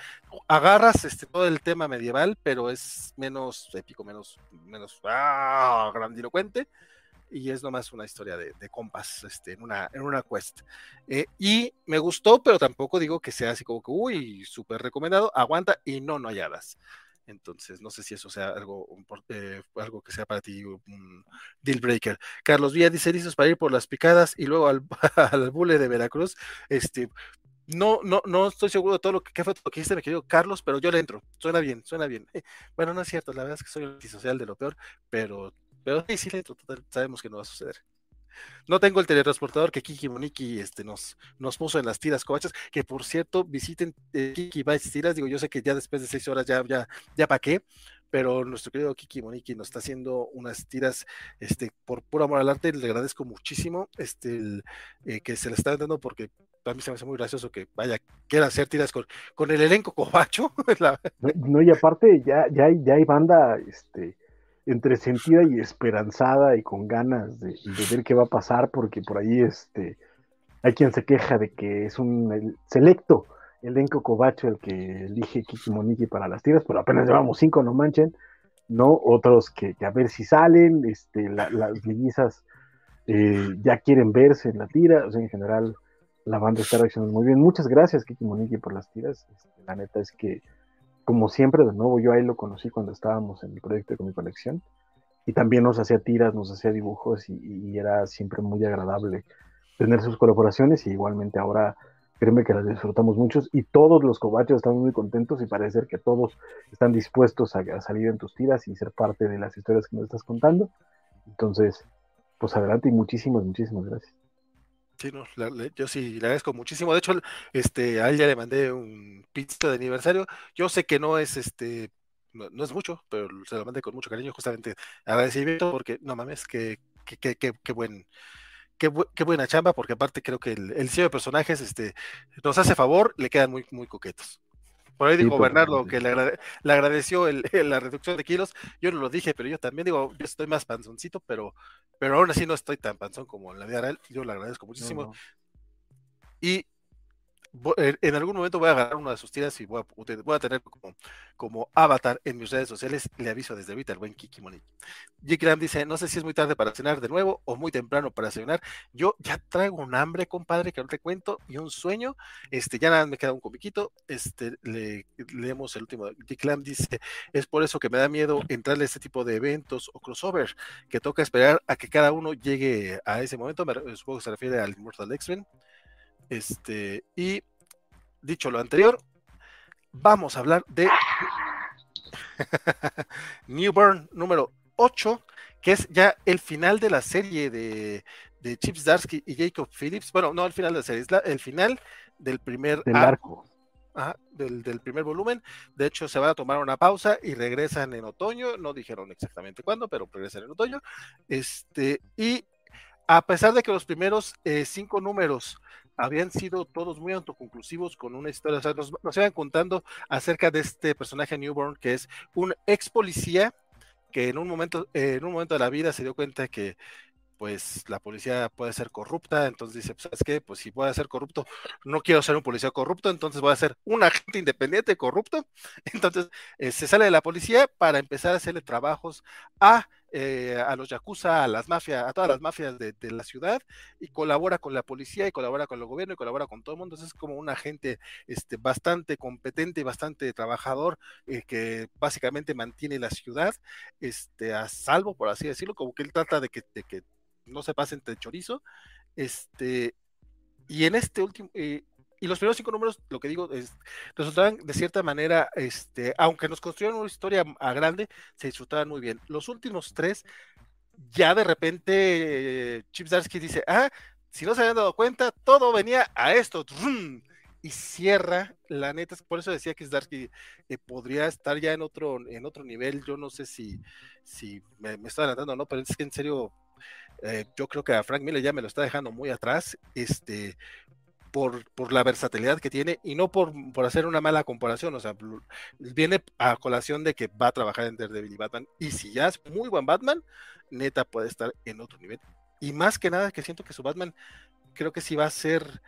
Speaker 1: agarras este todo el tema medieval, pero es menos épico, menos, menos ¡ah! grandilocuente, y es nomás una historia de, de compas, este, en una, en una quest. Eh, y me gustó, pero tampoco digo que sea así como que, uy, súper recomendado, aguanta y no, no hay hadas. Entonces, no sé si eso sea algo, eh, algo que sea para ti un deal breaker. Carlos Villa dice listos para ir por las picadas y luego al, al bule de Veracruz. Este, no, no, no estoy seguro de todo lo que, fue lo que dijiste, mi querido Carlos, pero yo le entro. Suena bien, suena bien. bueno, no es cierto, la verdad es que soy antisocial de lo peor, pero, pero sí, sí le entro, sabemos que no va a suceder. No tengo el teletransportador que Kiki Moniki este, nos, nos puso en las tiras covachas, que por cierto, visiten eh, Kiki Bites Tiras, digo, yo sé que ya después de seis horas ya, ya, ya pa' qué, pero nuestro querido Kiki Moniki nos está haciendo unas tiras este, por puro amor al arte, le agradezco muchísimo este, eh, que se le está dando porque a mí se me hace muy gracioso que vaya, quiera hacer tiras con, con el elenco covacho.
Speaker 2: no, y aparte ya, ya, hay, ya hay banda, este, entre sentida y esperanzada y con ganas de, ver qué va a pasar, porque por ahí este, hay quien se queja de que es un selecto elenco cobacho el que elige Kiki Moniki para las tiras, pero apenas llevamos cinco, no manchen, ¿no? Otros que, a ver si salen, este, las mellizas eh, ya quieren verse en la tira, o sea, en general la banda está reaccionando muy bien. Muchas gracias, Kiki Moniki, por las tiras. Este, la neta es que como siempre, de nuevo, yo ahí lo conocí cuando estábamos en el proyecto de mi colección. Y también nos hacía tiras, nos hacía dibujos y, era siempre muy agradable tener sus colaboraciones. Y igualmente ahora, créeme que las disfrutamos muchos. Y todos los cobachos están muy contentos y parece que todos están dispuestos a, salir en tus tiras y ser parte de las historias que nos estás contando. Entonces, pues adelante y muchísimas, muchísimas gracias.
Speaker 1: Sí, no, la- le- yo sí le agradezco muchísimo. De hecho, este, a él ya le mandé un pizzito de aniversario. Yo sé que no es este, no, es mucho, pero se lo mandé con mucho cariño, justamente agradecimiento, porque no mames, que, que, que, que- que buen, qué, bu- qué buena chamba, porque aparte creo que el, el de personajes este, nos hace favor, le quedan muy, muy coquetos. Por ahí
Speaker 2: Sí,
Speaker 1: dijo Bernardo que le, agrade- le agradeció el- la reducción de kilos. Yo no lo dije, pero yo también digo, yo estoy más panzoncito, pero, pero aún así no estoy tan panzón como en la vida real. Yo le agradezco muchísimo.
Speaker 2: No, no.
Speaker 1: Y en algún momento voy a agarrar una de sus tiras y voy a, tener como, avatar en mis redes sociales. Le aviso desde ahorita al buen Kiki Moni. Jake Ram dice: No sé si es muy tarde para cenar de nuevo o muy temprano para cenar. Yo ya traigo un hambre, compadre, que no te cuento, y un sueño. Este, ya nada, me queda un comiquito. Este, le, leemos el último. Jake Ram dice: Es por eso que me da miedo entrarle a este tipo de eventos o crossover, que toca esperar a que cada uno llegue a ese momento. Me, supongo que se refiere al Immortal X-Men. Este, y dicho lo anterior, vamos a hablar de Newburn número 8, que es ya el final de la serie de, de Chip Zdarsky y Jacob Phillips. Bueno, no el final de la serie, es la- el final del primer
Speaker 2: Del
Speaker 1: arco,
Speaker 2: arco.
Speaker 1: ajá, del, del primer volumen. De hecho, se van a tomar una pausa y regresan en otoño. No dijeron exactamente cuándo, pero regresan en otoño. Este, y a pesar de que los primeros eh, cinco números habían sido todos muy autoconclusivos con una historia, o sea, nos, nos iban contando acerca de este personaje Newborn, que es un ex policía que en un momento, en un momento de la vida se dio cuenta que pues la policía puede ser corrupta, entonces dice, pues, ¿sabes qué? Pues si puede ser corrupto, no quiero ser un policía corrupto, entonces voy a ser un agente independiente corrupto. Entonces eh, se sale de la policía para empezar a hacerle trabajos a, eh, a los yakuza, a las mafias, a todas las mafias de, la ciudad, y colabora con la policía, y colabora con el gobierno, y colabora con todo el mundo. Entonces es como un agente este, bastante competente y bastante trabajador, eh, que básicamente mantiene la ciudad este, a salvo, por así decirlo, como que él trata de que, de que no se pasen de chorizo. Este, y en este último, eh, y los primeros cinco números, lo que digo, es, resultaban de cierta manera, este, aunque nos construyeron una historia a grande, se disfrutaban muy bien. Los últimos tres, ya de repente, eh, Chip Darsky dice, ah, si no se habían dado cuenta, todo venía a esto. Y cierra, la neta, por eso decía que Darsky eh, podría estar ya en otro, en otro nivel. Yo no sé si, si me, me estoy adelantando o no, pero es que en serio, eh, yo creo que a Frank Miller ya me lo está dejando muy atrás. Este, por, por, la versatilidad que tiene y no por, por, hacer una mala comparación, o sea, viene a colación de que va a trabajar en Daredevil y Batman, y si ya es muy buen Batman, neta puede estar en otro nivel. Y más que nada que siento que su Batman creo que sí va a ser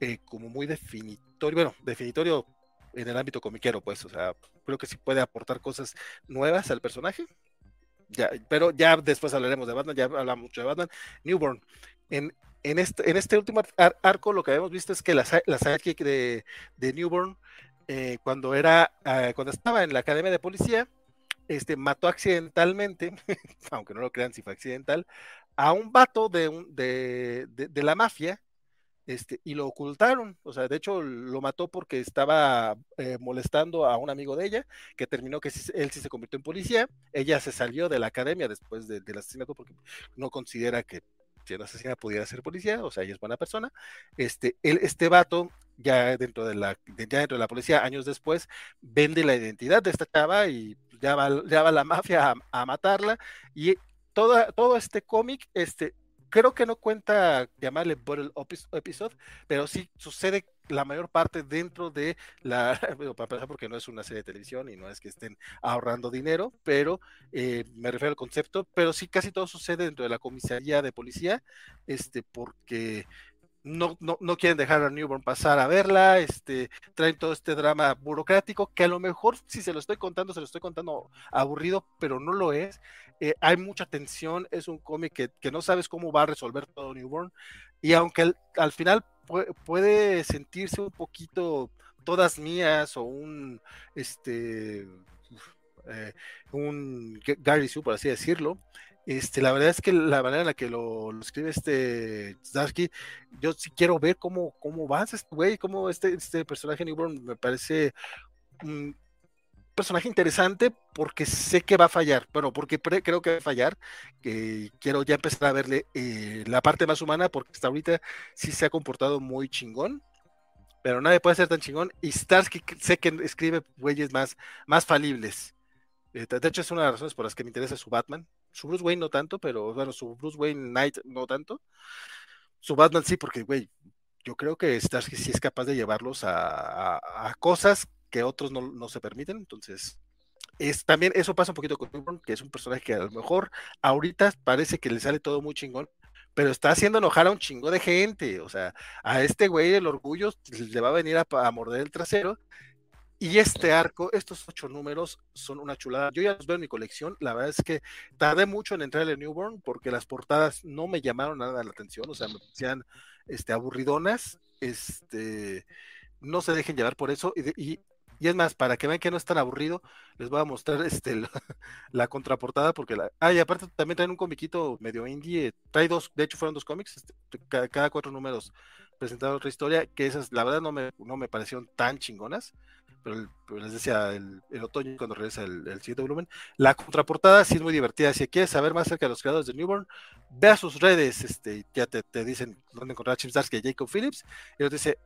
Speaker 1: eh, como muy definitorio, bueno, definitorio en el ámbito comiquero, pues, o sea, creo que sí puede aportar cosas nuevas al personaje. Ya, pero ya después hablaremos de Batman, ya hablamos mucho de Batman. Newborn, en, en este, en este último ar arco lo que habíamos visto es que la, la sidekick de, de Newborn, eh, cuando era, uh, cuando estaba en la academia de policía, este, mató accidentalmente, aunque no lo crean si fue accidental, a un vato de, un, de, la mafia, este, y lo ocultaron, o sea, de hecho lo mató porque estaba eh, molestando a un amigo de ella, que terminó que él sí se convirtió en policía, ella se salió de la academia después de, del asesinato porque no considera que si una asesina pudiera ser policía, o sea, ella es buena persona. Este, él, este vato, ya dentro de la, ya dentro de la policía, años después, vende la identidad de esta chava y ya va, la mafia a, a matarla. Y toda, todo este cómic, este, creo que no cuenta llamarle Bottle Episode, pero sí sucede la mayor parte dentro de la, bueno, para empezar porque no es una serie de televisión y no es que estén ahorrando dinero, pero eh, me refiero al concepto, pero sí casi todo sucede dentro de la comisaría de policía, este, porque no, no, no, quieren dejar a Newborn pasar a verla, este, traen todo este drama burocrático, que a lo mejor si se lo estoy contando, se lo estoy contando aburrido, pero no lo es. Eh, hay mucha tensión, es un cómic que, que, no sabes cómo va a resolver todo Newborn, y aunque al, al final puede, sentirse un poquito todas mías o un, este, eh, un Gary Sue, por así decirlo, este, la verdad es que la manera en la que lo, escribe este Zdarsky, yo sí quiero ver cómo, cómo va este güey, cómo este, este personaje Newborn me parece, um, personaje interesante porque sé que va a fallar, bueno, porque creo que va a fallar, quiero ya empezar a verle eh, la parte más humana porque hasta ahorita sí se ha comportado muy chingón, pero nadie puede ser tan chingón y Starsky sé que escribe güeyes más, más falibles. Eh, de hecho es una de las razones por las que me interesa su Batman, su Bruce Wayne no tanto, pero bueno, su Bruce Wayne Knight no tanto, su Batman sí, porque güey, yo creo que Starsky sí es capaz de llevarlos a, a cosas que otros no, se permiten. Entonces, es también eso pasa un poquito con Newborn, que es un personaje que a lo mejor ahorita parece que le sale todo muy chingón, pero está haciendo enojar a un chingo de gente. O sea, a este güey el orgullo le va a venir a, morder el trasero. Y este arco, estos ocho números son una chulada. Yo ya los veo en mi colección. La verdad es que tardé mucho en entrar en Newborn porque las portadas no me llamaron nada la atención. O sea, me parecían este, aburridonas. Este, no se dejen llevar por eso. y y es más, para que vean que no es tan aburrido, les voy a mostrar este la, contraportada, porque la. Ah, y aparte también traen un comiquito medio indie. Eh, trae dos, de hecho fueron dos cómics, este, cada, cuatro números presentaron otra historia, que esas, la verdad, no me, no me parecieron tan chingonas. Pero, les decía, el, otoño, cuando regresa el, siguiente volumen. La contraportada sí es muy divertida. Si quieres saber más acerca de los creadores de Newborn, ve a sus redes, este, ya te, dicen dónde encontrar a Chip Zarsky y Jacob Phillips. Y nos dice,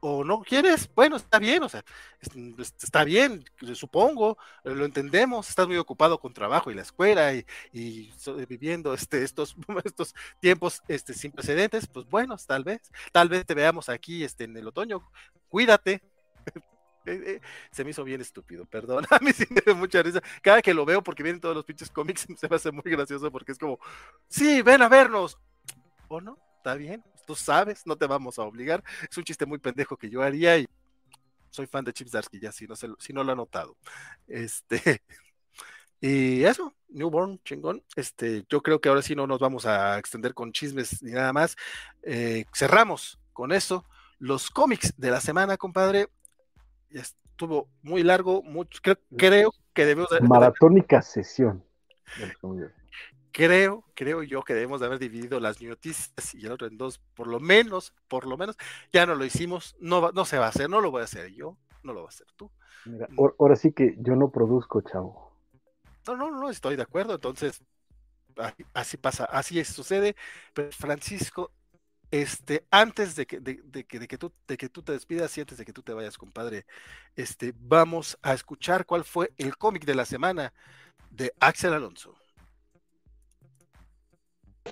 Speaker 1: o, no quieres, bueno, está bien, o sea, está bien, supongo, lo entendemos, estás muy ocupado con trabajo y la escuela y, viviendo este, estos, estos tiempos este, sin precedentes, pues bueno, tal vez, tal vez te veamos aquí este, en el otoño, cuídate. Eh, eh, se me hizo bien estúpido, perdón. A mí sí me da mucha risa. Cada que lo veo, porque vienen todos los pinches cómics, se me hace muy gracioso porque es como, sí, ven a vernos. ¿O no? Está bien tú sabes, no te vamos a obligar. Es un chiste muy pendejo que yo haría y soy fan de Chips Darsky, ya si no, si no lo ha notado. Este, y eso, Newborn, chingón. Este, yo creo que ahora sí no nos vamos a extender con chismes ni nada más. Eh, cerramos con eso. Los cómics de la semana, compadre. Ya estuvo muy largo, mucho, creo, creo que debemos de,
Speaker 2: Maratónica sesión
Speaker 1: creo, creo yo que debemos de haber dividido las noticias y el otro en dos, por lo menos, por lo menos, ya no lo hicimos, no, no se va a hacer, no lo voy a hacer yo, no lo va a hacer tú.
Speaker 2: Mira, mm. ahora sí que yo no produzco, chavo.
Speaker 1: No, no, no, estoy de acuerdo, entonces, así pasa, así sucede, pero Francisco, este, antes de que, de, de, que, de, que tú, de que tú te despidas y antes de que tú te vayas, compadre, este, vamos a escuchar cuál fue el cómic de la semana de Axel Alonso.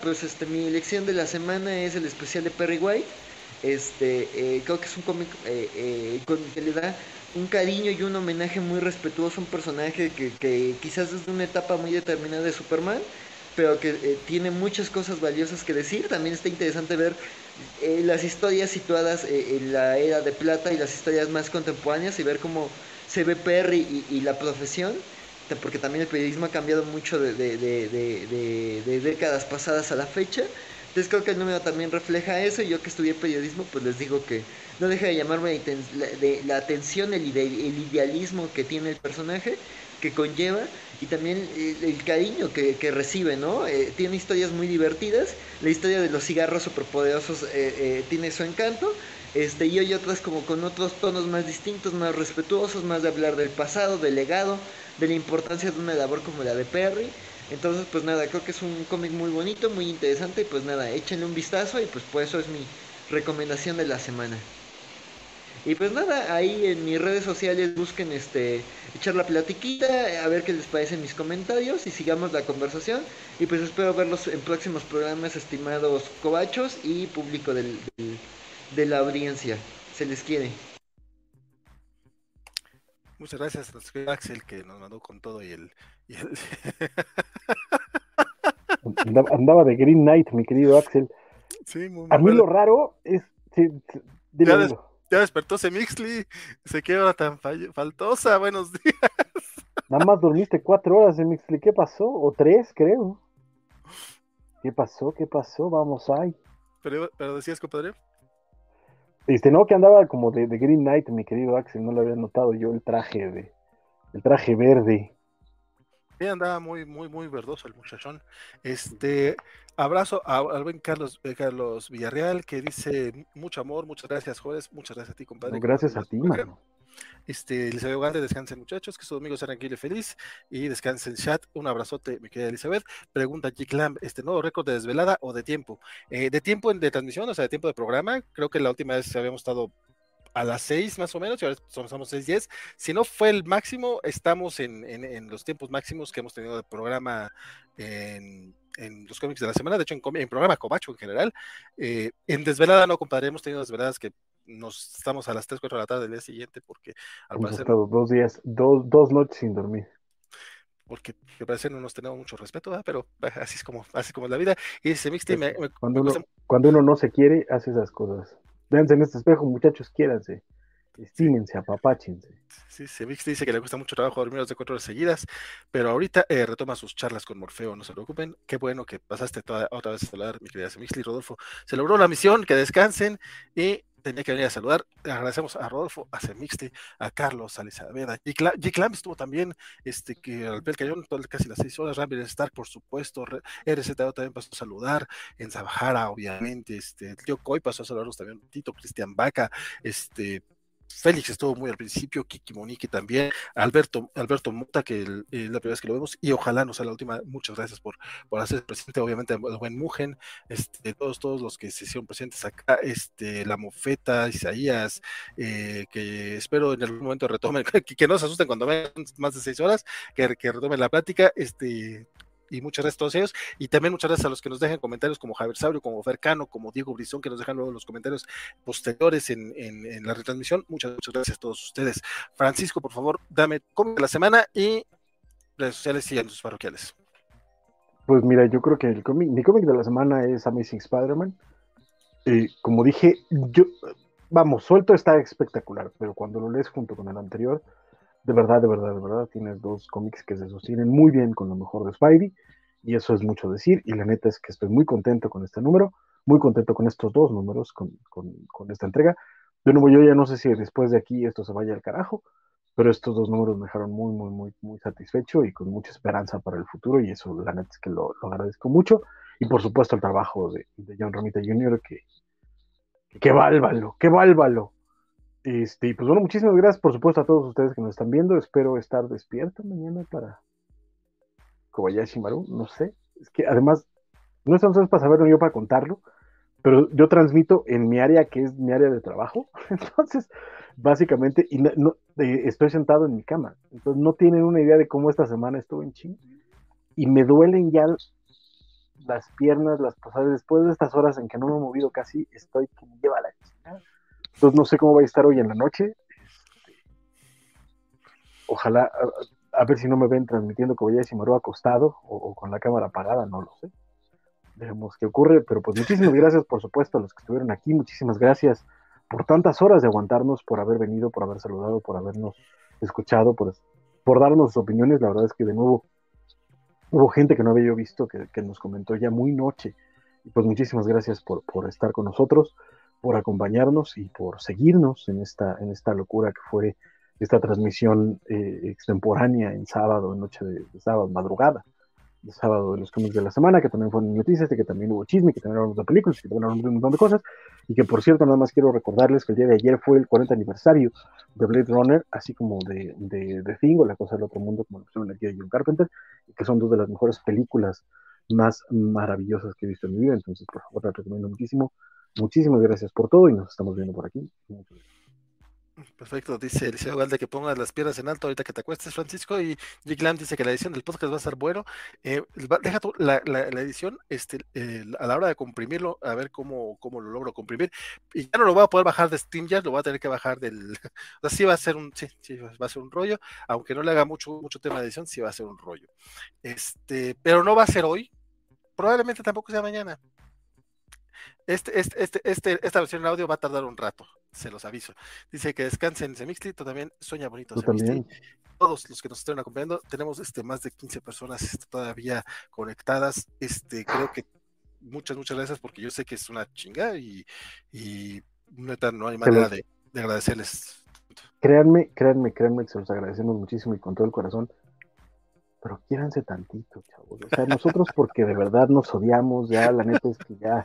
Speaker 3: Pues este, mi elección de la semana es el especial de Perry White. Este, eh, creo que es un cómic eh, eh, que le da un cariño y un homenaje muy respetuoso a un personaje que, quizás desde una etapa muy determinada de Superman, pero que tiene muchas cosas valiosas que decir. También está interesante ver las historias situadas en la era de plata y las historias más contemporáneas y ver cómo se ve Perry y la profesión porque también el periodismo ha cambiado mucho de, décadas pasadas a la fecha. Entonces creo que el número también refleja eso. Y yo que estudié periodismo, pues les digo que no deja de llamarme la, atención, el, idealismo que tiene el personaje, que conlleva, y también el, cariño que, recibe, ¿no? Eh, tiene historias muy divertidas. La historia de los cigarros superpoderosos eh, eh, tiene su encanto. Este, y hay otras como con otros tonos más distintos, más respetuosos, más de hablar del pasado, del legado, de la importancia de una labor como la de Perry. Entonces, pues nada, creo que es un cómic muy bonito, muy interesante. Y pues nada, échenle un vistazo y pues por eso es mi recomendación de la semana. Y pues nada, ahí en mis redes sociales busquen este echar la platiquita, a ver qué les parecen mis comentarios y sigamos la conversación. Y pues espero verlos en próximos programas, estimados cobachos y público del, de la audiencia. Se les quiere.
Speaker 1: Muchas gracias a Axel que nos mandó con todo y el...
Speaker 2: andaba, de Green Knight, mi querido Axel.
Speaker 1: Sí, muy,
Speaker 2: a mí lo raro es...
Speaker 1: ya, despertó Semixly, se queda tan faltosa, buenos días.
Speaker 2: Nada más dormiste cuatro horas, Semixly, ¿qué pasó? O tres, creo. ¿Qué pasó? ¿Qué pasó? Vamos ahí.
Speaker 1: Pero, pero decías, compadre.
Speaker 2: Este, no, que andaba como de, Green Knight, mi querido Axel, no lo había notado yo el traje de, el traje verde.
Speaker 1: Sí, andaba muy, muy, muy verdoso el muchachón. Este, abrazo al buen Carlos, eh, Carlos Villarreal, que dice mucho amor, muchas gracias, Juárez, muchas gracias a ti, compadre.
Speaker 2: gracias a ti, mano.
Speaker 1: Este, Elizabeth Ugalde, descansen muchachos, que su domingo sea tranquilo y feliz. Y descansen chat. Un abrazote, mi querida Elizabeth. Pregunta G Lamb, este nuevo récord de desvelada o de tiempo. Eh, de tiempo de transmisión, o sea, de tiempo de programa. Creo que la última vez habíamos estado a las 6 más o menos, y ahora somos 6, 10. Si no fue el máximo, estamos en, en, en, los tiempos máximos que hemos tenido de programa en, en los cómics de la semana, de hecho en, en programa Cobacho en general. Eh, en Desvelada no, compadre, hemos tenido desveladas que nos estamos a las 3, 4 de la tarde del día siguiente porque
Speaker 2: al hemos parecer... estado dos días, dos, dos noches sin dormir
Speaker 1: porque al parecer no nos tenemos mucho respeto, ¿verdad? pero así es como así como es la vida. Y ese mixte me, me,
Speaker 2: cuando, uno, me cuando uno no se quiere, hace esas cosas. Véanse en este espejo, muchachos, quiéranse. Estímense, apapáchense.
Speaker 1: Sí, Sevix dice que le cuesta mucho trabajo dormir las de cuatro horas seguidas, pero ahorita eh, retoma sus charlas con Morfeo, no se preocupen. Qué bueno que pasaste toda, otra vez a hablar, mi querida Semixli, Rodolfo. Se logró la misión, que descansen y tenía que venir a saludar. Agradecemos a Rodolfo, a Semixli, a Carlos, a Elizabeth. G. Clam estuvo también, este, que al pel cayó casi las seis horas. Ramírez Stark, por supuesto. RZO también pasó a saludar. En Zabajara, obviamente. Este, el tío Coy pasó a saludarnos también. Tito Cristian Vaca, este, Félix estuvo muy al principio, Kiki Monique también, Alberto, Alberto Mota, que es la primera vez que lo vemos, y ojalá no sea la última. Muchas gracias por, por hacer presente, obviamente, el buen Mugen, este, todos, todos los que se hicieron presentes acá, este, la Mofeta, Isaías, eh, que espero en algún momento retomen, que, que no se asusten cuando vean más de seis horas, que, que retomen la plática, este, y muchas gracias a todos ellos. Y también muchas gracias a los que nos dejan comentarios como Javier Sabrio, como Fercano, como Diego Brizón, que nos dejan luego los comentarios posteriores en, en, la retransmisión. Muchas, muchas gracias a todos ustedes. Francisco, por favor, dame cómic de la semana y redes sociales y sus parroquiales.
Speaker 2: Pues mira, yo creo que el cómic, mi cómic de la semana es Amazing Spider-Man. Como dije, yo, vamos, suelto está espectacular, pero cuando lo lees junto con el anterior, de verdad, de verdad, de verdad, tienes dos cómics que se sostienen muy bien con lo mejor de Spidey, y eso es mucho decir, y la neta es que estoy muy contento con este número, muy contento con estos dos números, con, con, con esta entrega. De nuevo, yo ya no sé si después de aquí esto se vaya al carajo, pero estos dos números me dejaron muy, muy, muy, muy satisfecho y con mucha esperanza para el futuro, y eso la neta es que lo, lo agradezco mucho, y por supuesto el trabajo de, de John Romita Jr., que, que, que bálvalo, que bálvalo, este, pues bueno, muchísimas gracias, por supuesto, a todos ustedes que nos están viendo. Espero estar despierto mañana para Kobayashi Maru. No sé. Es que además, no estamos para saberlo yo para contarlo, pero yo transmito en mi área, que es mi área de trabajo. Entonces, básicamente, y no, eh, estoy sentado en mi cama. Entonces, no tienen una idea de cómo esta semana estuve en ching. Y me duelen ya las piernas, las posadas. Después de estas horas en que no me he movido casi, estoy que me lleva la chingada entonces no sé cómo va a estar hoy en la noche. Ojalá, a, ver si no me ven transmitiendo como ya Maru acostado o, o, con la cámara apagada, no lo sé. Veremos qué ocurre, pero pues muchísimas gracias por supuesto a los que estuvieron aquí, muchísimas gracias por tantas horas de aguantarnos, por haber venido, por haber saludado, por habernos escuchado, por, por darnos sus opiniones. La verdad es que de nuevo hubo gente que no había yo visto que, que nos comentó ya muy noche. Y pues muchísimas gracias por, por estar con nosotros por acompañarnos y por seguirnos en esta, en esta locura que fue esta transmisión eh, extemporánea en sábado, en noche de, sábado, madrugada, de sábado de los cómics de la semana, que también fueron noticias, de que también hubo chisme, que también hablamos de películas, que también hablamos de un montón de cosas, y que por cierto, nada más quiero recordarles que el día de ayer fue el 40 aniversario de Blade Runner, así como de, de, de Thing, La Cosa del Otro Mundo, como lo pusieron aquí de John Carpenter, que son dos de las mejores películas más maravillosas que he visto en mi vida, entonces por favor las recomiendo muchísimo. Muchísimas gracias por todo y nos estamos viendo por aquí.
Speaker 1: Perfecto, dice Eliseo Galde que pongas las piernas en alto ahorita que te acuestes, Francisco. Y Glam dice que la edición del podcast va a estar bueno. Eh, deja tú la, la, edición este, a la hora de comprimirlo, a ver cómo, cómo lo logro comprimir. Y ya no lo voy a poder bajar de Steam, ya lo voy a tener que bajar del. O sea, sí va a ser un, sí, sí, va a ser un rollo. Aunque no le haga mucho, mucho tema de edición, sí va a ser un rollo. Este, pero no va a ser hoy. Probablemente tampoco sea mañana. Este, este, este, este, esta versión en audio va a tardar un rato, se los aviso. Dice que descansen Semixli, tú también sueña bonito. Todos los que nos estén acompañando, tenemos este, más de 15 personas este, todavía conectadas. Este, creo que muchas, muchas gracias porque yo sé que es una chinga y, y no hay manera de, de agradecerles.
Speaker 2: Créanme, créanme, créanme que se los agradecemos muchísimo y con todo el corazón pero quiéranse tantito, chavos. O sea, nosotros porque de verdad nos odiamos, ya la neta es que ya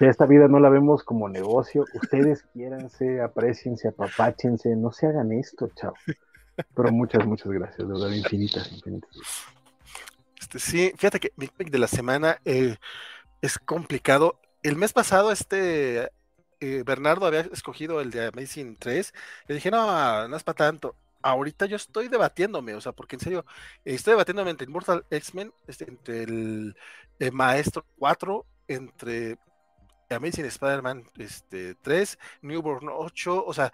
Speaker 2: esta vida no la vemos como negocio. Ustedes quiéranse, apreciense, apapáchense, no se hagan esto, chao. Pero muchas, muchas gracias, de verdad, infinitas, infinitas.
Speaker 1: Este, sí, fíjate que pick de la semana eh, es complicado. El mes pasado, este eh, Bernardo había escogido el de Amazing 3. Le dije, no, no es para tanto. Ahorita yo estoy debatiéndome, o sea, porque en serio, estoy debatiéndome entre Immortal X-Men, este, entre el, el Maestro 4, entre Amazing Spider-Man este, 3, Newborn 8, o sea,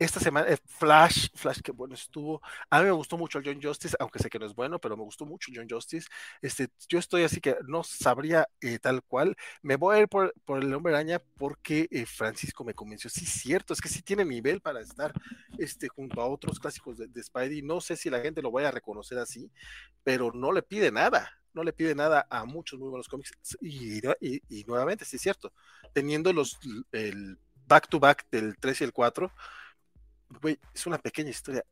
Speaker 1: esta semana, eh, Flash, Flash, que bueno estuvo. A mí me gustó mucho el John Justice, aunque sé que no es bueno, pero me gustó mucho John Justice. Este, yo estoy así que no sabría eh, tal cual. Me voy a ir por, el Hombre Araña porque eh, Francisco me convenció. Sí, cierto, es que sí tiene nivel para estar este, junto a otros clásicos de, de Spidey. No sé si la gente lo vaya a reconocer así, pero no le pide nada no le pide nada a muchos muy buenos cómics. Y, nuevamente, sí es cierto, teniendo los el back to back del 3 y el 4, es una pequeña historia,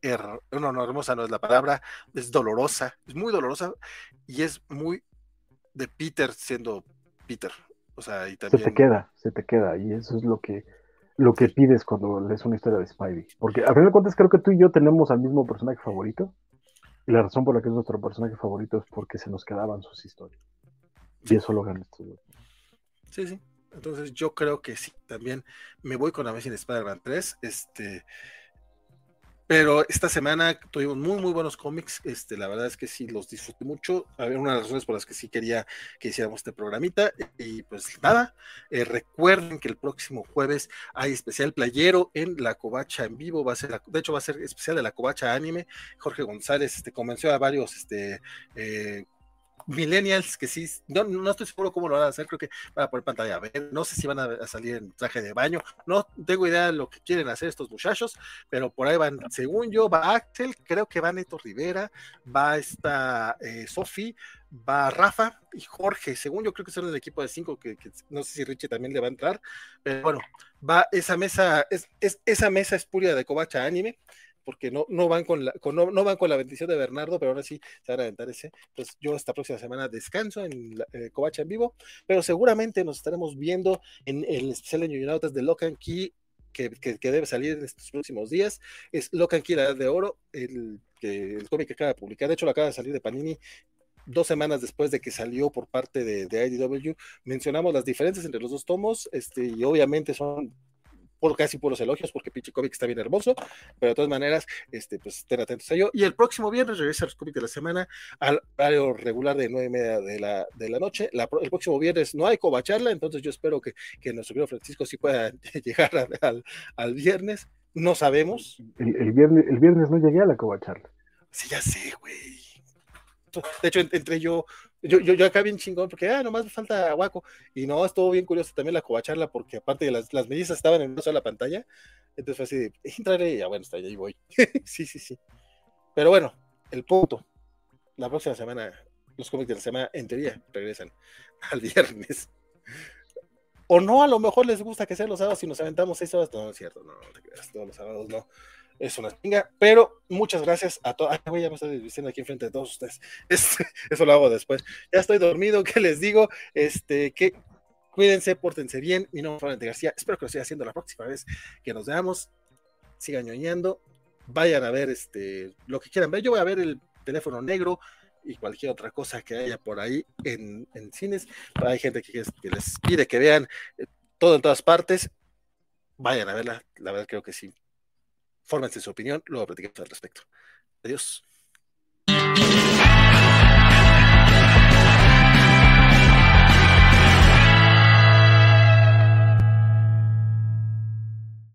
Speaker 1: no, no, hermosa no es la palabra, es dolorosa, es muy dolorosa y es muy de Peter siendo Peter. O sea, y también...
Speaker 2: Se te queda, se te queda, y eso es lo que, lo que pides cuando lees una historia de Spidey. Porque a fin de cuentas creo que tú y yo tenemos al mismo personaje favorito. Y la razón por la que es nuestro personaje favorito es porque se nos quedaban sus historias. Y eso lo gana estos
Speaker 1: Sí, sí. Entonces yo creo que sí, también me voy con Amazing Spider-Man 3. Este, pero esta semana tuvimos muy, muy buenos cómics. Este, la verdad es que sí, los disfruté mucho. Había una de las razones por las que sí quería que hiciéramos este programita. Y pues nada, eh, recuerden que el próximo jueves hay especial playero en la Covacha en vivo. Va a ser, de hecho, va a ser especial de la Covacha Anime. Jorge González este, convenció a varios este, eh, millennials que sí, no, no estoy seguro cómo lo van a hacer, creo que van a poner pantalla a ver, no sé si van a, salir en traje de baño, no tengo idea de lo que quieren hacer estos muchachos, pero por ahí van, según yo, va Axel, creo que va Neto Rivera, va esta eh, Sofi, va Rafa y Jorge, según yo creo que son el equipo de cinco, que, no sé si Richie también le va a entrar, pero bueno, va esa mesa, es, es esa mesa espuria de Covacha Anime, porque no, no, van con la, no, van con la bendición de Bernardo, pero ahora sí se van a aventar ese. Entonces yo esta próxima semana descanso en eh, Covacha en vivo, pero seguramente nos estaremos viendo en, el especial de New de Locan Key que, que, debe salir en estos próximos días. Es Locan Key, la Edad de Oro, el, que, el cómic que acaba de publicar. De hecho, lo acaba de salir de Panini dos semanas después de que salió por parte de, de, IDW, mencionamos las diferencias entre los dos tomos, este, y obviamente son por casi puros elogios, porque pinche cómic está bien hermoso, pero de todas maneras, este, pues estén atentos a ello. Y el próximo viernes regresa los cómics de la semana al horario regular de nueve y media de la, de la noche. el próximo viernes no hay cobacharla, entonces yo espero que, que nuestro querido Francisco sí pueda llegar al, al, viernes. No sabemos.
Speaker 2: El, viernes, el viernes no llegué a la cobacharla.
Speaker 1: Sí, ya sé, güey. De hecho, entre yo, yo, yo, yo, acá bien chingón, porque, ah, nomás me falta Aguaco. Y no, estuvo bien curioso también la covacharla, porque aparte de las, las medidas estaban en una sola pantalla. Entonces fue así de, entraré, ya bueno, está, ahí voy. sí, sí, sí. Pero bueno, el punto. La próxima semana, los cómics de la semana, en teoría, regresan al viernes. O no, a lo mejor les gusta que sean los sábados y nos aventamos seis horas. No, no es cierto, no, no te creas, todos los sábados no es una chinga, pero muchas gracias a todos. Ay, ya me estoy diciendo aquí enfrente de todos ustedes. Este, eso lo hago después. Ya estoy dormido, ¿qué les digo? Este, que cuídense, pórtense bien. Mi nombre es Valente García. Espero que lo siga haciendo la próxima vez que nos veamos. Sigan ñoñando. Vayan a ver este, lo que quieran ver. Yo voy a ver el teléfono negro y cualquier otra cosa que haya por ahí en, cines. Hay gente que, que, les pide que vean eh, todo en todas partes. Vayan a verla. La verdad creo que sí fórmense su opinión, luego platicamos al respecto. Adiós.